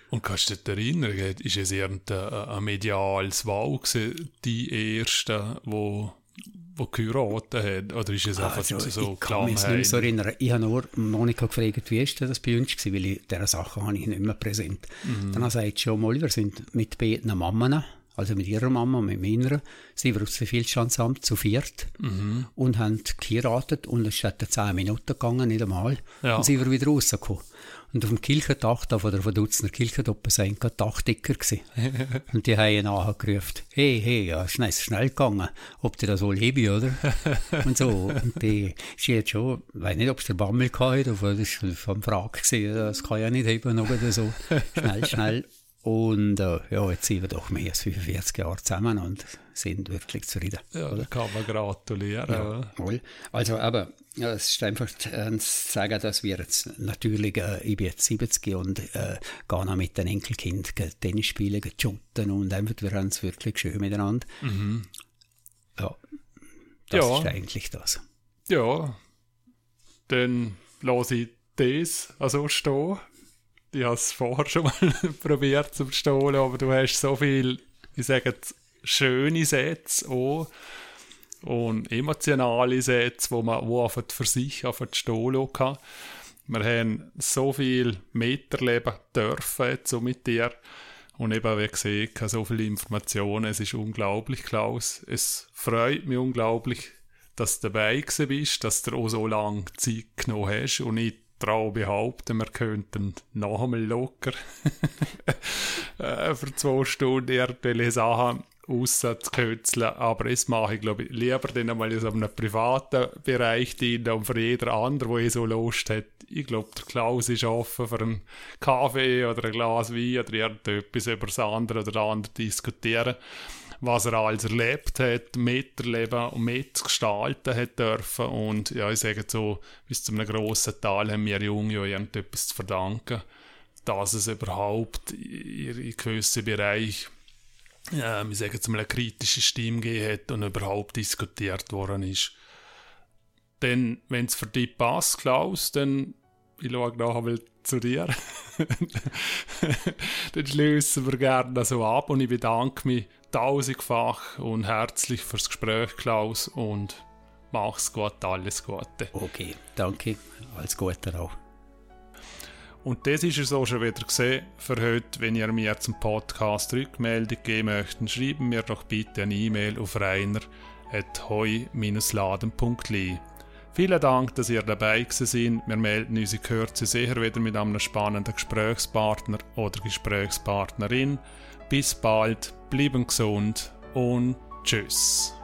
Und kannst du dich erinnern, ist es irgendein mediales Wahl gewesen, die erste, wo wo geheiratet hat? Oder ist es einfach also, so ich kann mich nicht so erinnern. Ich habe nur Monika gefragt, wie ist das bei uns gewesen, weil ich diese Sachen habe ich nicht mehr präsent. Mhm. Dann sagt schon mal, wir sind mit beiden Mammen, also mit ihrer Mama mit meiner, sind wir aus dem Zivilstandsamt zu viert mhm. und haben geheiratet und es hat zehn Minuten gegangen, nicht einmal. Ja. Und sind wir wieder rausgekommen. Und auf dem Kirchendach, da von der Verdutzner Kirche, da sind gerade Dachdecker gewesen. und die haben nachher gerufen, hey, hey, ja, schnell, schnell gegangen, ob die das wohl hebe, oder? und so. Und die, hat schon, ich weiß nicht, ob es der Bammel hatte, aber das war vom Frage gewesen, das kann ja nicht heben, oder so. Schnell, schnell. Und äh, ja, jetzt sind wir doch mehr als 45 Jahre zusammen und sind wirklich zufrieden. Ja, da kann man gratulieren. Ja, wohl. Also, aber ja, es ist einfach äh, zu sagen, dass wir jetzt natürlich, äh, ich bin jetzt 70 und äh, gehe noch mit den Enkelkindern Tennis spielen, shooten und einfach, wir haben es wirklich schön miteinander. Mhm. Ja, das ja. ist eigentlich das. Ja, dann lasse ich das also stehen ich habe es vorher schon mal probiert zu stohlen, aber du hast so viel, ich sage jetzt, schöne Sätze auch und emotionale Sätze, wo man wo für sich auf die stohlen kann. Wir haben so viel miterleben dürfen jetzt so mit dir und eben, wie gesagt, so viele Informationen. Es ist unglaublich, Klaus. Es freut mich unglaublich, dass du dabei bist, dass du auch so lange Zeit genommen hast und ich traue behaupten, wir könnten noch einmal locker äh, für zwei Stunden irgendwelche Sachen rauszukützeln. Aber es mache ich, glaube ich, lieber dann einmal in so einem privaten Bereich drin und für jeder andere, der eh so Lust hat. Ich glaube, der Klaus ist offen für einen Kaffee oder ein Glas Wein oder irgendetwas über das andere oder das andere diskutieren was er alles erlebt hat, miterleben und mitgestalten hat dürfen. Und ja, ich sage so, bis zu einem grossen Teil haben wir Jungen ja irgendetwas zu verdanken, dass es überhaupt in, in gewissen Bereichen äh, ich sage jetzt mal, eine kritische Stimme gegeben hat und überhaupt diskutiert worden ist. Denn, wenn es für dich passt, Klaus, dann, ich schaue nachher zu dir, dann schließen wir gerne so ab und ich bedanke mich tausendfach und herzlich fürs Gespräch, Klaus, und mach's gut, alles Gute. Okay, danke, alles Gute auch. Und das ist es auch schon wieder gesehen für heute. Wenn ihr mir zum Podcast Rückmeldung geben möchtet, schreiben mir doch bitte eine E-Mail auf reiner.heu-laden.li. Vielen Dank, dass ihr dabei seid. Wir melden uns in Kürze sicher wieder mit einem spannenden Gesprächspartner oder Gesprächspartnerin. Bis bald, bleiben gesund und tschüss.